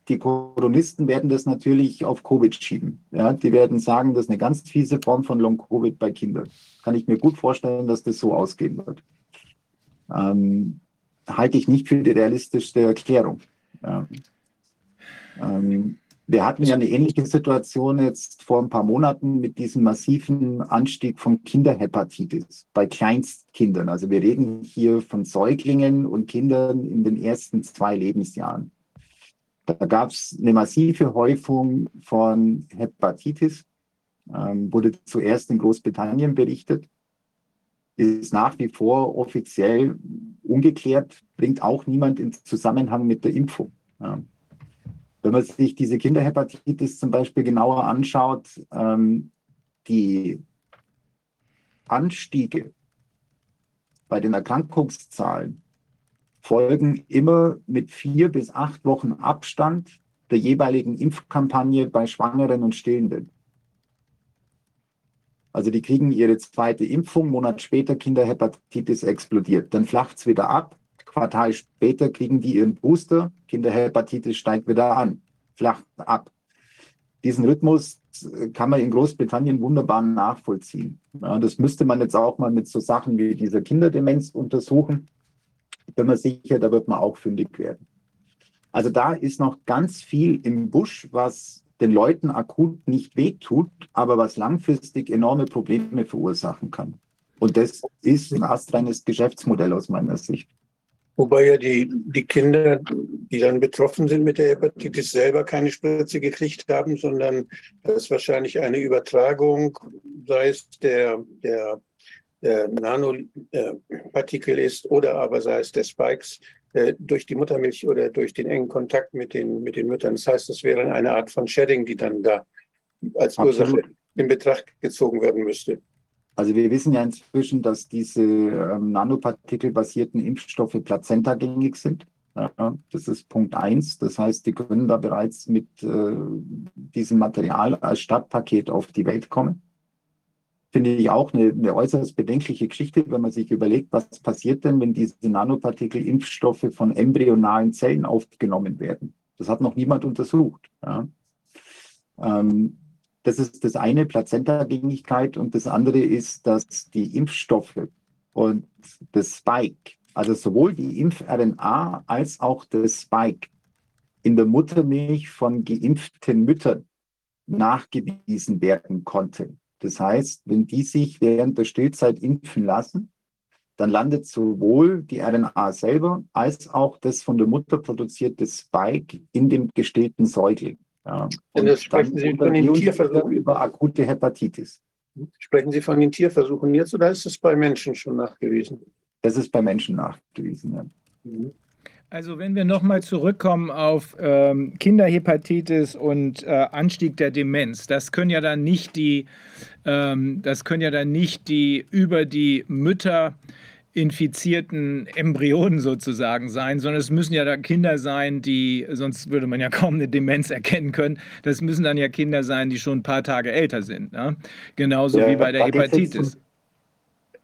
die Koronisten werden das natürlich auf Covid schieben. Ja, die werden sagen, das ist eine ganz fiese Form von Long-Covid bei Kindern. Kann ich mir gut vorstellen, dass das so ausgehen wird ähm, halte ich nicht für die realistischste Erklärung. Ja. Ähm, wir hatten ja eine ähnliche Situation jetzt vor ein paar Monaten mit diesem massiven Anstieg von Kinderhepatitis bei Kleinstkindern. Also wir reden hier von Säuglingen und Kindern in den ersten zwei Lebensjahren. Da gab es eine massive Häufung von Hepatitis, ähm, wurde zuerst in Großbritannien berichtet ist nach wie vor offiziell ungeklärt, bringt auch niemand in Zusammenhang mit der Impfung. Ja. Wenn man sich diese Kinderhepatitis zum Beispiel genauer anschaut, ähm, die Anstiege bei den Erkrankungszahlen folgen immer mit vier bis acht Wochen Abstand der jeweiligen Impfkampagne bei Schwangeren und Stillenden. Also die kriegen ihre zweite Impfung, Monat später Kinderhepatitis explodiert. Dann flacht es wieder ab. Quartal später kriegen die ihren Booster, Kinderhepatitis steigt wieder an, flacht ab. Diesen Rhythmus kann man in Großbritannien wunderbar nachvollziehen. Ja, das müsste man jetzt auch mal mit so Sachen wie dieser Kinderdemenz untersuchen. Bin mir sicher, da wird man auch fündig werden. Also da ist noch ganz viel im Busch, was den Leuten akut nicht wehtut, aber was langfristig enorme Probleme verursachen kann. Und das ist ein astreines Geschäftsmodell aus meiner Sicht. Wobei ja die, die Kinder, die dann betroffen sind mit der Hepatitis, selber keine Spritze gekriegt haben, sondern das ist wahrscheinlich eine Übertragung, sei es der, der, der Nanopartikel ist oder aber sei es der Spikes, äh, durch die Muttermilch oder durch den engen Kontakt mit den, mit den Müttern. Das heißt, es wäre eine Art von Shedding, die dann da als. Ursache in Betracht gezogen werden müsste. Also wir wissen ja inzwischen, dass diese ähm, nanopartikelbasierten Impfstoffe plazentagängig sind. Ja, das ist Punkt eins. Das heißt, die können da bereits mit äh, diesem Material als Stadtpaket auf die Welt kommen finde ich auch eine, eine, äußerst bedenkliche Geschichte, wenn man sich überlegt, was passiert denn, wenn diese Nanopartikel-Impfstoffe von embryonalen Zellen aufgenommen werden. Das hat noch niemand untersucht. Ja. Ähm, das ist das eine, Plazentagängigkeit, und das andere ist, dass die Impfstoffe und das Spike, also sowohl die Impf-RNA als auch das Spike in der Muttermilch von geimpften Müttern nachgewiesen werden konnte. Das heißt, wenn die sich während der Stillzeit impfen lassen, dann landet sowohl die RNA selber als auch das von der Mutter produzierte Spike in dem gestillten Säugling. Ja. Und das sprechen Sie von den Tierversuchen über akute Hepatitis. Sprechen Sie von den Tierversuchen jetzt oder ist es bei Menschen schon nachgewiesen? Das ist bei Menschen nachgewiesen, ja. Mhm. Also wenn wir nochmal zurückkommen auf ähm, Kinderhepatitis und äh, Anstieg der Demenz, das können ja dann nicht die, ähm, das können ja dann nicht die über die Mütter infizierten Embryonen sozusagen sein, sondern es müssen ja dann Kinder sein, die, sonst würde man ja kaum eine Demenz erkennen können. Das müssen dann ja Kinder sein, die schon ein paar Tage älter sind. Ne? Genauso ja, wie bei der Hepatitis.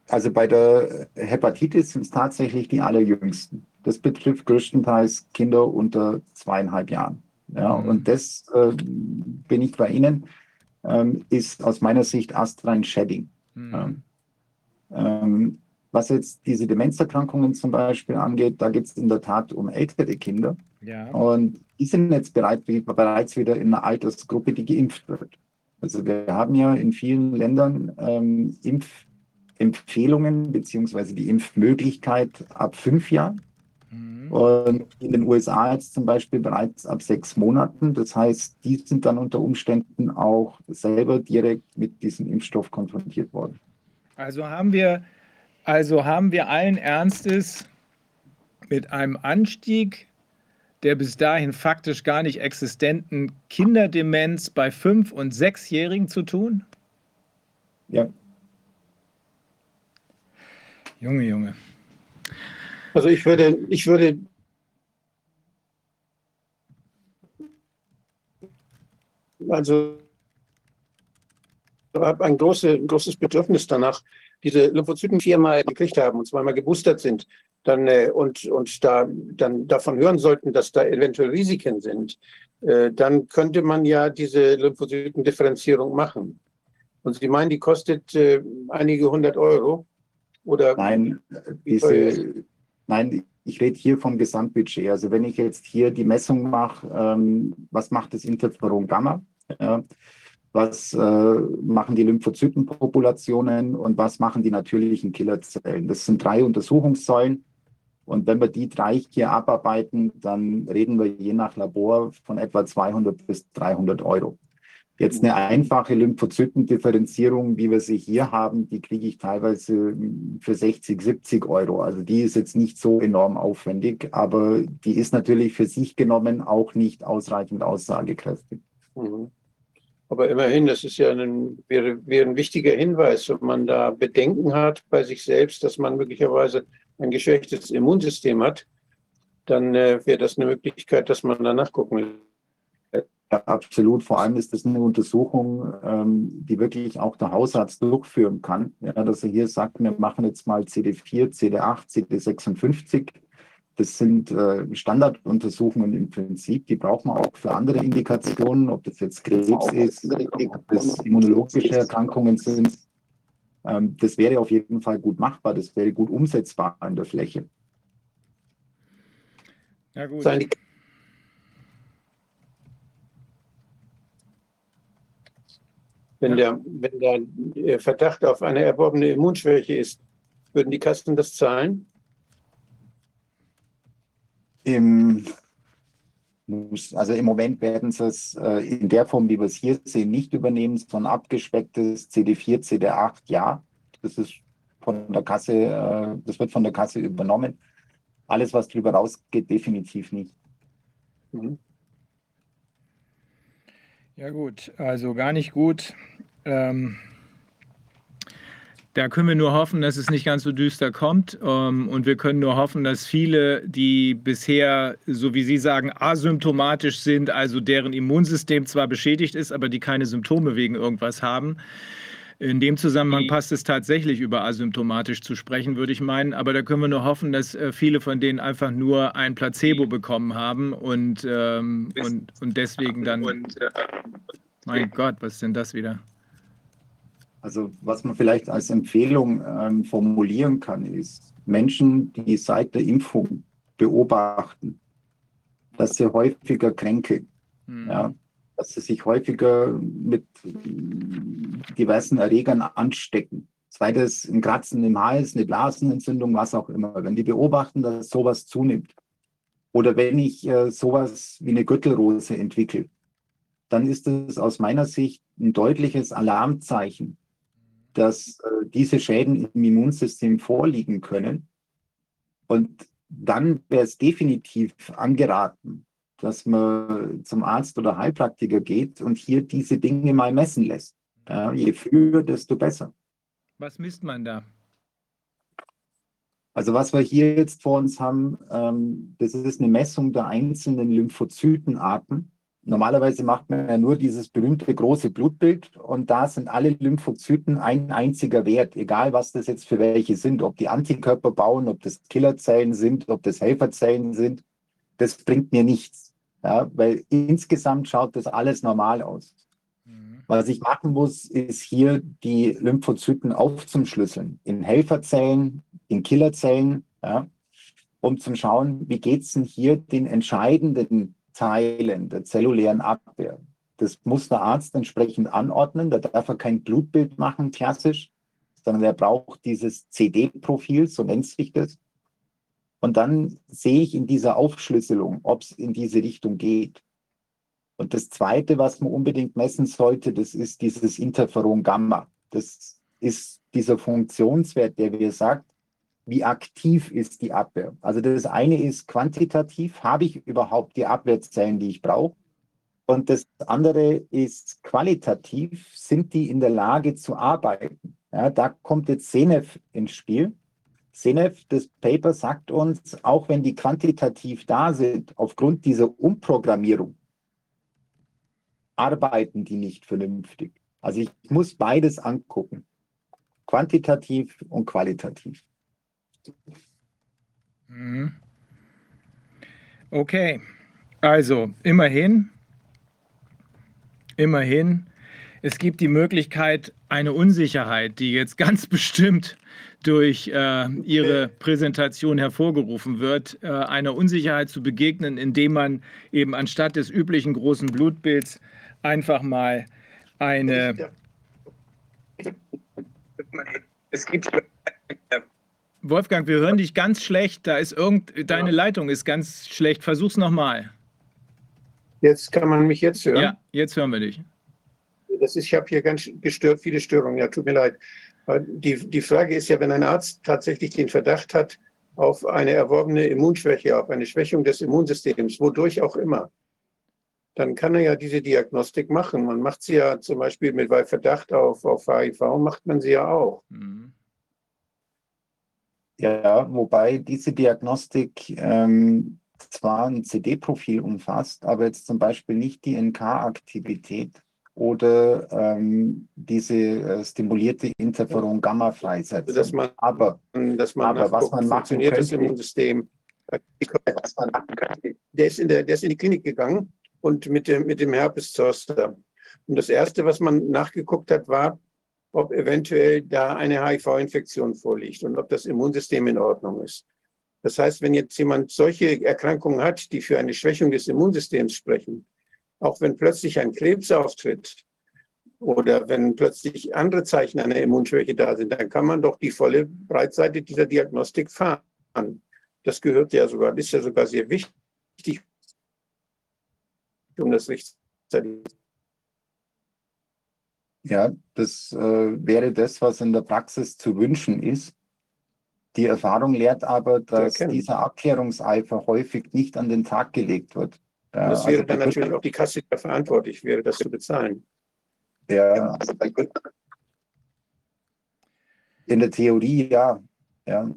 Also bei der Hepatitis sind es tatsächlich die allerjüngsten. Das betrifft größtenteils Kinder unter zweieinhalb Jahren. Ja, mhm. Und das äh, bin ich bei Ihnen, ähm, ist aus meiner Sicht astrein Shedding. Mhm. Ähm, was jetzt diese Demenzerkrankungen zum Beispiel angeht, da geht es in der Tat um ältere Kinder. Ja. Und die sind jetzt bereit, bereits wieder in einer Altersgruppe, die geimpft wird. Also wir haben ja in vielen Ländern ähm, Impfempfehlungen beziehungsweise die Impfmöglichkeit ab fünf Jahren. Mhm. Und in den USA jetzt zum Beispiel bereits ab sechs Monaten. Das heißt, die sind dann unter Umständen auch selber direkt mit diesem Impfstoff konfrontiert worden. Also haben wir, also haben wir allen Ernstes mit einem Anstieg der bis dahin faktisch gar nicht existenten Kinderdemenz bei fünf- und sechsjährigen zu tun? Ja. Junge, Junge. Also ich würde, ich würde also habe ein große, großes Bedürfnis danach, diese Lymphozyten viermal gekriegt haben und zweimal geboostert sind, dann äh, und, und da dann davon hören sollten, dass da eventuell Risiken sind, äh, dann könnte man ja diese Lymphozytendifferenzierung machen. Und Sie meinen, die kostet äh, einige hundert Euro? Oder Nein, diese, Nein, ich rede hier vom Gesamtbudget. Also wenn ich jetzt hier die Messung mache, ähm, was macht das Interferon Gamma? Ja, was äh, machen die Lymphozytenpopulationen und was machen die natürlichen Killerzellen? Das sind drei Untersuchungssäulen. Und wenn wir die drei hier abarbeiten, dann reden wir je nach Labor von etwa 200 bis 300 Euro. Jetzt eine einfache Lymphozytendifferenzierung, wie wir sie hier haben, die kriege ich teilweise für 60, 70 Euro. Also die ist jetzt nicht so enorm aufwendig, aber die ist natürlich für sich genommen auch nicht ausreichend aussagekräftig. Mhm. Aber immerhin, das ist ja ein, wäre, wäre ein wichtiger Hinweis, wenn man da Bedenken hat bei sich selbst, dass man möglicherweise ein geschwächtes Immunsystem hat, dann äh, wäre das eine Möglichkeit, dass man da nachgucken. Ja, absolut. Vor allem ist das eine Untersuchung, ähm, die wirklich auch der Hausarzt durchführen kann. Ja, dass er hier sagt, wir machen jetzt mal CD4, CD8, CD56. Das sind äh, Standarduntersuchungen im Prinzip. Die braucht man auch für andere Indikationen, ob das jetzt Krebs ist, ob das immunologische Erkrankungen sind. Ähm, das wäre auf jeden Fall gut machbar. Das wäre gut umsetzbar an der Fläche. Ja, gut. Wenn der, wenn der Verdacht auf eine erworbene Immunschwäche ist, würden die Kassen das zahlen? Im, also im Moment werden sie es äh, in der Form, wie wir es hier sehen, nicht übernehmen, sondern abgespecktes CD4, CD8, ja. Das ist von der Kasse, äh, das wird von der Kasse übernommen. Alles, was darüber rausgeht, definitiv nicht. Mhm. Ja gut, also gar nicht gut. Ähm, da können wir nur hoffen, dass es nicht ganz so düster kommt. Ähm, und wir können nur hoffen, dass viele, die bisher, so wie Sie sagen, asymptomatisch sind, also deren Immunsystem zwar beschädigt ist, aber die keine Symptome wegen irgendwas haben, in dem Zusammenhang mhm. passt es tatsächlich über asymptomatisch zu sprechen, würde ich meinen. Aber da können wir nur hoffen, dass äh, viele von denen einfach nur ein Placebo mhm. bekommen haben und, ähm, und, und deswegen dann. Und, äh, mein Gott, was ist denn das wieder? Also was man vielleicht als Empfehlung ähm, formulieren kann, ist Menschen, die seit der Impfung beobachten, dass sie häufiger kränkeln. Hm. Ja, dass sie sich häufiger mit diversen Erregern anstecken. Zweites, ein Kratzen im Hals, eine Blasenentzündung, was auch immer. Wenn die beobachten, dass sowas zunimmt oder wenn ich äh, sowas wie eine Gürtelrose entwickle, dann ist es aus meiner Sicht ein deutliches Alarmzeichen, dass äh, diese Schäden im Immunsystem vorliegen können. Und dann wäre es definitiv angeraten, dass man zum Arzt oder Heilpraktiker geht und hier diese Dinge mal messen lässt. Ja, je früher, desto besser. Was misst man da? Also was wir hier jetzt vor uns haben, ähm, das ist eine Messung der einzelnen Lymphozytenarten. Normalerweise macht man ja nur dieses berühmte große Blutbild und da sind alle Lymphozyten ein einziger Wert, egal was das jetzt für welche sind, ob die Antikörper bauen, ob das Killerzellen sind, ob das Helferzellen sind. Das bringt mir nichts. Ja, weil insgesamt schaut das alles normal aus. Mhm. Was ich machen muss, ist hier die Lymphozyten aufzuschlüsseln in Helferzellen, in Killerzellen, ja, um zu schauen, wie geht es denn hier den entscheidenden Teilen der zellulären Abwehr. Das muss der Arzt entsprechend anordnen. Da darf er kein Blutbild machen, klassisch, sondern er braucht dieses CD-Profil, so nennt sich das. Und dann sehe ich in dieser Aufschlüsselung, ob es in diese Richtung geht. Und das Zweite, was man unbedingt messen sollte, das ist dieses Interferon Gamma. Das ist dieser Funktionswert, der mir sagt, wie aktiv ist die Abwehr. Also das eine ist quantitativ, habe ich überhaupt die Abwehrzellen, die ich brauche? Und das andere ist qualitativ, sind die in der Lage zu arbeiten? Ja, da kommt jetzt Senef ins Spiel. Senef, das Paper sagt uns, auch wenn die quantitativ da sind, aufgrund dieser Umprogrammierung, arbeiten die nicht vernünftig. Also ich muss beides angucken, quantitativ und qualitativ. Mhm. Okay, also immerhin, immerhin, es gibt die Möglichkeit, eine Unsicherheit, die jetzt ganz bestimmt durch äh, Ihre Präsentation hervorgerufen wird, äh, einer Unsicherheit zu begegnen, indem man eben anstatt des üblichen großen Blutbilds einfach mal eine. Es gibt. Wolfgang, wir hören dich ganz schlecht. Da ist irgend, deine Leitung ist ganz schlecht. Versuch's nochmal. Jetzt kann man mich jetzt hören. Ja, jetzt hören wir dich. Das ist, ich habe hier ganz gestört, viele Störungen. Ja, tut mir leid. Die, die Frage ist ja, wenn ein Arzt tatsächlich den Verdacht hat auf eine erworbene Immunschwäche, auf eine Schwächung des Immunsystems, wodurch auch immer, dann kann er ja diese Diagnostik machen. Man macht sie ja zum Beispiel mit bei Verdacht auf, auf HIV, macht man sie ja auch. Mhm. Ja, wobei diese Diagnostik ähm, zwar ein CD-Profil umfasst, aber jetzt zum Beispiel nicht die NK-Aktivität oder ähm, diese äh, stimulierte Interferon-Gamma-Freisetzung. Dass man, aber dass man aber was man machen funktioniert das könnte- Immunsystem. Was man machen könnte. Der ist, in der, der ist in die Klinik gegangen und mit dem, mit dem Herpes Zoster. Und das Erste, was man nachgeguckt hat, war, ob eventuell da eine HIV-Infektion vorliegt und ob das Immunsystem in Ordnung ist. Das heißt, wenn jetzt jemand solche Erkrankungen hat, die für eine Schwächung des Immunsystems sprechen, auch wenn plötzlich ein Krebs auftritt oder wenn plötzlich andere Zeichen einer Immunschwäche da sind, dann kann man doch die volle Breitseite dieser Diagnostik fahren. Das gehört ja sogar, ist ja sogar sehr wichtig, um das rechtzeitig Ja, das äh, wäre das, was in der Praxis zu wünschen ist. Die Erfahrung lehrt aber, dass dieser Abklärungseifer häufig nicht an den Tag gelegt wird. Ja, Das wäre also dann da wird- natürlich auch die Kasse die verantwortlich wäre, das zu bezahlen. Ja, also in der Theorie ja. ja.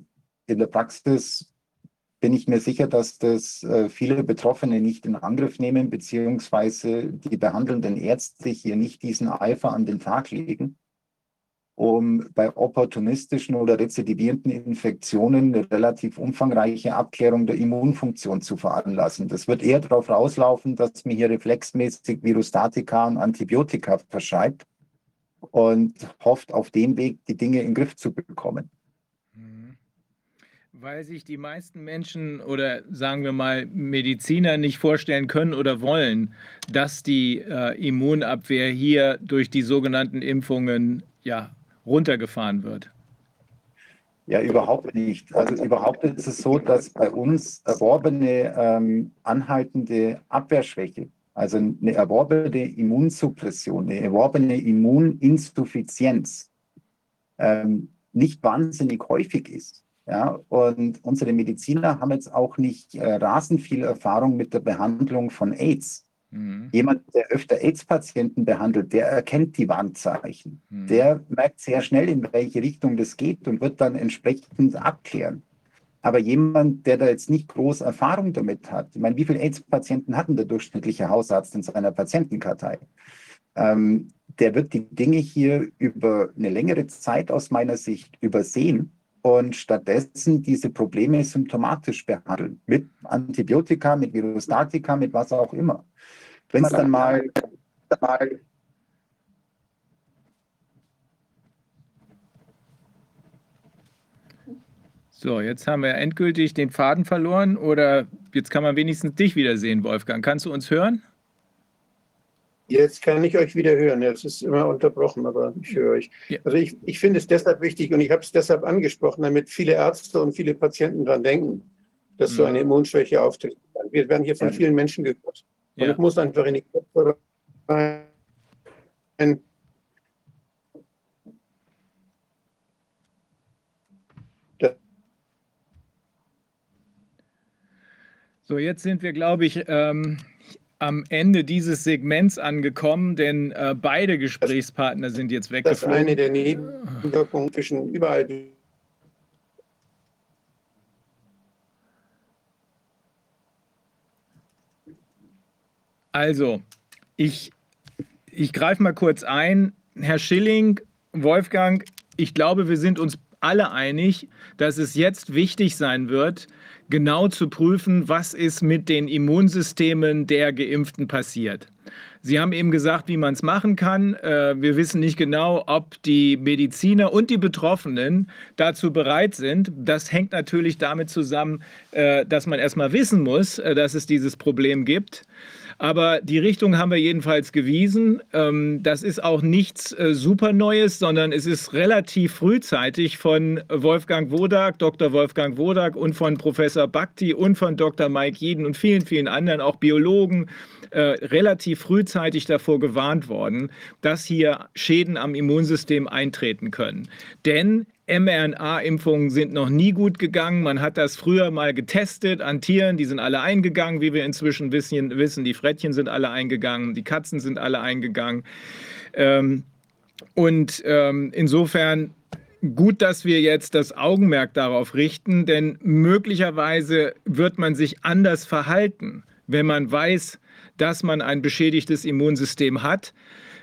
In der Praxis bin ich mir sicher, dass das äh, viele Betroffene nicht in Angriff nehmen, beziehungsweise die behandelnden Ärzte hier nicht diesen Eifer an den Tag legen, um bei opportunistischen oder rezidivierenden Infektionen eine relativ umfangreiche Abklärung der Immunfunktion zu veranlassen. Das wird eher darauf rauslaufen, dass man hier reflexmäßig Virustatika und Antibiotika verschreibt und hofft auf dem Weg, die Dinge in den Griff zu bekommen. Weil sich die meisten Menschen oder sagen wir mal Mediziner nicht vorstellen können oder wollen, dass die äh, Immunabwehr hier durch die sogenannten Impfungen ja, runtergefahren wird. Ja, überhaupt nicht. Also überhaupt ist es so, dass bei uns erworbene ähm, anhaltende Abwehrschwäche, also eine erworbene Immunsuppression, eine erworbene Immuninsuffizienz ähm, nicht wahnsinnig häufig ist. Ja, und unsere Mediziner haben jetzt auch nicht äh, rasend viel Erfahrung mit der Behandlung von AIDS. Jemand, der öfter AIDS-Patienten behandelt, der erkennt die Warnzeichen. Der merkt sehr schnell, in welche Richtung das geht und wird dann entsprechend abklären. Aber jemand, der da jetzt nicht groß Erfahrung damit hat, ich meine, wie viele AIDS-Patienten hatten der durchschnittliche Hausarzt in seiner Patientenkartei? Ähm, der wird die Dinge hier über eine längere Zeit aus meiner Sicht übersehen und stattdessen diese Probleme symptomatisch behandeln. Mit Antibiotika, mit Virustatika, mit was auch immer. Wenn es dann mal, mal So, jetzt haben wir endgültig den Faden verloren oder jetzt kann man wenigstens dich wiedersehen, Wolfgang. Kannst du uns hören? Jetzt kann ich euch wieder hören. Jetzt ist immer unterbrochen, aber ich höre euch. Also ich, ich finde es deshalb wichtig und ich habe es deshalb angesprochen, damit viele Ärzte und viele Patienten daran denken, dass so eine Immunschwäche auftritt. Wir werden hier von vielen Menschen gehört. Und Ja. ich muss einfach in die Köpfe rein. So, jetzt sind wir, glaube ich, ähm, am Ende dieses Segments angekommen, denn äh, beide Gesprächspartner sind jetzt Das weggeflogen. eine der Nebenwirkungen zwischen überall. Also, ich, ich greife mal kurz ein. Herr Schilling, Wolfgang, ich glaube, wir sind uns alle einig, dass es jetzt wichtig sein wird, genau zu prüfen, was ist mit den Immunsystemen der Geimpften passiert. Sie haben eben gesagt, wie man es machen kann. Äh, Wir wissen nicht genau, ob die Mediziner und die Betroffenen dazu bereit sind. Das hängt natürlich damit zusammen, äh, dass man erstmal wissen muss, äh, dass es dieses Problem gibt. Aber die Richtung haben wir jedenfalls gewiesen. Ähm, Das ist auch nichts äh, super Neues, sondern es ist relativ frühzeitig von Wolfgang Wodak, Dr. Wolfgang Wodak und von Professor Bhakti und von Dr. Mike Jeden und vielen, vielen anderen, auch Biologen, äh, relativ frühzeitig davor gewarnt worden, dass hier Schäden am Immunsystem eintreten können. Denn mRNA-Impfungen sind noch nie gut gegangen. Man hat das früher mal getestet an Tieren, die sind alle eingegangen, wie wir inzwischen wissen. wissen. Die Frettchen sind alle eingegangen, die Katzen sind alle eingegangen. Ähm, und ähm, insofern gut, dass wir jetzt das Augenmerk darauf richten, denn möglicherweise wird man sich anders verhalten, wenn man weiß, dass man ein beschädigtes Immunsystem hat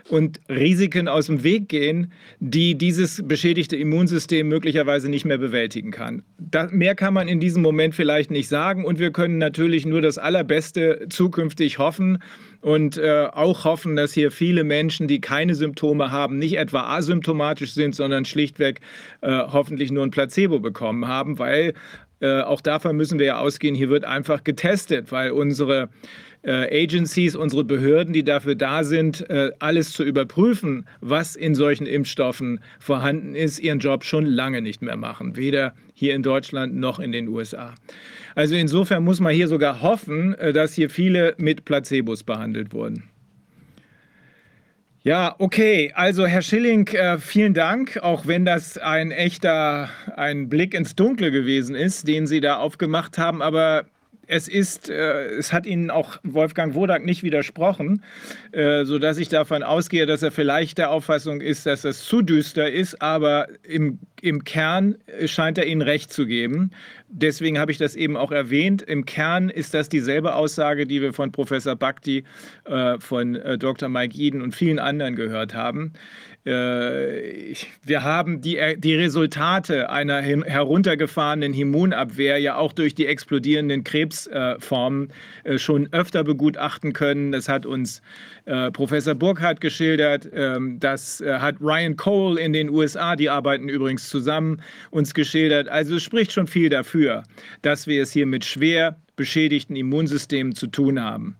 und Risiken aus dem Weg gehen, die dieses beschädigte Immunsystem möglicherweise nicht mehr bewältigen kann. Da, mehr kann man in diesem Moment vielleicht nicht sagen und wir können natürlich nur das Allerbeste zukünftig hoffen und äh, auch hoffen, dass hier viele Menschen, die keine Symptome haben, nicht etwa asymptomatisch sind, sondern schlichtweg äh, hoffentlich nur ein Placebo bekommen haben, weil äh, auch davon müssen wir ja ausgehen, hier wird einfach getestet, weil unsere Agencies, unsere Behörden, die dafür da sind, äh, alles zu überprüfen, was in solchen Impfstoffen vorhanden ist, ihren Job schon lange nicht mehr machen. Weder hier in Deutschland noch in den USA. Also insofern muss man hier sogar hoffen, äh, dass hier viele mit Placebos behandelt wurden. Ja, okay. Also Herr Schilling, äh, vielen Dank, auch wenn das ein echter ein Blick ins Dunkle gewesen ist, den Sie da aufgemacht haben. Aber es ist, äh, es hat Ihnen auch Wolfgang Wodak nicht widersprochen, äh, sodass ich davon ausgehe, dass er vielleicht der Auffassung ist, dass es zu düster ist, aber im, im Kern scheint er Ihnen recht zu geben. Deswegen habe ich das eben auch erwähnt. Im Kern ist das dieselbe Aussage, die wir von Professor Bhakti, äh, von äh, Dr. Mike Eden und vielen anderen gehört haben. Äh, wir haben die, äh, die Resultate einer heruntergefahrenen Immunabwehr ja auch durch die explodierenden Krebsformen äh, schon öfter begutachten können. Das hat uns Professor Burkhardt geschildert. Ähm, das hat Ryan Cole in den USA, die arbeiten übrigens zusammen, uns geschildert. Also es spricht schon viel dafür, dass wir es hier mit schwer beschädigten Immunsystemen zu tun haben.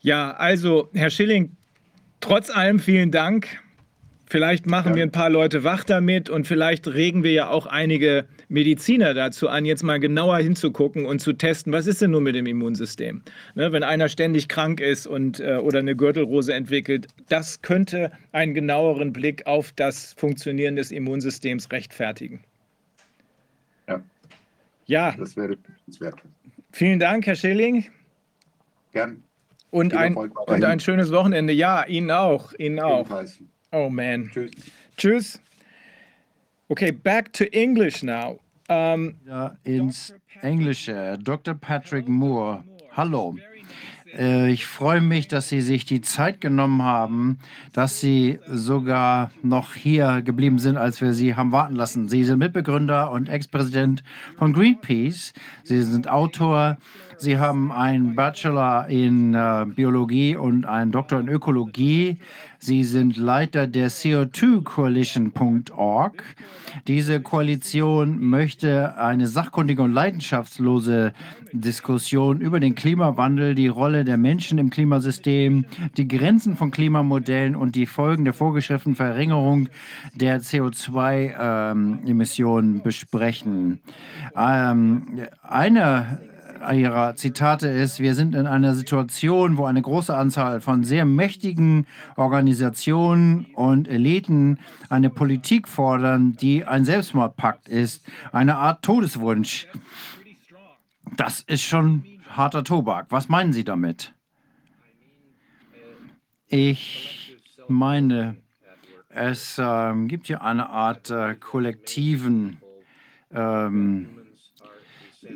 Ja, also Herr Schilling, trotz allem vielen Dank. Vielleicht machen ja. wir ein paar Leute wach damit und vielleicht regen wir ja auch einige Mediziner dazu an, jetzt mal genauer hinzugucken und zu testen, was ist denn nun mit dem Immunsystem? Ne, wenn einer ständig krank ist und, äh, oder eine Gürtelrose entwickelt, das könnte einen genaueren Blick auf das Funktionieren des Immunsystems rechtfertigen. Ja. Ja. Das wäre wert. Vielen Dank, Herr Schilling. Gern. Und ein, und ein schönes Wochenende. Ja, Ihnen auch. Ihnen auch. Jedenfalls. Oh man. Tschüss. Tschüss. Okay, back to English now. Um, ja, ins Englische. Dr. Patrick Moore. Hallo. Äh, ich freue mich, dass Sie sich die Zeit genommen haben, dass Sie sogar noch hier geblieben sind, als wir Sie haben warten lassen. Sie sind Mitbegründer und Ex-Präsident von Greenpeace. Sie sind Autor. Sie haben einen Bachelor in äh, Biologie und einen Doktor in Ökologie. Sie sind Leiter der CO2Coalition.org. Diese Koalition möchte eine sachkundige und leidenschaftslose Diskussion über den Klimawandel, die Rolle der Menschen im Klimasystem, die Grenzen Klimamodellen und die Folgen der vorgeschriebenen Verringerung der CO2-Emissionen ähm, besprechen. Ähm, eine ihrer Zitate ist, wir sind in einer Situation, wo eine große Anzahl von sehr mächtigen Organisationen und Eliten eine Politik fordern, die ein Selbstmordpakt ist, eine Art Todeswunsch. Das ist schon harter Tobak. Was meinen Sie damit? Ich meine, es äh, gibt hier eine Art äh, kollektiven ähm, äh,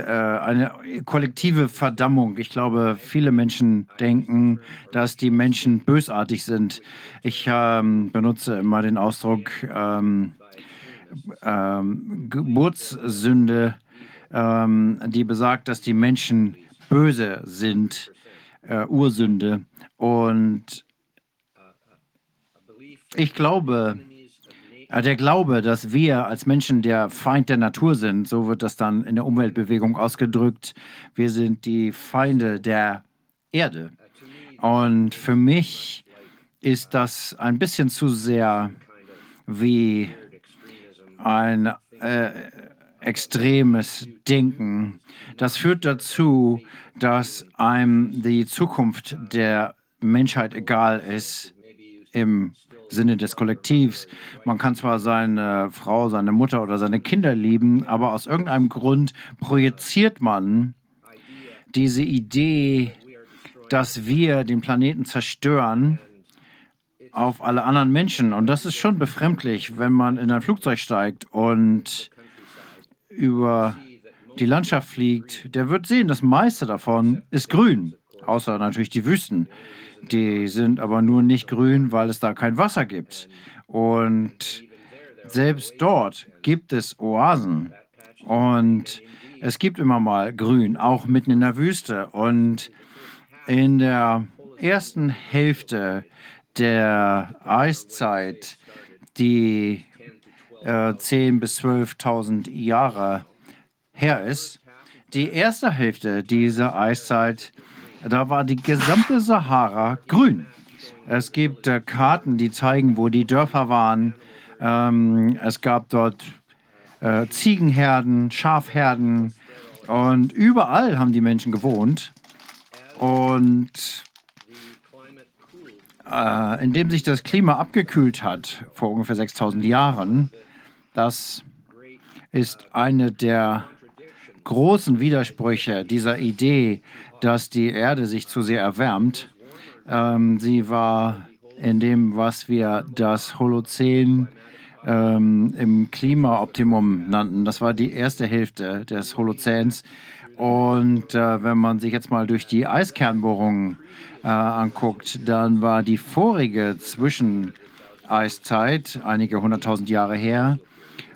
eine kollektive Verdammung. Ich glaube, viele Menschen denken, dass die Menschen bösartig sind. Ich ähm, benutze immer den Ausdruck ähm, ähm, Geburtssünde, ähm, die besagt, dass die Menschen böse sind, äh, Ursünde. Und ich glaube, äh, der Glaube, dass wir als Menschen der Feind der Natur sind, so wird das dann in der Umweltbewegung ausgedrückt. Wir sind die Feinde der Erde. Und für mich ist das ein bisschen zu sehr wie ein äh, extremes Denken. Das führt dazu, dass einem die Zukunft der Menschheit egal ist im Sinne des Kollektivs. Man kann zwar seine Frau, seine Mutter oder seine Kinder lieben, aber aus irgendeinem Grund projiziert man diese Idee, dass wir den Planeten zerstören auf alle anderen Menschen. Und das ist schon befremdlich, wenn man in ein Flugzeug steigt und über die Landschaft fliegt. Der wird sehen, das meiste davon ist grün, außer natürlich die Wüsten. Die sind aber nur nicht grün, weil es da kein Wasser gibt. Und selbst dort gibt es Oasen. Und es gibt immer mal Grün, auch mitten in der Wüste. Und in der ersten Hälfte der Eiszeit, die äh, 10.000 bis 12.000 Jahre her ist, die erste Hälfte dieser Eiszeit, da war die gesamte Sahara grün. Es gibt äh, Karten, die zeigen, wo die Dörfer waren. Ähm, es gab dort äh, Ziegenherden, Schafherden und überall haben die Menschen gewohnt. Und äh, indem sich das Klima abgekühlt hat vor ungefähr 6000 Jahren, das ist eine der großen Widersprüche dieser Idee, dass die Erde sich zu sehr erwärmt. Ähm, sie war in dem, was wir das Holozän ähm, im Klimaoptimum nannten. Das war die erste Hälfte des Holozäns. Und äh, wenn man sich jetzt mal durch die Eiskernbohrungen äh, anguckt, dann war die vorige Zwischeneiszeit einige hunderttausend Jahre her,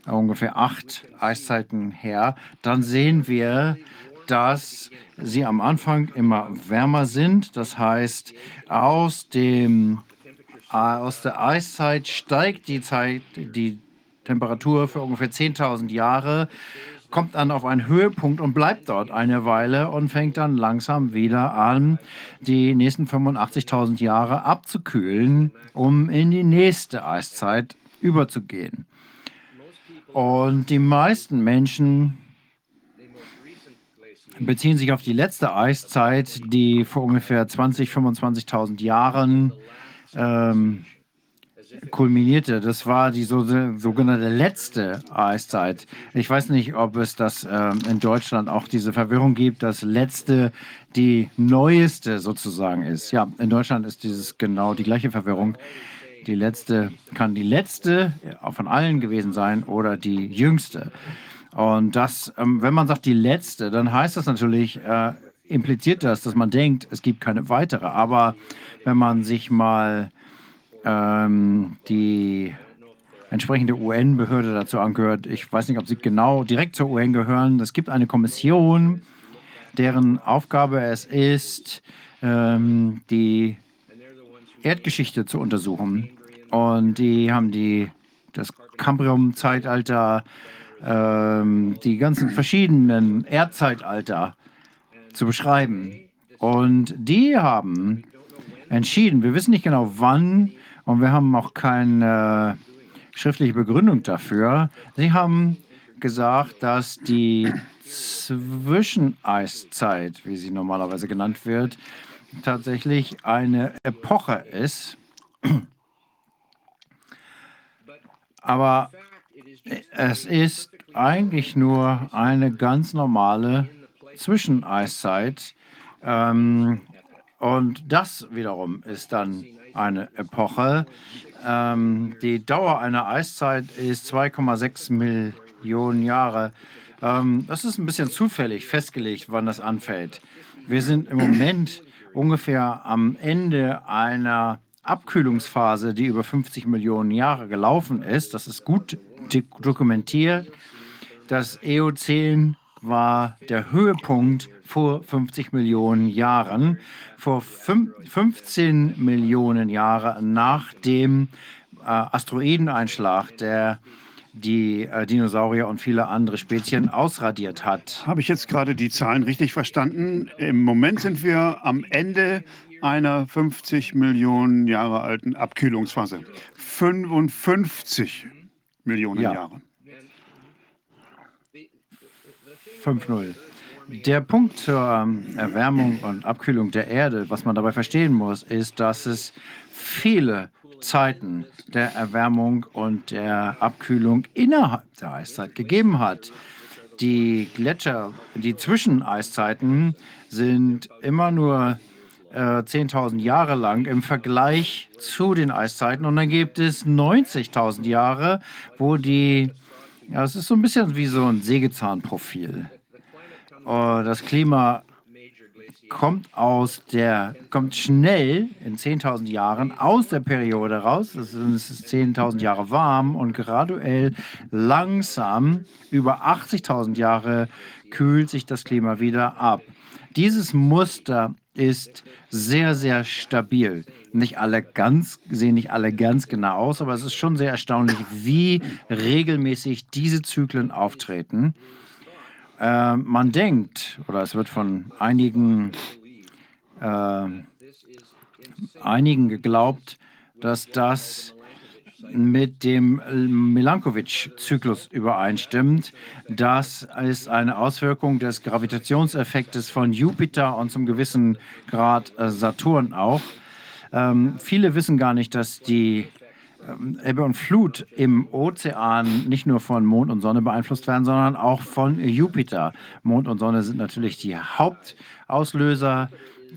ungefähr acht Eiszeiten her, dann sehen wir, dass sie am Anfang immer wärmer sind. Das heißt, aus, dem, äh, aus der Eiszeit steigt die, Zeit, die Temperatur für ungefähr 10.000 Jahre, kommt dann auf einen Höhepunkt und bleibt dort eine Weile und fängt dann langsam wieder an, die nächsten 85.000 Jahre abzukühlen, um in die nächste Eiszeit überzugehen. Und die meisten Menschen beziehen sich auf die letzte Eiszeit, die vor ungefähr 20.000, 25.000 Jahren ähm, kulminierte. Das war die so, sogenannte letzte Eiszeit. Ich weiß nicht, ob es das ähm, in Deutschland auch diese Verwirrung gibt, dass letzte die neueste sozusagen ist. Ja, in Deutschland ist dieses genau die gleiche Verwirrung. Die letzte kann die letzte von allen gewesen sein oder die jüngste. Und das, ähm, wenn man sagt die letzte, dann heißt das natürlich, äh, impliziert das, dass man denkt, es gibt keine weitere. Aber wenn man sich mal ähm, die entsprechende UN-Behörde dazu angehört. Ich weiß nicht, ob sie genau direkt zur UN gehören. Es gibt eine Kommission, deren Aufgabe es ist, ähm, die Erdgeschichte zu untersuchen. Und die haben die, das Kambrium-Zeitalter, ähm, die ganzen verschiedenen Erdzeitalter zu beschreiben. Und die haben entschieden, wir wissen nicht genau wann, und wir haben auch keine schriftliche Begründung dafür. Sie haben gesagt, dass die Zwischeneiszeit, wie sie normalerweise genannt wird, tatsächlich eine Epoche ist. Aber es ist eigentlich nur eine ganz normale Zwischeneiszeit. Ähm, und das wiederum ist dann eine Epoche. Ähm, die Dauer einer Eiszeit ist 2,6 Millionen Jahre. Ähm, das ist ein bisschen zufällig festgelegt, wann das anfällt. Wir sind im Moment ungefähr am Ende einer Abkühlungsphase, die über 50 Millionen Jahre gelaufen ist. Das ist gut dokumentiert. Das Eozän war der Höhepunkt vor 50 Millionen Jahren, vor 15 Millionen Jahren nach dem äh, Asteroideneinschlag, der die äh, Dinosaurier und viele andere Spezien ausradiert hat. Habe ich jetzt gerade die Zahlen richtig verstanden? Im Moment sind wir am Ende einer 50 Millionen Jahre alten Abkühlungsphase. 55 Millionen ja. Jahre. 5-0. Der Punkt zur ähm, Erwärmung und Abkühlung der Erde, was man dabei verstehen muss, ist, dass es viele Zeiten der Erwärmung und der Abkühlung innerhalb der Eiszeit gegeben hat. Die Gletscher, die Zwischeneiszeiten sind immer nur äh, 10.000 Jahre lang im Vergleich zu den Eiszeiten. Und dann gibt es 90.000 Jahre, wo die, ja, es ist so ein bisschen wie so ein Sägezahnprofil. Uh, das Klima kommt aus der, kommt schnell in 10.000 Jahren aus der Periode raus. Es ist 10.000 Jahre warm und graduell langsam über 80.000 Jahre kühlt sich das Klima wieder ab. Dieses Muster ist sehr, sehr stabil. Nicht alle ganz, sehen nicht alle ganz genau aus, aber es ist schon sehr erstaunlich, wie regelmäßig diese Zyklen auftreten. Äh, man denkt, oder es wird von einigen, äh, einigen geglaubt, dass das mit dem Milankovitch-Zyklus übereinstimmt. Das ist eine Auswirkung des Gravitationseffektes von Jupiter und zum gewissen Grad äh, Saturn auch. Ähm, viele wissen gar nicht, dass die ähm, Ebbe und Flut im Ozean nicht nur von Mond und Sonne beeinflusst werden, sondern auch von Jupiter. Mond und Sonne sind natürlich die Hauptauslöser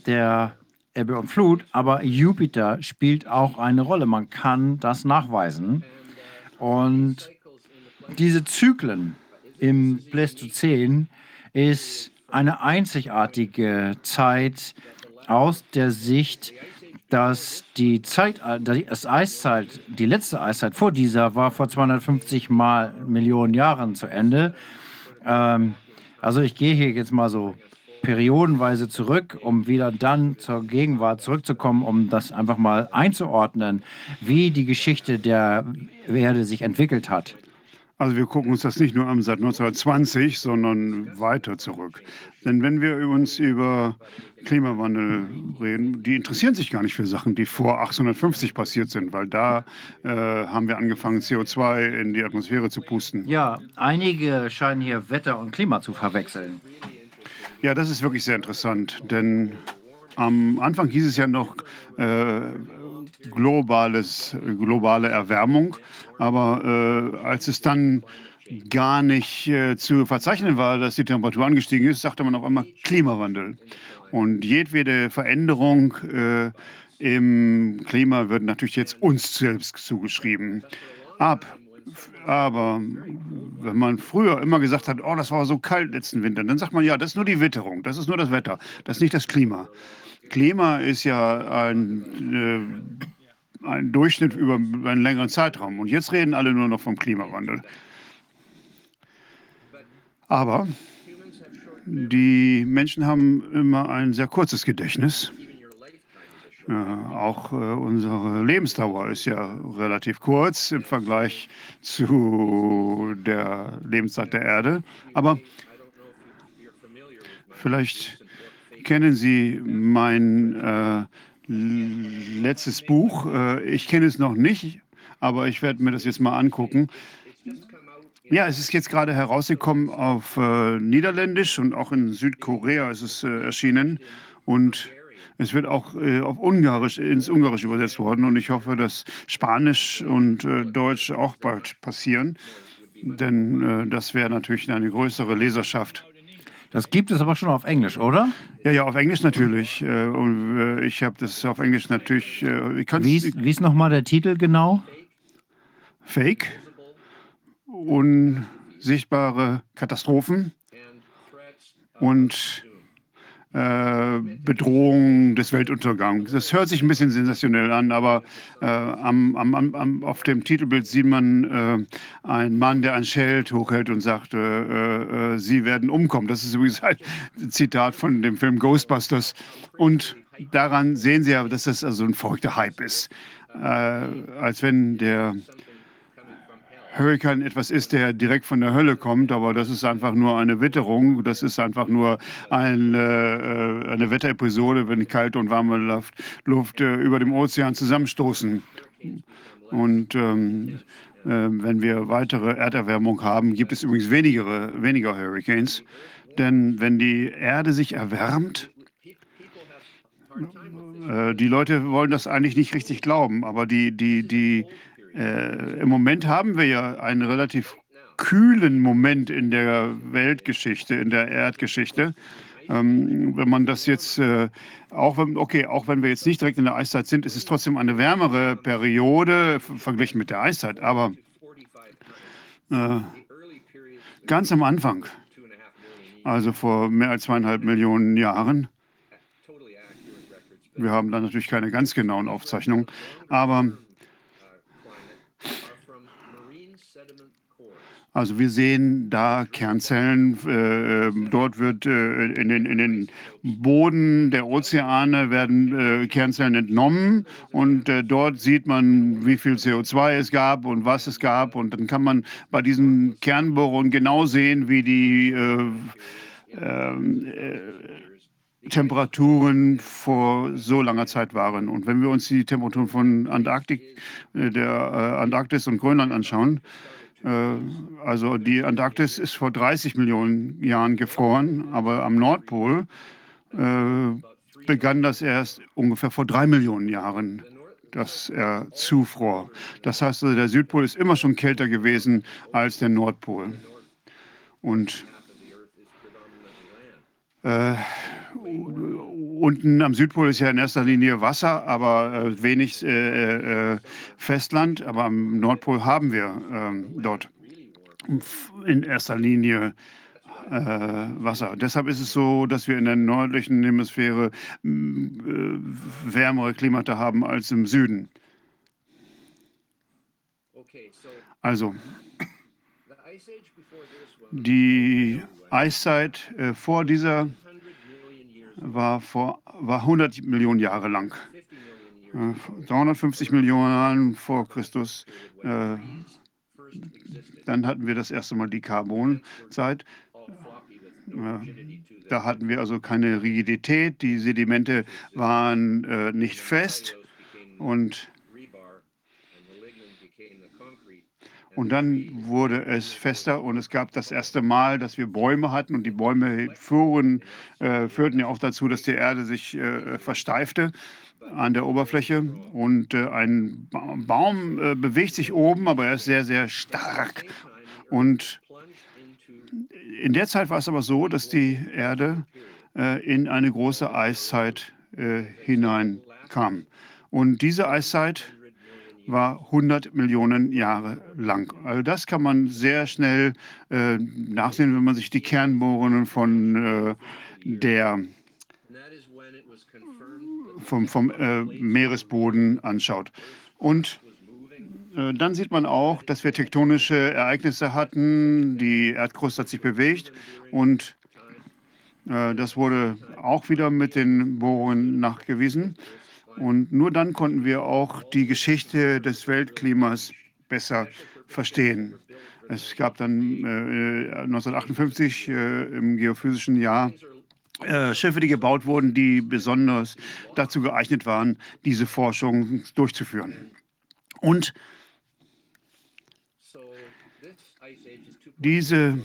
der Ebbe und Flut, aber Jupiter spielt auch eine Rolle. Man kann das nachweisen. Und diese Zyklen im Pleistozän ist eine einzigartige Zeit aus der Sicht dass die Zeit, das Eiszeit, die letzte Eiszeit vor dieser war vor 250 mal Millionen Jahren zu Ende. Ähm, also ich gehe hier jetzt mal so periodenweise zurück, um wieder dann zur Gegenwart zurückzukommen, um das einfach mal einzuordnen, wie die Geschichte der Erde sich entwickelt hat. Also wir gucken uns das nicht nur an seit 1920, sondern weiter zurück. Denn wenn wir uns über Klimawandel reden, die interessieren sich gar nicht für Sachen, die vor 1850 passiert sind, weil da äh, haben wir angefangen, CO2 in die Atmosphäre zu pusten. Ja, einige scheinen hier Wetter und Klima zu verwechseln. Ja, das ist wirklich sehr interessant, denn am Anfang hieß es ja noch äh, globales, globale Erwärmung. Aber äh, als es dann gar nicht äh, zu verzeichnen war, dass die Temperatur angestiegen ist, sagte man auf einmal Klimawandel. Und jedwede Veränderung äh, im Klima wird natürlich jetzt uns selbst zugeschrieben. Ab. Aber wenn man früher immer gesagt hat, oh, das war so kalt letzten Winter, dann sagt man, ja, das ist nur die Witterung, das ist nur das Wetter, das ist nicht das Klima. Klima ist ja ein, äh, ein Durchschnitt über einen längeren Zeitraum. Und jetzt reden alle nur noch vom Klimawandel. Aber die Menschen haben immer ein sehr kurzes Gedächtnis. Äh, auch äh, unsere Lebensdauer ist ja relativ kurz im Vergleich zu der Lebenszeit der Erde. Aber vielleicht kennen Sie mein äh, letztes Buch. Äh, ich kenne es noch nicht, aber ich werde mir das jetzt mal angucken. Ja, es ist jetzt gerade herausgekommen auf äh, Niederländisch und auch in Südkorea ist es äh, erschienen. Und es wird auch äh, auf Ungarisch, ins Ungarische übersetzt worden. Und ich hoffe, dass Spanisch und äh, Deutsch auch bald passieren. Denn das wäre natürlich eine größere Leserschaft. Das gibt es aber schon auf Englisch, oder? Ja, ja, auf Englisch natürlich. Äh, und äh, ich habe das auf Englisch natürlich. Äh, wie, ist, wie ist nochmal der Titel genau? Fake. Unsichtbare Katastrophen. Und äh, Bedrohung des Weltuntergangs. Das hört sich ein bisschen sensationell an, aber äh, am, am, am, auf dem Titelbild sieht man äh, einen Mann, der ein Schild hochhält und sagt, äh, äh, Sie werden umkommen. Das ist übrigens ein Zitat von dem Film Ghostbusters. Und daran sehen Sie ja, dass das also ein verrückter Hype ist. als wenn der Hurrikan etwas ist, der direkt von der Hölle kommt, aber das ist einfach nur eine Witterung. Das ist einfach nur eine, äh, eine Wetterepisode, wenn kalte und warme Luft, Luft äh, über dem Ozean zusammenstoßen. Und ähm, äh, wenn wir weitere Erderwärmung haben, gibt es übrigens weniger, weniger Hurricanes. Denn wenn die Erde sich erwärmt, äh, die Leute wollen das eigentlich nicht richtig glauben, aber die, die, die, äh, Im Moment haben wir ja einen relativ kühlen Moment in der Weltgeschichte, in der Erdgeschichte. Ähm, wenn man das jetzt, äh, auch wenn, okay, auch wenn wir jetzt nicht direkt in der Eiszeit sind, ist es trotzdem eine wärmere Periode verglichen mit der Eiszeit. Aber äh, ganz am Anfang, also vor mehr als zweieinhalb Millionen Jahren, wir haben da natürlich keine ganz genauen Aufzeichnungen, aber Also wir sehen da Kernzellen. Äh, ähm, dort wird äh, in, den, in, den, Boden der Ozeane werden äh, Kernzellen entnommen und äh, dort sieht man, wie viel CO2 es gab und was es gab. Und dann kann man bei diesen Kernbohrungen genau sehen, wie die äh, ähm, äh, Temperaturen vor so langer Zeit waren. Und wenn wir uns die Temperaturen von Antarktik, der Antarktis und Grönland anschauen, äh, also die Antarktis ist vor 30 Millionen Jahren gefroren, aber am Nordpol äh, begann das erst ungefähr vor drei Millionen Jahren, dass er zufror. Das heißt, also, der Südpol ist immer schon kälter gewesen als der Nordpol. Und äh, unten am Südpol ist ja in erster Linie Wasser, aber äh, wenig äh, äh, Festland. Aber am Nordpol haben wir ähm, dort in erster Linie äh, Wasser. Deshalb ist es so, dass wir in der nördlichen Hemisphäre äh, wärmere Klimata haben als im Süden. Also, die Eiszeit äh, vor dieser war, vor, war 100 Millionen Jahre lang. Äh, 350 Millionen Jahre vor Christus. Äh, dann hatten wir das erste Mal die Carbonzeit. Äh, da hatten wir also keine Rigidität. Die Sedimente waren äh, nicht fest und Und dann wurde es fester und es gab das erste Mal, dass wir Bäume hatten und die Bäume fuhren, äh, führten ja auch dazu, dass die Erde sich äh, versteifte an der Oberfläche und äh, ein Baum äh, bewegt sich oben, aber er ist sehr, sehr stark. Und in der Zeit war es aber so, dass die Erde äh, in eine große Eiszeit äh, hineinkam. Und diese Eiszeit war 100 Millionen Jahre lang. Also das kann man sehr schnell äh, nachsehen, wenn man sich die Kernbohrungen von äh, der vom, vom äh, Meeresboden anschaut. Und äh, dann sieht man auch, dass wir tektonische Ereignisse hatten. Die Erdkruste hat sich bewegt und äh, das wurde auch wieder mit den Bohrungen nachgewiesen. Und nur dann konnten wir auch die Geschichte des Weltklimas besser verstehen. Es gab dann äh, 1958 äh, im geophysischen Jahr äh, Schiffe, die gebaut wurden, die besonders dazu geeignet waren, diese Forschung durchzuführen. Und diese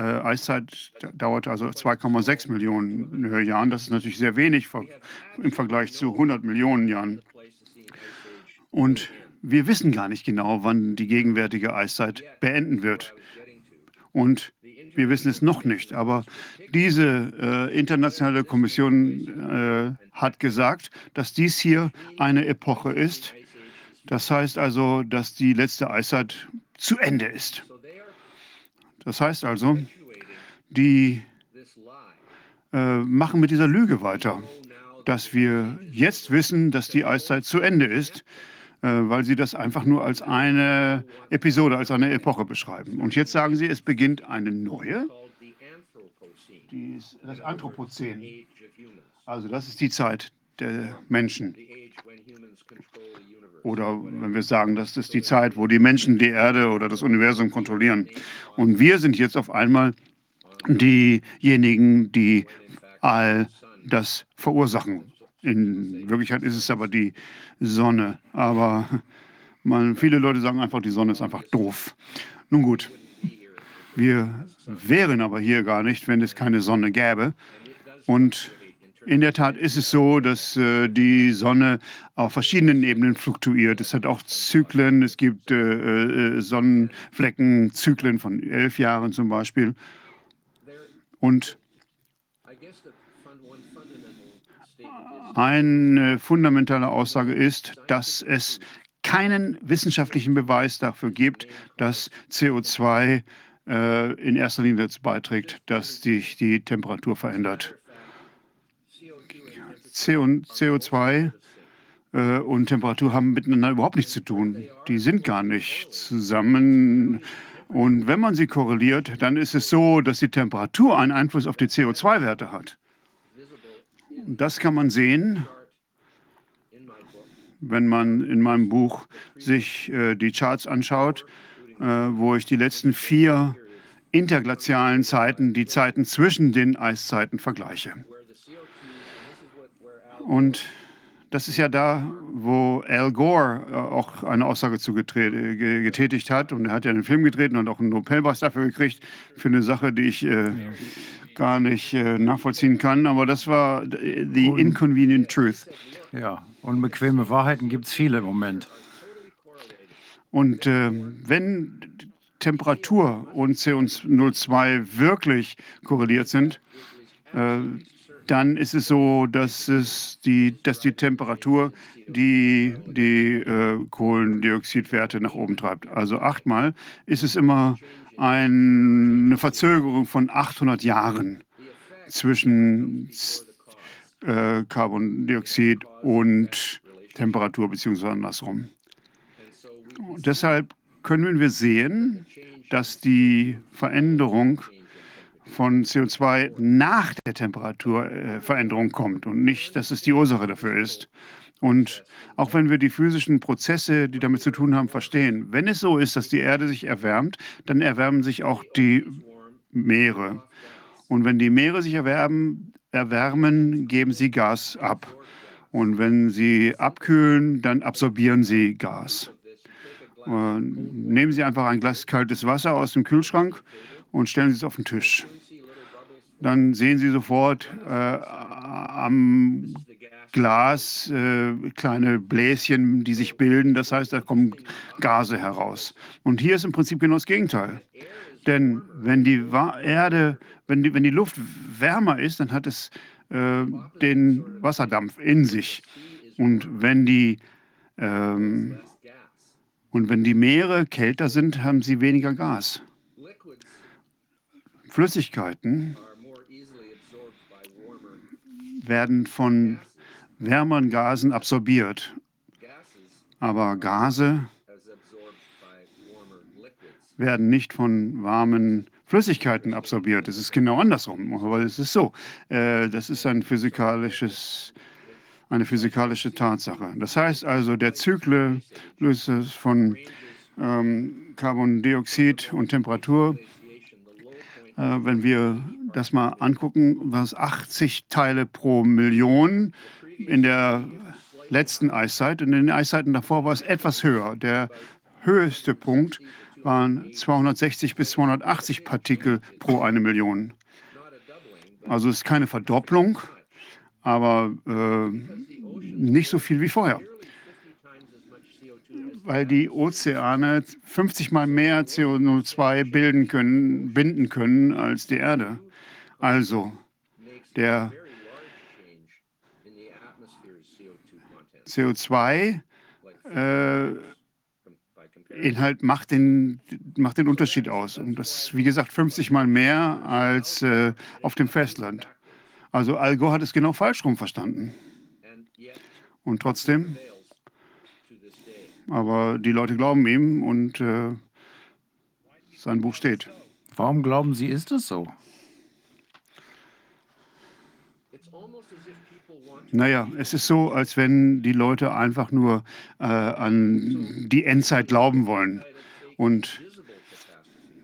äh, Eiszeit dauerte also 2,6 Millionen Jahren. Das ist natürlich sehr wenig im Vergleich zu 100 Millionen Jahren. Und wir wissen gar nicht genau, wann die gegenwärtige Eiszeit beenden wird. Und wir wissen es noch nicht. Aber diese äh, internationale Kommission äh, hat gesagt, dass dies hier eine Epoche ist. Das heißt also, dass die letzte Eiszeit zu Ende ist. Das heißt also, die äh, machen mit dieser Lüge weiter, dass wir jetzt wissen, dass die Eiszeit zu Ende ist, äh, weil sie das einfach nur als eine Episode, als eine Epoche beschreiben. Und jetzt sagen sie, es beginnt eine neue, das Anthropozän. Also das ist die Zeit der Menschen. Oder wenn wir sagen, das ist die Zeit, wo die Menschen die Erde oder das Universum kontrollieren. Und wir sind jetzt auf einmal diejenigen, die all das verursachen. In Wirklichkeit ist es aber die Sonne. Aber man, viele Leute sagen einfach, die Sonne ist einfach doof. Nun gut, wir wären aber hier gar nicht, wenn es keine Sonne gäbe. Und in der Tat ist es so, dass äh, die Sonne auf verschiedenen Ebenen fluktuiert. Es hat auch Zyklen. Es gibt äh, äh, Sonnenflecken, Zyklen von elf Jahren zum Beispiel. Und eine fundamentale Aussage ist, dass es keinen wissenschaftlichen Beweis dafür gibt, dass CO2 äh, in erster Linie dazu beiträgt, dass sich die Temperatur verändert. CO2 äh, und Temperatur haben miteinander überhaupt nichts zu tun. Die sind gar nicht zusammen. Und wenn man sie korreliert, dann ist es so, dass die Temperatur einen Einfluss auf die CO2-Werte hat. Das kann man sehen, wenn man in meinem Buch sich äh, die Charts anschaut, äh, wo ich die letzten vier interglazialen Zeiten, die Zeiten zwischen den Eiszeiten vergleiche. Und das ist ja da, wo Al Gore äh, auch eine Aussage zu getätigt hat. Und er hat ja einen Film gedreht und auch einen Nobelpreis dafür gekriegt, für eine Sache, die ich äh, gar nicht äh, nachvollziehen kann. Aber das war The Inconvenient Truth. Ja, unbequeme Wahrheiten gibt es viele im Moment. Und äh, wenn Temperatur und CO2 wirklich korreliert sind, äh, dann ist es so, dass, es die, dass die Temperatur die, die äh, Kohlendioxidwerte nach oben treibt. Also achtmal ist es immer ein, eine Verzögerung von 800 Jahren zwischen äh, Carbondioxid und Temperatur, beziehungsweise andersrum. Und deshalb können wir sehen, dass die Veränderung von CO2 nach der Temperaturveränderung kommt und nicht, dass es die Ursache dafür ist. Und auch wenn wir die physischen Prozesse, die damit zu tun haben, verstehen, wenn es so ist, dass die Erde sich erwärmt, dann erwärmen sich auch die Meere. Und wenn die Meere sich erwärmen, erwärmen geben sie Gas ab. Und wenn sie abkühlen, dann absorbieren sie Gas. Und nehmen Sie einfach ein Glas kaltes Wasser aus dem Kühlschrank und stellen Sie es auf den Tisch dann sehen Sie sofort äh, am Glas äh, kleine Bläschen, die sich bilden. Das heißt, da kommen Gase heraus. Und hier ist im Prinzip genau das Gegenteil. Denn wenn die Erde, wenn die, wenn die Luft wärmer ist, dann hat es äh, den Wasserdampf in sich. Und wenn die ähm, und wenn die Meere kälter sind, haben sie weniger Gas. Flüssigkeiten werden von wärmeren Gasen absorbiert. Aber Gase werden nicht von warmen Flüssigkeiten absorbiert. Es ist genau andersrum. Aber es ist so. Äh, das ist ein physikalisches, eine physikalische Tatsache. Das heißt also, der Zyklus von ähm, Carbondioxid und Temperatur, wenn wir das mal angucken, was 80 Teile pro Million in der letzten Eiszeit. In den Eiszeiten davor war es etwas höher. Der höchste Punkt waren 260 bis 280 Partikel pro eine Million. Also es ist keine Verdopplung, aber äh, nicht so viel wie vorher. Weil die Ozeane 50 mal mehr CO2 bilden können, binden können als die Erde. Also, der CO2 äh, Inhalt macht den, macht den Unterschied aus. Und das ist, wie gesagt, 50 Mal mehr als äh, auf dem Festland. Also Al Gore hat es genau falsch rum verstanden. Und trotzdem, aber die Leute glauben ihm und äh, sein Buch steht. Warum glauben Sie, ist es so? Naja, es ist so, als wenn die Leute einfach nur äh, an die Endzeit glauben wollen. Und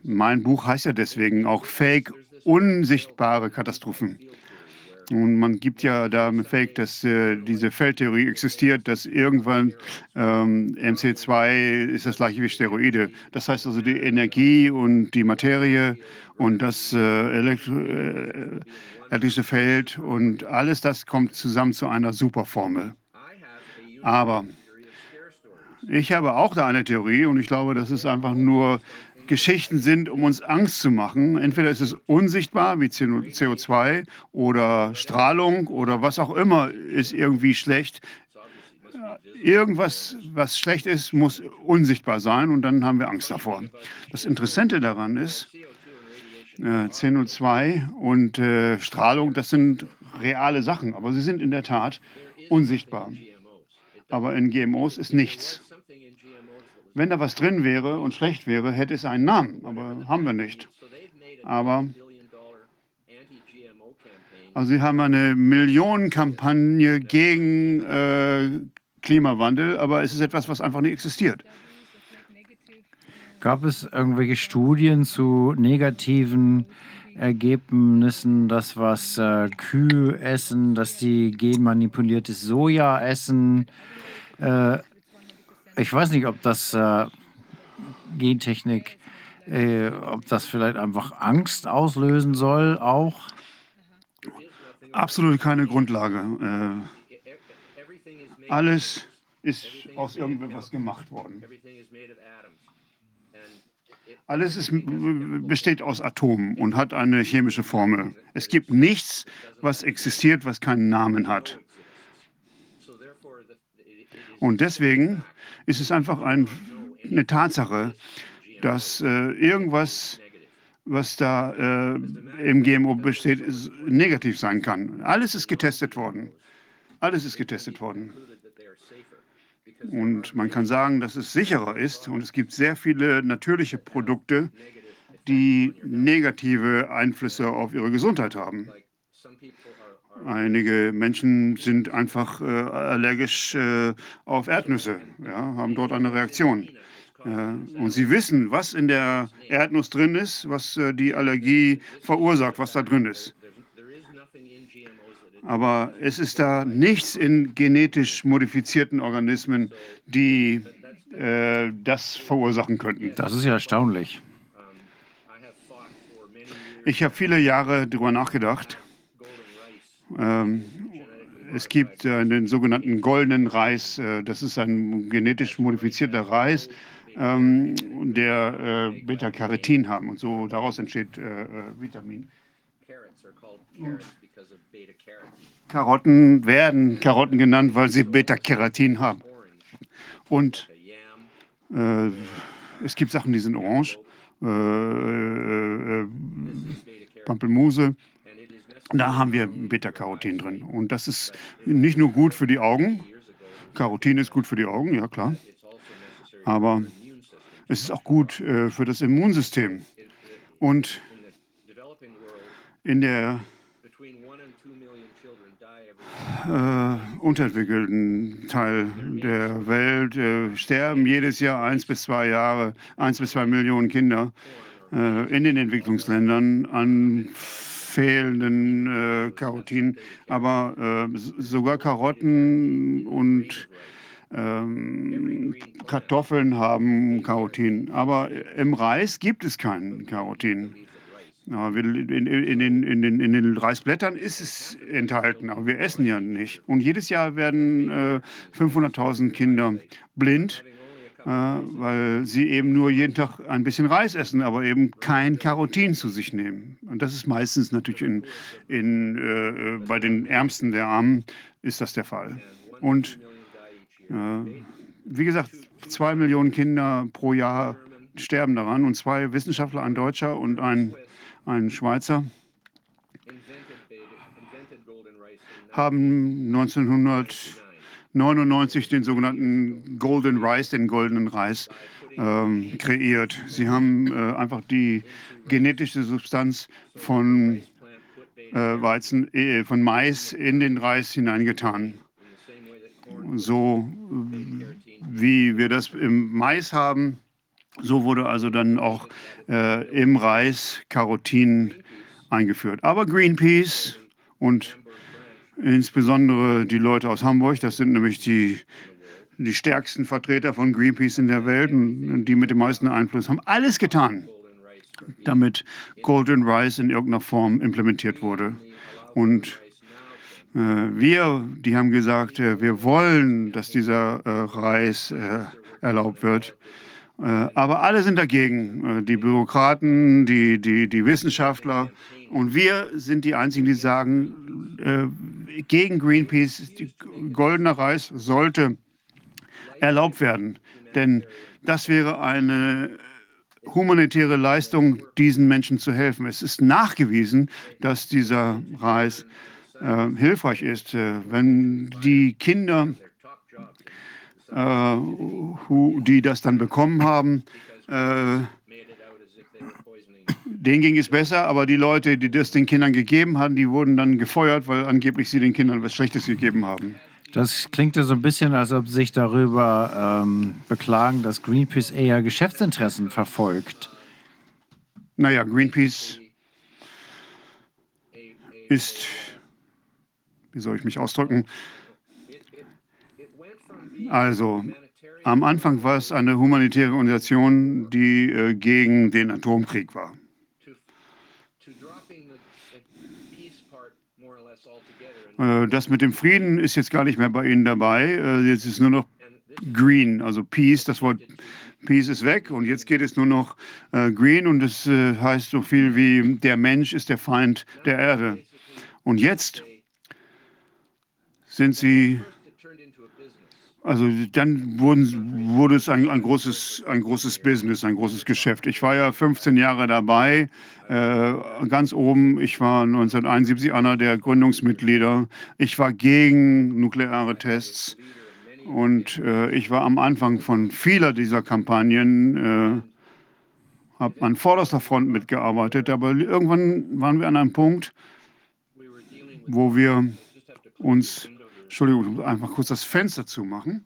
mein Buch heißt ja deswegen auch Fake, unsichtbare Katastrophen. Und man gibt ja da mit Fake, dass äh, diese Feldtheorie existiert, dass irgendwann ähm, MC2 ist das gleiche wie Steroide. Das heißt also die Energie und die Materie und das äh, äh, elektrische Feld und alles das kommt zusammen zu einer Superformel. Aber ich habe auch da eine Theorie und ich glaube, das ist einfach nur Geschichten sind, um uns Angst zu machen. Entweder ist es unsichtbar wie CO2 oder Strahlung oder was auch immer ist irgendwie schlecht. Irgendwas, was schlecht ist, muss unsichtbar sein und dann haben wir Angst davor. Das Interessante daran ist, äh, CO2 und äh, Strahlung, das sind reale Sachen, aber sie sind in der Tat unsichtbar. Aber in GMOs ist nichts. Wenn da was drin wäre und schlecht wäre, hätte es einen Namen, aber haben wir nicht. Aber also sie haben eine Millionenkampagne gegen äh, Klimawandel, aber es ist etwas, was einfach nicht existiert. Gab es irgendwelche Studien zu negativen Ergebnissen, dass was äh, Kühe essen, dass die genmanipuliertes Soja essen? Äh, ich weiß nicht, ob das äh, Gentechnik, äh, ob das vielleicht einfach Angst auslösen soll, auch. Absolut keine Grundlage. Äh, alles ist aus irgendetwas gemacht worden. Alles ist, besteht aus Atomen und hat eine chemische Formel. Es gibt nichts, was existiert, was keinen Namen hat. Und deswegen ist es einfach ein, eine Tatsache, dass äh, irgendwas, was da äh, im GMO besteht, ist, negativ sein kann. Alles ist getestet worden. Alles ist getestet worden. Und man kann sagen, dass es sicherer ist. Und es gibt sehr viele natürliche Produkte, die negative Einflüsse auf ihre Gesundheit haben. Einige Menschen sind einfach äh, allergisch äh, auf Erdnüsse, ja, haben dort eine Reaktion. Äh, und sie wissen, was in der Erdnuss drin ist, was äh, die Allergie verursacht, was da drin ist. Aber es ist da nichts in genetisch modifizierten Organismen, die äh, das verursachen könnten. Das ist ja erstaunlich. Ich habe viele Jahre darüber nachgedacht. Ähm, es gibt äh, den sogenannten goldenen Reis. Äh, das ist ein genetisch modifizierter Reis, ähm, der äh, Beta-Carotin haben und so daraus entsteht äh, äh, Vitamin. Karotten werden Karotten genannt, weil sie Beta-Carotin haben. Und äh, es gibt Sachen, die sind orange, Pampelmuse da haben wir Beta-Carotin drin. Und das ist nicht nur gut für die Augen. Carotin ist gut für die Augen, ja klar. Aber es ist auch gut äh, für das Immunsystem. Und in der äh, unterentwickelten Teil der Welt äh, sterben jedes Jahr eins bis zwei Jahre, eins bis zwei Millionen Kinder äh, in den Entwicklungsländern an fehlenden äh, Karotin, aber äh, sogar Karotten und ähm, Kartoffeln haben Karotin, aber im Reis gibt es kein Karotin. Ja, in, in, in, den, in, den, Reisblättern ist es enthalten, aber wir essen ja nicht. Und jedes Jahr werden äh, 500.000 Kinder blind äh, weil sie eben nur jeden Tag ein bisschen Reis essen, aber eben kein Karotin zu sich nehmen. Und das ist meistens natürlich in, in, äh, bei den Ärmsten der Armen ist das der Fall. Und äh, wie gesagt, zwei Millionen Kinder pro Jahr sterben daran und zwei Wissenschaftler, ein Deutscher und ein, ein Schweizer, haben 1900 99 den sogenannten Golden Rice, den goldenen Reis, ähm, kreiert. Sie haben äh, einfach die genetische Substanz von äh, Weizen, äh, von Mais in den Reis hineingetan. So wie wir das im Mais haben, so wurde also dann auch äh, im Reis Carotin eingeführt. Aber Greenpeace und Insbesondere die Leute aus Hamburg, das sind nämlich die, die stärksten Vertreter von Greenpeace in der Welt und die mit dem meisten Einfluss haben alles getan, damit Golden Rice in irgendeiner Form implementiert wurde. Und äh, wir, die haben gesagt, äh, wir wollen, dass dieser äh, Reis äh, erlaubt wird. Äh, aber alle sind dagegen, äh, die Bürokraten, die, die, die Wissenschaftler. Und wir sind die Einzigen, die sagen, gegen Greenpeace, goldener Reis sollte erlaubt werden. Denn das wäre eine humanitäre Leistung, diesen Menschen zu helfen. Es ist nachgewiesen, dass dieser Reis äh, hilfreich ist. Äh, wenn die Kinder äh, die das dann bekommen haben, äh, denen ging es besser, aber die Leute, die das den Kindern gegeben haben, die wurden dann gefeuert, weil angeblich sie den Kindern was Schlechtes gegeben haben. Das klingt ja so ein bisschen, als ob sie sich darüber ähm, beklagen, dass Greenpeace eher Geschäftsinteressen verfolgt. Naja, Greenpeace ist, wie soll ich mich ausdrücken, also, am Anfang war es eine humanitäre Organisation, die äh, gegen den Atomkrieg war. Äh, das mit dem Frieden ist jetzt gar nicht mehr bei Ihnen dabei. Äh, jetzt ist nur noch Green, also Peace. Das Wort Peace ist weg und jetzt geht es nur noch äh, Green und es äh, heißt so viel wie der Mensch ist der Feind der Erde. Und jetzt sind Sie also dann wurden, wurde es ein, ein, großes, ein großes Business, ein großes Geschäft. Ich war ja 15 Jahre dabei, äh, ganz oben. Ich war 1971 einer der Gründungsmitglieder. Ich war gegen nukleare Tests und äh, ich war am Anfang von vieler dieser Kampagnen, äh, habe an vorderster Front mitgearbeitet. Aber irgendwann waren wir an einem Punkt, wo wir uns Entschuldigung, einfach kurz das Fenster zu machen.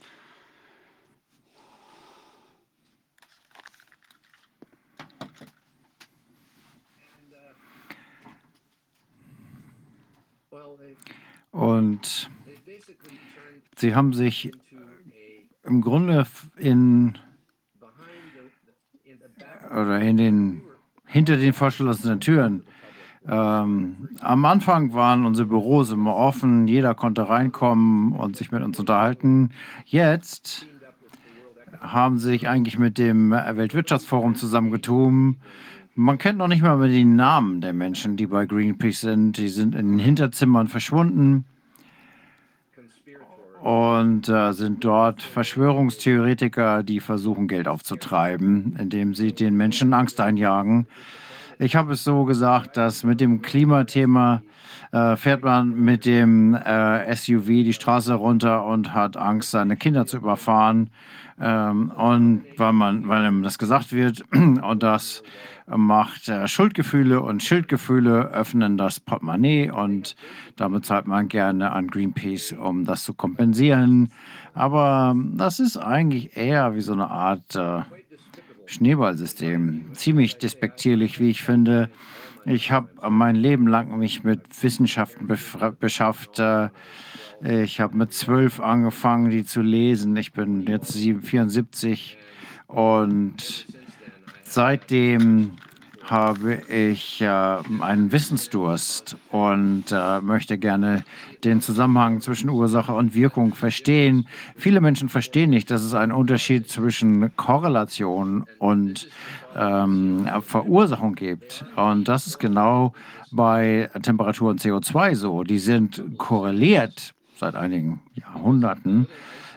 Und sie haben sich im Grunde in oder in den hinter den verschlossenen Türen ähm, am Anfang waren unsere Büros immer offen, jeder konnte reinkommen und sich mit uns unterhalten. Jetzt haben sie sich eigentlich mit dem Weltwirtschaftsforum zusammengetan. Man kennt noch nicht mal mehr die Namen der Menschen, die bei Greenpeace sind. Die sind in den Hinterzimmern verschwunden und äh, sind dort Verschwörungstheoretiker, die versuchen, Geld aufzutreiben, indem sie den Menschen Angst einjagen. Ich habe es so gesagt, dass mit dem Klimathema äh, fährt man mit dem äh, SUV die Straße runter und hat Angst, seine Kinder zu überfahren. Ähm, und weil man, weil ihm das gesagt wird und das macht äh, Schuldgefühle und Schildgefühle öffnen das Portemonnaie und damit zahlt man gerne an Greenpeace, um das zu kompensieren. Aber das ist eigentlich eher wie so eine Art äh, Schneeballsystem. Ziemlich despektierlich, wie ich finde. Ich habe mein Leben lang mich mit Wissenschaften beschafft. Äh, ich habe mit zwölf angefangen, die zu lesen. Ich bin jetzt 74 und seitdem habe ich äh, einen Wissensdurst und äh, möchte gerne den Zusammenhang zwischen Ursache und Wirkung verstehen. Viele Menschen verstehen nicht, dass es einen Unterschied zwischen Korrelation und ähm, Verursachung gibt. Und das ist genau bei Temperatur und CO2 so. Die sind korreliert seit einigen Jahrhunderten,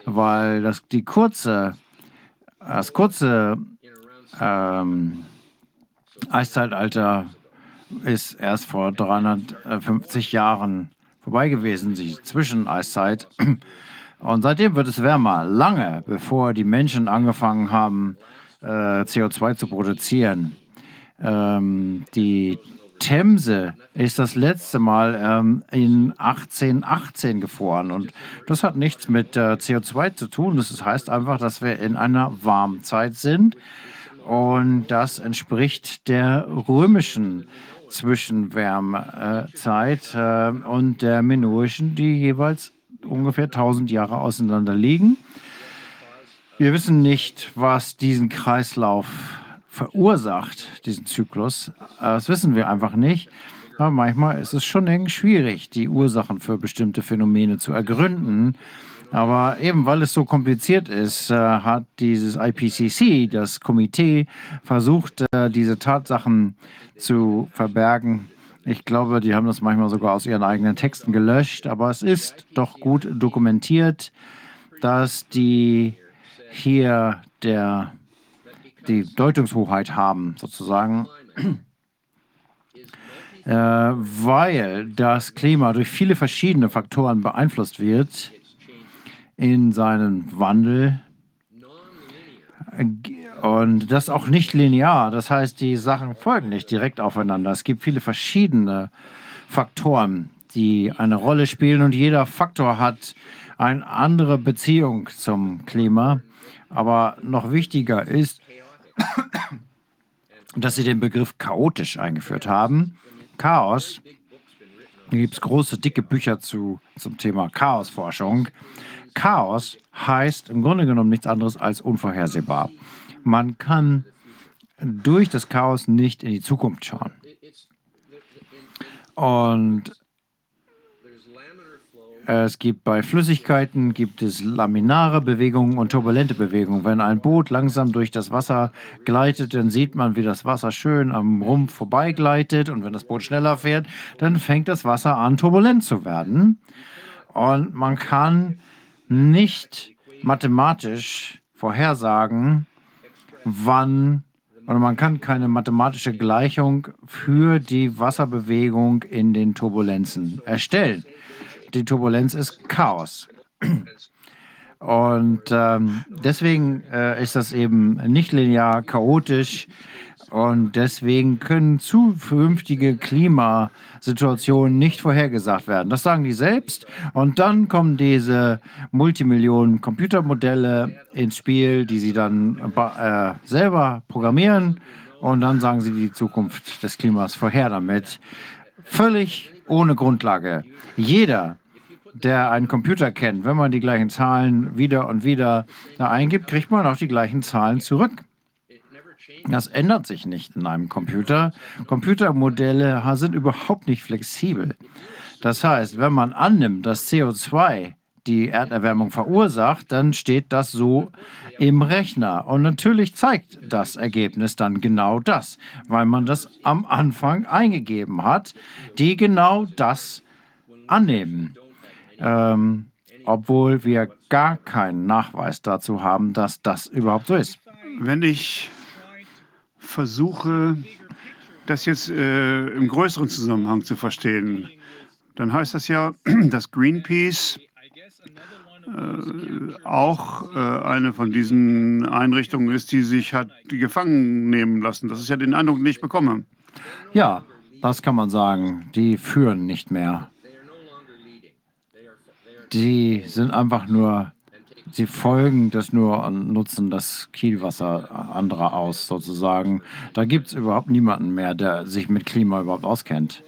weil das die kurze, das kurze ähm, Eiszeitalter ist erst vor 350 Jahren vorbei gewesen, die Zwischeneiszeit. Und seitdem wird es wärmer, lange bevor die Menschen angefangen haben, äh, CO2 zu produzieren. Ähm, die Themse ist das letzte Mal ähm, in 1818 gefroren. Und das hat nichts mit äh, CO2 zu tun. Das heißt einfach, dass wir in einer Warmzeit sind. Und das entspricht der römischen Zwischenwärmezeit äh, und der minoischen, die jeweils ungefähr 1000 Jahre auseinander liegen. Wir wissen nicht, was diesen Kreislauf verursacht, diesen Zyklus. Das wissen wir einfach nicht. Aber manchmal ist es schon irgendwie schwierig, die Ursachen für bestimmte Phänomene zu ergründen. Aber eben weil es so kompliziert ist, äh, hat dieses IPCC, das Komitee, versucht, äh, diese Tatsachen zu verbergen. Ich glaube, die haben das manchmal sogar aus ihren eigenen Texten gelöscht, aber es ist doch gut dokumentiert, dass die hier der, die Deutungshoheit haben, sozusagen, äh, weil das Klima durch viele verschiedene Faktoren beeinflusst wird in seinem Wandel. Und das auch nicht linear. Das heißt, die Sachen folgen nicht direkt aufeinander. Es gibt viele verschiedene Faktoren, die eine Rolle spielen und jeder Faktor hat eine andere Beziehung zum Klima. Aber noch wichtiger ist, dass sie den Begriff chaotisch eingeführt haben. Chaos, da gibt es große, dicke Bücher zu, zum Thema Chaosforschung. Chaos heißt im Grunde genommen nichts anderes als unvorhersehbar. Man kann durch das Chaos nicht in die Zukunft schauen. Und es gibt bei Flüssigkeiten gibt es laminare Bewegungen und turbulente Bewegungen. Wenn ein Boot langsam durch das Wasser gleitet, dann sieht man, wie das Wasser schön am Rumpf vorbeigleitet. Und wenn das Boot schneller fährt, dann fängt das Wasser an, turbulent zu werden. Und man kann nicht mathematisch vorhersagen, wann, oder man kann keine mathematische Gleichung für die Wasserbewegung in den Turbulenzen erstellen die Turbulenz ist Chaos. Und ähm, deswegen äh, ist das eben nicht linear, chaotisch. Und deswegen können zukünftige Klimasituationen nicht vorhergesagt werden. Das sagen die selbst. Und dann kommen diese Multimillionen Computermodelle ins Spiel, die sie dann äh, selber programmieren. Und dann sagen sie die Zukunft des Klimas vorher damit. Völlig ohne Grundlage. Jeder der einen Computer kennt, wenn man die gleichen Zahlen wieder und wieder da eingibt, kriegt man auch die gleichen Zahlen zurück. Das ändert sich nicht in einem Computer. Computermodelle sind überhaupt nicht flexibel. Das heißt, wenn man annimmt, dass CO2 die Erderwärmung verursacht, dann steht das so im Rechner. Und natürlich zeigt das Ergebnis dann genau das, weil man das am Anfang eingegeben hat, die genau das annehmen ähm, obwohl wir gar keinen Nachweis dazu haben, dass das überhaupt so ist. Wenn ich versuche, das jetzt äh, im größeren Zusammenhang zu verstehen, dann heißt das ja, dass Greenpeace äh, auch äh, eine von diesen Einrichtungen ist, die sich hat gefangen nehmen lassen. Das ist ja den Eindruck, den ich bekomme. Ja, das kann man sagen. Die führen nicht mehr die sind einfach nur, sie folgen das nur und nutzen das Kielwasser anderer aus, sozusagen. Da gibt es überhaupt niemanden mehr, der sich mit Klima überhaupt auskennt.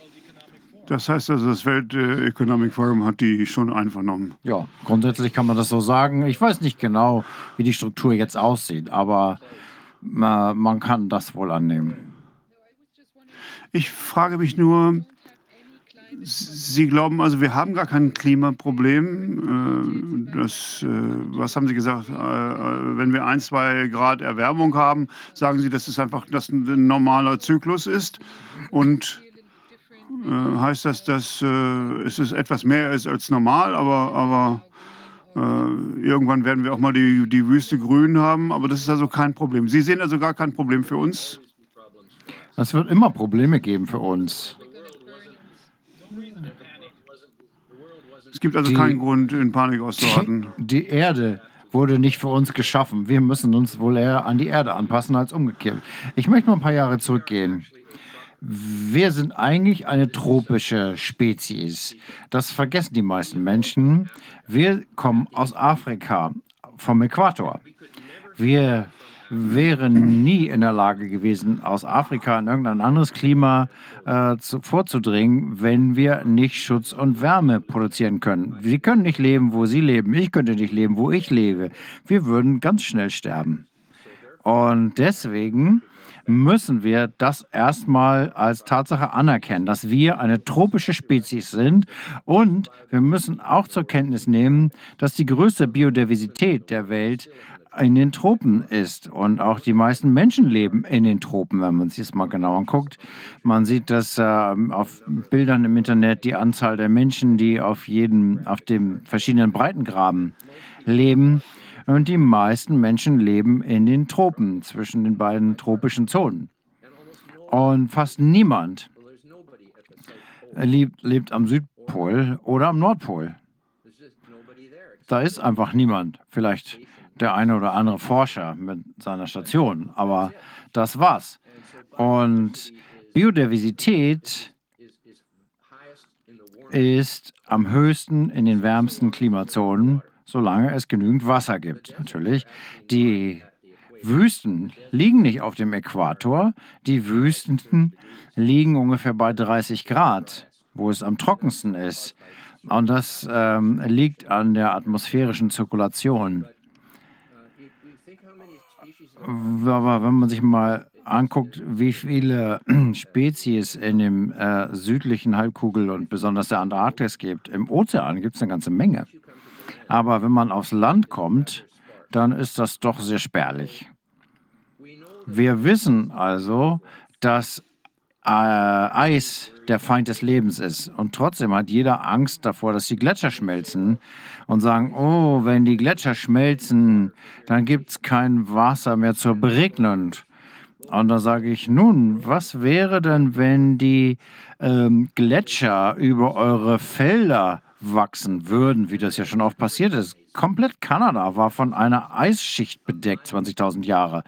Das heißt also, das Welt Economic Forum hat die schon einvernommen. Ja, grundsätzlich kann man das so sagen. Ich weiß nicht genau, wie die Struktur jetzt aussieht, aber man kann das wohl annehmen. Ich frage mich nur, Sie glauben also, wir haben gar kein Klimaproblem. Äh, das, äh, was haben Sie gesagt? Äh, wenn wir ein, zwei Grad Erwärmung haben, sagen Sie, dass es einfach dass ein normaler Zyklus ist. Und heißt das, dass es etwas mehr ist als normal, aber, aber irgendwann werden wir auch mal die, die Wüste grün haben. Aber das ist also kein Problem. Sie sehen also gar kein Problem für uns? Es wird immer Probleme geben für uns. Es gibt also die, keinen Grund, in Panik auszuraten. Die Erde wurde nicht für uns geschaffen. Wir müssen uns wohl eher an die Erde anpassen als umgekehrt. Ich möchte mal ein paar Jahre zurückgehen. Wir sind eigentlich eine tropische Spezies. Das vergessen die meisten Menschen. Wir kommen aus Afrika, vom Äquator. Wir wären nie in der Lage gewesen, aus Afrika in irgendein anderes Klima äh, zu, vorzudringen, wenn wir nicht Schutz und Wärme produzieren können. Sie können nicht leben, wo Sie leben. Ich könnte nicht leben, wo ich lebe. Wir würden ganz schnell sterben. Und deswegen müssen wir das erstmal als Tatsache anerkennen, dass wir eine tropische Spezies sind. Und wir müssen auch zur Kenntnis nehmen, dass die größte Biodiversität der Welt in den Tropen ist. Und auch die meisten Menschen leben in den Tropen, wenn man sich das mal genau anguckt. Man sieht das äh, auf Bildern im Internet, die Anzahl der Menschen, die auf jedem, auf dem verschiedenen Breitengraben leben. Und die meisten Menschen leben in den Tropen, zwischen den beiden tropischen Zonen. Und fast niemand lebt, lebt am Südpol oder am Nordpol. Da ist einfach niemand. Vielleicht der eine oder andere Forscher mit seiner Station, aber das war's. Und Biodiversität ist am höchsten in den wärmsten Klimazonen, solange es genügend Wasser gibt. Natürlich, die Wüsten liegen nicht auf dem Äquator, die Wüsten liegen ungefähr bei 30 Grad, wo es am trockensten ist. Und das ähm, liegt an der atmosphärischen Zirkulation. Aber wenn man sich mal anguckt, wie viele Spezies in dem äh, südlichen Halbkugel und besonders der Antarktis gibt, im Ozean gibt es eine ganze Menge. Aber wenn man aufs Land kommt, dann ist das doch sehr spärlich. Wir wissen also, dass äh, Eis der Feind des Lebens ist. Und trotzdem hat jeder Angst davor, dass die Gletscher schmelzen und sagen, oh, wenn die Gletscher schmelzen, dann gibt es kein Wasser mehr zur Beregnung. Und da sage ich, nun, was wäre denn, wenn die ähm, Gletscher über eure Felder wachsen würden, wie das ja schon oft passiert ist? Komplett Kanada war von einer Eisschicht bedeckt, 20.000 Jahre.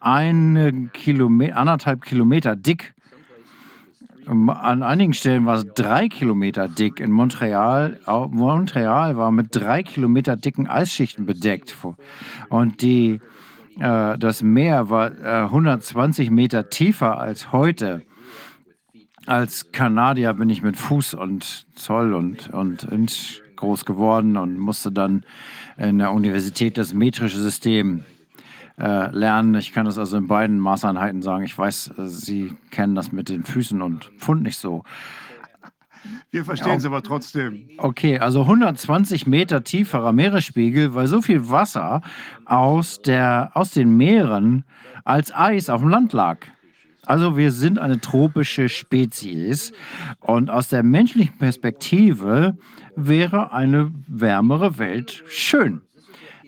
Eine Kilometer, anderthalb Kilometer dick. An einigen Stellen war es drei Kilometer dick. In Montreal, Montreal war mit drei Kilometer dicken Eisschichten bedeckt. Und die, äh, das Meer war äh, 120 Meter tiefer als heute. Als Kanadier bin ich mit Fuß und Zoll und, und Inch groß geworden und musste dann in der Universität das metrische System äh, lernen. Ich kann das also in beiden Maßeinheiten sagen. Ich weiß, äh, Sie kennen das mit den Füßen und Pfund nicht so. Wir verstehen es aber trotzdem. Okay, also 120 Meter tieferer Meeresspiegel, weil so viel Wasser aus, der, aus den Meeren als Eis auf dem Land lag. Also wir sind eine tropische Spezies und aus der menschlichen Perspektive wäre eine wärmere Welt schön.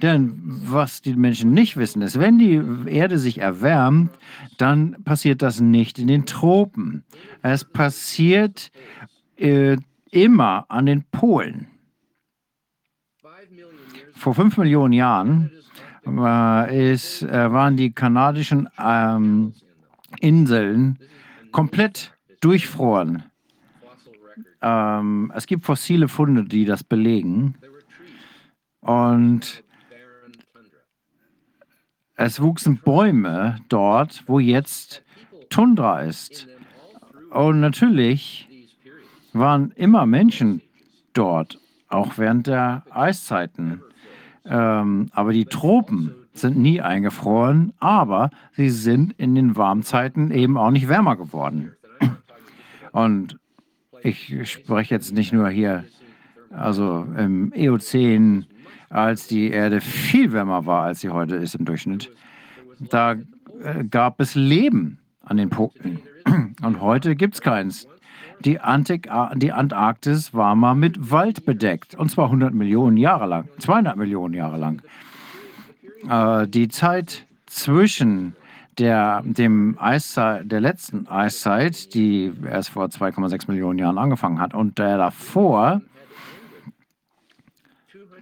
Denn was die Menschen nicht wissen, ist, wenn die Erde sich erwärmt, dann passiert das nicht in den Tropen. Es passiert äh, immer an den Polen. Vor fünf Millionen Jahren äh, ist, äh, waren die kanadischen ähm, Inseln komplett durchfroren. Ähm, es gibt fossile Funde, die das belegen. Und es wuchsen Bäume dort, wo jetzt Tundra ist. Und natürlich waren immer Menschen dort, auch während der Eiszeiten. Ähm, aber die Tropen sind nie eingefroren, aber sie sind in den Warmzeiten eben auch nicht wärmer geworden. Und ich spreche jetzt nicht nur hier, also im Eozän als die Erde viel wärmer war, als sie heute ist im Durchschnitt. Da äh, gab es Leben an den Punkten. Und heute gibt es keins. Die, Antik die Antarktis war mal mit Wald bedeckt. Und zwar 100 Millionen Jahre lang, 200 Millionen Jahre lang. Äh, die Zeit zwischen der, dem der letzten Eiszeit, die erst vor 2,6 Millionen Jahren angefangen hat, und der davor,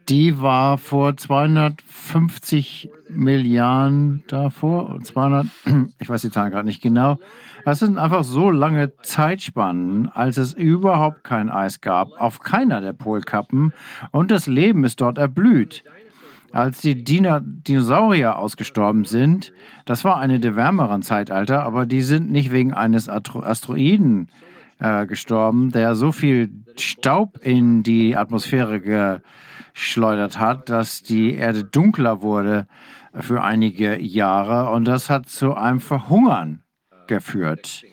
die war vor 250 Milliarden davor, 200, ich weiß die Zahlen gerade nicht genau. Das sind einfach so lange Zeitspannen, als es überhaupt kein Eis gab, auf keiner der Polkappen und das Leben ist dort erblüht. Als die Dino Dinosaurier ausgestorben sind, das war eine der wärmeren Zeitalter, aber die sind nicht wegen eines Asteroiden äh, gestorben, der so viel Staub in die Atmosphäre ge geschleudert hat, dass die Erde dunkler wurde für einige Jahre und das hat zu einem Verhungern geführt.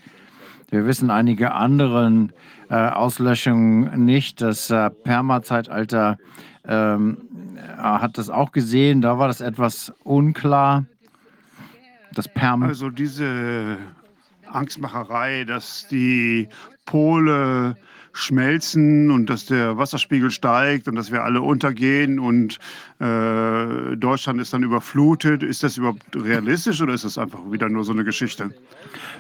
Wir wissen einige anderen äh, Auslöschungen nicht. Das äh, Perma-Zeitalter ähm, hat das auch gesehen. Da war das etwas unklar. Das Perm. Also diese Angstmacherei, dass die Pole schmelzen und dass der Wasserspiegel steigt und dass wir alle untergehen und äh, Deutschland ist dann überflutet. Ist das überhaupt realistisch oder ist das einfach wieder nur so eine Geschichte?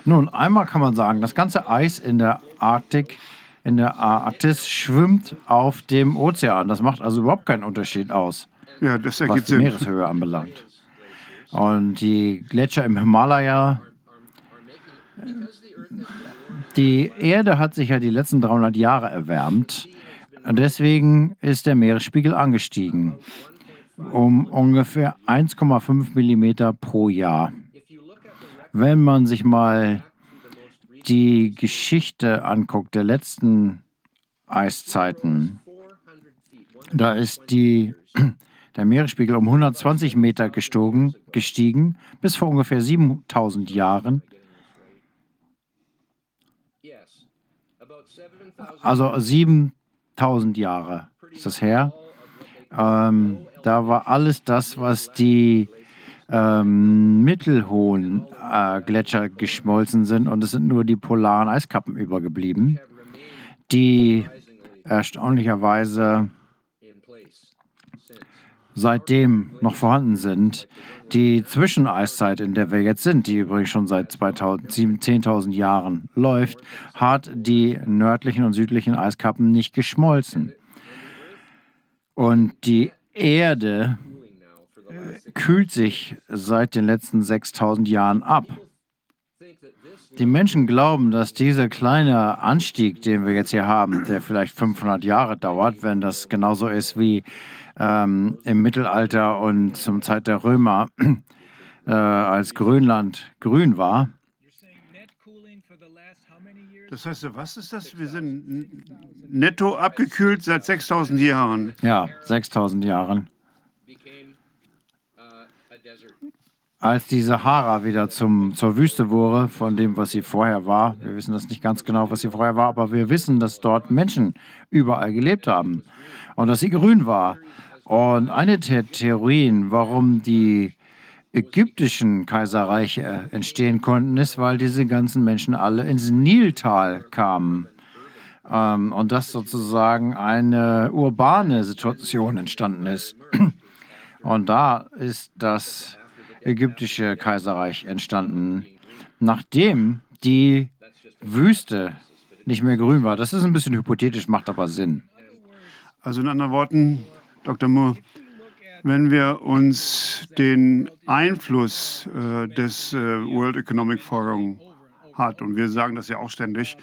Nun, einmal kann man sagen, das ganze Eis in der Arktik, in der Arktis schwimmt auf dem Ozean. Das macht also überhaupt keinen Unterschied aus, ja, das was die Meereshöhe anbelangt. Und die Gletscher im Himalaya die Erde hat sich ja die letzten 300 Jahre erwärmt. Deswegen ist der Meeresspiegel angestiegen um ungefähr 1,5 Millimeter pro Jahr. Wenn man sich mal die Geschichte anguckt der letzten Eiszeiten, da ist die, der Meeresspiegel um 120 Meter gestogen, gestiegen bis vor ungefähr 7000 Jahren Also 7000 Jahre ist das her. Ähm, da war alles das, was die ähm, mittelhohen äh, Gletscher geschmolzen sind und es sind nur die polaren Eiskappen übergeblieben, die erstaunlicherweise seitdem noch vorhanden sind. Die Zwischeneiszeit, in der wir jetzt sind, die übrigens schon seit 10.000 Jahren läuft, hat die nördlichen und südlichen Eiskappen nicht geschmolzen. Und die Erde äh, kühlt sich seit den letzten 6000 Jahren ab. Die Menschen glauben, dass dieser kleine Anstieg, den wir jetzt hier haben, der vielleicht 500 Jahre dauert, wenn das genauso ist wie ähm, im Mittelalter und zum Zeit der Römer, äh, als Grönland grün war. Das heißt, was ist das? Wir sind netto abgekühlt seit 6000 Jahren. Ja, 6000 Jahren. Als die Sahara wieder zum, zur Wüste wurde, von dem, was sie vorher war, wir wissen das nicht ganz genau, was sie vorher war, aber wir wissen, dass dort Menschen überall gelebt haben und dass sie grün war. Und eine der Theorien, warum die ägyptischen Kaiserreiche entstehen konnten, ist, weil diese ganzen Menschen alle ins Niltal kamen. Ähm, und dass sozusagen eine urbane Situation entstanden ist. Und da ist das ägyptische Kaiserreich entstanden, nachdem die Wüste nicht mehr grün war. Das ist ein bisschen hypothetisch, macht aber Sinn. Also in anderen Worten, Dr. Moore, wenn wir uns den Einfluss äh, des äh, World Economic Forum hat, und wir sagen das ja auch ständig,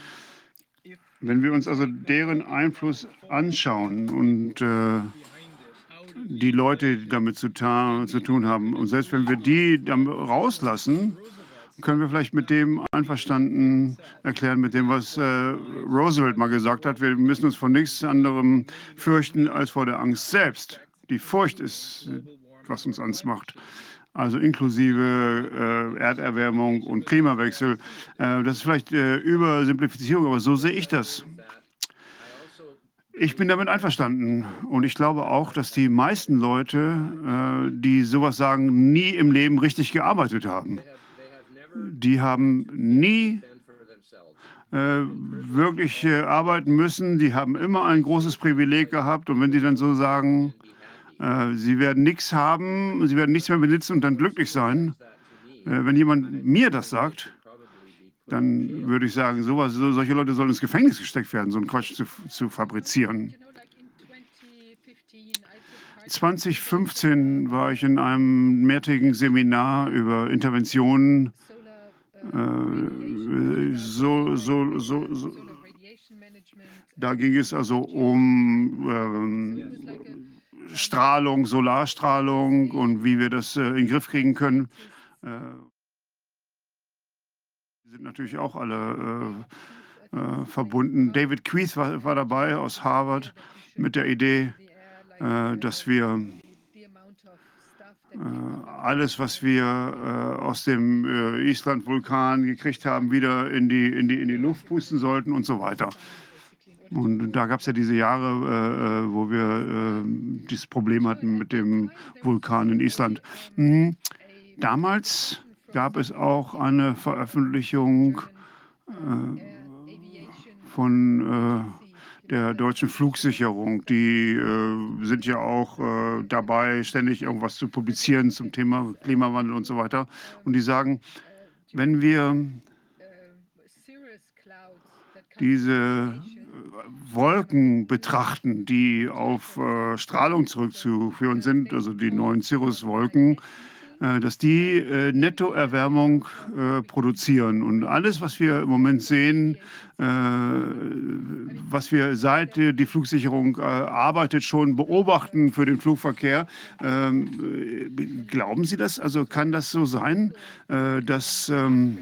wenn wir uns also deren Einfluss anschauen und äh, die Leute, die damit zu, zu, tun haben, und selbst wenn wir die dann rauslassen, können wir vielleicht mit dem einverstanden erklären, mit dem, was äh, Roosevelt mal gesagt hat. Wir müssen uns vor nichts anderem fürchten als vor der Angst selbst. Die Furcht ist, was uns Angst macht. Also inklusive äh, Erderwärmung und Klimawechsel. Äh, das ist vielleicht äh, Übersimplifizierung, aber so sehe ich das. Ich bin damit einverstanden und ich glaube auch, dass die meisten Leute, äh, die sowas sagen, nie im Leben richtig gearbeitet haben die haben nie äh, wirklich äh, arbeiten müssen. Die haben immer ein großes Privileg gehabt. Und wenn die dann so sagen, äh, sie werden nichts haben, sie werden nichts mehr besitzen und dann glücklich sein, wenn jemand mir das sagt, dann würde ich sagen, sowas, so, solche Leute sollen ins Gefängnis gesteckt werden, so einen Quatsch zu, zu fabrizieren. 2015 war ich in einem mehrtägigen Seminar über Interventionen so, so, so, so, da ging es also um ähm, Strahlung, Solarstrahlung und wie wir das äh, in den Griff kriegen können. Äh, sind natürlich auch alle äh, äh, verbunden. David Keith war, war, dabei aus Harvard mit der Idee, äh, dass wir alles, was wir äh, aus dem äh, Island-Vulkan gekriegt haben, wieder in die, in, die, in die Luft pusten sollten und so weiter. Und da gab es ja diese Jahre, äh, äh wo wir äh, dieses Problem hatten mit dem Vulkan in Island. Mhm. Damals gab es auch eine Veröffentlichung äh, von der deutschen Flugsicherung. Die äh, sind ja auch äh, dabei, ständig irgendwas zu publizieren zum Thema Klimawandel und so weiter. Und die sagen, wenn wir diese Wolken betrachten, die auf äh, Strahlung zurückzuführen sind, also die neuen Cirrus-Wolken, äh, dass die äh, Nettoerwärmung äh, produzieren. Und alles, was wir im Moment sehen, was wir seit die Flugsicherung arbeitet, schon beobachten für den Flugverkehr, ähm, glauben Sie das? Also kann das so sein, dass ähm,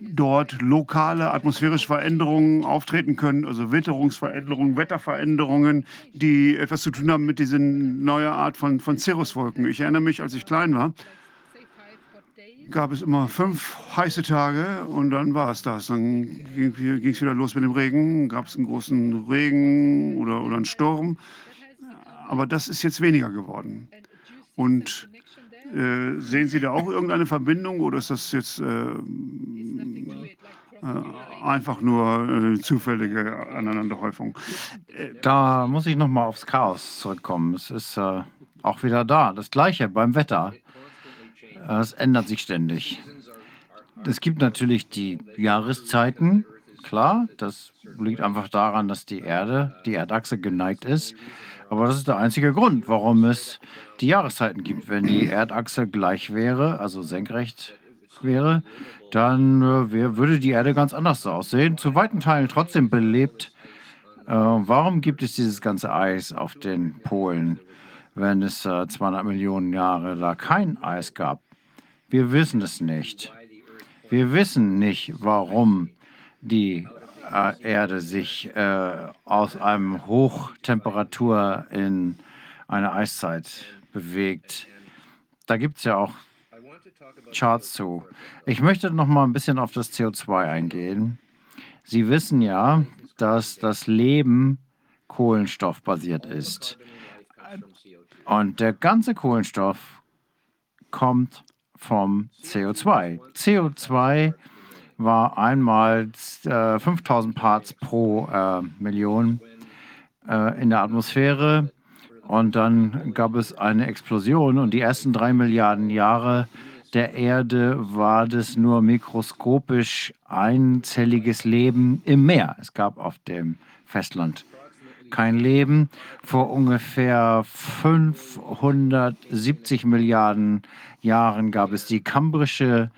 dort lokale atmosphärische Veränderungen auftreten können, also Witterungsveränderungen, Wetterveränderungen, die etwas zu tun haben mit dieser neuen Art von, von Cirruswolken. Ich erinnere mich, als ich klein war, gab es immer fünf heiße Tage und dann war es das. Dann ging es wieder los mit dem Regen, gab es einen großen Regen oder, oder einen Sturm. Aber das ist jetzt weniger geworden. Und äh, sehen Sie da auch irgendeine Verbindung oder ist das jetzt äh, äh, einfach nur äh, zufällige Aneinanderhäufung? Da muss ich noch mal aufs Chaos zurückkommen. Es ist äh, auch wieder da. Das Gleiche beim Wetter. Es ändert sich ständig. Es gibt natürlich die Jahreszeiten. Klar, das liegt einfach daran, dass die Erde, die Erdachse geneigt ist. Aber das ist der einzige Grund, warum es die Jahreszeiten gibt. Wenn die Erdachse gleich wäre, also senkrecht wäre, dann äh, würde die Erde ganz anders aussehen. Zu weiten Teilen trotzdem belebt. Äh, warum gibt es dieses ganze Eis auf den Polen, wenn es äh, 200 Millionen Jahre da kein Eis gab? Wir wissen es nicht. Wir wissen nicht, warum die Erde sich äh, aus einem Hochtemperatur in eine Eiszeit bewegt. Da gibt es ja auch Charts zu. Ich möchte noch mal ein bisschen auf das CO2 eingehen. Sie wissen ja, dass das Leben kohlenstoffbasiert ist. Und der ganze Kohlenstoff kommt vom CO2. CO2 war einmal äh, 5000 Parts pro äh, Million äh, in der Atmosphäre und dann gab es eine Explosion und die ersten drei Milliarden Jahre der Erde war das nur mikroskopisch einzelliges Leben im Meer. Es gab auf dem Festland kein Leben. Vor ungefähr 570 Milliarden Jahren gab es die kambrische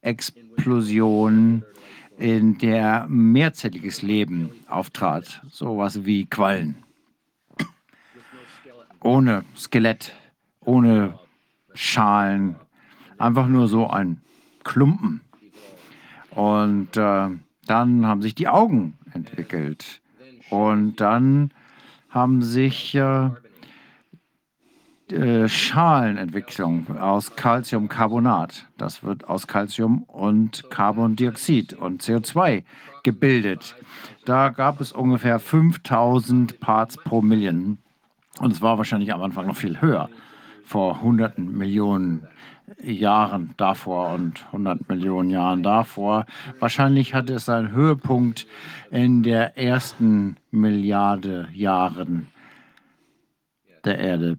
Explosion, in der mehrzelliges Leben auftrat, sowas wie Quallen. Ohne Skelett, ohne Schalen, einfach nur so ein Klumpen. Und äh, dann haben sich die Augen entwickelt. Und dann haben sich äh, äh, Schalenentwicklung aus Calciumcarbonat. Das wird aus Calcium und Carbondioxid und CO2 gebildet. Da gab es ungefähr 5000 Parts pro Million. Und es war wahrscheinlich am Anfang noch viel höher, vor hunderten Millionen Jahren davor und 100 Millionen Jahren davor. Wahrscheinlich hatte es seinen Höhepunkt in der ersten Milliarde Jahren der Erde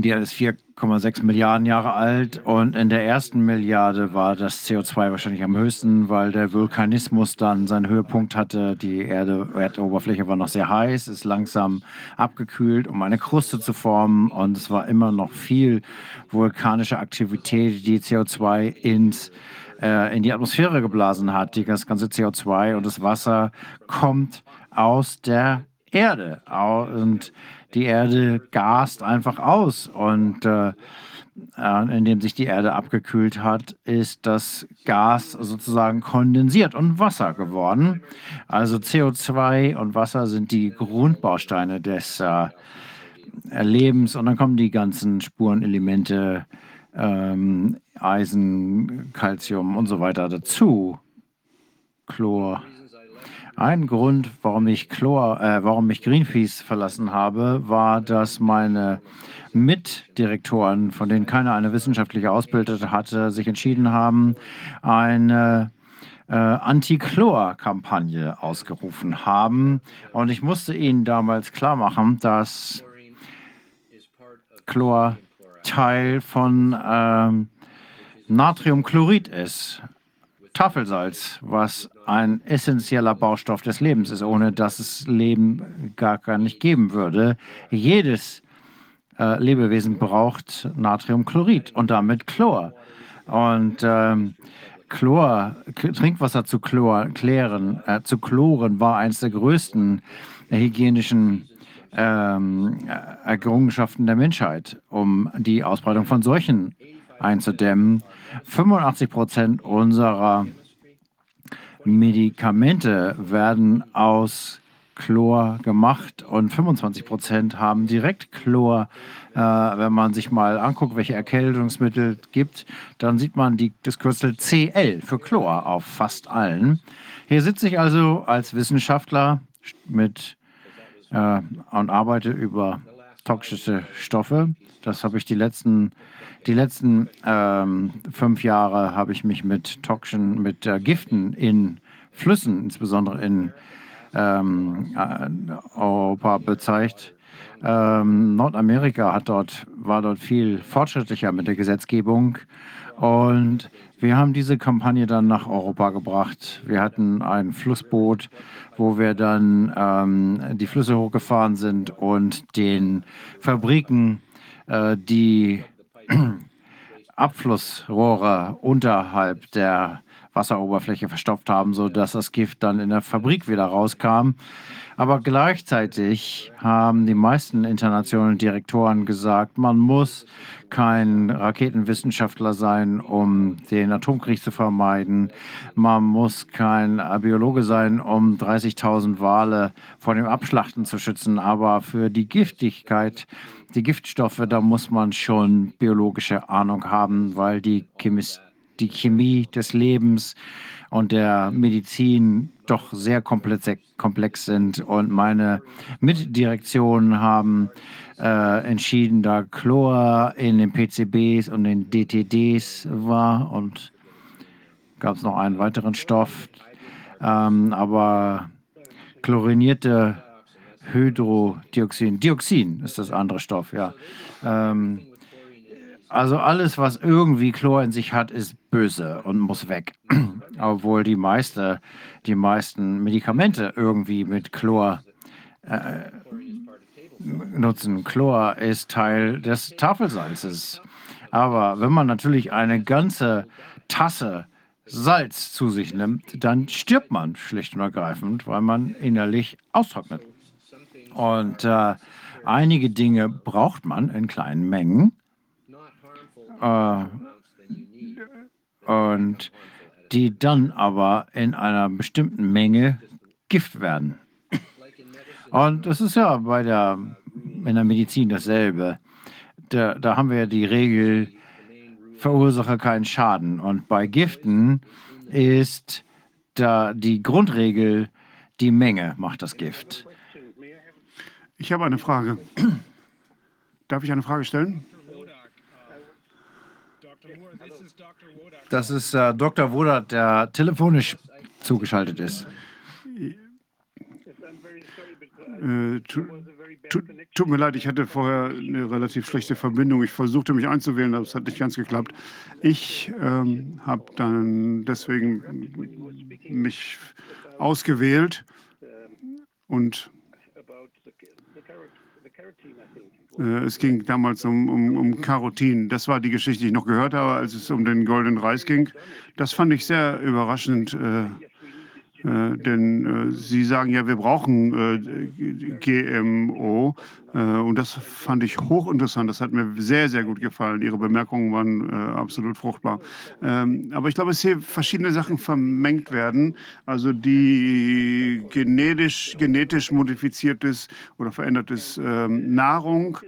die ist 4,6 Milliarden Jahre alt und in der ersten Milliarde war das CO2 wahrscheinlich am höchsten, weil der Vulkanismus dann seinen Höhepunkt hatte. Die Erde, Erdoberfläche war noch sehr heiß, ist langsam abgekühlt, um eine Kruste zu formen und es war immer noch viel vulkanische Aktivität, die CO2 ins äh, in die Atmosphäre geblasen hat. Das ganze CO2 und das Wasser kommt aus der Erde und die Erde gast einfach aus und äh, äh, indem sich die Erde abgekühlt hat, ist das Gas sozusagen kondensiert und Wasser geworden. Also CO2 und Wasser sind die Grundbausteine des, äh, Lebens und dann kommen die ganzen Spurenelemente, ähm, Eisen, Calcium und so weiter dazu. Chlor. Ein Grund, warum ich Chlor, äh, warum ich Greenpeace verlassen habe, war, dass meine Mitdirektoren, von denen keiner eine wissenschaftliche Ausbildung hatte, sich entschieden haben, eine äh, Anti-Chlor-Kampagne ausgerufen haben. Und ich musste ihnen damals klar machen, dass Chlor Teil von ähm, Natriumchlorid ist. Tafelsalz, was ein essentieller Baustoff des Lebens ist, ohne dass es Leben gar, gar nicht geben würde. Jedes äh, Lebewesen braucht Natriumchlorid und damit Chlor. Und ähm, Chlor, Trinkwasser zu Chlor, klären, äh, zu chloren war eines der größten hygienischen ähm, Errungenschaften der Menschheit, um die Ausbreitung von Seuchen einzudämmen. 85 Prozent unserer Medikamente werden aus Chlor gemacht und 25 Prozent haben direkt Chlor. Äh, wenn man sich mal anguckt, welche Erkältungsmittel gibt, dann sieht man die, das Kürzel CL für Chlor auf fast allen. Hier sitze ich also als Wissenschaftler mit äh, und arbeite über toxische Stoffe. Das habe ich die letzten die letzten ähm, fünf Jahre habe ich mich mit Toxin, mit äh, Giften in Flüssen, insbesondere in ähm, äh, Europa, bezeigt. Ähm, Nordamerika hat dort, war dort viel fortschrittlicher mit der Gesetzgebung. Und wir haben diese Kampagne dann nach Europa gebracht. Wir hatten ein Flussboot, wo wir dann ähm, die Flüsse hochgefahren sind und den Fabriken, äh, die Abflussrohre unterhalb der Wasseroberfläche verstopft haben, sodass das Gift dann in der Fabrik wieder rauskam. Aber gleichzeitig haben die meisten internationalen Direktoren gesagt, man muss kein Raketenwissenschaftler sein, um den Atomkrieg zu vermeiden. Man muss kein Biologe sein, um 30.000 Wale vor dem Abschlachten zu schützen. Aber für die Giftigkeit die Giftstoffe, da muss man schon biologische Ahnung haben, weil die, Chemis die Chemie des Lebens und der Medizin doch sehr komplex, sind. Und meine Mitdirektionen haben äh, entschieden, da Chlor in den PCBs und den DTDs war und gab es noch einen weiteren Stoff. Ähm, aber chlorinierte Hydrodioxin. Dioxin ist das andere Stoff, ja. Ähm, also alles, was irgendwie Chlor in sich hat, ist böse und muss weg. Obwohl die, meiste, die meisten Medikamente irgendwie mit Chlor äh, nutzen. Chlor ist Teil des Tafelsalzes. Aber wenn man natürlich eine ganze Tasse Salz zu sich nimmt, dann stirbt man schlicht und ergreifend, weil man innerlich austrocknet. Und äh, einige Dinge braucht man in kleinen Mengen. Äh, und die dann aber in einer bestimmten Menge Gift werden. Und das ist ja bei der, in der Medizin dasselbe. Da, da haben wir ja die Regel, verursache keinen Schaden. Und bei Giften ist da die Grundregel, die Menge macht das Gift. Ich habe eine Frage. Darf ich eine Frage stellen? Das ist äh, Dr. Wodak, der telefonisch zugeschaltet ist. Äh, tu, tu, tut mir leid, ich hatte vorher eine relativ schlechte Verbindung. Ich versuchte mich einzuwählen, aber es hat nicht ganz geklappt. Ich ähm, habe dann deswegen mich ausgewählt und äh, es ging damals um, um, um Carotin. Das war die Geschichte, die ich noch gehört habe, als es um den goldenen Reis ging. Das fand ich sehr überraschend, äh, Äh, denn äh, Sie sagen ja, wir brauchen äh, GMO. Äh, und das fand ich hochinteressant. Das hat mir sehr, sehr gut gefallen. Ihre Bemerkungen waren äh, absolut fruchtbar. Ähm, aber ich glaube, dass hier verschiedene Sachen vermengt werden. Also die genetisch, genetisch modifiziertes oder verändertes ähm, Nahrung.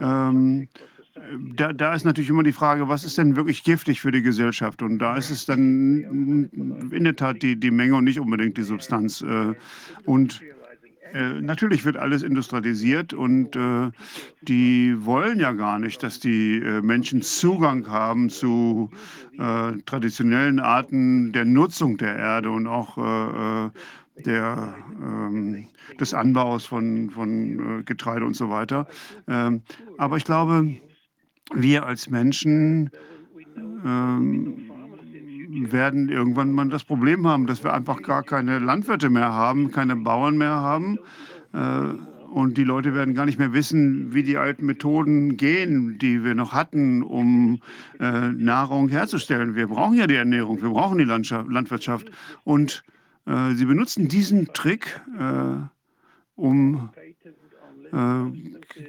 Ähm, da, da, ist natürlich immer die Frage, was ist denn wirklich giftig für die Gesellschaft? Und da ist es dann in der Tat die, die Menge und nicht unbedingt die Substanz. Äh, und äh, natürlich wird alles industrialisiert und äh, die wollen ja gar nicht, dass die Menschen Zugang haben zu traditionellen Arten der Nutzung der Erde und auch der, ähm, des Anbaus von, von Getreide und so weiter. Ähm, aber ich glaube, wir als Menschen ähm, werden irgendwann mal das Problem haben, dass wir einfach gar keine Landwirte mehr haben, keine Bauern mehr haben. Äh, und die Leute werden gar nicht mehr wissen, wie die alten Methoden gehen, die wir noch hatten, um äh, Nahrung herzustellen. Wir brauchen ja die Ernährung, wir brauchen die Landschaft, Landwirtschaft. Und äh, sie benutzen diesen Trick, äh, um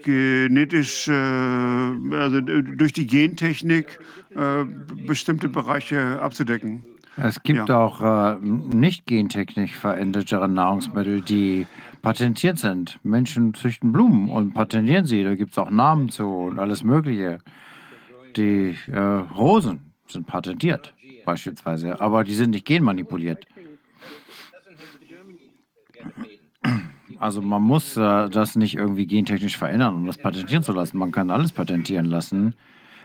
genetisch, äh, also durch die Gentechnik äh, bestimmte Bereiche abzudecken. Es gibt ja. auch nicht gentechnisch veränderte Nahrungsmittel, die patentiert sind. Menschen züchten Blumen und patentieren sie. Da gibt es auch Namen zu und alles Mögliche. Die äh, Rosen sind patentiert, beispielsweise, aber die sind nicht genmanipuliert. Also man muss äh, das nicht irgendwie gentechnisch verändern, um das patentieren zu lassen. Man kann alles patentieren lassen.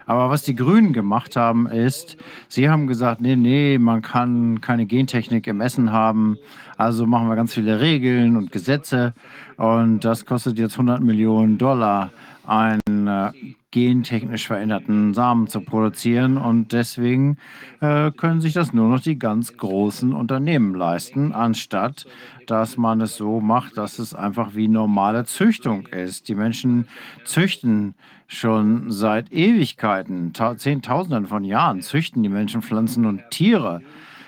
Aber was die Grünen gemacht haben, ist, sie haben gesagt, nee, nee, man kann keine Gentechnik im Essen haben. Also machen wir ganz viele Regeln und Gesetze. Und das kostet jetzt 100 Millionen Dollar, einen äh, gentechnisch veränderten Samen zu produzieren. Und deswegen äh, können sich das nur noch die ganz großen Unternehmen leisten, anstatt dass man es so macht, dass es einfach wie normale Züchtung ist. Die Menschen züchten schon seit Ewigkeiten, Zehntausenden von Jahren, züchten die Menschen Pflanzen und Tiere.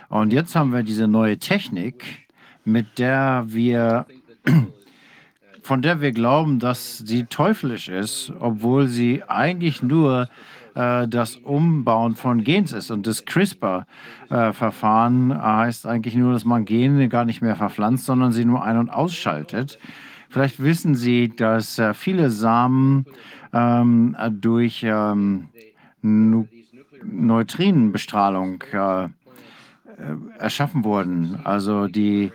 Und jetzt haben wir diese neue Technik, mit der wir von der wir glauben, dass sie teuflisch ist, obwohl sie eigentlich nur äh, das Umbauen von Gens ist. Und das CRISPR-Verfahren äh, heißt eigentlich nur, dass man Gene gar nicht mehr verpflanzt, sondern sie nur ein- und ausschaltet. Vielleicht wissen Sie, dass äh, viele Samen ähm, durch ähm, Neutrinenbestrahlung äh, erschaffen wurden. Also die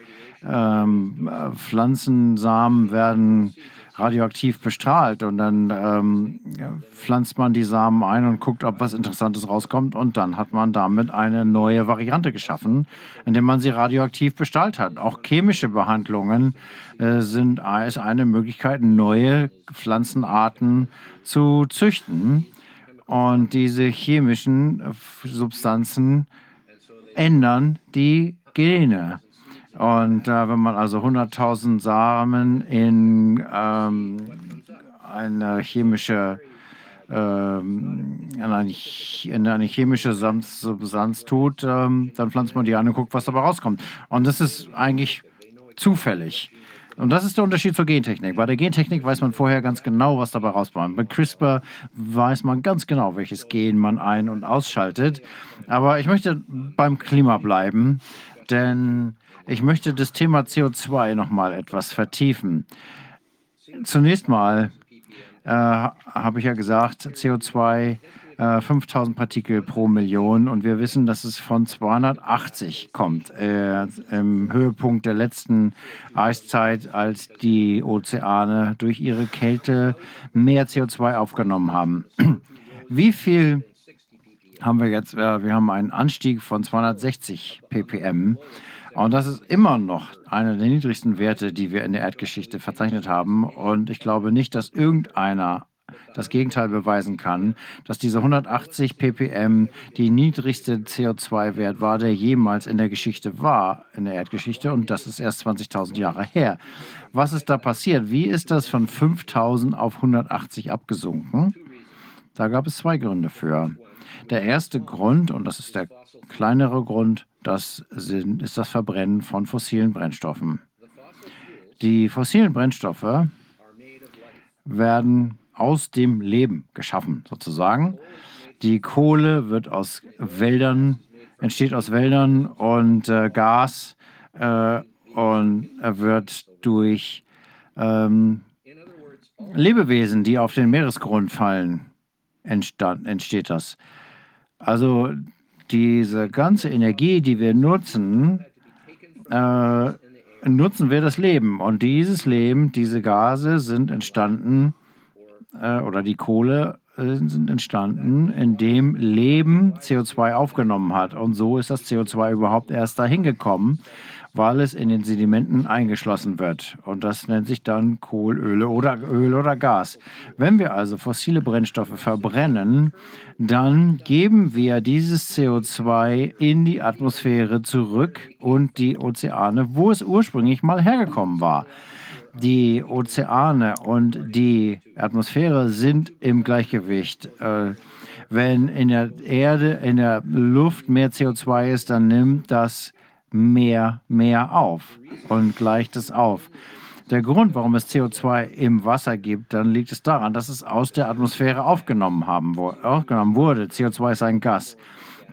ähm, Pflanzensamen werden radioaktiv bestrahlt und dann ähm, pflanzt man die Samen ein und guckt, ob was Interessantes rauskommt und dann hat man damit eine neue Variante geschaffen, indem man sie radioaktiv bestrahlt hat. Auch chemische Behandlungen äh, sind ist eine Möglichkeit, neue Pflanzenarten zu züchten und diese chemischen Substanzen ändern die Gene. Und äh, wenn man also 100.000 Samen in ähm, eine chemische ähm, in, eine, in eine chemische Substanz tut, ähm, dann pflanzt man die an und guckt, was dabei rauskommt. Und das ist eigentlich zufällig. Und das ist der Unterschied zur Gentechnik. Bei der Gentechnik weiß man vorher ganz genau, was dabei rauskommt. Bei CRISPR weiß man ganz genau, welches Gen man ein- und ausschaltet. Aber ich möchte beim Klima bleiben, denn ich möchte das Thema CO2 noch mal etwas vertiefen. Zunächst mal äh, habe ich ja gesagt, CO2 äh, 5000 Partikel pro Million und wir wissen, dass es von 280 kommt äh, im Höhepunkt der letzten Eiszeit, als die Ozeane durch ihre Kälte mehr CO2 aufgenommen haben. Wie viel haben wir jetzt? Äh, wir haben einen Anstieg von 260 ppm. Und das ist immer noch einer der niedrigsten Werte, die wir in der Erdgeschichte verzeichnet haben. Und ich glaube nicht, dass irgendeiner das Gegenteil beweisen kann, dass diese 180 ppm die niedrigste CO2-Wert war, der jemals in der Geschichte war, in der Erdgeschichte. Und das ist erst 20.000 Jahre her. Was ist da passiert? Wie ist das von 5000 auf 180 abgesunken? Da gab es zwei Gründe für. Der erste Grund, und das ist der kleinere Grund, Das sind, ist das Verbrennen von fossilen Brennstoffen. Die fossilen Brennstoffe werden aus dem Leben geschaffen, sozusagen. Die Kohle wird aus Wäldern, entsteht aus Wäldern und äh, Gas äh, und wird durch ähm, Lebewesen, die auf den Meeresgrund fallen, entsteht das. Also diese ganze Energie, die wir nutzen, äh, nutzen wir das Leben. Und dieses Leben, diese Gase sind entstanden, äh, oder die Kohle äh, sind entstanden, indem Leben CO2 aufgenommen hat. Und so ist das CO2 überhaupt erst dahin gekommen weil es in den Sedimenten eingeschlossen wird. Und das nennt sich dann Kohl, Öl oder, Öl oder Gas. Wenn wir also fossile Brennstoffe verbrennen, dann geben wir dieses CO2 in die Atmosphäre zurück und die Ozeane, wo es ursprünglich mal hergekommen war. Die Ozeane und die Atmosphäre sind im Gleichgewicht. Äh, wenn in der Erde, in der Luft mehr CO2 ist, dann nimmt das mehr, mehr auf und gleicht es auf. Der Grund, warum es CO2 im Wasser gibt, dann liegt es daran, dass es aus der Atmosphäre aufgenommen, haben, aufgenommen wurde. CO2 ist ein Gas.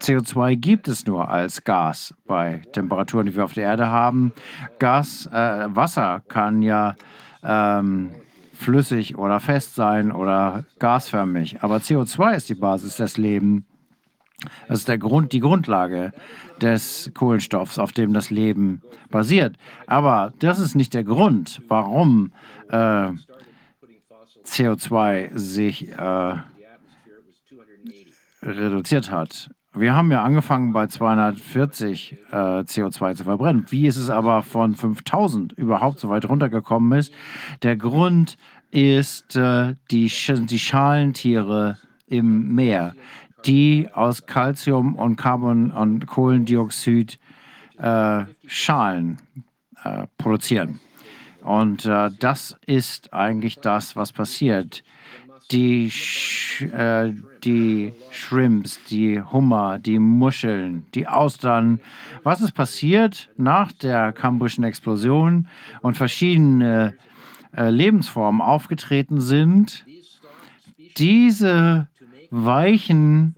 CO2 gibt es nur als Gas bei Temperaturen, die wir auf der Erde haben. Gas, äh, Wasser kann ja ähm, flüssig oder fest sein oder gasförmig, aber CO2 ist die Basis des Lebens. Das ist Grund, die Grundlage des Kohlenstoffs, auf dem das Leben basiert. Aber das ist nicht der Grund, warum äh, CO2 sich äh, reduziert hat. Wir haben ja angefangen bei 240 äh, CO2 zu verbrennen. Wie ist es aber von 5000 überhaupt so weit runtergekommen ist? Der Grund ist äh, die, die Schalentiere im Meer die aus Calcium und Carbon und Kohlendioxid äh, Schalen äh, produzieren. Und äh, das ist eigentlich das, was passiert. Die, Sch äh, die Shrimps, die Hummer, die Muscheln, die Austern. Was ist passiert nach der kambuschen Explosion und verschiedene äh, Lebensformen aufgetreten sind? Diese weichen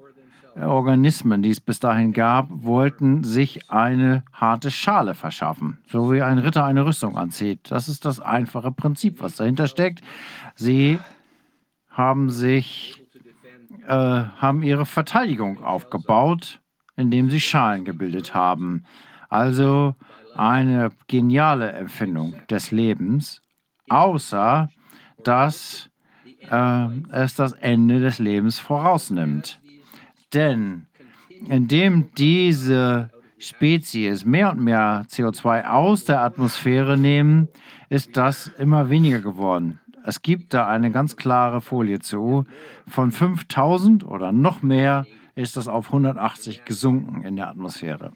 Organismen, die es bis dahin gab, wollten sich eine harte Schale verschaffen, so wie ein Ritter eine Rüstung anzieht. Das ist das einfache Prinzip, was dahinter steckt. Sie haben sich, äh, haben ihre Verteidigung aufgebaut, indem sie Schalen gebildet haben. Also eine geniale Empfindung des Lebens, außer dass äh, es das Ende des Lebens vorausnimmt. Denn indem diese Spezies mehr und mehr CO2 aus der Atmosphäre nehmen, ist das immer weniger geworden. Es gibt da eine ganz klare Folie zu. Von 5000 oder noch mehr ist das auf 180 gesunken in der Atmosphäre.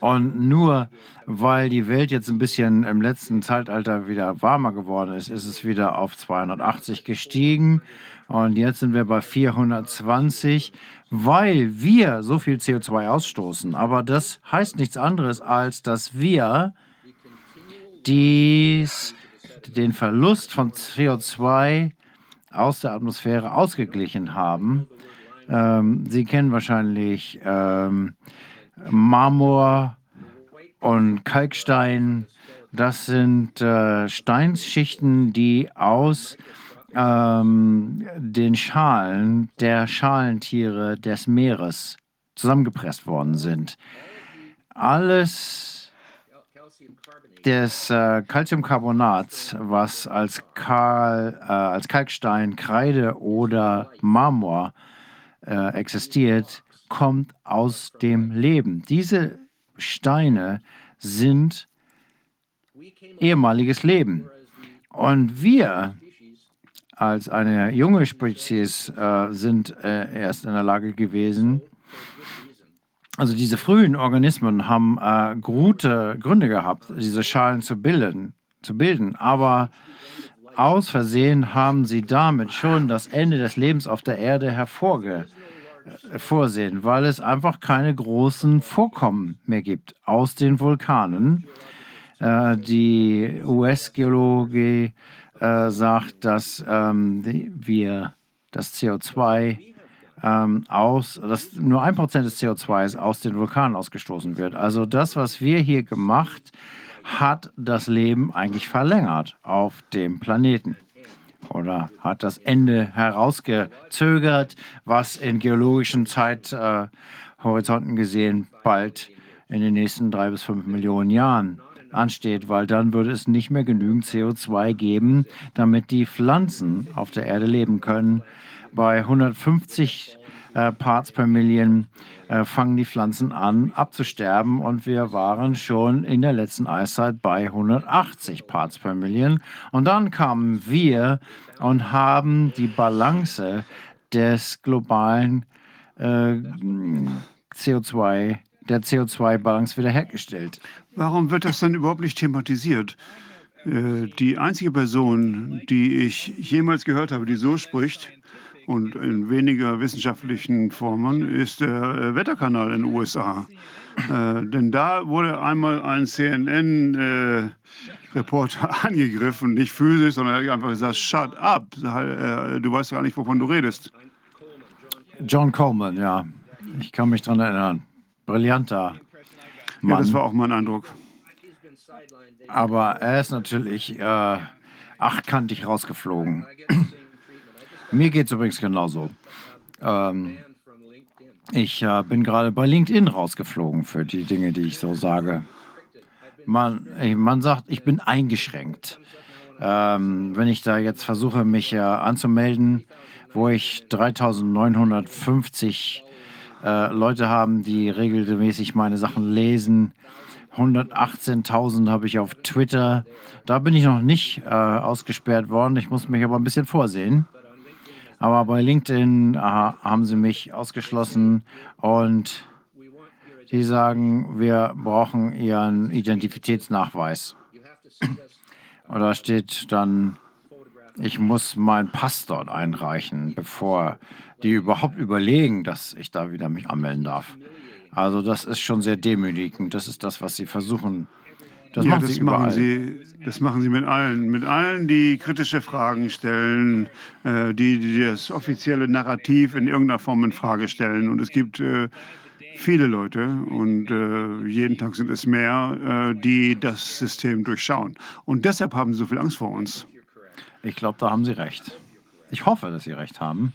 Und nur weil die Welt jetzt ein bisschen im letzten Zeitalter wieder warmer geworden ist, ist es wieder auf 280 gestiegen. Und jetzt sind wir bei 420, weil wir so viel CO2 ausstoßen. Aber das heißt nichts anderes, als dass wir dies, den Verlust von CO2 aus der Atmosphäre ausgeglichen haben. Ähm, Sie kennen wahrscheinlich ähm, Marmor und Kalkstein. Das sind äh, Steinsschichten, die aus ähm, den Schalen der Schalentiere des Meeres zusammengepresst worden sind. Alles des äh, Calciumcarbonats, was als, Kal, äh, als Kalkstein, Kreide oder Marmor äh, existiert, kommt aus dem Leben. Diese Steine sind ehemaliges Leben. Und wir als eine junge Spezies äh, sind äh, erst in der Lage gewesen, also diese frühen Organismen haben äh, gute Gründe gehabt, diese Schalen zu bilden, zu bilden, aber aus Versehen haben sie damit schon das Ende des Lebens auf der Erde hervorge äh, vorsehen, weil es einfach keine großen Vorkommen mehr gibt aus den Vulkanen. Äh, die US-Geologie äh, sagt, dass ähm, wir das CO2 ähm, aus, dass nur ein Prozent des CO2 aus den Vulkanen ausgestoßen wird. Also das, was wir hier gemacht, hat das Leben eigentlich verlängert auf dem Planeten oder hat das Ende herausgezögert, was in geologischen Zeithorizonten äh, gesehen bald in den nächsten drei bis fünf Millionen Jahren ansteht, weil dann würde es nicht mehr genügend CO2 geben, damit die Pflanzen auf der Erde leben können. Bei 150 äh, Parts per Million äh, fangen die Pflanzen an abzusterben und wir waren schon in der letzten Eiszeit bei 180 Parts per Million. Und dann kamen wir und haben die Balance des globalen äh, CO2, der CO2-Balance wiederhergestellt. Warum wird das dann überhaupt nicht thematisiert? Äh, die einzige Person, die ich jemals gehört habe, die so spricht, und in weniger wissenschaftlichen Formen ist der äh, Wetterkanal in den USA. Äh, denn da wurde einmal ein CNN-Reporter äh, angegriffen, nicht physisch, sondern er hat einfach gesagt, shut up, äh, du weißt gar nicht, wovon du redest. John Coleman, ja. Ich kann mich daran erinnern. Brillanter Mann. Ja, das war auch mein Eindruck. Aber er ist natürlich äh, achtkantig rausgeflogen. Mir geht es übrigens genauso. Ähm, ich äh, bin gerade bei LinkedIn rausgeflogen für die Dinge, die ich so sage. Man, man sagt, ich bin eingeschränkt. Ähm, wenn ich da jetzt versuche, mich äh, anzumelden, wo ich 3950 äh, Leute haben, die regelmäßig meine Sachen lesen. 118.000 habe ich auf Twitter. Da bin ich noch nicht äh, ausgesperrt worden. Ich muss mich aber ein bisschen vorsehen. Aber bei LinkedIn aha, haben sie mich ausgeschlossen und die sagen, wir brauchen ihren Identitätsnachweis. Und da steht dann, ich muss meinen Pass dort einreichen, bevor die überhaupt überlegen, dass ich da wieder mich anmelden darf. Also das ist schon sehr demütigend. Das ist das, was sie versuchen das, ja, machen, das, sie machen Sie, das machen Sie mit allen. Mit allen, die kritische Fragen stellen, äh, die, die, das offizielle Narrativ in irgendeiner Form in Frage stellen. Und es gibt äh, viele Leute, und äh, jeden Tag sind es mehr, äh, die das System durchschauen. Und deshalb haben sie so viel Angst vor uns. Ich glaube, da haben Sie recht. Ich hoffe, dass Sie recht haben.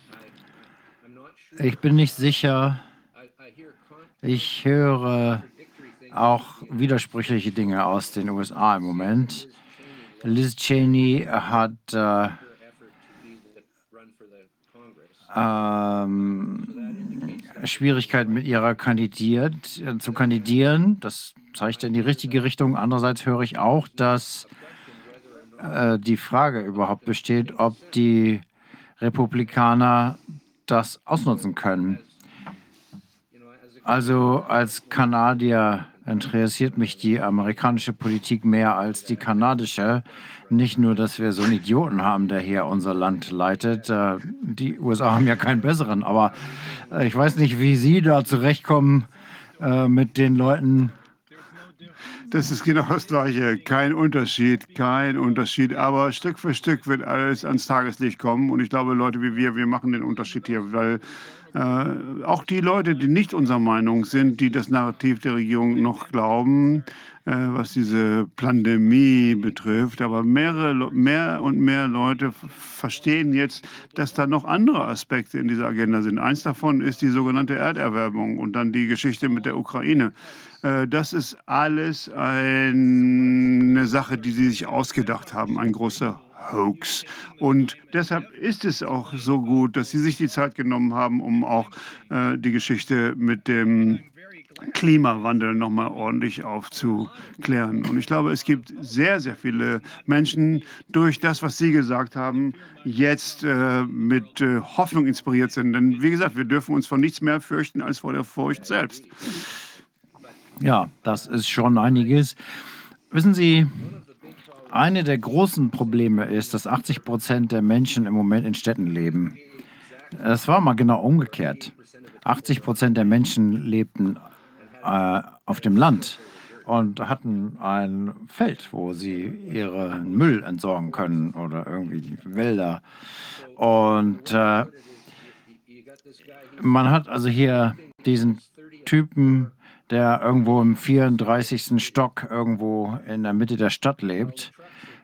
Ich bin nicht sicher. Ich höre auch widersprüchliche Dinge aus den USA im Moment. Liz Cheney hat äh, ähm, Schwierigkeiten mit ihrer kandidiert, äh, zu kandidieren. Das zeigt in die richtige Richtung. Andererseits höre ich auch, dass äh, die Frage überhaupt besteht, ob die Republikaner das ausnutzen können. Also als Kanadier interessiert mich die amerikanische Politik mehr als die kanadische. Nicht nur, dass wir so einen Idioten haben, der hier unser Land leitet. Äh, die USA haben ja keinen besseren, aber äh, ich weiß nicht, wie Sie da zurechtkommen äh, mit den Leuten. Das ist genau das Gleiche. Kein Unterschied, kein Unterschied. Aber Stück für Stück wird alles ans Tageslicht kommen. Und ich glaube, Leute wie wir, wir machen den Unterschied hier, weil äh, auch die Leute, die nicht unserer Meinung sind, die das Narrativ der Regierung noch glauben, äh, was diese Pandemie betrifft. Aber mehrere, mehr und mehr Leute verstehen jetzt, dass da noch andere Aspekte in dieser Agenda sind. Eins davon ist die sogenannte Erderwärmung und dann die Geschichte mit der Ukraine. Äh, das ist alles eine Sache, die sie sich ausgedacht haben, ein großer Hoax. Und deshalb ist es auch so gut, dass Sie sich die Zeit genommen haben, um auch äh, die Geschichte mit dem Klimawandel nochmal ordentlich aufzuklären. Und ich glaube, es gibt sehr, sehr viele Menschen, durch das, was Sie gesagt haben, jetzt äh, mit äh, Hoffnung inspiriert sind. Denn wie gesagt, wir dürfen uns vor nichts mehr fürchten als vor der Furcht selbst. Ja, das ist schon einiges. Wissen Sie, eine der großen Probleme ist, dass 80 Prozent der Menschen im Moment in Städten leben. Es war mal genau umgekehrt. 80 Prozent der Menschen lebten äh, auf dem Land und hatten ein Feld, wo sie ihren Müll entsorgen können oder irgendwie Wälder. Und äh, man hat also hier diesen Typen, der irgendwo im 34. Stock irgendwo in der Mitte der Stadt lebt,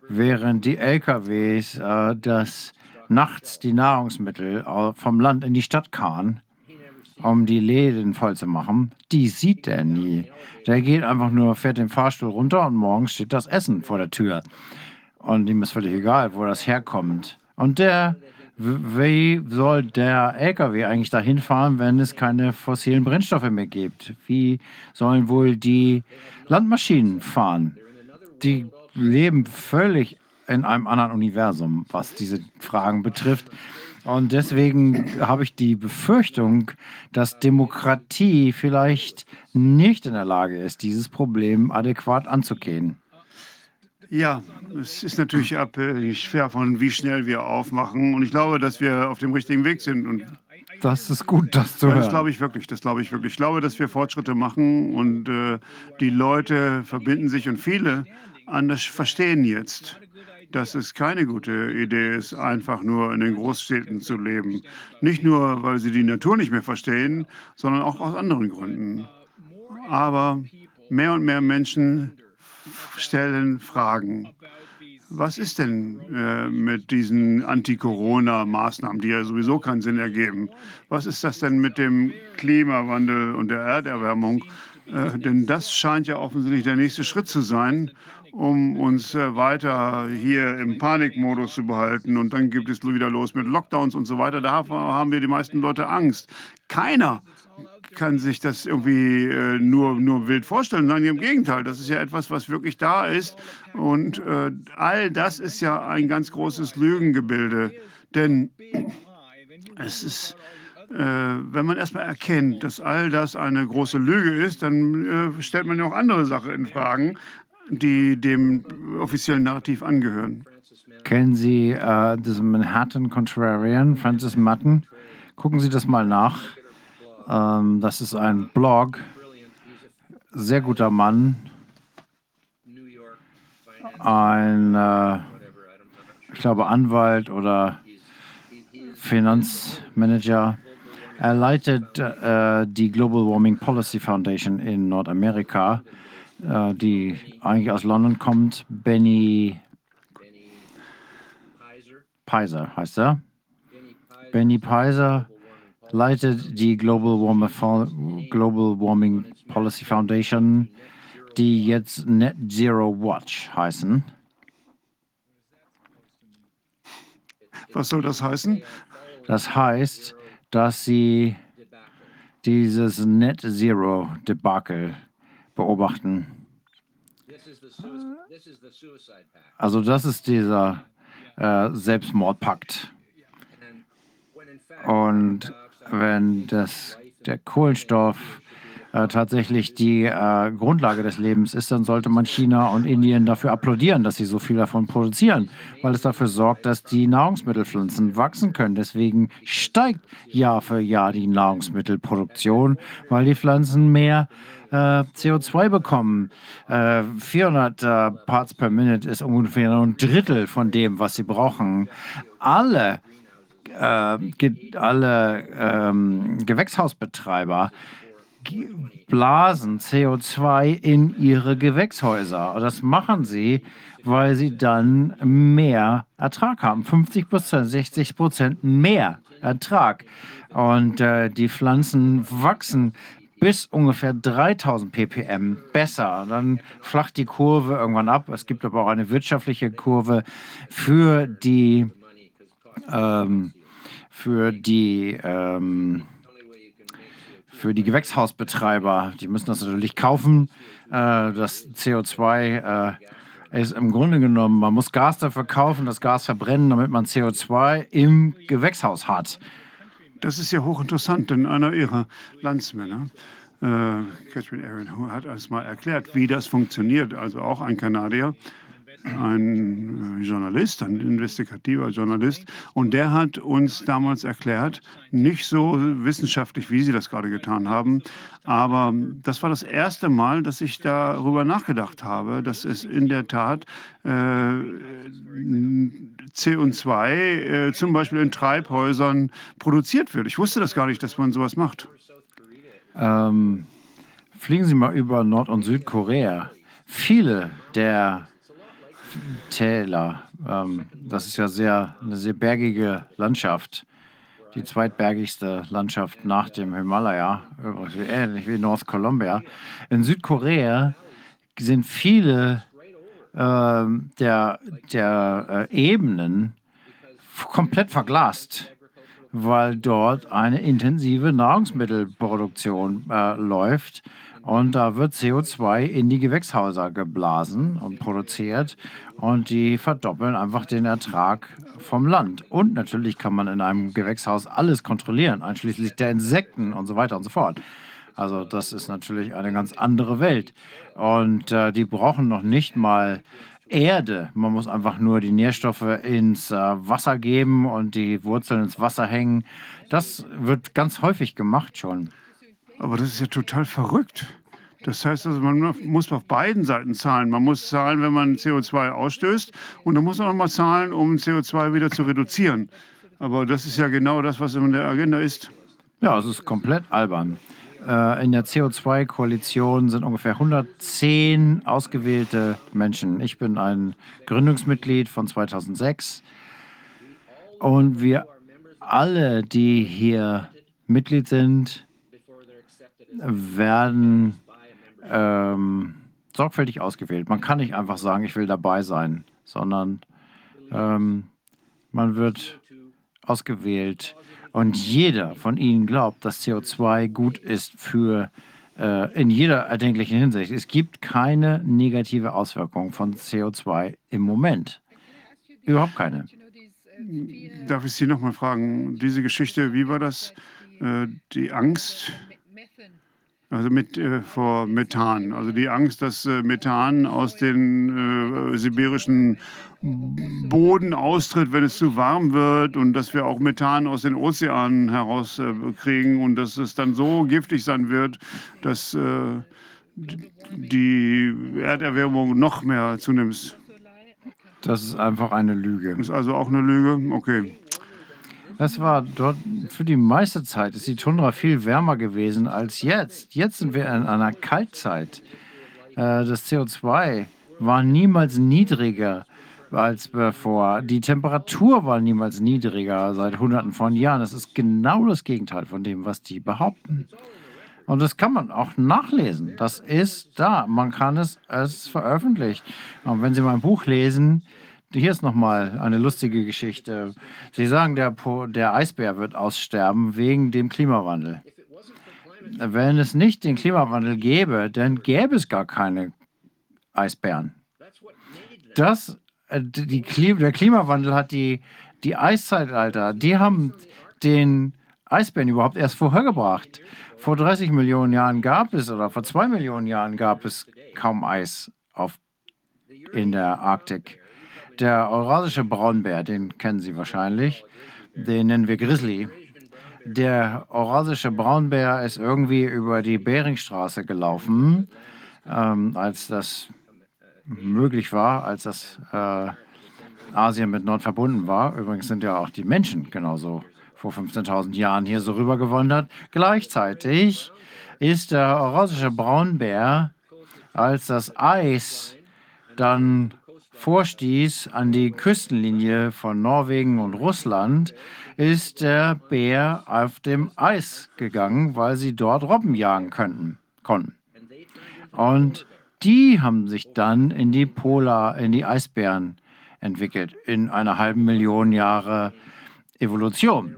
während die LKWs äh, das nachts die Nahrungsmittel vom Land in die Stadt karren, um die Läden voll zu machen, die sieht er nie. Der geht einfach nur, fährt den Fahrstuhl runter und morgens steht das Essen vor der Tür. Und ihm ist völlig egal, wo das herkommt. Und der, wie soll der LKW eigentlich dahin fahren, wenn es keine fossilen Brennstoffe mehr gibt? Wie sollen wohl die Landmaschinen fahren? Die leben völlig in einem anderen Universum, was diese Fragen betrifft. Und deswegen habe ich die Befürchtung, dass Demokratie vielleicht nicht in der Lage ist, dieses Problem adäquat anzugehen. Ja, es ist natürlich abhängig von wie schnell wir aufmachen. Und ich glaube, dass wir auf dem richtigen Weg sind. Und das ist gut, das zu hören. Das glaube ich wirklich. Das glaube ich wirklich. Ich glaube, dass wir Fortschritte machen und äh, die Leute verbinden sich und viele anders verstehen jetzt dass es keine gute Idee ist, einfach nur in den Großstädten zu leben. Nicht nur, weil sie die Natur nicht mehr verstehen, sondern auch aus anderen Gründen. Aber mehr und mehr Menschen stellen Fragen. Was ist denn äh, mit diesen Anti-Corona-Maßnahmen, die ja sowieso keinen Sinn ergeben? Was ist das denn mit dem Klimawandel und der Erderwärmung? Äh, denn das scheint ja offensichtlich der nächste Schritt zu sein, um uns äh, weiter hier im Panikmodus zu behalten. Und dann gibt es wieder los mit Lockdowns und so weiter. Da haben wir die meisten Leute Angst. Keiner kann sich das irgendwie äh, nur, nur wild vorstellen. Nein, im Gegenteil, das ist ja etwas, was wirklich da ist. Und äh, all das ist ja ein ganz großes Lügengebilde. Denn es ist, äh, wenn man erstmal erkennt, dass all das eine große Lüge ist, dann äh, stellt man ja auch andere Sachen in Fragen die dem offiziellen Narrativ angehören. Kennen Sie äh, das Manhattan Contrarian, Francis Mutton? Gucken Sie das mal nach. Ähm, das ist ein Blog. Sehr guter Mann. Ein, äh, ich glaube, Anwalt oder Finanzmanager. Er leitet äh, die Global Warming Policy Foundation in Nordamerika äh, die eigentlich aus London kommt. Benny Peiser heißt er. Benny Peiser leitet die Global, Warming, Global Warming Policy Foundation, die jetzt Net Zero Watch heißen. Was soll das heißen? Das heißt, dass sie dieses Net Zero Debakel beobachten. Also das ist dieser äh, Selbstmordpakt. Und wenn das, der Kohlenstoff äh, tatsächlich die äh, Grundlage des Lebens ist, dann sollte man China und Indien dafür applaudieren, dass sie so viel davon produzieren, weil es dafür sorgt, dass die Nahrungsmittelpflanzen wachsen können. Deswegen steigt Jahr für Jahr die Nahrungsmittelproduktion, weil die Pflanzen mehr äh, CO2 bekommen. Äh, 400 äh, Parts per Minute ist ungefähr ein Drittel von dem, was sie brauchen. Alle äh, alle ähm, Gewächshausbetreiber blasen CO2 in ihre Gewächshäuser. Das machen sie, weil sie dann mehr Ertrag haben. 50 Prozent, 60 Prozent mehr Ertrag. Und äh, die Pflanzen wachsen bis ungefähr 3000 ppm besser. Dann flacht die Kurve irgendwann ab. Es gibt aber auch eine wirtschaftliche Kurve für die, ähm, für die, ähm, für die Gewächshausbetreiber. Die müssen das natürlich kaufen. Äh, das CO2 äh, ist im Grunde genommen, man muss Gas dafür kaufen, das Gas verbrennen, damit man CO2 im Gewächshaus hat. Das ist ja hochinteressant, denn einer ihrer Landsmänner, äh, Catherine Aaron, hat es mal erklärt, wie das funktioniert, also auch ein Kanadier. Ein äh, Journalist, ein investigativer Journalist, und der hat uns damals erklärt, nicht so wissenschaftlich, wie Sie das gerade getan haben, aber das war das erste Mal, dass ich darüber nachgedacht habe, dass es in der Tat äh, CO2 äh, zum Beispiel in Treibhäusern produziert wird. Ich wusste das gar nicht, dass man sowas macht. Ähm, fliegen Sie mal über Nord- und Südkorea. Viele der Täler, ähm, das ist ja sehr, eine sehr bergige Landschaft, die zweitbergigste Landschaft nach dem Himalaya, ähnlich wie North Columbia. In Südkorea sind viele äh, der, der äh, Ebenen komplett verglast weil dort eine intensive Nahrungsmittelproduktion äh, läuft. Und da wird CO2 in die Gewächshäuser geblasen und produziert. Und die verdoppeln einfach den Ertrag vom Land. Und natürlich kann man in einem Gewächshaus alles kontrollieren, einschließlich der Insekten und so weiter und so fort. Also das ist natürlich eine ganz andere Welt. Und äh, die brauchen noch nicht mal Erde. Man muss einfach nur die Nährstoffe ins äh, Wasser geben und die Wurzeln ins Wasser hängen. Das wird ganz häufig gemacht schon. Aber das ist ja total verrückt. Das heißt also, man muss auf beiden Seiten zahlen. Man muss zahlen, wenn man CO2 ausstößt und dann muss man auch mal zahlen, um CO2 wieder zu reduzieren. Aber das ist ja genau das, was in der Agenda ist. Ja, es ist komplett albern. Äh, in der CO2-Koalition sind ungefähr 110 ausgewählte Menschen. Ich bin ein Gründungsmitglied von 2006 und wir alle, die hier Mitglied sind, werden ähm, sorgfältig ausgewählt. Man kann nicht einfach sagen, ich will dabei sein, sondern ähm, man wird ausgewählt und jeder von Ihnen glaubt, dass CO2 gut ist für äh, in jeder erdenklichen Hinsicht. Es gibt keine negative Auswirkung von CO2 im Moment. Überhaupt keine. Darf ich Sie noch mal fragen, diese Geschichte, wie war das? Äh, die Angst, also mit äh, vor Methan, also die Angst, dass äh, Methan aus den äh, sibirischen Boden austritt, wenn es zu warm wird und dass wir auch Methan aus den Ozeanen herauskriegen und dass es dann so giftig sein wird, dass äh, die Erderwärmung noch mehr zunimmt. Das ist einfach eine Lüge. Ist also auch eine Lüge? Okay. Das war dort für die meiste Zeit ist die Tundra viel wärmer gewesen als jetzt. Jetzt sind wir in einer Kaltzeit. Äh, das CO2 war niemals niedriger als bevor. Die Temperatur war niemals niedriger seit Hunderten von Jahren. Das ist genau das Gegenteil von dem, was die behaupten. Und das kann man auch nachlesen. Das ist da. Man kann es, es veröffentlicht. Und wenn Sie mein Buch lesen, hier ist nochmal eine lustige Geschichte. Sie sagen, der, der Eisbär wird aussterben wegen dem Klimawandel. Wenn es nicht den Klimawandel gäbe, dann gäbe es gar keine Eisbären. Das, äh, die, der Klimawandel hat die, die Eiszeitalter, die haben den Eisbären überhaupt erst vorhergebracht. Vor 30 Millionen Jahren gab es oder vor 2 Millionen Jahren gab es kaum Eis auf, in der Arktik. Der eurasische Braunbär, den kennen Sie wahrscheinlich, den nennen wir Grizzly. Der eurasische Braunbär ist irgendwie über die Beringstraße gelaufen, ähm, als das möglich war, als das äh, Asien mit Nord verbunden war. Übrigens sind ja auch die Menschen genauso vor 15.000 Jahren hier so rübergewandert. Gleichzeitig ist der eurasische Braunbär, als das Eis dann vorstieß an die Küstenlinie von Norwegen und Russland, ist der Bär auf dem Eis gegangen, weil sie dort Robben jagen könnten, konnten. Und die haben sich dann in die Polar, in die Eisbären entwickelt, in einer halben Million Jahre Evolution.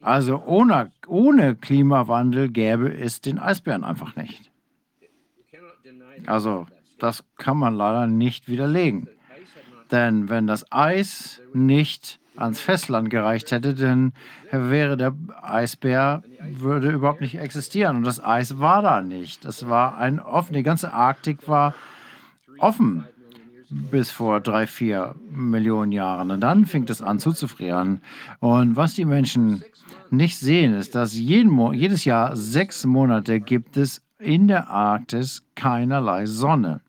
Also ohne, ohne Klimawandel gäbe es den Eisbären einfach nicht. Also das kann man leider nicht widerlegen. Denn wenn das Eis nicht ans Festland gereicht hätte, dann wäre der Eisbär, würde überhaupt nicht existieren. Und das Eis war da nicht. Das war ein offen, die ganze Arktik war offen. bis vor drei, vier Millionen Jahren. Und dann fing es an zuzufrieren. Und was die Menschen nicht sehen, ist, dass jeden jedes Jahr sechs Monate gibt es in der Arktis keinerlei Sonne.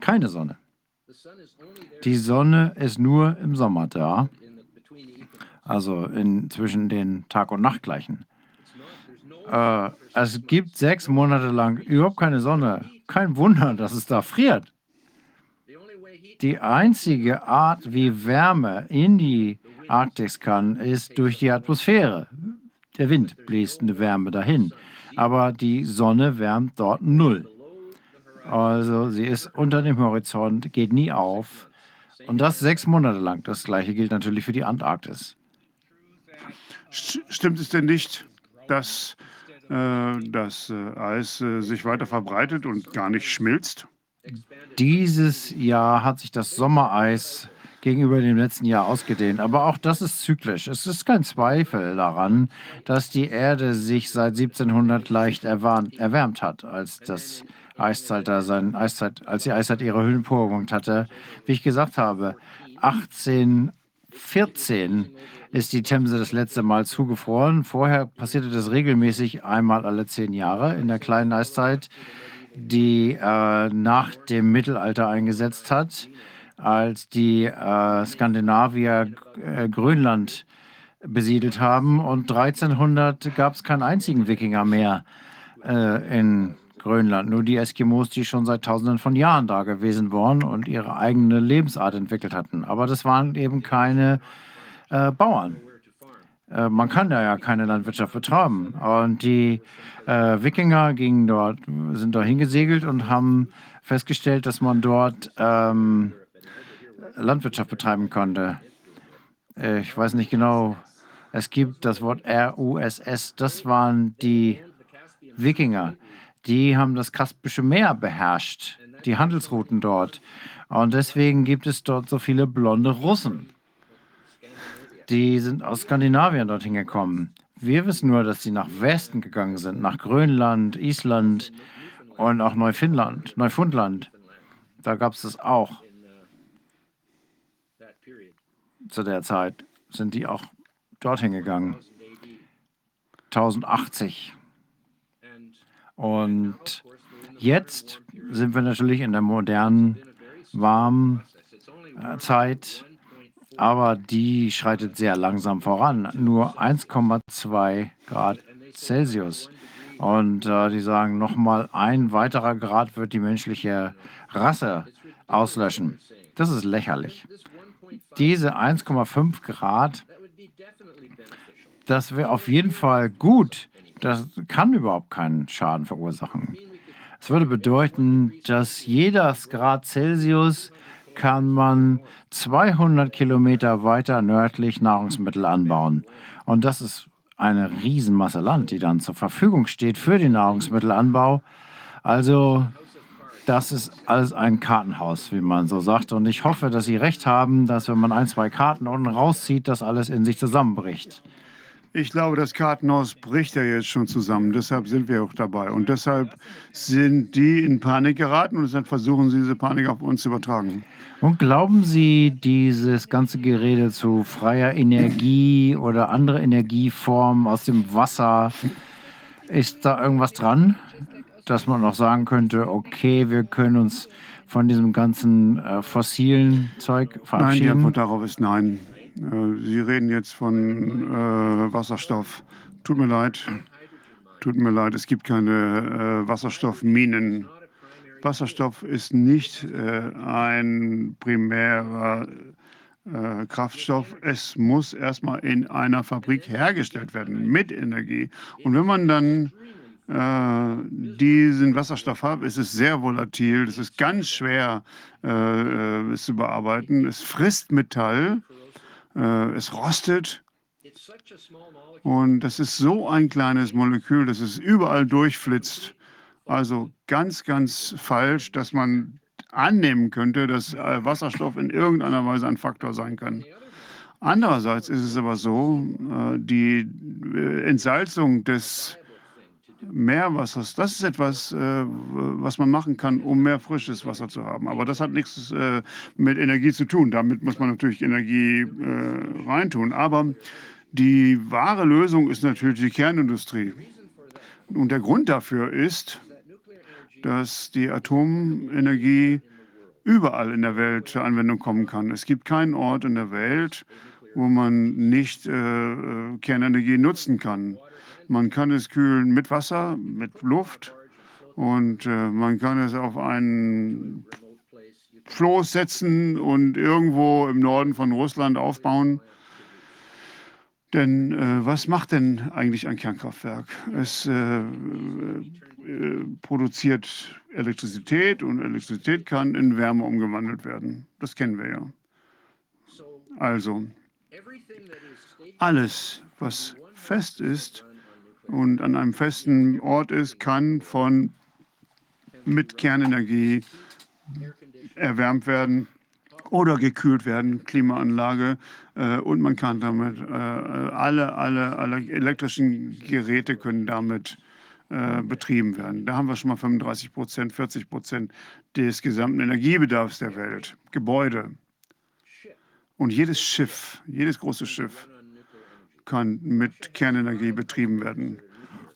Keine Sonne. Die Sonne ist nur im Sommer da, also in, zwischen den Tag- und Nachtgleichen. Äh, es gibt sechs Monate lang überhaupt keine Sonne. Kein Wunder, dass es da friert. Die einzige Art, wie Wärme in die Arktis kann, ist durch die Atmosphäre. Der Wind bläst eine Wärme dahin. Aber die Sonne wärmt dort null. Also sie ist unter dem Horizont, geht nie auf. Und das sechs Monate lang. Das gleiche gilt natürlich für die Antarktis. Stimmt es denn nicht, dass äh, das äh, Eis äh, sich weiter verbreitet und gar nicht schmilzt? Dieses Jahr hat sich das Sommereis gegenüber dem letzten Jahr ausgedehnt. Aber auch das ist zyklisch. Es ist kein Zweifel daran, dass die Erde sich seit 1700 leicht erwärmt hat, als das Eiszeitalter sein Eiszeit, als die Eiszeit ihre Höhenpunkt hatte. Wie ich gesagt habe, 1814 ist die Themse das letzte Mal zugefroren. Vorher passierte das regelmäßig einmal alle zehn Jahre in der kleinen Eiszeit die äh, nach dem Mittelalter eingesetzt hat, als die äh, Skandinavier äh, Grönland besiedelt haben. Und 1300 gab es keinen einzigen Wikinger mehr äh, in Grönland. Nur die Eskimos, die schon seit tausenden von Jahren da gewesen waren und ihre eigene Lebensart entwickelt hatten. Aber das waren eben keine äh, Bauern. Äh, man kann da ja keine Landwirtschaft betreiben. Und die äh, Wikinger gingen dort, sind da hingesegelt und haben festgestellt, dass man dort ähm, Landwirtschaft betreiben konnte. Äh, ich weiß nicht genau, es gibt das Wort RUSS, das waren die Wikinger. Die haben das Kaspische Meer beherrscht, die Handelsrouten dort. Und deswegen gibt es dort so viele blonde Russen. Die sind aus Skandinavien dorthin gekommen. Wir wissen nur, dass sie nach Westen gegangen sind, nach Grönland, Island und auch Neufundland. Neufundland. Da gab es das auch. Zu der Zeit sind die auch dorthin gegangen. 1080. Und jetzt sind wir natürlich in der modernen, warmen äh, Zeit aber die schreitet sehr langsam voran. Nur 1,2 Grad Celsius. Und äh, die sagen, nochmal ein weiterer Grad wird die menschliche Rasse auslöschen. Das ist lächerlich. Diese 1,5 Grad, das wäre auf jeden Fall gut. Das kann überhaupt keinen Schaden verursachen. Es würde bedeuten, dass jeder Grad Celsius kann man 200 Kilometer weiter nördlich Nahrungsmittel anbauen. Und das ist eine Riesenmasse Land, die dann zur Verfügung steht für den Nahrungsmittelanbau. Also das ist alles ein Kartenhaus, wie man so sagt. Und ich hoffe, dass Sie recht haben, dass wenn man ein, zwei Karten unten rauszieht, das alles in sich zusammenbricht. Ich glaube, das Kartenhaus bricht ja jetzt schon zusammen. Deshalb sind wir auch dabei. Und deshalb sind die in Panik geraten und deshalb versuchen sie, diese Panik auf uns zu übertragen. Und glauben Sie, dieses ganze Gerede zu freier Energie oder andere Energieformen aus dem Wasser, ist da irgendwas dran, dass man auch sagen könnte, okay, wir können uns von diesem ganzen äh, fossilen Zeug verabschieden? Nein, die Antwort darauf ist nein. Äh, Sie reden jetzt von äh, Wasserstoff. Tut mir leid. Tut mir leid, es gibt keine äh, Wasserstoffminen. Wasserstoff ist nicht äh, ein primärer äh, Kraftstoff. Es muss erstmal in einer Fabrik hergestellt werden mit Energie. Und wenn man dann äh, diesen Wasserstoff hat, ist es sehr volatil. Es ist ganz schwer, es zu bearbeiten. Es frisst Metall äh, es rostet. Und das ist so ein kleines Molekül, dass es überall durchflitzt. Also ganz, ganz falsch, dass man annehmen könnte, dass äh, Wasserstoff in irgendeiner Weise ein Faktor sein kann. Andererseits ist es aber so, äh, die Entsalzung des Meerwassers, das ist etwas, äh, was man machen kann, um mehr frisches Wasser zu haben. Aber das hat nichts äh, mit Energie zu tun. Damit muss man natürlich Energie äh, reintun. Aber die wahre Lösung ist natürlich die Kernindustrie. Und der Grund dafür ist, dass die Atomenergie überall in der Welt zur Anwendung kommen kann. Es gibt keinen Ort in der Welt, wo man nicht äh, äh, Kernenergie nutzen kann. Man kann es kühlen mit Wasser, mit Luft und äh, man kann es auf einen Floß setzen und irgendwo im Norden von Russland aufbauen. Denn äh, was macht denn eigentlich ein Kernkraftwerk? Es äh, äh, produziert Elektrizität und Elektrizität kann in Wärme umgewandelt werden. Das kennen wir ja. Also, alles, was fest ist und an einem festen Ort ist, kann von mit Kernenergie erwärmt werden oder gekühlt werden, Klimaanlage. Äh, und man kann damit, äh, alle, alle, alle elektrischen Geräte können damit äh, betrieben werden. Da haben wir schon mal 35 Prozent, 40 Prozent des gesamten Energiebedarfs der Welt. Gebäude. Und jedes Schiff, jedes große Schiff kann mit Kernenergie betrieben werden.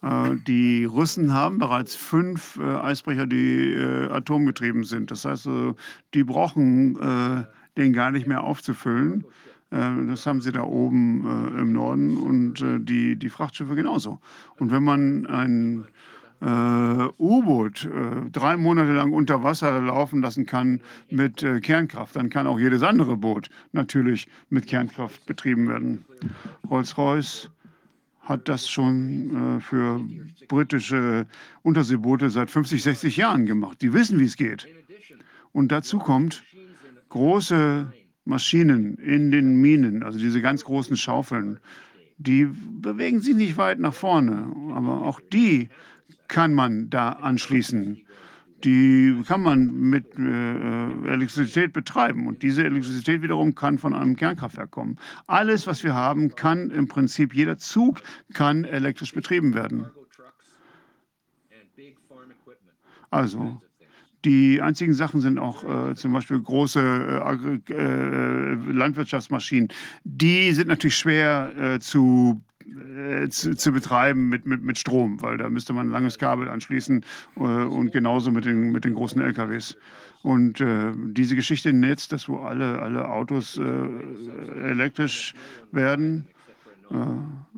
Äh, die Russen haben bereits fünf äh, Eisbrecher, die atomgetrieben sind. Das heißt, die brauchen den gar nicht mehr aufzufüllen. Das haben sie da oben äh, im Norden und äh, die, die Frachtschiffe genauso. Und wenn man ein äh, U-Boot äh, drei Monate lang unter Wasser laufen lassen kann mit äh, Kernkraft, dann kann auch jedes andere Boot natürlich mit Kernkraft betrieben werden. Rolls-Royce hat das schon äh, für britische Unterseeboote seit 50, 60 Jahren gemacht. Die wissen, wie es geht. Und dazu kommt große Maschinen in den Minen, also diese ganz großen Schaufeln, die bewegen sich nicht weit nach vorne, aber auch die kann man da anschließen. Die kann man mit äh, Elektrizität betreiben und diese Elektrizität wiederum kann von einem Kernkraftwerk kommen. Alles, was wir haben, kann im Prinzip, jeder Zug kann elektrisch betrieben werden. Also die einzigen Sachen sind auch äh, zum Beispiel große äh, äh, Landwirtschaftsmaschinen. Die sind natürlich schwer äh, zu, äh, zu, zu, betreiben mit, mit, mit Strom, weil da müsste man ein langes Kabel anschließen äh, und genauso mit den, mit den großen LKWs. Und diese Geschichte im Netz, dass wo alle, alle Autos elektrisch werden, äh,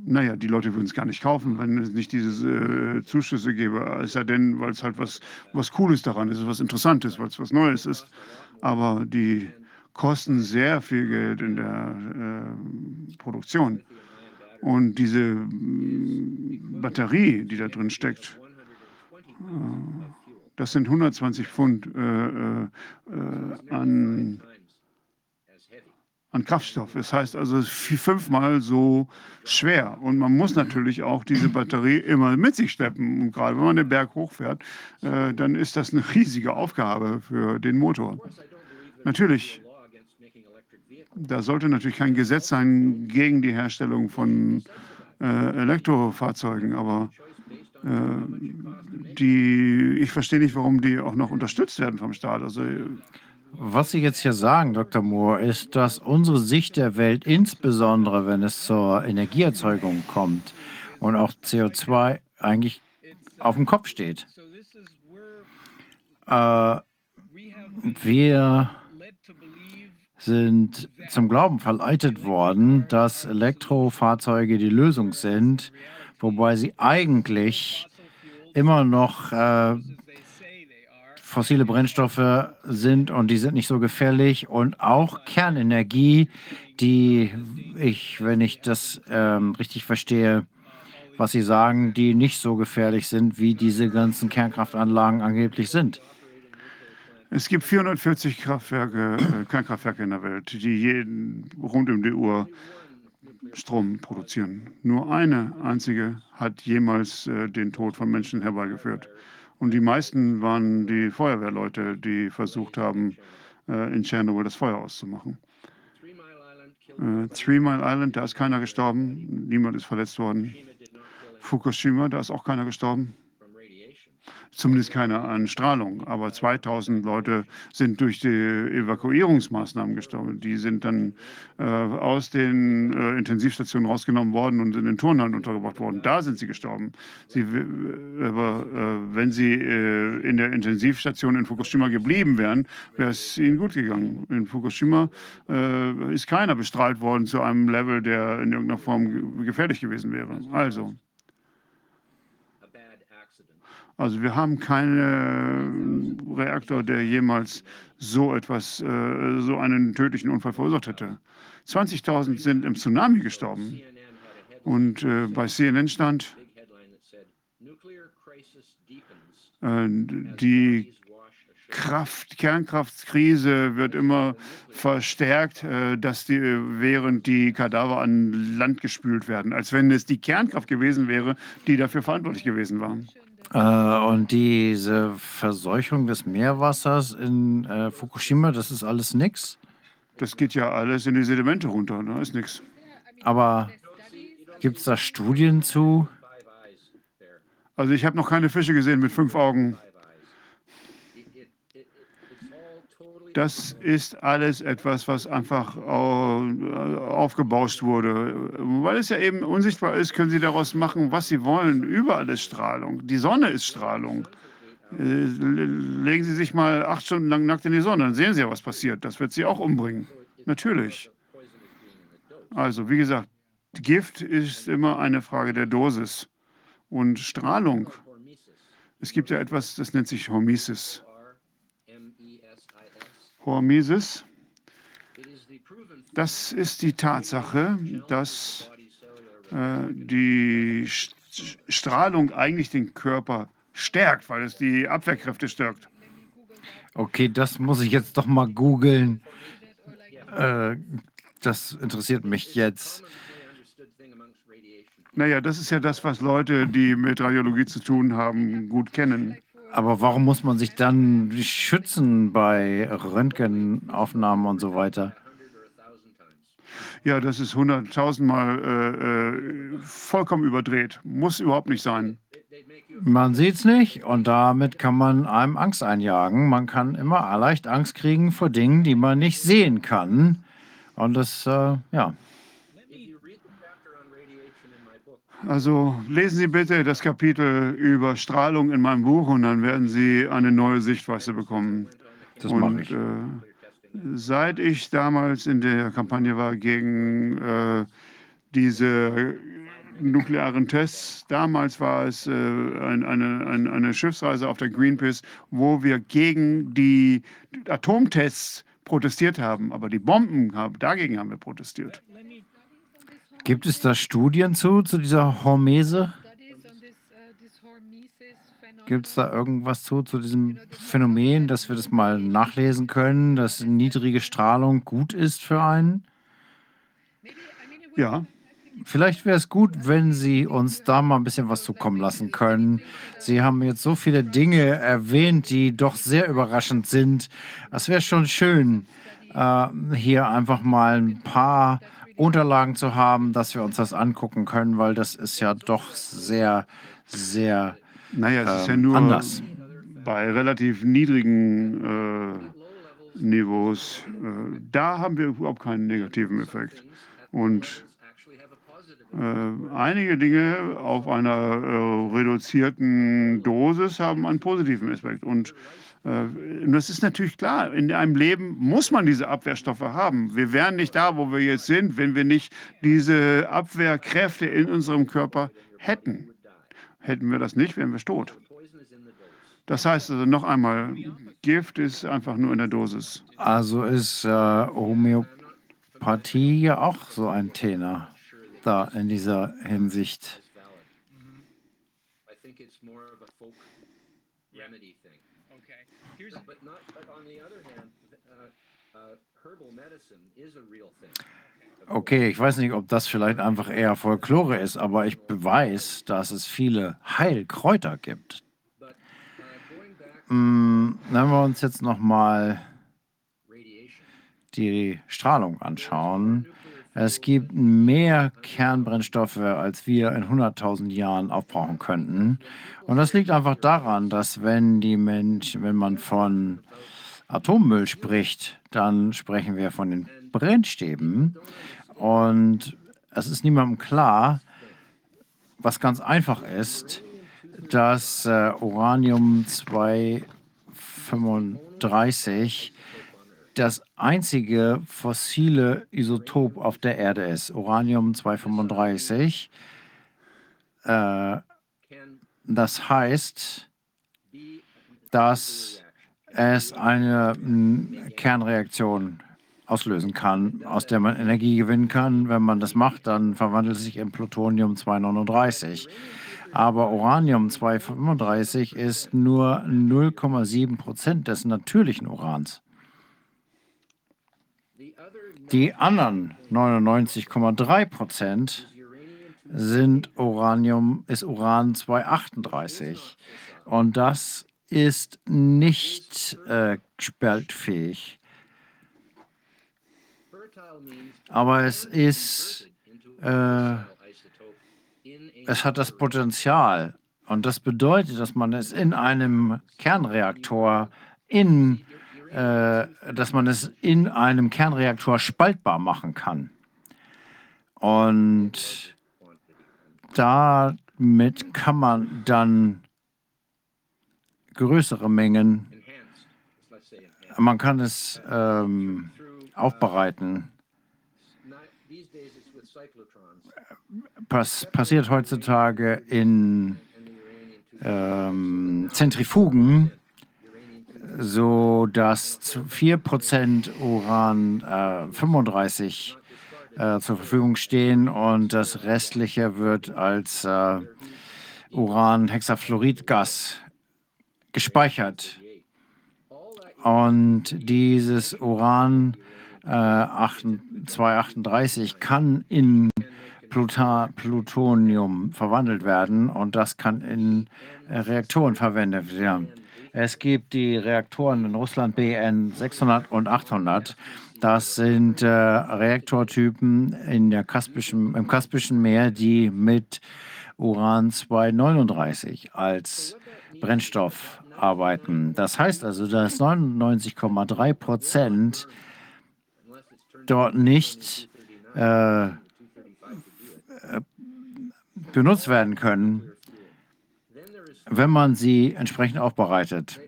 naja, die Leute würden es gar nicht kaufen, wenn es nicht diese äh, Zuschüsse gäbe. Es sei denn, weil es halt was, was Cooles daran ist, was Interessantes, weil es was Neues ist. Aber die kosten sehr viel Geld in der äh, Produktion. Und diese mm, Batterie, die da drin steckt, äh, das sind 120 Pfund äh, äh, an an Kraftstoff. Das heißt also fünfmal so schwer. Und man muss natürlich auch diese Batterie immer mit sich schleppen. Und gerade wenn man den Berg hochfährt, äh, dann ist das eine riesige Aufgabe für den Motor. Natürlich, da sollte natürlich kein Gesetz sein gegen die Herstellung von äh, Elektrofahrzeugen, aber äh, die, ich verstehe nicht, warum die auch noch unterstützt werden vom Staat. Also was Sie jetzt hier sagen, Dr. Moore, ist, dass unsere Sicht der Welt, insbesondere wenn es zur Energieerzeugung kommt und auch CO2, eigentlich auf dem Kopf steht. Äh, wir sind zum Glauben verleitet worden, dass Elektrofahrzeuge die Lösung sind, wobei sie eigentlich immer noch äh, fossile Brennstoffe sind und die sind nicht so gefährlich und auch Kernenergie, die ich, wenn ich das ähm, richtig verstehe, was Sie sagen, die nicht so gefährlich sind, wie diese ganzen Kernkraftanlagen angeblich sind. Es gibt 440 Kraftwerke, äh, Kernkraftwerke in der Welt, die jeden rund um die Uhr Strom produzieren. Nur eine einzige hat jemals äh, den Tod von Menschen herbeigeführt. Und die meisten waren die Feuerwehrleute, die versucht haben, äh, in Tschernobyl das Feuer auszumachen. Äh, Three Mile Island, da ist keiner gestorben, niemand ist verletzt worden. Fukushima, da ist auch keiner gestorben zumindest keine an Strahlung. Aber 2000 Leute sind durch die Evakuierungsmaßnahmen gestorben. Die sind dann äh, aus den äh, Intensivstationen rausgenommen worden und in den Turnhallen untergebracht worden. Da sind sie gestorben. Sie, aber äh, wenn sie äh, in der Intensivstation in Fukushima geblieben wären, wäre es ihnen gut gegangen. In Fukushima äh, ist keiner bestrahlt worden zu einem Level, der in irgendeiner Form gefährlich gewesen wäre. Also. Also wir haben keinen Reaktor, der jemals so etwas, äh, so einen tödlichen Unfall verursacht hätte. 20.000 sind im Tsunami gestorben. Und äh, bei CNN stand, äh, die Kraft, Kernkraftkrise wird immer verstärkt, äh, dass die, während die Kadaver an Land gespült werden, als wenn es die Kernkraft gewesen wäre, die dafür verantwortlich gewesen war. Äh, und diese Verseuchung des Meerwassers in äh, Fukushima, das ist alles nix? Das geht ja alles in die Sedimente runter, da ist nichts. Aber gibt es da Studien zu? Also ich habe noch keine Fische gesehen mit fünf Augen. Das ist alles etwas, was einfach aufgebauscht wurde. Weil es ja eben unsichtbar ist, können Sie daraus machen, was Sie wollen. Überall ist Strahlung. Die Sonne ist Strahlung. Äh, legen Sie sich mal acht Stunden lang nackt in die Sonne, dann sehen Sie ja, was passiert. Das wird Sie auch umbringen. Natürlich. Also, wie gesagt, Gift ist immer eine Frage der Dosis. Und Strahlung. Es gibt ja etwas, das nennt sich Hormesis. Hormesis. Das ist die Tatsache, dass äh, die Strahlung eigentlich den Körper stärkt, weil es die Abwehrkräfte stärkt. Okay, das muss ich jetzt doch mal googeln. Äh, das interessiert mich jetzt. Naja, das ist ja das, was Leute, die mit Radiologie zu tun haben, gut kennen. Aber warum muss man sich dann schützen bei Röntgenaufnahmen und so weiter? Ja, das ist hunderttausendmal äh, äh, vollkommen überdreht. Muss überhaupt nicht sein. Man sieht es nicht und damit kann man einem Angst einjagen. Man kann immer leicht Angst kriegen vor Dingen, die man nicht sehen kann. Und das, äh, ja. Also lesen Sie bitte das Kapitel über Strahlung in meinem Buch und dann werden Sie eine neue Sichtweise bekommen. Das mache ich. Äh, seit ich damals in der Kampagne war gegen äh, diese nuklearen Tests. Damals war es äh, ein, eine, ein, eine Schiffsreise auf der Greenpeace, wo wir gegen die Atomtests protestiert haben. Aber die Bomben, dagegen haben wir protestiert. Gibt es da Studien zu, zu dieser Hormese? Gibt es da irgendwas zu, zu diesem Phänomen, dass wir das mal nachlesen können, dass niedrige Strahlung gut ist für einen? Ja. Vielleicht wäre es gut, wenn Sie uns da mal ein bisschen was zukommen lassen können. Sie haben jetzt so viele Dinge erwähnt, die doch sehr überraschend sind. Es wäre schon schön, äh, hier einfach mal ein paar Unterlagen zu haben, dass wir uns das angucken können, weil das ist ja doch sehr, sehr naja, es ist ja ähm, nur anders. bei relativ niedrigen äh, Niveaus. Äh, da haben wir überhaupt keinen negativen Effekt. Und äh, einige Dinge auf einer äh, reduzierten Dosis haben einen positiven Effekt. Und und das ist natürlich klar, in einem Leben muss man diese Abwehrstoffe haben. Wir wären nicht da, wo wir jetzt sind, wenn wir nicht diese Abwehrkräfte in unserem Körper hätten. Hätten wir das nicht, wären wir tot. Das heißt also noch einmal, Gift ist einfach nur in der Dosis. Also ist äh, Homöopathie ja auch so ein Thema da in dieser Hinsicht. Okay, ich weiß nicht, ob das vielleicht einfach eher Folklore ist, aber ich beweise, dass es viele Heilkräuter gibt. Hm, wenn wir uns jetzt nochmal die Strahlung anschauen, Es gibt mehr Kernbrennstoffe, als wir in 100.000 Jahren aufbrauchen könnten. Und das liegt einfach daran, dass wenn die Menschen, wenn man von Atommüll spricht, dann sprechen wir von den Brennstäben. Und es ist niemandem klar, was ganz einfach ist, dass äh, Uranium 235 das einzige fossile Isotop auf der Erde ist. Uranium 235. Äh, das heißt, dass es eine Kernreaktion auslösen kann, aus der man Energie gewinnen kann. Wenn man das macht, dann verwandelt es sich in Plutonium 239. Aber Uranium 235 ist nur 0,7 Prozent des natürlichen Urans. Die anderen 99,3 Prozent sind Uranium, ist Uran 238. Und das ist nicht äh, spaltfähig. Aber es ist, äh, es hat das Potenzial. Und das bedeutet, dass man es in einem Kernreaktor in dass man es in einem Kernreaktor spaltbar machen kann. Und damit kann man dann größere Mengen, man kann es ähm, aufbereiten. Pass passiert heutzutage in ähm, Zentrifugen so dass 4% Uran äh, 35 äh, zur Verfügung stehen und das restliche wird als äh, Uran-Hexafluoridgas gespeichert. Und dieses Uran äh, 238 kann in Pluta Plutonium verwandelt werden und das kann in äh, Reaktoren verwendet werden. Es gibt die Reaktoren in Russland BN 600 und 800. Das sind äh, Reaktortypen in der Kaspischen, im Kaspischen Meer, die mit Uran 239 als Brennstoff arbeiten. Das heißt also, dass 99,3 Prozent dort nicht äh, benutzt werden können wenn man sie entsprechend aufbereitet.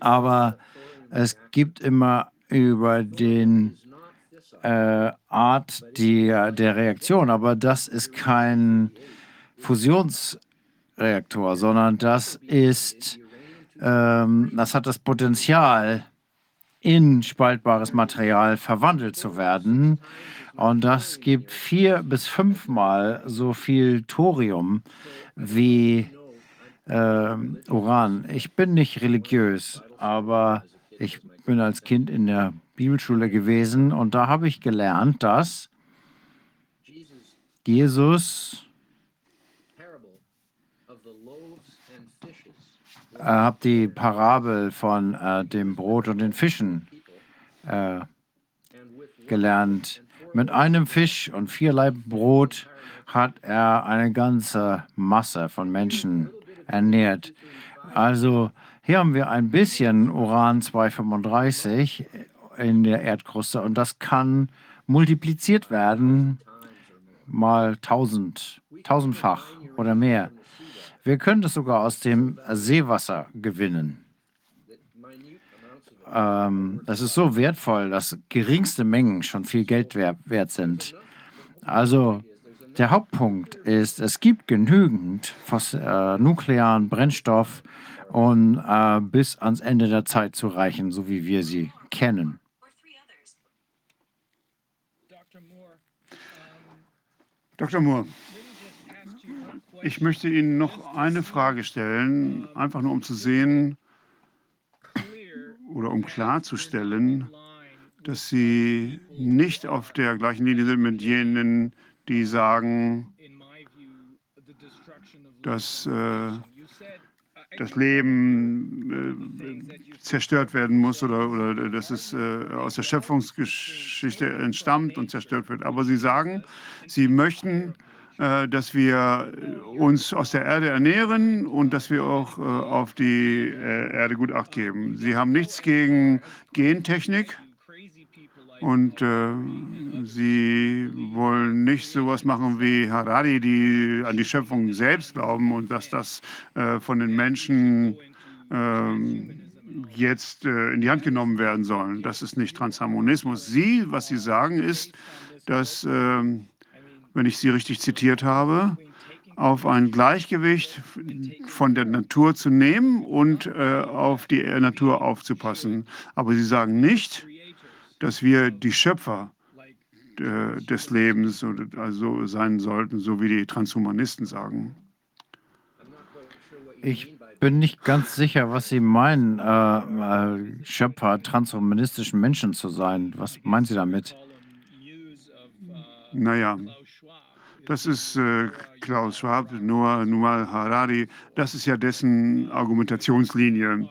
Aber es gibt immer über den äh, Art der, der Reaktion, aber das ist kein Fusionsreaktor, sondern das ist, ähm, das hat das Potenzial, in spaltbares Material verwandelt zu werden. Und das gibt vier bis fünfmal so viel Thorium wie äh, Uran. Ich bin nicht religiös, aber ich bin als Kind in der Bibelschule gewesen und da habe ich gelernt, dass Jesus äh, habe die Parabel von äh, dem Brot und den Fischen äh, gelernt. Mit einem Fisch und vier Laib Brot hat er eine ganze Masse von Menschen ernährt. Also hier haben wir ein bisschen Uran 235 in der Erdkruste und das kann multipliziert werden mal tausend, tausendfach oder mehr. Wir können das sogar aus dem Seewasser gewinnen. Ähm, das ist so wertvoll, dass geringste Mengen schon viel Geld wert sind. Also der Hauptpunkt ist, es gibt genügend äh, nuklearen Brennstoff, um äh, bis ans Ende der Zeit zu reichen, so wie wir sie kennen. Dr. Moore, ich möchte Ihnen noch eine Frage stellen, einfach nur um zu sehen oder um klarzustellen, dass Sie nicht auf der gleichen Linie sind mit jenen, die sagen, dass äh, das Leben äh, zerstört werden muss oder, oder dass es äh, aus der Schöpfungsgeschichte entstammt und zerstört wird. Aber sie sagen, sie möchten, äh, dass wir uns aus der Erde ernähren und dass wir auch äh, auf die äh, Erde gut acht geben. Sie haben nichts gegen Gentechnik. Und äh, sie wollen nicht sowas machen wie Harari, die an die Schöpfung selbst glauben und dass das äh, von den Menschen äh, jetzt in die Hand genommen werden soll. Das ist nicht Transharmonismus. Sie, was sie sagen, ist, dass, ähm, wenn ich sie richtig zitiert habe, auf ein Gleichgewicht von der Natur zu nehmen und äh, auf die Natur aufzupassen. Aber sie sagen nicht, dass wir die Schöpfer äh, des Lebens also sein sollten, so wie die Transhumanisten sagen. Ich bin nicht ganz sicher, was Sie meinen, äh, äh, Schöpfer transhumanistischen Menschen zu sein. Was meinen Sie damit? Naja, das ist äh, Klaus Schwab, Noah Numal Harari. Das ist ja dessen Argumentationslinie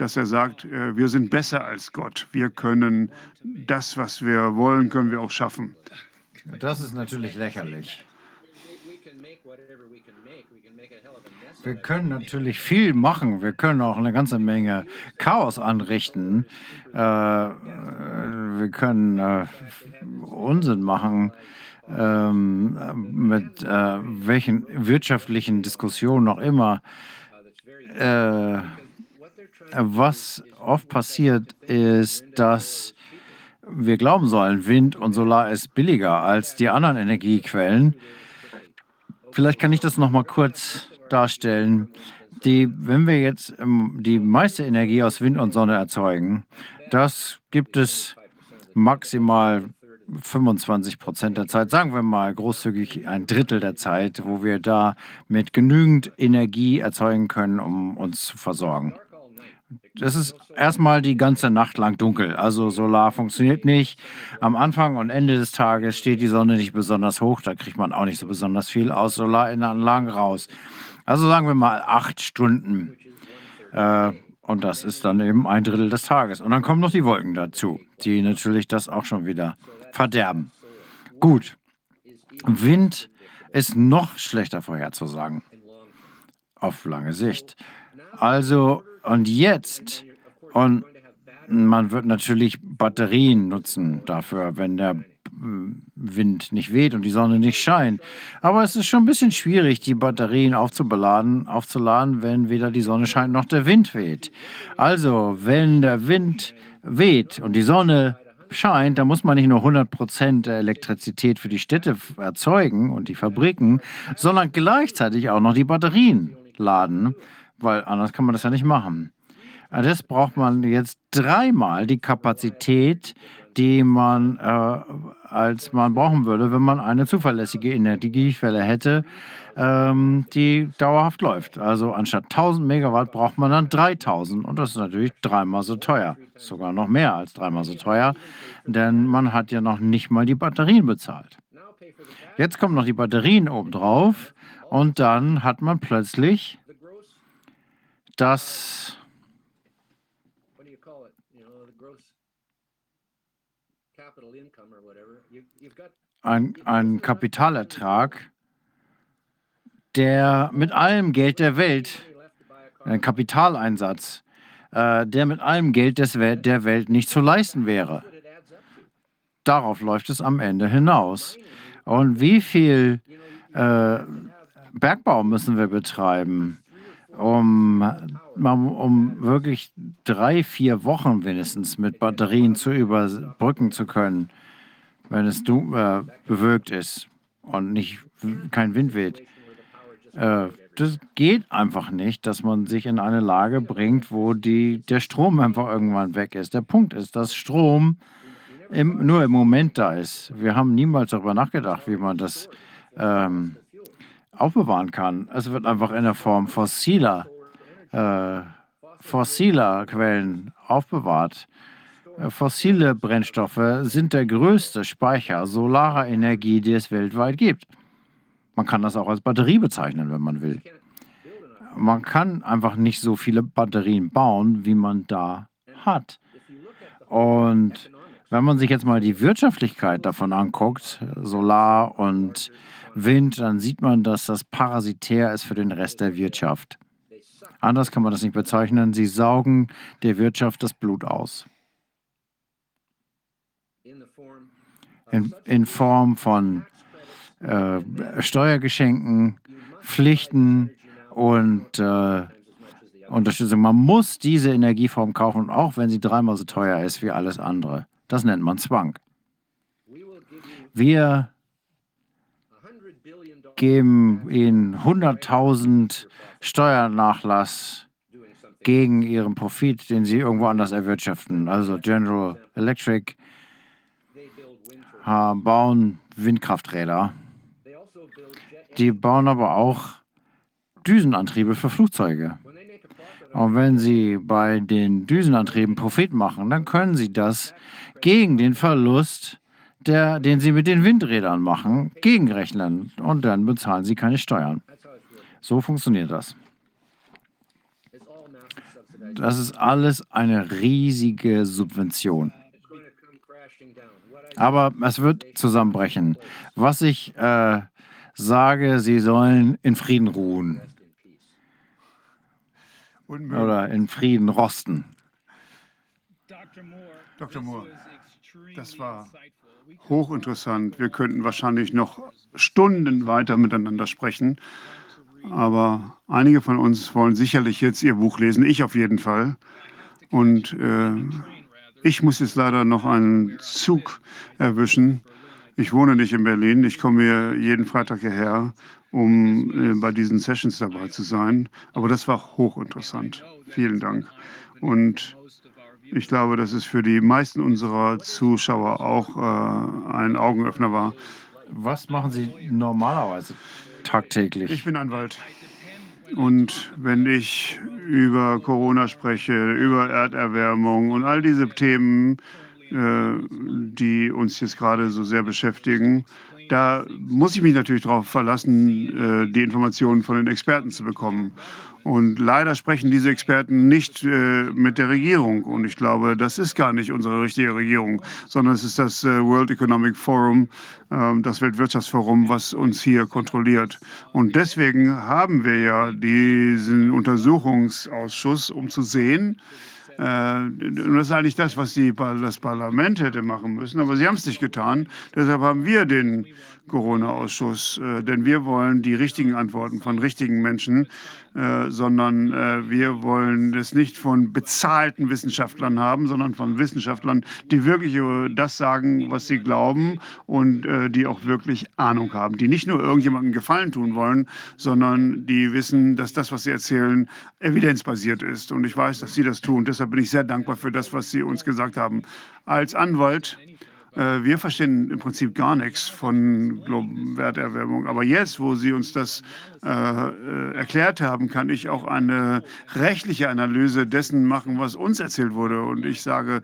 dass er sagt, äh, wir sind besser als Gott. Wir können das, was wir wollen, können wir auch schaffen. Das ist natürlich lächerlich. Wir können natürlich viel machen. Wir können auch eine ganze Menge Chaos anrichten. Äh, wir können äh, Unsinn machen. Ähm, mit äh, welchen wirtschaftlichen Diskussionen auch immer. Äh, was oft passiert, ist, dass wir glauben sollen, Wind und Solar ist billiger als die anderen Energiequellen. Vielleicht kann ich das noch mal kurz darstellen. Die, wenn wir jetzt ähm, die meiste Energie aus Wind und Sonne erzeugen, das gibt es maximal 25 Prozent der Zeit, sagen wir mal großzügig ein Drittel der Zeit, wo wir da mit genügend Energie erzeugen können, um uns zu versorgen. Das ist erstmal die ganze Nacht lang dunkel. Also Solar funktioniert nicht. Am Anfang und Ende des Tages steht die Sonne nicht besonders hoch. Da kriegt man auch nicht so besonders viel aus Solaranlagen raus. Also sagen wir mal acht Stunden. Äh, und das ist dann eben ein Drittel des Tages. Und dann kommen noch die Wolken dazu, die natürlich das auch schon wieder verderben. Gut. Wind ist noch schlechter vorherzusagen. Auf lange Sicht. Also und jetzt, und man wird natürlich Batterien nutzen dafür, wenn der Wind nicht weht und die Sonne nicht scheint. Aber es ist schon ein bisschen schwierig, die Batterien aufzubeladen, aufzuladen, wenn weder die Sonne scheint noch der Wind weht. Also, wenn der Wind weht und die Sonne scheint, dann muss man nicht nur 100 Prozent der Elektrizität für die Städte erzeugen und die Fabriken, sondern gleichzeitig auch noch die Batterien laden weil anders kann man das ja nicht machen. Das braucht man jetzt dreimal die Kapazität, die man äh, als man brauchen würde, wenn man eine zuverlässige Energiequelle hätte, ähm, die dauerhaft läuft. Also anstatt 1000 Megawatt braucht man dann 3000 und das ist natürlich dreimal so teuer, sogar noch mehr als dreimal so teuer, denn man hat ja noch nicht mal die Batterien bezahlt. Jetzt kommen noch die Batterien obendrauf und dann hat man plötzlich dass ein, ein Kapitalertrag, der mit allem Geld der Welt, ein Kapitaleinsatz, äh, der mit allem Geld des Wel der Welt nicht zu leisten wäre. Darauf läuft es am Ende hinaus. Und wie viel äh, Bergbau müssen wir betreiben? Um, um wirklich drei, vier Wochen wenigstens mit Batterien zu überbrücken zu können, wenn es äh, bewölkt ist und nicht kein Wind weht. Äh, das geht einfach nicht, dass man sich in eine Lage bringt, wo die, der Strom einfach irgendwann weg ist. Der Punkt ist, dass Strom im, nur im Moment da ist. Wir haben niemals darüber nachgedacht, wie man das ähm, aufbewahren kann. Es wird einfach in der Form fossiler, äh, fossiler Quellen aufbewahrt. Äh, fossile Brennstoffe sind der größte Speicher solarer Energie, die es weltweit gibt. Man kann das auch als Batterie bezeichnen, wenn man will. man kann einfach nicht so viele Batterien bauen, wie man da hat. Und wenn man sich jetzt mal die Wirtschaftlichkeit davon anguckt, Solar und Wind, dann sieht man, dass das parasitär ist für den Rest der Wirtschaft. Anders kann man das nicht bezeichnen. Sie saugen der Wirtschaft das Blut aus. In, in Form von äh, Steuergeschenken, Pflichten und äh, Unterstützung. Man muss diese Energieform kaufen, auch wenn sie dreimal so teuer ist wie alles andere. Das nennt man Zwang. Wir geben ihnen 100.000 Steuernachlass gegen ihren Profit, den sie irgendwo anders erwirtschaften. Also General Electric bauen Windkrafträder. Die bauen aber auch Düsenantriebe für Flugzeuge. Und wenn Sie bei den Düsenantrieben Profit machen, dann können Sie das gegen den Verlust, der, den Sie mit den Windrädern machen, gegenrechnen. Und dann bezahlen Sie keine Steuern. So funktioniert das. Das ist alles eine riesige Subvention. Aber es wird zusammenbrechen. Was ich äh, sage, Sie sollen in Frieden ruhen. Oder in Frieden rosten. Dr. Moore, das war hochinteressant. Wir könnten wahrscheinlich noch Stunden weiter miteinander sprechen. Aber einige von uns wollen sicherlich jetzt Ihr Buch lesen, ich auf jeden Fall. Und äh, ich muss jetzt leider noch einen Zug erwischen. Ich wohne nicht in Berlin. Ich komme hier jeden Freitag hierher, um äh, bei diesen Sessions dabei zu sein. Aber das war hochinteressant. Vielen Dank. Und ich glaube, dass es für die meisten unserer Zuschauer auch äh, ein Augenöffner war. Was machen Sie normalerweise tagtäglich? Ich bin Anwalt. Und wenn ich über Corona spreche, über Erderwärmung und all diese Themen, äh, die uns jetzt gerade so sehr beschäftigen, da muss ich mich natürlich darauf verlassen, äh, die Informationen von den Experten zu bekommen. Und leider sprechen diese Experten nicht äh, mit der Regierung. Und ich glaube, das ist gar nicht unsere richtige Regierung, sondern es ist das äh, World Economic Forum, äh, das Weltwirtschaftsforum, was uns hier kontrolliert. Und deswegen haben wir ja diesen Untersuchungsausschuss, um zu sehen, äh, und das ist eigentlich das, was die, das Parlament hätte machen müssen, aber sie haben es nicht getan. Deshalb haben wir den Corona-Ausschuss, äh, denn wir wollen die richtigen Antworten von richtigen Menschen, äh, sondern äh, wir wollen es nicht von bezahlten Wissenschaftlern haben, sondern von Wissenschaftlern, die wirklich das sagen, was sie glauben und äh, die auch wirklich Ahnung haben, die nicht nur irgendjemandem Gefallen tun wollen, sondern die wissen, dass das, was sie erzählen, evidenzbasiert ist. Und ich weiß, dass sie das tun. Deshalb bin ich sehr dankbar für das, was sie uns gesagt haben. Als Anwalt wir verstehen im Prinzip gar nichts von Werterwärmung. Aber jetzt, wo Sie uns das äh, äh, erklärt haben, kann ich auch eine rechtliche Analyse dessen machen, was uns erzählt wurde. Und ich sage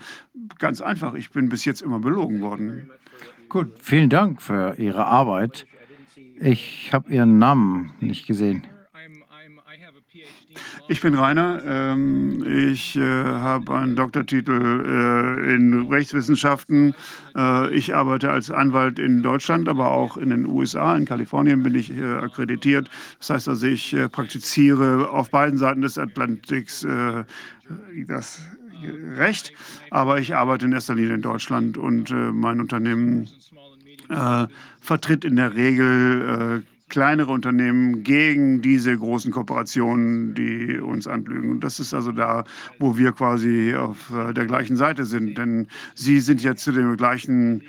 ganz einfach, ich bin bis jetzt immer belogen worden. Gut, vielen Dank für Ihre Arbeit. Ich habe Ihren Namen nicht gesehen. Ich bin Rainer. Ähm, ich äh, habe einen Doktortitel äh, in Rechtswissenschaften. Äh, ich arbeite als Anwalt in Deutschland, aber auch in den USA. In Kalifornien bin ich akkreditiert. Das heißt also, ich praktiziere auf beiden Seiten des Atlantiks das Recht, aber ich arbeite in erster Linie in Deutschland und mein Unternehmen vertritt in der Regel kleinere Unternehmen gegen diese großen Kooperationen, die uns anlügen. Und das ist also da, wo wir quasi auf äh, der gleichen Seite sind. Denn sie sind ja zu dem gleichen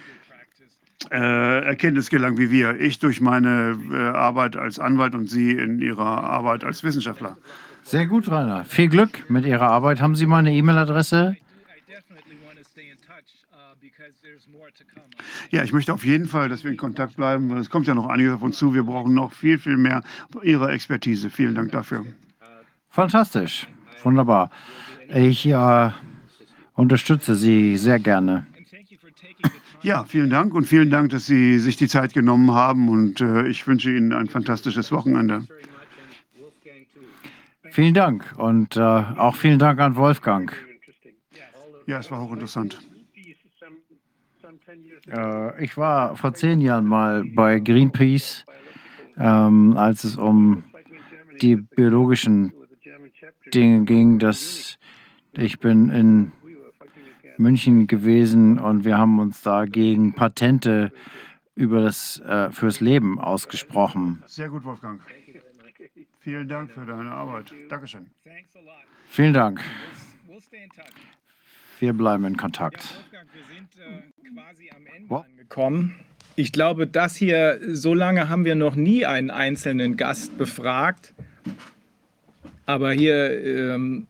äh, Erkenntnis gelangt wie wir. Ich durch meine äh, Arbeit als Anwalt und Sie in Ihrer Arbeit als Wissenschaftler. Sehr gut, Rainer. Viel Glück mit Ihrer Arbeit. Haben Sie meine E-Mail-Adresse? Ja, ich möchte auf jeden Fall, dass wir in Kontakt bleiben, weil es kommt ja noch einiges auf uns zu. Wir brauchen noch viel, viel mehr Ihre Expertise. Vielen Dank dafür. Fantastisch. Wunderbar. Ich äh, unterstütze Sie sehr gerne. Ja, vielen Dank und vielen Dank, dass Sie sich die Zeit genommen haben und äh, ich wünsche Ihnen ein fantastisches Wochenende. Vielen Dank und äh, auch vielen Dank an Wolfgang. Ja, es war hochinteressant. Äh, ich war vor zehn Jahren mal bei Greenpeace, ähm, als es um die biologischen Dinge ging. Dass ich bin in München gewesen und wir haben uns da gegen Patente über das äh, fürs Leben ausgesprochen. Sehr gut, Wolfgang. Vielen Dank für deine Arbeit. Dankeschön. Vielen Dank. Wir bleiben in Kontakt. Gekommen. Ich glaube, das hier, so lange haben wir noch nie einen einzelnen Gast befragt. Aber hier, ähm,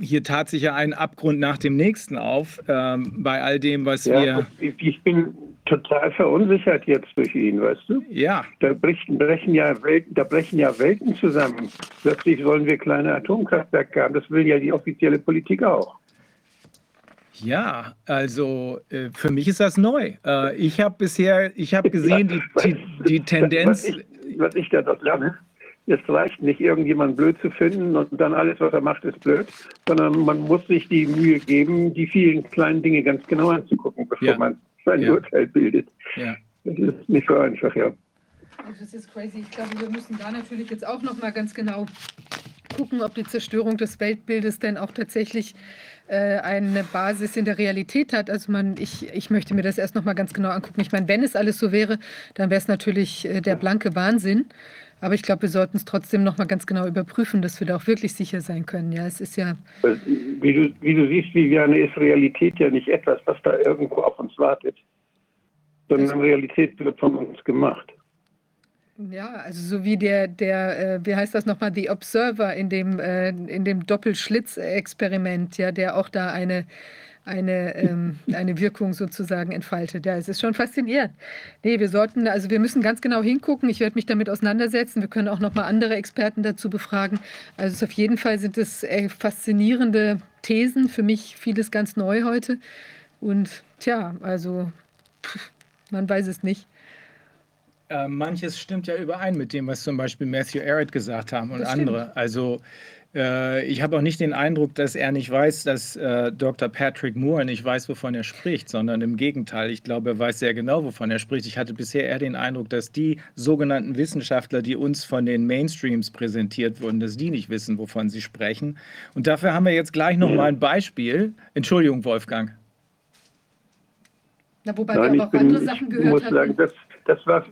hier tat sich ja ein Abgrund nach dem nächsten auf, ähm, bei all dem, was Ja, wir. ich, ich bin total verunsichert jetzt durch ihn, weißt du? Ja. Da brechen, brechen ja Welten, da brechen ja Welten zusammen. Plötzlich wollen wir kleine Atomkraftwerke haben. Das will ja die offizielle Politik auch. Ja, also äh, für mich ist das neu. Äh, ich habe bisher, ich habe gesehen, die, die, die Tendenz. Was ich, was ich da dort lerne, es reicht nicht, irgendjemanden blöd zu finden und dann alles, was er macht, ist blöd, sondern man muss sich die Mühe geben, die vielen kleinen Dinge ganz genau anzugucken, bevor Ja. man sein Ja. Urteil bildet. Ja. Das ist nicht so einfach, ja. Das ist crazy. Ich glaube, wir müssen da natürlich jetzt auch noch mal ganz genau gucken, ob die Zerstörung des Weltbildes denn auch tatsächlich äh, eine Basis in der Realität hat. Also man, ich, ich möchte mir das erst noch mal ganz genau angucken. Ich meine, wenn es alles so wäre, dann wäre es natürlich äh, der blanke Wahnsinn. Aber ich glaube, wir sollten es trotzdem noch mal ganz genau überprüfen, dass wir da auch wirklich sicher sein können. Ja, es ist ja Wie du, wie du siehst, Viviane, ist Realität ja nicht etwas, was da irgendwo auf uns wartet, sondern Realität wird von uns gemacht. Ja, also so wie der, der, äh, wie heißt das nochmal, The Observer in dem, äh, in dem Doppelschlitz-Experiment, ja, der auch da eine, eine, ähm, eine Wirkung sozusagen entfaltet. Ja, es ist schon faszinierend. Nee, wir sollten, also wir müssen ganz genau hingucken. Ich werde mich damit auseinandersetzen. Wir können auch nochmal andere Experten dazu befragen. Also es auf jeden Fall sind es äh, faszinierende Thesen. Für mich vieles ganz neu heute. Und tja, also pff, man weiß es nicht. Äh, manches stimmt ja überein mit dem, was zum Beispiel Matthew Arrett gesagt haben und Das stimmt. andere. Also äh, ich habe auch nicht den Eindruck, dass er nicht weiß, dass äh, Dr. Patrick Moore nicht weiß, wovon er spricht, sondern im Gegenteil. Ich glaube, er weiß sehr genau, wovon er spricht. Ich hatte bisher eher den Eindruck, dass die sogenannten Wissenschaftler, die uns von den Mainstreams präsentiert wurden, dass die nicht wissen, wovon sie sprechen. Und dafür haben wir jetzt gleich noch mal ein Beispiel. Entschuldigung, Wolfgang. Na, wobei Nein, wir aber auch bin, andere Sachen gehört haben. das, das war,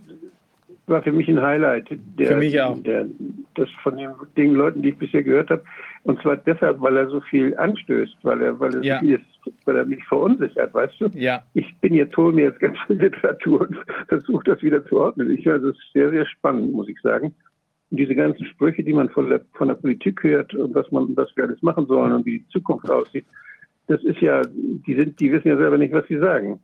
war für mich ein Highlight. Der, Für mich auch. Der, das von den, den Leuten, die ich bisher gehört habe. Und zwar deshalb, weil er so viel anstößt, weil er, weil er, Ja. so viel ist, weil er mich verunsichert, weißt du? Ja. Ich bin jetzt, hole mir jetzt ganz viel Literatur und versuche das wieder zu ordnen. Ich also es ist sehr, sehr spannend, muss ich sagen. Und diese ganzen Sprüche, die man von der, von der Politik hört und was man, was wir alles machen sollen und wie die Zukunft aussieht, das ist ja, die sind, die wissen ja selber nicht, was sie sagen.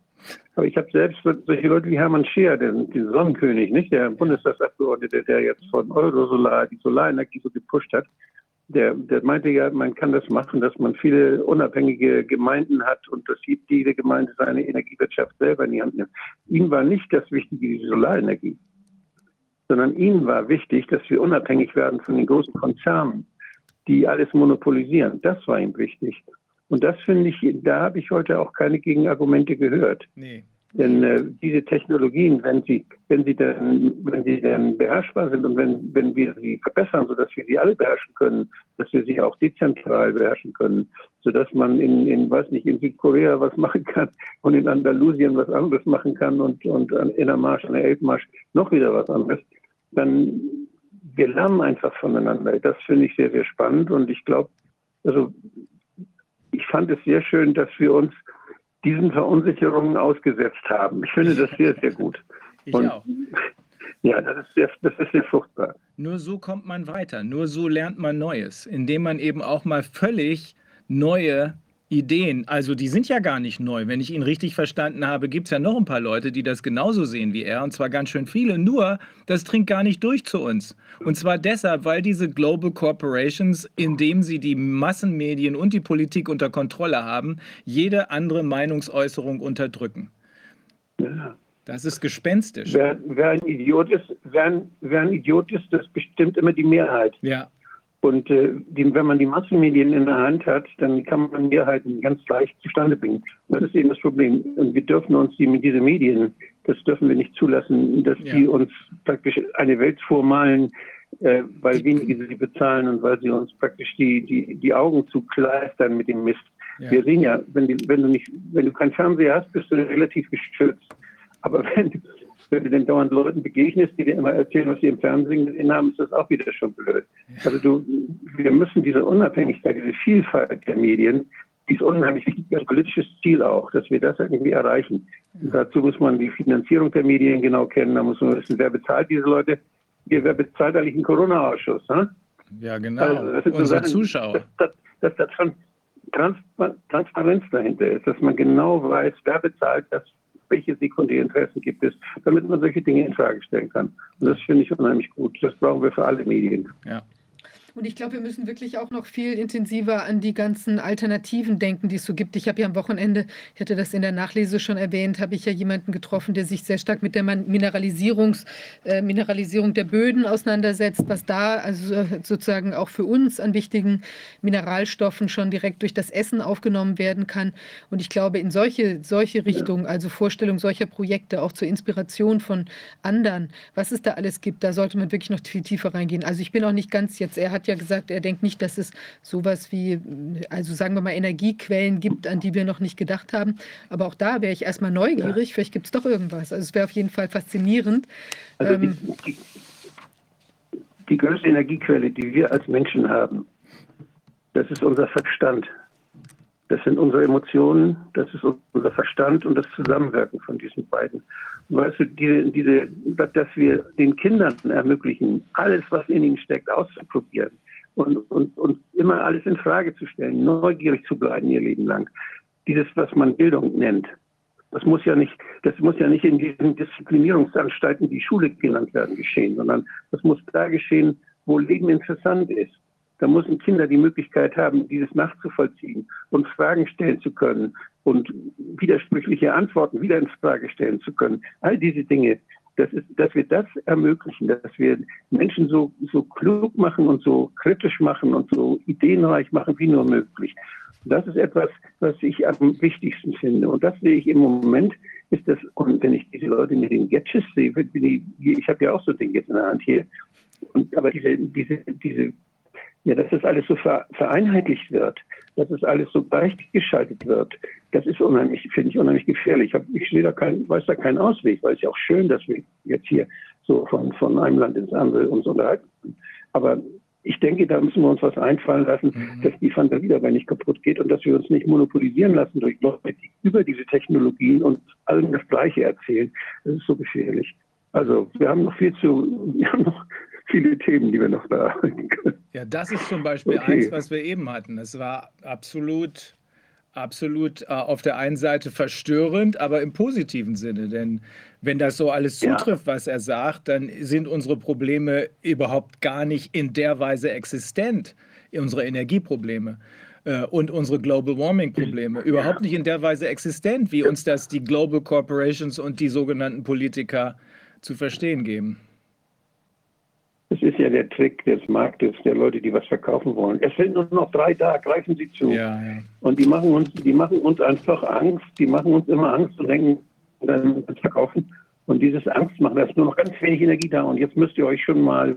Aber ich habe selbst solche Leute wie Hermann Scheer, den, den Sonnenkönig, nicht, der Bundestagsabgeordnete, der jetzt von Eurosolar die Solarenergie so gepusht hat, der, der meinte ja, man kann das machen, dass man viele unabhängige Gemeinden hat und dass jede Gemeinde seine Energiewirtschaft selber in die Hand nimmt. Ihm war nicht das Wichtige die Solarenergie, sondern ihm war wichtig, dass wir unabhängig werden von den großen Konzernen, die alles monopolisieren. Das war ihm wichtig. Und das finde ich, da habe ich heute auch keine Gegenargumente gehört. Nee. Denn äh, diese Technologien, wenn sie, wenn sie dann, wenn sie dann beherrschbar sind und wenn, wenn wir sie verbessern, sodass wir sie alle beherrschen können, dass wir sie auch dezentral beherrschen können, sodass man in, in weiß nicht, in Südkorea was machen kann und in Andalusien was anderes machen kann und, und in der Marsch, an der Elbmarsch noch wieder was anderes, dann wir lernen einfach voneinander. Das finde ich sehr, sehr spannend und ich glaube, also ich fand es sehr schön, dass wir uns diesen Verunsicherungen ausgesetzt haben. Ich finde das sehr, sehr gut. Ich Und- auch. Ja, das ist sehr, das ist sehr fruchtbar. Nur so kommt man weiter. Nur so lernt man Neues, indem man eben auch mal völlig neue Ideen, also die sind ja gar nicht neu. Wenn ich ihn richtig verstanden habe, gibt es ja noch ein paar Leute, die das genauso sehen wie er, und zwar ganz schön viele. Nur, das dringt gar nicht durch zu uns. Und zwar deshalb, weil diese Global Corporations, indem sie die Massenmedien und die Politik unter Kontrolle haben, jede andere Meinungsäußerung unterdrücken. Ja. Das ist gespenstisch. Wer, wer, ein Idiot ist, wer, wer ein Idiot ist, das bestimmt immer die Mehrheit. Ja. Und äh, die, wenn man die Massenmedien in der Hand hat, dann kann man Mehrheiten ganz leicht zustande bringen. Das ist eben das Problem. Und wir dürfen uns die, diese Medien, das dürfen wir nicht zulassen, dass ja. die uns praktisch eine Welt vormalen, äh, weil wenige sie bezahlen und weil sie uns praktisch die, die, die Augen zu kleistern mit dem Mist. Ja. Wir sehen ja, wenn, die, wenn, du nicht, wenn du keinen Fernseher hast, bist du relativ geschützt. Aber wenn, wenn du den dauernd Leuten begegnest, die dir immer erzählen, was sie im Fernsehen gesehen haben, ist das auch wieder schon blöd. Also du, wir müssen diese Unabhängigkeit, diese Vielfalt der Medien, die ist unheimlich wichtig, ein politisches Ziel auch, dass wir das irgendwie erreichen. Und dazu muss man die Finanzierung der Medien genau kennen, da muss man wissen, wer bezahlt diese Leute, wer bezahlt eigentlich einen Corona-Ausschuss. Ne? Ja, genau. Also, Unsere Sachen, Zuschauer. Dass, dass, dass da Transparenz dahinter ist, dass man genau weiß, wer bezahlt das, welche Sekundärinteressen gibt es, damit man solche Dinge in Frage stellen kann. Und das finde ich unheimlich gut. Das brauchen wir für alle Medien. Ja. Und ich glaube, wir müssen wirklich auch noch viel intensiver an die ganzen Alternativen denken, die es so gibt. Ich habe ja am Wochenende, ich hatte das in der Nachlese schon erwähnt, habe ich ja jemanden getroffen, der sich sehr stark mit der Mineralisierungs, äh, Mineralisierung der Böden auseinandersetzt, was da also sozusagen auch für uns an wichtigen Mineralstoffen schon direkt durch das Essen aufgenommen werden kann. Und ich glaube, in solche, solche Richtungen, also Vorstellung solcher Projekte, auch zur Inspiration von anderen, was es da alles gibt, da sollte man wirklich noch viel tiefer reingehen. Also ich bin auch nicht ganz jetzt, er hat ja gesagt, er denkt nicht, dass es sowas wie, also sagen wir mal, Energiequellen gibt, an die wir noch nicht gedacht haben. Aber auch da wäre ich erstmal neugierig. Ja. Vielleicht gibt es doch irgendwas. Also es wäre auf jeden Fall faszinierend. Also ähm, die, die größte Energiequelle, die wir als Menschen haben, das ist unser Verstand. Das sind unsere Emotionen, das ist unser Verstand und das Zusammenwirken von diesen beiden. Weißt du, diese, diese, dass wir den Kindern ermöglichen, alles, was in ihnen steckt, auszuprobieren und, und, und immer alles in Frage zu stellen, neugierig zu bleiben ihr Leben lang. Dieses, was man Bildung nennt. Das muss ja nicht, das muss ja nicht in diesen Disziplinierungsanstalten, die Schule genannt werden, geschehen, sondern das muss da geschehen, wo Leben interessant ist. Da müssen Kinder die Möglichkeit haben, dieses nachzuvollziehen und Fragen stellen zu können und widersprüchliche Antworten wieder in Frage stellen zu können. All diese Dinge, das ist, dass wir das ermöglichen, dass wir Menschen so, so klug machen und so kritisch machen und so ideenreich machen wie nur möglich. Das ist etwas, was ich am wichtigsten finde. Und das sehe ich im Moment, ist das, und wenn ich diese Leute mit den Gadgets sehe, ich, ich habe ja auch so Dinge in der Hand hier, und, aber diese, diese, diese ja, dass das alles so vereinheitlicht wird, dass es alles so gleichgeschaltet wird, das ist unheimlich, finde ich unheimlich gefährlich. Ich, ich sehe da kein, weiß da keinen Ausweg, weil es ja auch schön, dass wir jetzt hier so von, von einem Land ins andere uns unterhalten. Aber ich denke, da müssen wir uns was einfallen lassen, mhm. dass die Fantasie dabei nicht kaputt geht und dass wir uns nicht monopolisieren lassen durch Leute, die über diese Technologien und allen das Gleiche erzählen. Das ist so gefährlich. Also wir haben noch viel zu, wir haben noch viele Themen, die wir noch bearbeiten können. Ja, das ist zum Beispiel okay. eins, was wir eben hatten. Es war absolut, absolut äh, auf der einen Seite verstörend, aber im positiven Sinne. Denn wenn das so alles zutrifft, ja. was er sagt, dann sind unsere Probleme überhaupt gar nicht in der Weise existent, unsere Energieprobleme äh, und unsere Global Warming Probleme überhaupt nicht in der Weise existent, wie uns das die Global Corporations und die sogenannten Politiker zu verstehen geben. Das ist ja der Trick des Marktes, der Leute, die was verkaufen wollen. Es sind nur noch drei da, greifen Sie zu. Ja, ja. Und die machen uns, die machen uns einfach Angst, die machen uns immer Angst und denken, dann verkaufen. Und dieses Angstmachen, da ist nur noch ganz wenig Energie da. Und jetzt müsst ihr euch schon mal,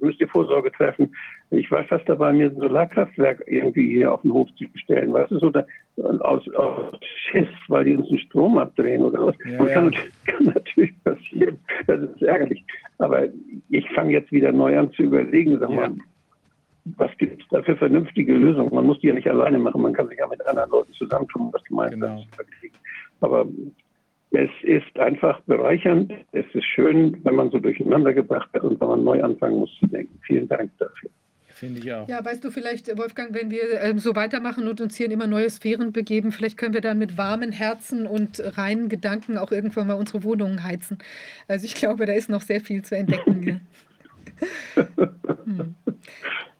müsst ihr Vorsorge treffen. Ich war fast dabei, mir ein Solarkraftwerk irgendwie hier auf den Hof zu stellen. Weißt du, so da, aus, aus Schiss, weil die uns den Strom abdrehen oder was. Ja, ja. Kann, kann, natürlich passieren. Das ist ärgerlich. Aber ich fange jetzt wieder neu an zu überlegen, sag mal, was gibt es da für vernünftige Lösungen? Man muss die ja nicht alleine machen, man kann sich ja mit anderen Leuten zusammentun, was du meinst. Genau. Aber es ist einfach bereichernd. Es ist schön, wenn man so durcheinander gebracht wird und wenn man neu anfangen muss zu denken. Vielen Dank dafür. Finde ich auch. Ja, weißt du vielleicht, Wolfgang, wenn wir ähm, so weitermachen und uns hier in immer neue Sphären begeben, vielleicht können wir dann mit warmen Herzen und reinen Gedanken auch irgendwann mal unsere Wohnungen heizen. Also ich glaube, da ist noch sehr viel zu entdecken. hm.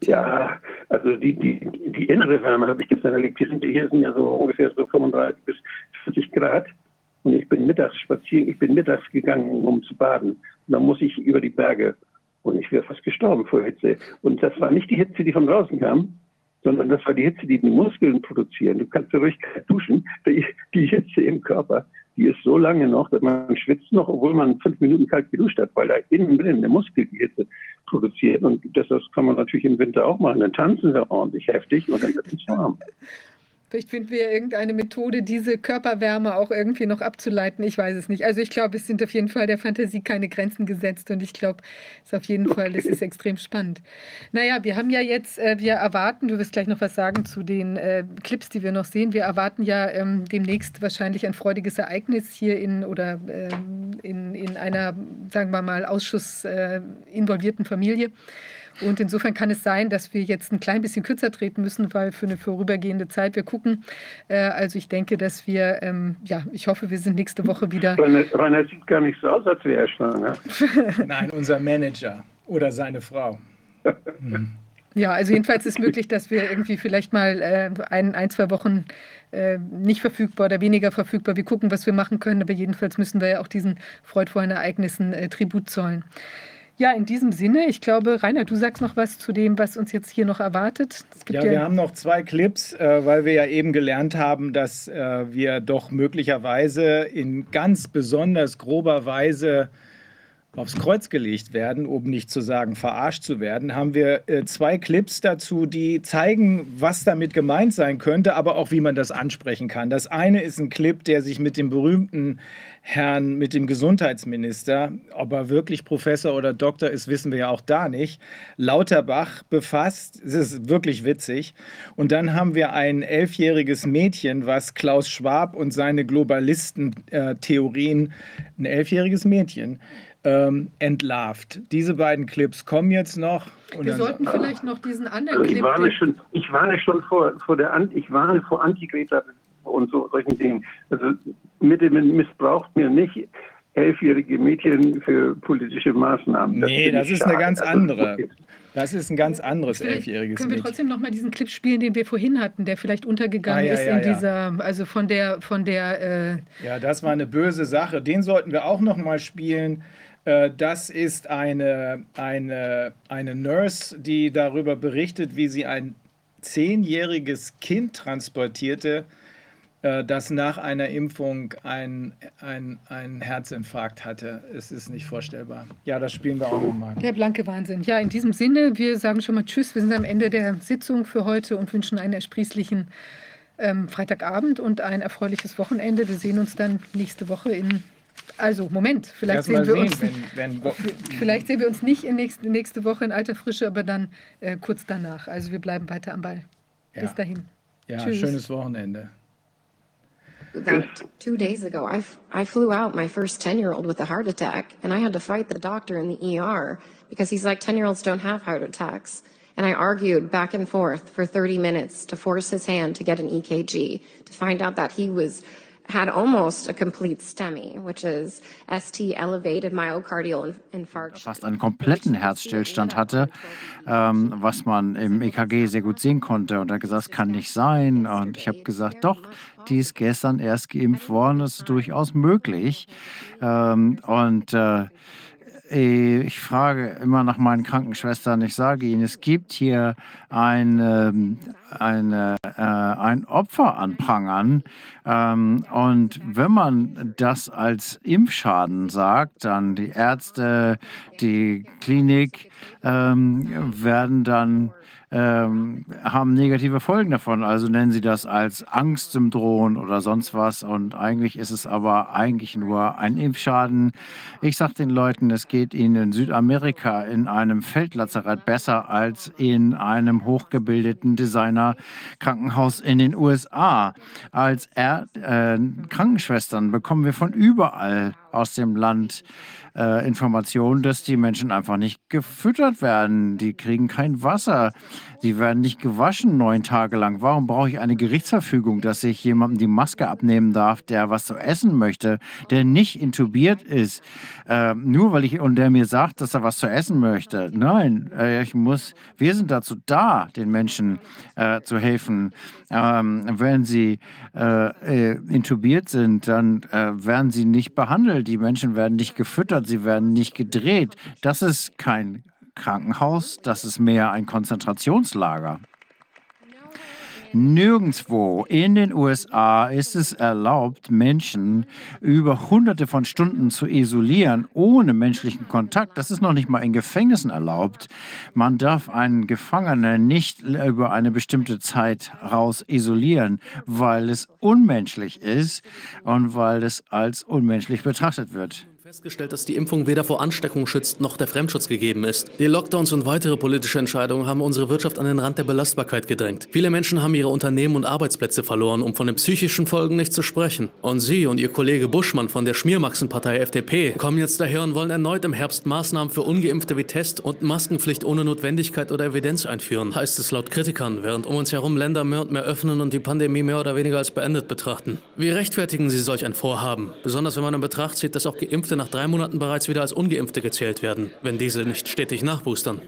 Ja, also die, die, die innere Wärme habe ich gestern erlebt. Die sind hier sind ja so ungefähr so 35 bis 40 Grad. Und ich bin mittags spazieren, ich bin mittags gegangen, um zu baden. Und dann muss ich über die Berge. Und ich wäre fast gestorben vor Hitze. Und das war nicht die Hitze, die von draußen kam, sondern das war die Hitze, die die Muskeln produzieren. Du kannst ruhig duschen. Die, Hitze im Körper, die ist so lange noch, dass man schwitzt noch, obwohl man fünf Minuten kalt geduscht hat, weil da innen drin der Muskel die Hitze produziert. Und das, das kann man natürlich im Winter auch machen. Dann tanzen wir ordentlich heftig und dann wird es warm. Vielleicht finden wir irgendeine Methode, diese Körperwärme auch irgendwie noch abzuleiten. Ich weiß es nicht. Also ich glaube, es sind auf jeden Fall der Fantasie keine Grenzen gesetzt und ich glaube, es ist auf jeden. Fall, das ist extrem spannend. Naja, wir haben ja jetzt, äh, wir erwarten, du wirst gleich noch was sagen zu den äh, Clips, die wir noch sehen. Wir erwarten ja ähm, demnächst wahrscheinlich ein freudiges Ereignis hier in oder äh, in, in einer, sagen wir mal, Ausschuss äh, involvierten Familie. Und insofern kann es sein, dass wir jetzt ein klein bisschen kürzer treten müssen, weil für eine vorübergehende Zeit wir gucken. Äh, also ich denke, dass wir, ähm, ja, ich hoffe, wir sind nächste Woche wieder. Rainer sieht gar nicht so aus, als wäre er schwanger. Nein, unser Manager oder seine Frau. Mhm. Ja, also jedenfalls ist möglich, dass wir irgendwie vielleicht mal äh, ein, ein, zwei Wochen äh, nicht verfügbar oder weniger verfügbar. Wir gucken, was wir machen können, aber jedenfalls müssen wir ja auch diesen freudvollen Ereignissen äh, Tribut zollen. Ja, in diesem Sinne, ich glaube, Rainer, du sagst noch was zu dem, was uns jetzt hier noch erwartet. ja, ja, wir haben noch zwei Clips, äh, weil wir ja eben gelernt haben, dass äh, wir doch möglicherweise in ganz besonders grober Weise aufs Kreuz gelegt werden, um nicht zu sagen verarscht zu werden, haben wir äh, zwei Clips dazu, die zeigen, was damit gemeint sein könnte, aber auch wie man das ansprechen kann. Das eine ist ein Clip, der sich mit dem berühmten Herrn, mit dem Gesundheitsminister, ob er wirklich Professor oder Doktor ist, wissen wir ja auch da nicht, Lauterbach befasst. Es ist wirklich witzig. Und dann haben wir ein elfjähriges Mädchen, was Klaus Schwab und seine Globalisten-Theorien, ein elfjähriges Mädchen, ähm, entlarvt. Diese beiden Clips kommen jetzt noch. Wir sollten vielleicht noch diesen anderen also ich Warne schon, ich warne schon vor, vor der ich warne vor Antigreta und so solchen Dingen. Also bitte missbraucht mir nicht elfjährige Mädchen für politische Maßnahmen. Das nee, das ist schade. eine ganz andere. Das ist ein ganz anderes elfjähriges Können wir Mädchen. trotzdem noch mal diesen Clip spielen, den wir vorhin hatten, der vielleicht untergegangen ah, ja, ist ja, in ja. dieser, also von der, von der. Äh ja, das war eine böse Sache. Den sollten wir auch noch mal spielen. Äh, das ist eine, eine, eine Nurse, die darüber berichtet, wie sie ein zehnjähriges Kind transportierte, äh, das nach einer Impfung einen ein Herzinfarkt hatte. Es ist nicht vorstellbar. Ja, das spielen wir auch nochmal. Der blanke Wahnsinn. Ja, in diesem Sinne, wir sagen schon mal Tschüss. Wir sind am Ende der Sitzung für heute und wünschen einen ersprießlichen ähm, Freitagabend und ein erfreuliches Wochenende. Wir sehen uns dann nächste Woche in also, Moment, vielleicht sehen wir sehen, uns. Wenn, wenn vielleicht sehen wir uns nicht in nächste, nächste Woche in alter Frische, aber dann äh, kurz danach. Also wir bleiben weiter am Ball. Ja. Bis dahin. Ja, Tschüss. schönes Wochenende. That two days ago, I, I flew out my first 10 year old with a heart attack, and I had to fight the doctor in the ER because he's like, 10 year olds don't have heart attacks. And I argued back and forth for 30 minutes to force his hand to get an EKG to find out that he was had almost a complete STEMI, which is ST elevated myocardial infarction. Fast einen kompletten Herzstillstand hatte, ähm, was man im EKG sehr gut sehen konnte. Und er hat gesagt, das kann nicht sein. Und ich habe gesagt, doch, die ist gestern erst geimpft worden, das ist durchaus möglich. Ähm, und äh, ich frage immer nach meinen Krankenschwestern. Ich sage ihnen, es gibt hier ein, ähm, eine, äh, ein Opfer anprangern. Ähm, und wenn man das als Impfschaden sagt, dann die Ärzte, die Klinik ähm, werden dann ähm, haben negative Folgen davon. Also nennen sie das als Angstsyndrom oder sonst was. Und eigentlich ist es aber eigentlich nur ein Impfschaden. Ich sage den Leuten, es geht ihnen in Südamerika in einem Feldlazarett besser als in einem hochgebildeten Designer-Krankenhaus in den USA. Als er äh, Krankenschwestern bekommen wir von überall aus dem Land äh, Informationen, dass die Menschen einfach nicht gefüttert werden. Die kriegen kein Wasser. Die werden nicht gewaschen neun Tage lang. Warum brauche ich eine Gerichtsverfügung, dass ich jemandem die Maske abnehmen darf, der was zu essen möchte, der nicht intubiert ist, äh, nur weil ich und der mir sagt, dass er was zu essen möchte? Nein, äh, ich muss. Wir sind dazu da, den Menschen äh, zu helfen. Ähm, wenn sie äh, äh, intubiert sind, dann äh, werden sie nicht behandelt. Die Menschen werden nicht gefüttert, sie werden nicht gedreht. Das ist kein Krankenhaus, das ist mehr ein Konzentrationslager. Nirgendwo in den USA ist es erlaubt, Menschen über hunderte von Stunden zu isolieren ohne menschlichen Kontakt. Das ist noch nicht mal in Gefängnissen erlaubt. Man darf einen Gefangenen nicht über eine bestimmte Zeit raus isolieren, weil es unmenschlich ist und weil es als unmenschlich betrachtet wird festgestellt, dass die Impfung weder vor Ansteckung schützt, noch der Fremdschutz gegeben ist. Die Lockdowns und weitere politische Entscheidungen haben unsere Wirtschaft an den Rand der Belastbarkeit gedrängt. Viele Menschen haben ihre Unternehmen und Arbeitsplätze verloren, um von den psychischen Folgen nicht zu sprechen. Und Sie und Ihr Kollege Buschmann von der Schmiermaxenpartei FDP kommen jetzt daher und wollen erneut im Herbst Maßnahmen für Ungeimpfte wie Test und Maskenpflicht ohne Notwendigkeit oder Evidenz einführen, heißt es laut Kritikern, während um uns herum Länder mehr und mehr öffnen und die Pandemie mehr oder weniger als beendet betrachten. Wie rechtfertigen Sie solch ein Vorhaben? Besonders wenn man in Betracht zieht, dass auch Geimpfte nach drei Monaten bereits wieder als Ungeimpfte gezählt werden, wenn diese nicht stetig nachboostern.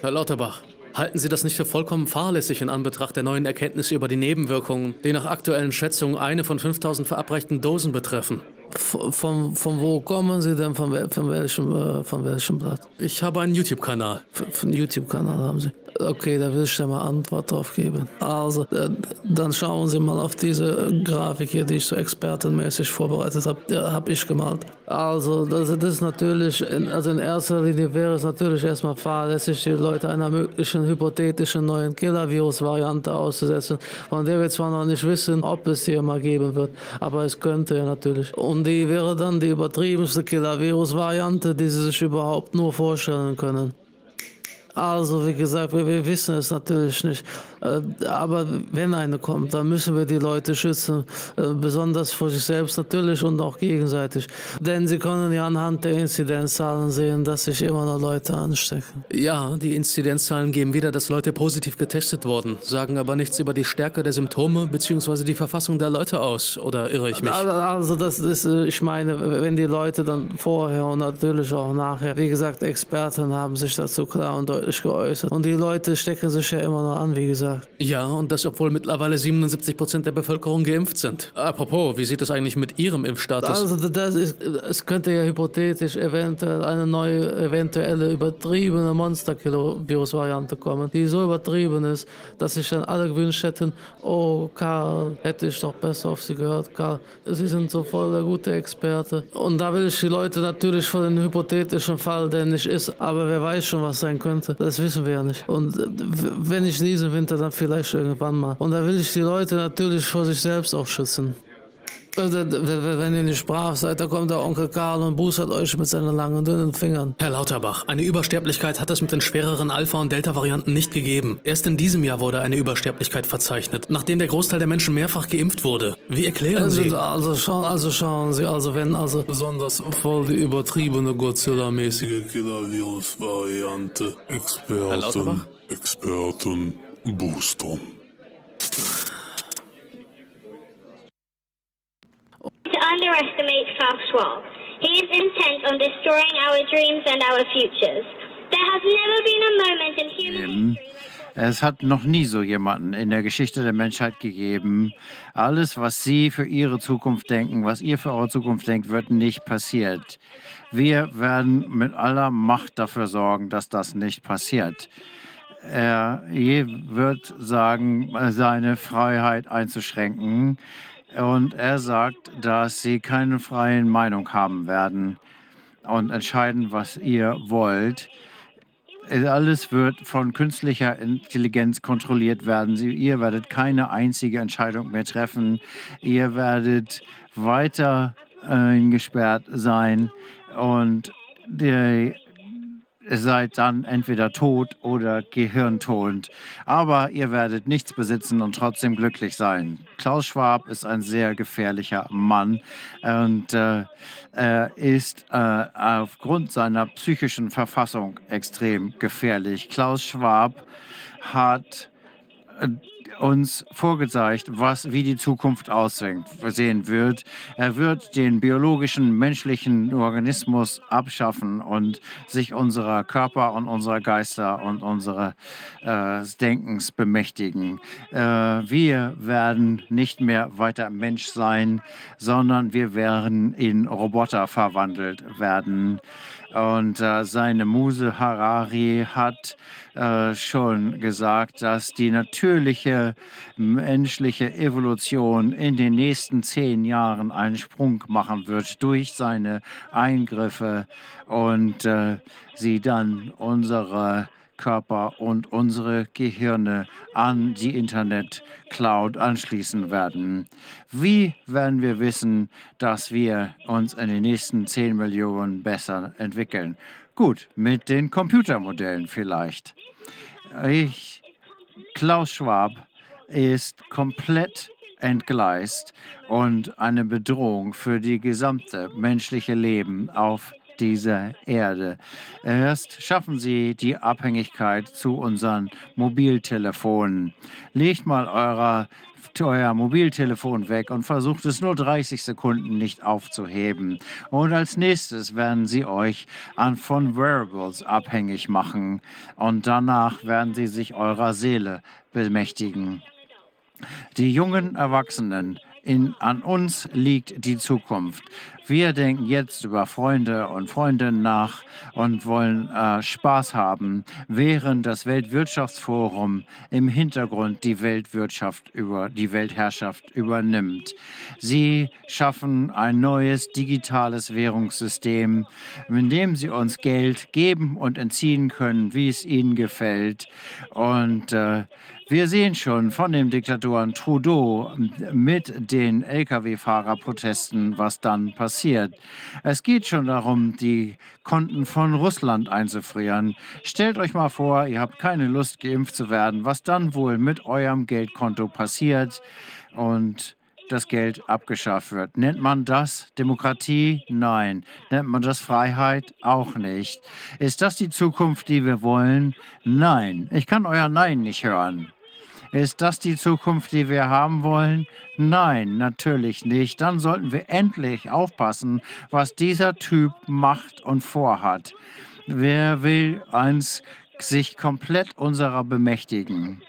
Herr Lauterbach, halten Sie das nicht für vollkommen fahrlässig in Anbetracht der neuen Erkenntnisse über die Nebenwirkungen, die nach aktuellen Schätzungen eine von 5000 verabreichten Dosen betreffen? Von, von, wo kommen Sie denn? Von, von, welchem, äh, von welchem Blatt? Ich habe einen YouTube-Kanal. Von YouTube-Kanal haben Sie. Okay, da will ich dir mal Antwort drauf geben. Also, äh, dann schauen Sie mal auf diese Grafik hier, die ich so expertenmäßig vorbereitet habe. Ja, habe ich gemalt. Also, das, das ist natürlich, also in erster Linie wäre es natürlich erstmal fahrlässig, die Leute einer möglichen hypothetischen neuen Killer-Virus-Variante auszusetzen, von der wir zwar noch nicht wissen, ob es die immer geben wird, aber es könnte ja natürlich. Und die wäre dann die übertriebenste Killer-Virus-Variante, die Sie sich überhaupt nur vorstellen können. Also, wie gesagt, wir, wir wissen es natürlich nicht. Äh, aber wenn eine kommt, dann müssen wir die Leute schützen, äh, besonders vor sich selbst natürlich und auch gegenseitig. Denn sie können ja anhand der Inzidenzzahlen sehen, dass sich immer noch Leute anstecken. Ja, die Inzidenzzahlen geben wieder, dass Leute positiv getestet wurden, sagen aber nichts über die Stärke der Symptome bzw. die Verfassung der Leute aus. Oder irre ich mich? Also, das ist, äh, ich meine, wenn die Leute dann vorher und natürlich auch nachher, wie gesagt, Experten haben sich dazu klar und deutlich geäußert. Und die Leute stecken sich ja immer noch an, wie gesagt gesagt. Ja, und das, obwohl mittlerweile 77 Prozent der Bevölkerung geimpft sind. Apropos, wie sieht es eigentlich mit Ihrem Impfstatus? Also, das ist, es könnte ja hypothetisch eventuell eine neue, eventuelle übertriebene Monster-Virus-Variante kommen, die so übertrieben ist, dass sich dann alle gewünscht hätten, oh, Karl, hätte ich doch besser auf Sie gehört, Karl. Sie sind so voll der gute Experte. Und da will ich die Leute natürlich vor den hypothetischen Fall, der nicht ist, aber wer weiß schon, was sein könnte. Das wissen wir ja nicht. Und wenn ich diesen Winter dann vielleicht irgendwann mal. Und da will ich die Leute natürlich vor sich selbst auch schützen. Wenn ihr nicht brav seid, da kommt der Onkel Karl und boostert euch mit seinen langen, dünnen Fingern. Herr Lauterbach, eine Übersterblichkeit hat es mit den schwereren Alpha- und Delta-Varianten nicht gegeben. Erst in diesem Jahr wurde eine Übersterblichkeit verzeichnet, nachdem der Großteil der Menschen mehrfach geimpft wurde. Wie erklären also, Sie? Also, schau, also schauen Sie, also wenn also besonders voll die übertriebene Godzilla-mäßige Killer-Virus-Variante Experten, Experten boostern. To underestimate Schwab. He is intent on destroying our dreams and our futures. There has never been a moment in human history. Es hat noch nie so jemanden in der Geschichte der Menschheit gegeben. Alles, was Sie für Ihre Zukunft denken, was ihr für eure Zukunft denkt, wird nicht passiert. Wir werden mit aller Macht dafür sorgen, dass das nicht passiert. Er wird sagen, seine Freiheit einzuschränken. Und er sagt, dass sie keine freie Meinung haben werden und entscheiden, was ihr wollt. Alles wird von künstlicher Intelligenz kontrolliert werden. Sie, ihr werdet keine einzige Entscheidung mehr treffen. Ihr werdet weiter eingesperrt sein und die seid dann entweder tot oder gehirntot. Aber ihr werdet nichts besitzen und trotzdem glücklich sein. Klaus Schwab ist ein sehr gefährlicher Mann und äh, er ist äh, aufgrund seiner psychischen Verfassung extrem gefährlich. Klaus Schwab hat äh, uns vorgezeigt, was, wie die Zukunft aussehen wird. Er wird den biologischen menschlichen Organismus abschaffen und sich unserer Körper und unserer Geister und unseres äh, Denkens bemächtigen. Äh, wir werden nicht mehr weiter Mensch sein, sondern wir werden in Roboter verwandelt werden. Und äh, seine Muse Harari hat äh, schon gesagt, dass die natürliche menschliche Evolution in den nächsten zehn Jahren einen Sprung machen wird durch seine Eingriffe. Und äh, sie dann unsere Körper und unsere Gehirne an die Internet-Cloud anschließen werden. Wie werden wir wissen, dass wir uns in den nächsten 10 Millionen besser entwickeln? Gut, mit den Computermodellen vielleicht. Ich, Klaus Schwab, ist komplett entgleist und eine Bedrohung für die gesamte menschliche Leben auf dieser Erde. Erst schaffen Sie die Abhängigkeit zu unseren Mobiltelefonen. Legt mal eurer euer Mobiltelefon weg und versucht es nur 30 Sekunden nicht aufzuheben. Und als nächstes werden sie euch an von Wearables abhängig machen und danach werden sie sich eurer Seele bemächtigen. Die jungen Erwachsenen in, an uns liegt die Zukunft. Wir denken jetzt über Freunde und Freundinnen nach und wollen äh, Spaß haben, während das Weltwirtschaftsforum im Hintergrund die Weltwirtschaft über die Weltherrschaft übernimmt. Sie schaffen ein neues digitales Währungssystem, in dem sie uns Geld geben und entziehen können, wie es ihnen gefällt. Und äh, wir sehen schon von dem Diktatoren Trudeau mit den Lkw-Fahrerprotesten, was dann passiert. Es geht schon darum, die Konten von Russland einzufrieren. Stellt euch mal vor, ihr habt keine Lust, geimpft zu werden, was dann wohl mit eurem Geldkonto passiert und das Geld abgeschafft wird. Nennt man das Demokratie? Nein. Nennt man das Freiheit? Auch nicht. Ist das die Zukunft, die wir wollen? Nein. Ich kann euer Nein nicht hören. Ist das die Zukunft, die wir haben wollen? Nein, natürlich nicht. Dann sollten wir endlich aufpassen, was dieser Typ macht und vorhat. Wer will uns sich komplett unserer bemächtigen?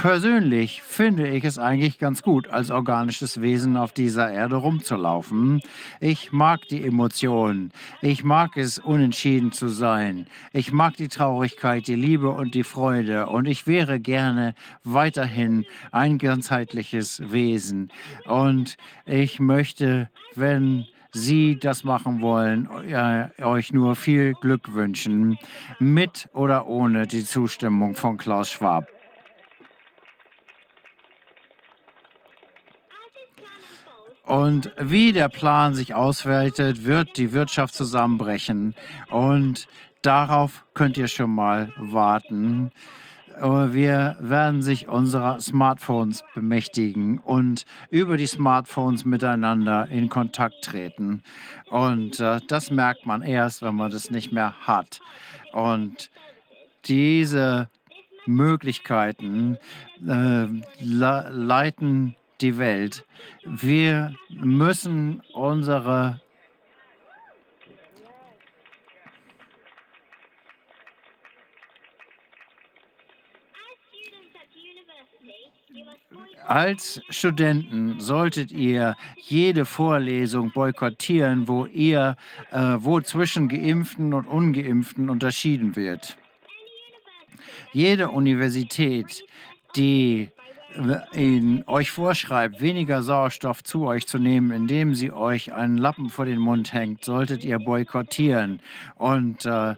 Persönlich finde ich es eigentlich ganz gut, als organisches Wesen auf dieser Erde rumzulaufen. Ich mag die Emotionen. Ich mag es, unentschieden zu sein. Ich mag die Traurigkeit, die Liebe und die Freude. Und ich wäre gerne weiterhin ein ganzheitliches Wesen. Und ich möchte, wenn Sie das machen wollen, äh, euch nur viel Glück wünschen, mit oder ohne die Zustimmung von Klaus Schwab. Und wie der Plan sich ausweitet, wird die Wirtschaft zusammenbrechen. Und darauf könnt ihr schon mal warten. Wir werden sich unserer Smartphones bemächtigen und über die Smartphones miteinander in Kontakt treten. Und äh, das merkt man erst, wenn man das nicht mehr hat. Und diese Möglichkeiten äh, leiten die Welt. Wir müssen unsere Als Studenten solltet ihr jede Vorlesung boykottieren, wo ihr, äh, wo zwischen Geimpften und Ungeimpften unterschieden wird. Jede Universität, die euch vorschreibt, weniger Sauerstoff zu euch zu nehmen, indem sie euch einen Lappen vor den Mund hängt, solltet ihr boykottieren. Und äh,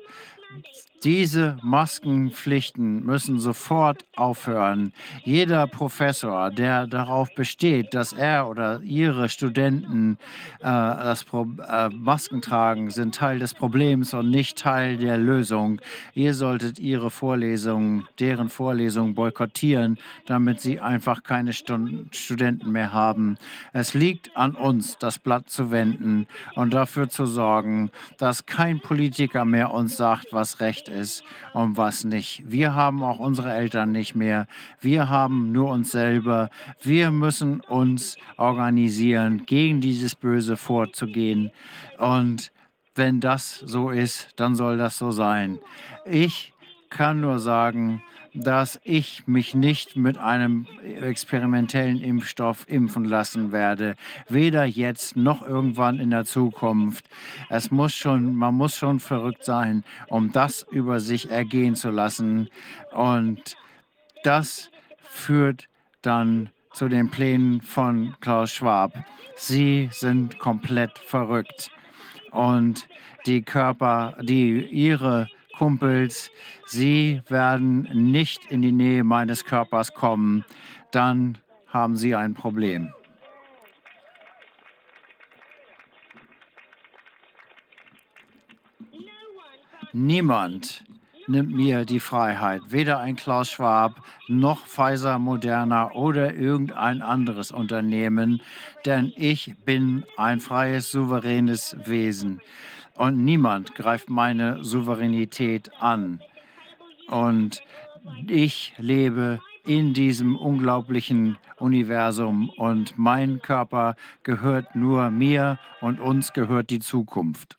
diese Maskenpflichten müssen sofort aufhören. Jeder Professor, der darauf besteht, dass er oder ihre Studenten äh, das Pro äh, Masken tragen, sind Teil des Problems und nicht Teil der Lösung. Ihr solltet ihre Vorlesungen, deren Vorlesungen boykottieren, damit sie einfach keine Stunden, Studenten mehr haben. Es liegt an uns, das Blatt zu wenden und dafür zu sorgen, dass kein Politiker mehr uns sagt, was recht ist und was nicht. Wir haben auch unsere Eltern nicht mehr. Wir haben nur uns selber. Wir müssen uns organisieren, gegen dieses Böse vorzugehen. Und wenn das so ist, dann soll das so sein. Ich kann nur sagen, dass ich mich nicht mit einem experimentellen Impfstoff impfen lassen werde. Weder jetzt noch irgendwann in der Zukunft. Es muss schon, man muss schon verrückt sein, um das über sich ergehen zu lassen. Und das führt dann zu den Plänen von Klaus Schwab. Sie sind komplett verrückt. Und die Körper, die ihre Kumpels, sie werden nicht in die Nähe meines Körpers kommen, dann haben sie ein Problem. Niemand nimmt mir die Freiheit, weder ein Klaus Schwab noch Pfizer, Moderna oder irgendein anderes Unternehmen, denn ich bin ein freies, souveränes Wesen und niemand greift meine Souveränität an. Und ich lebe in diesem unglaublichen Universum und mein Körper gehört nur mir und uns gehört die Zukunft.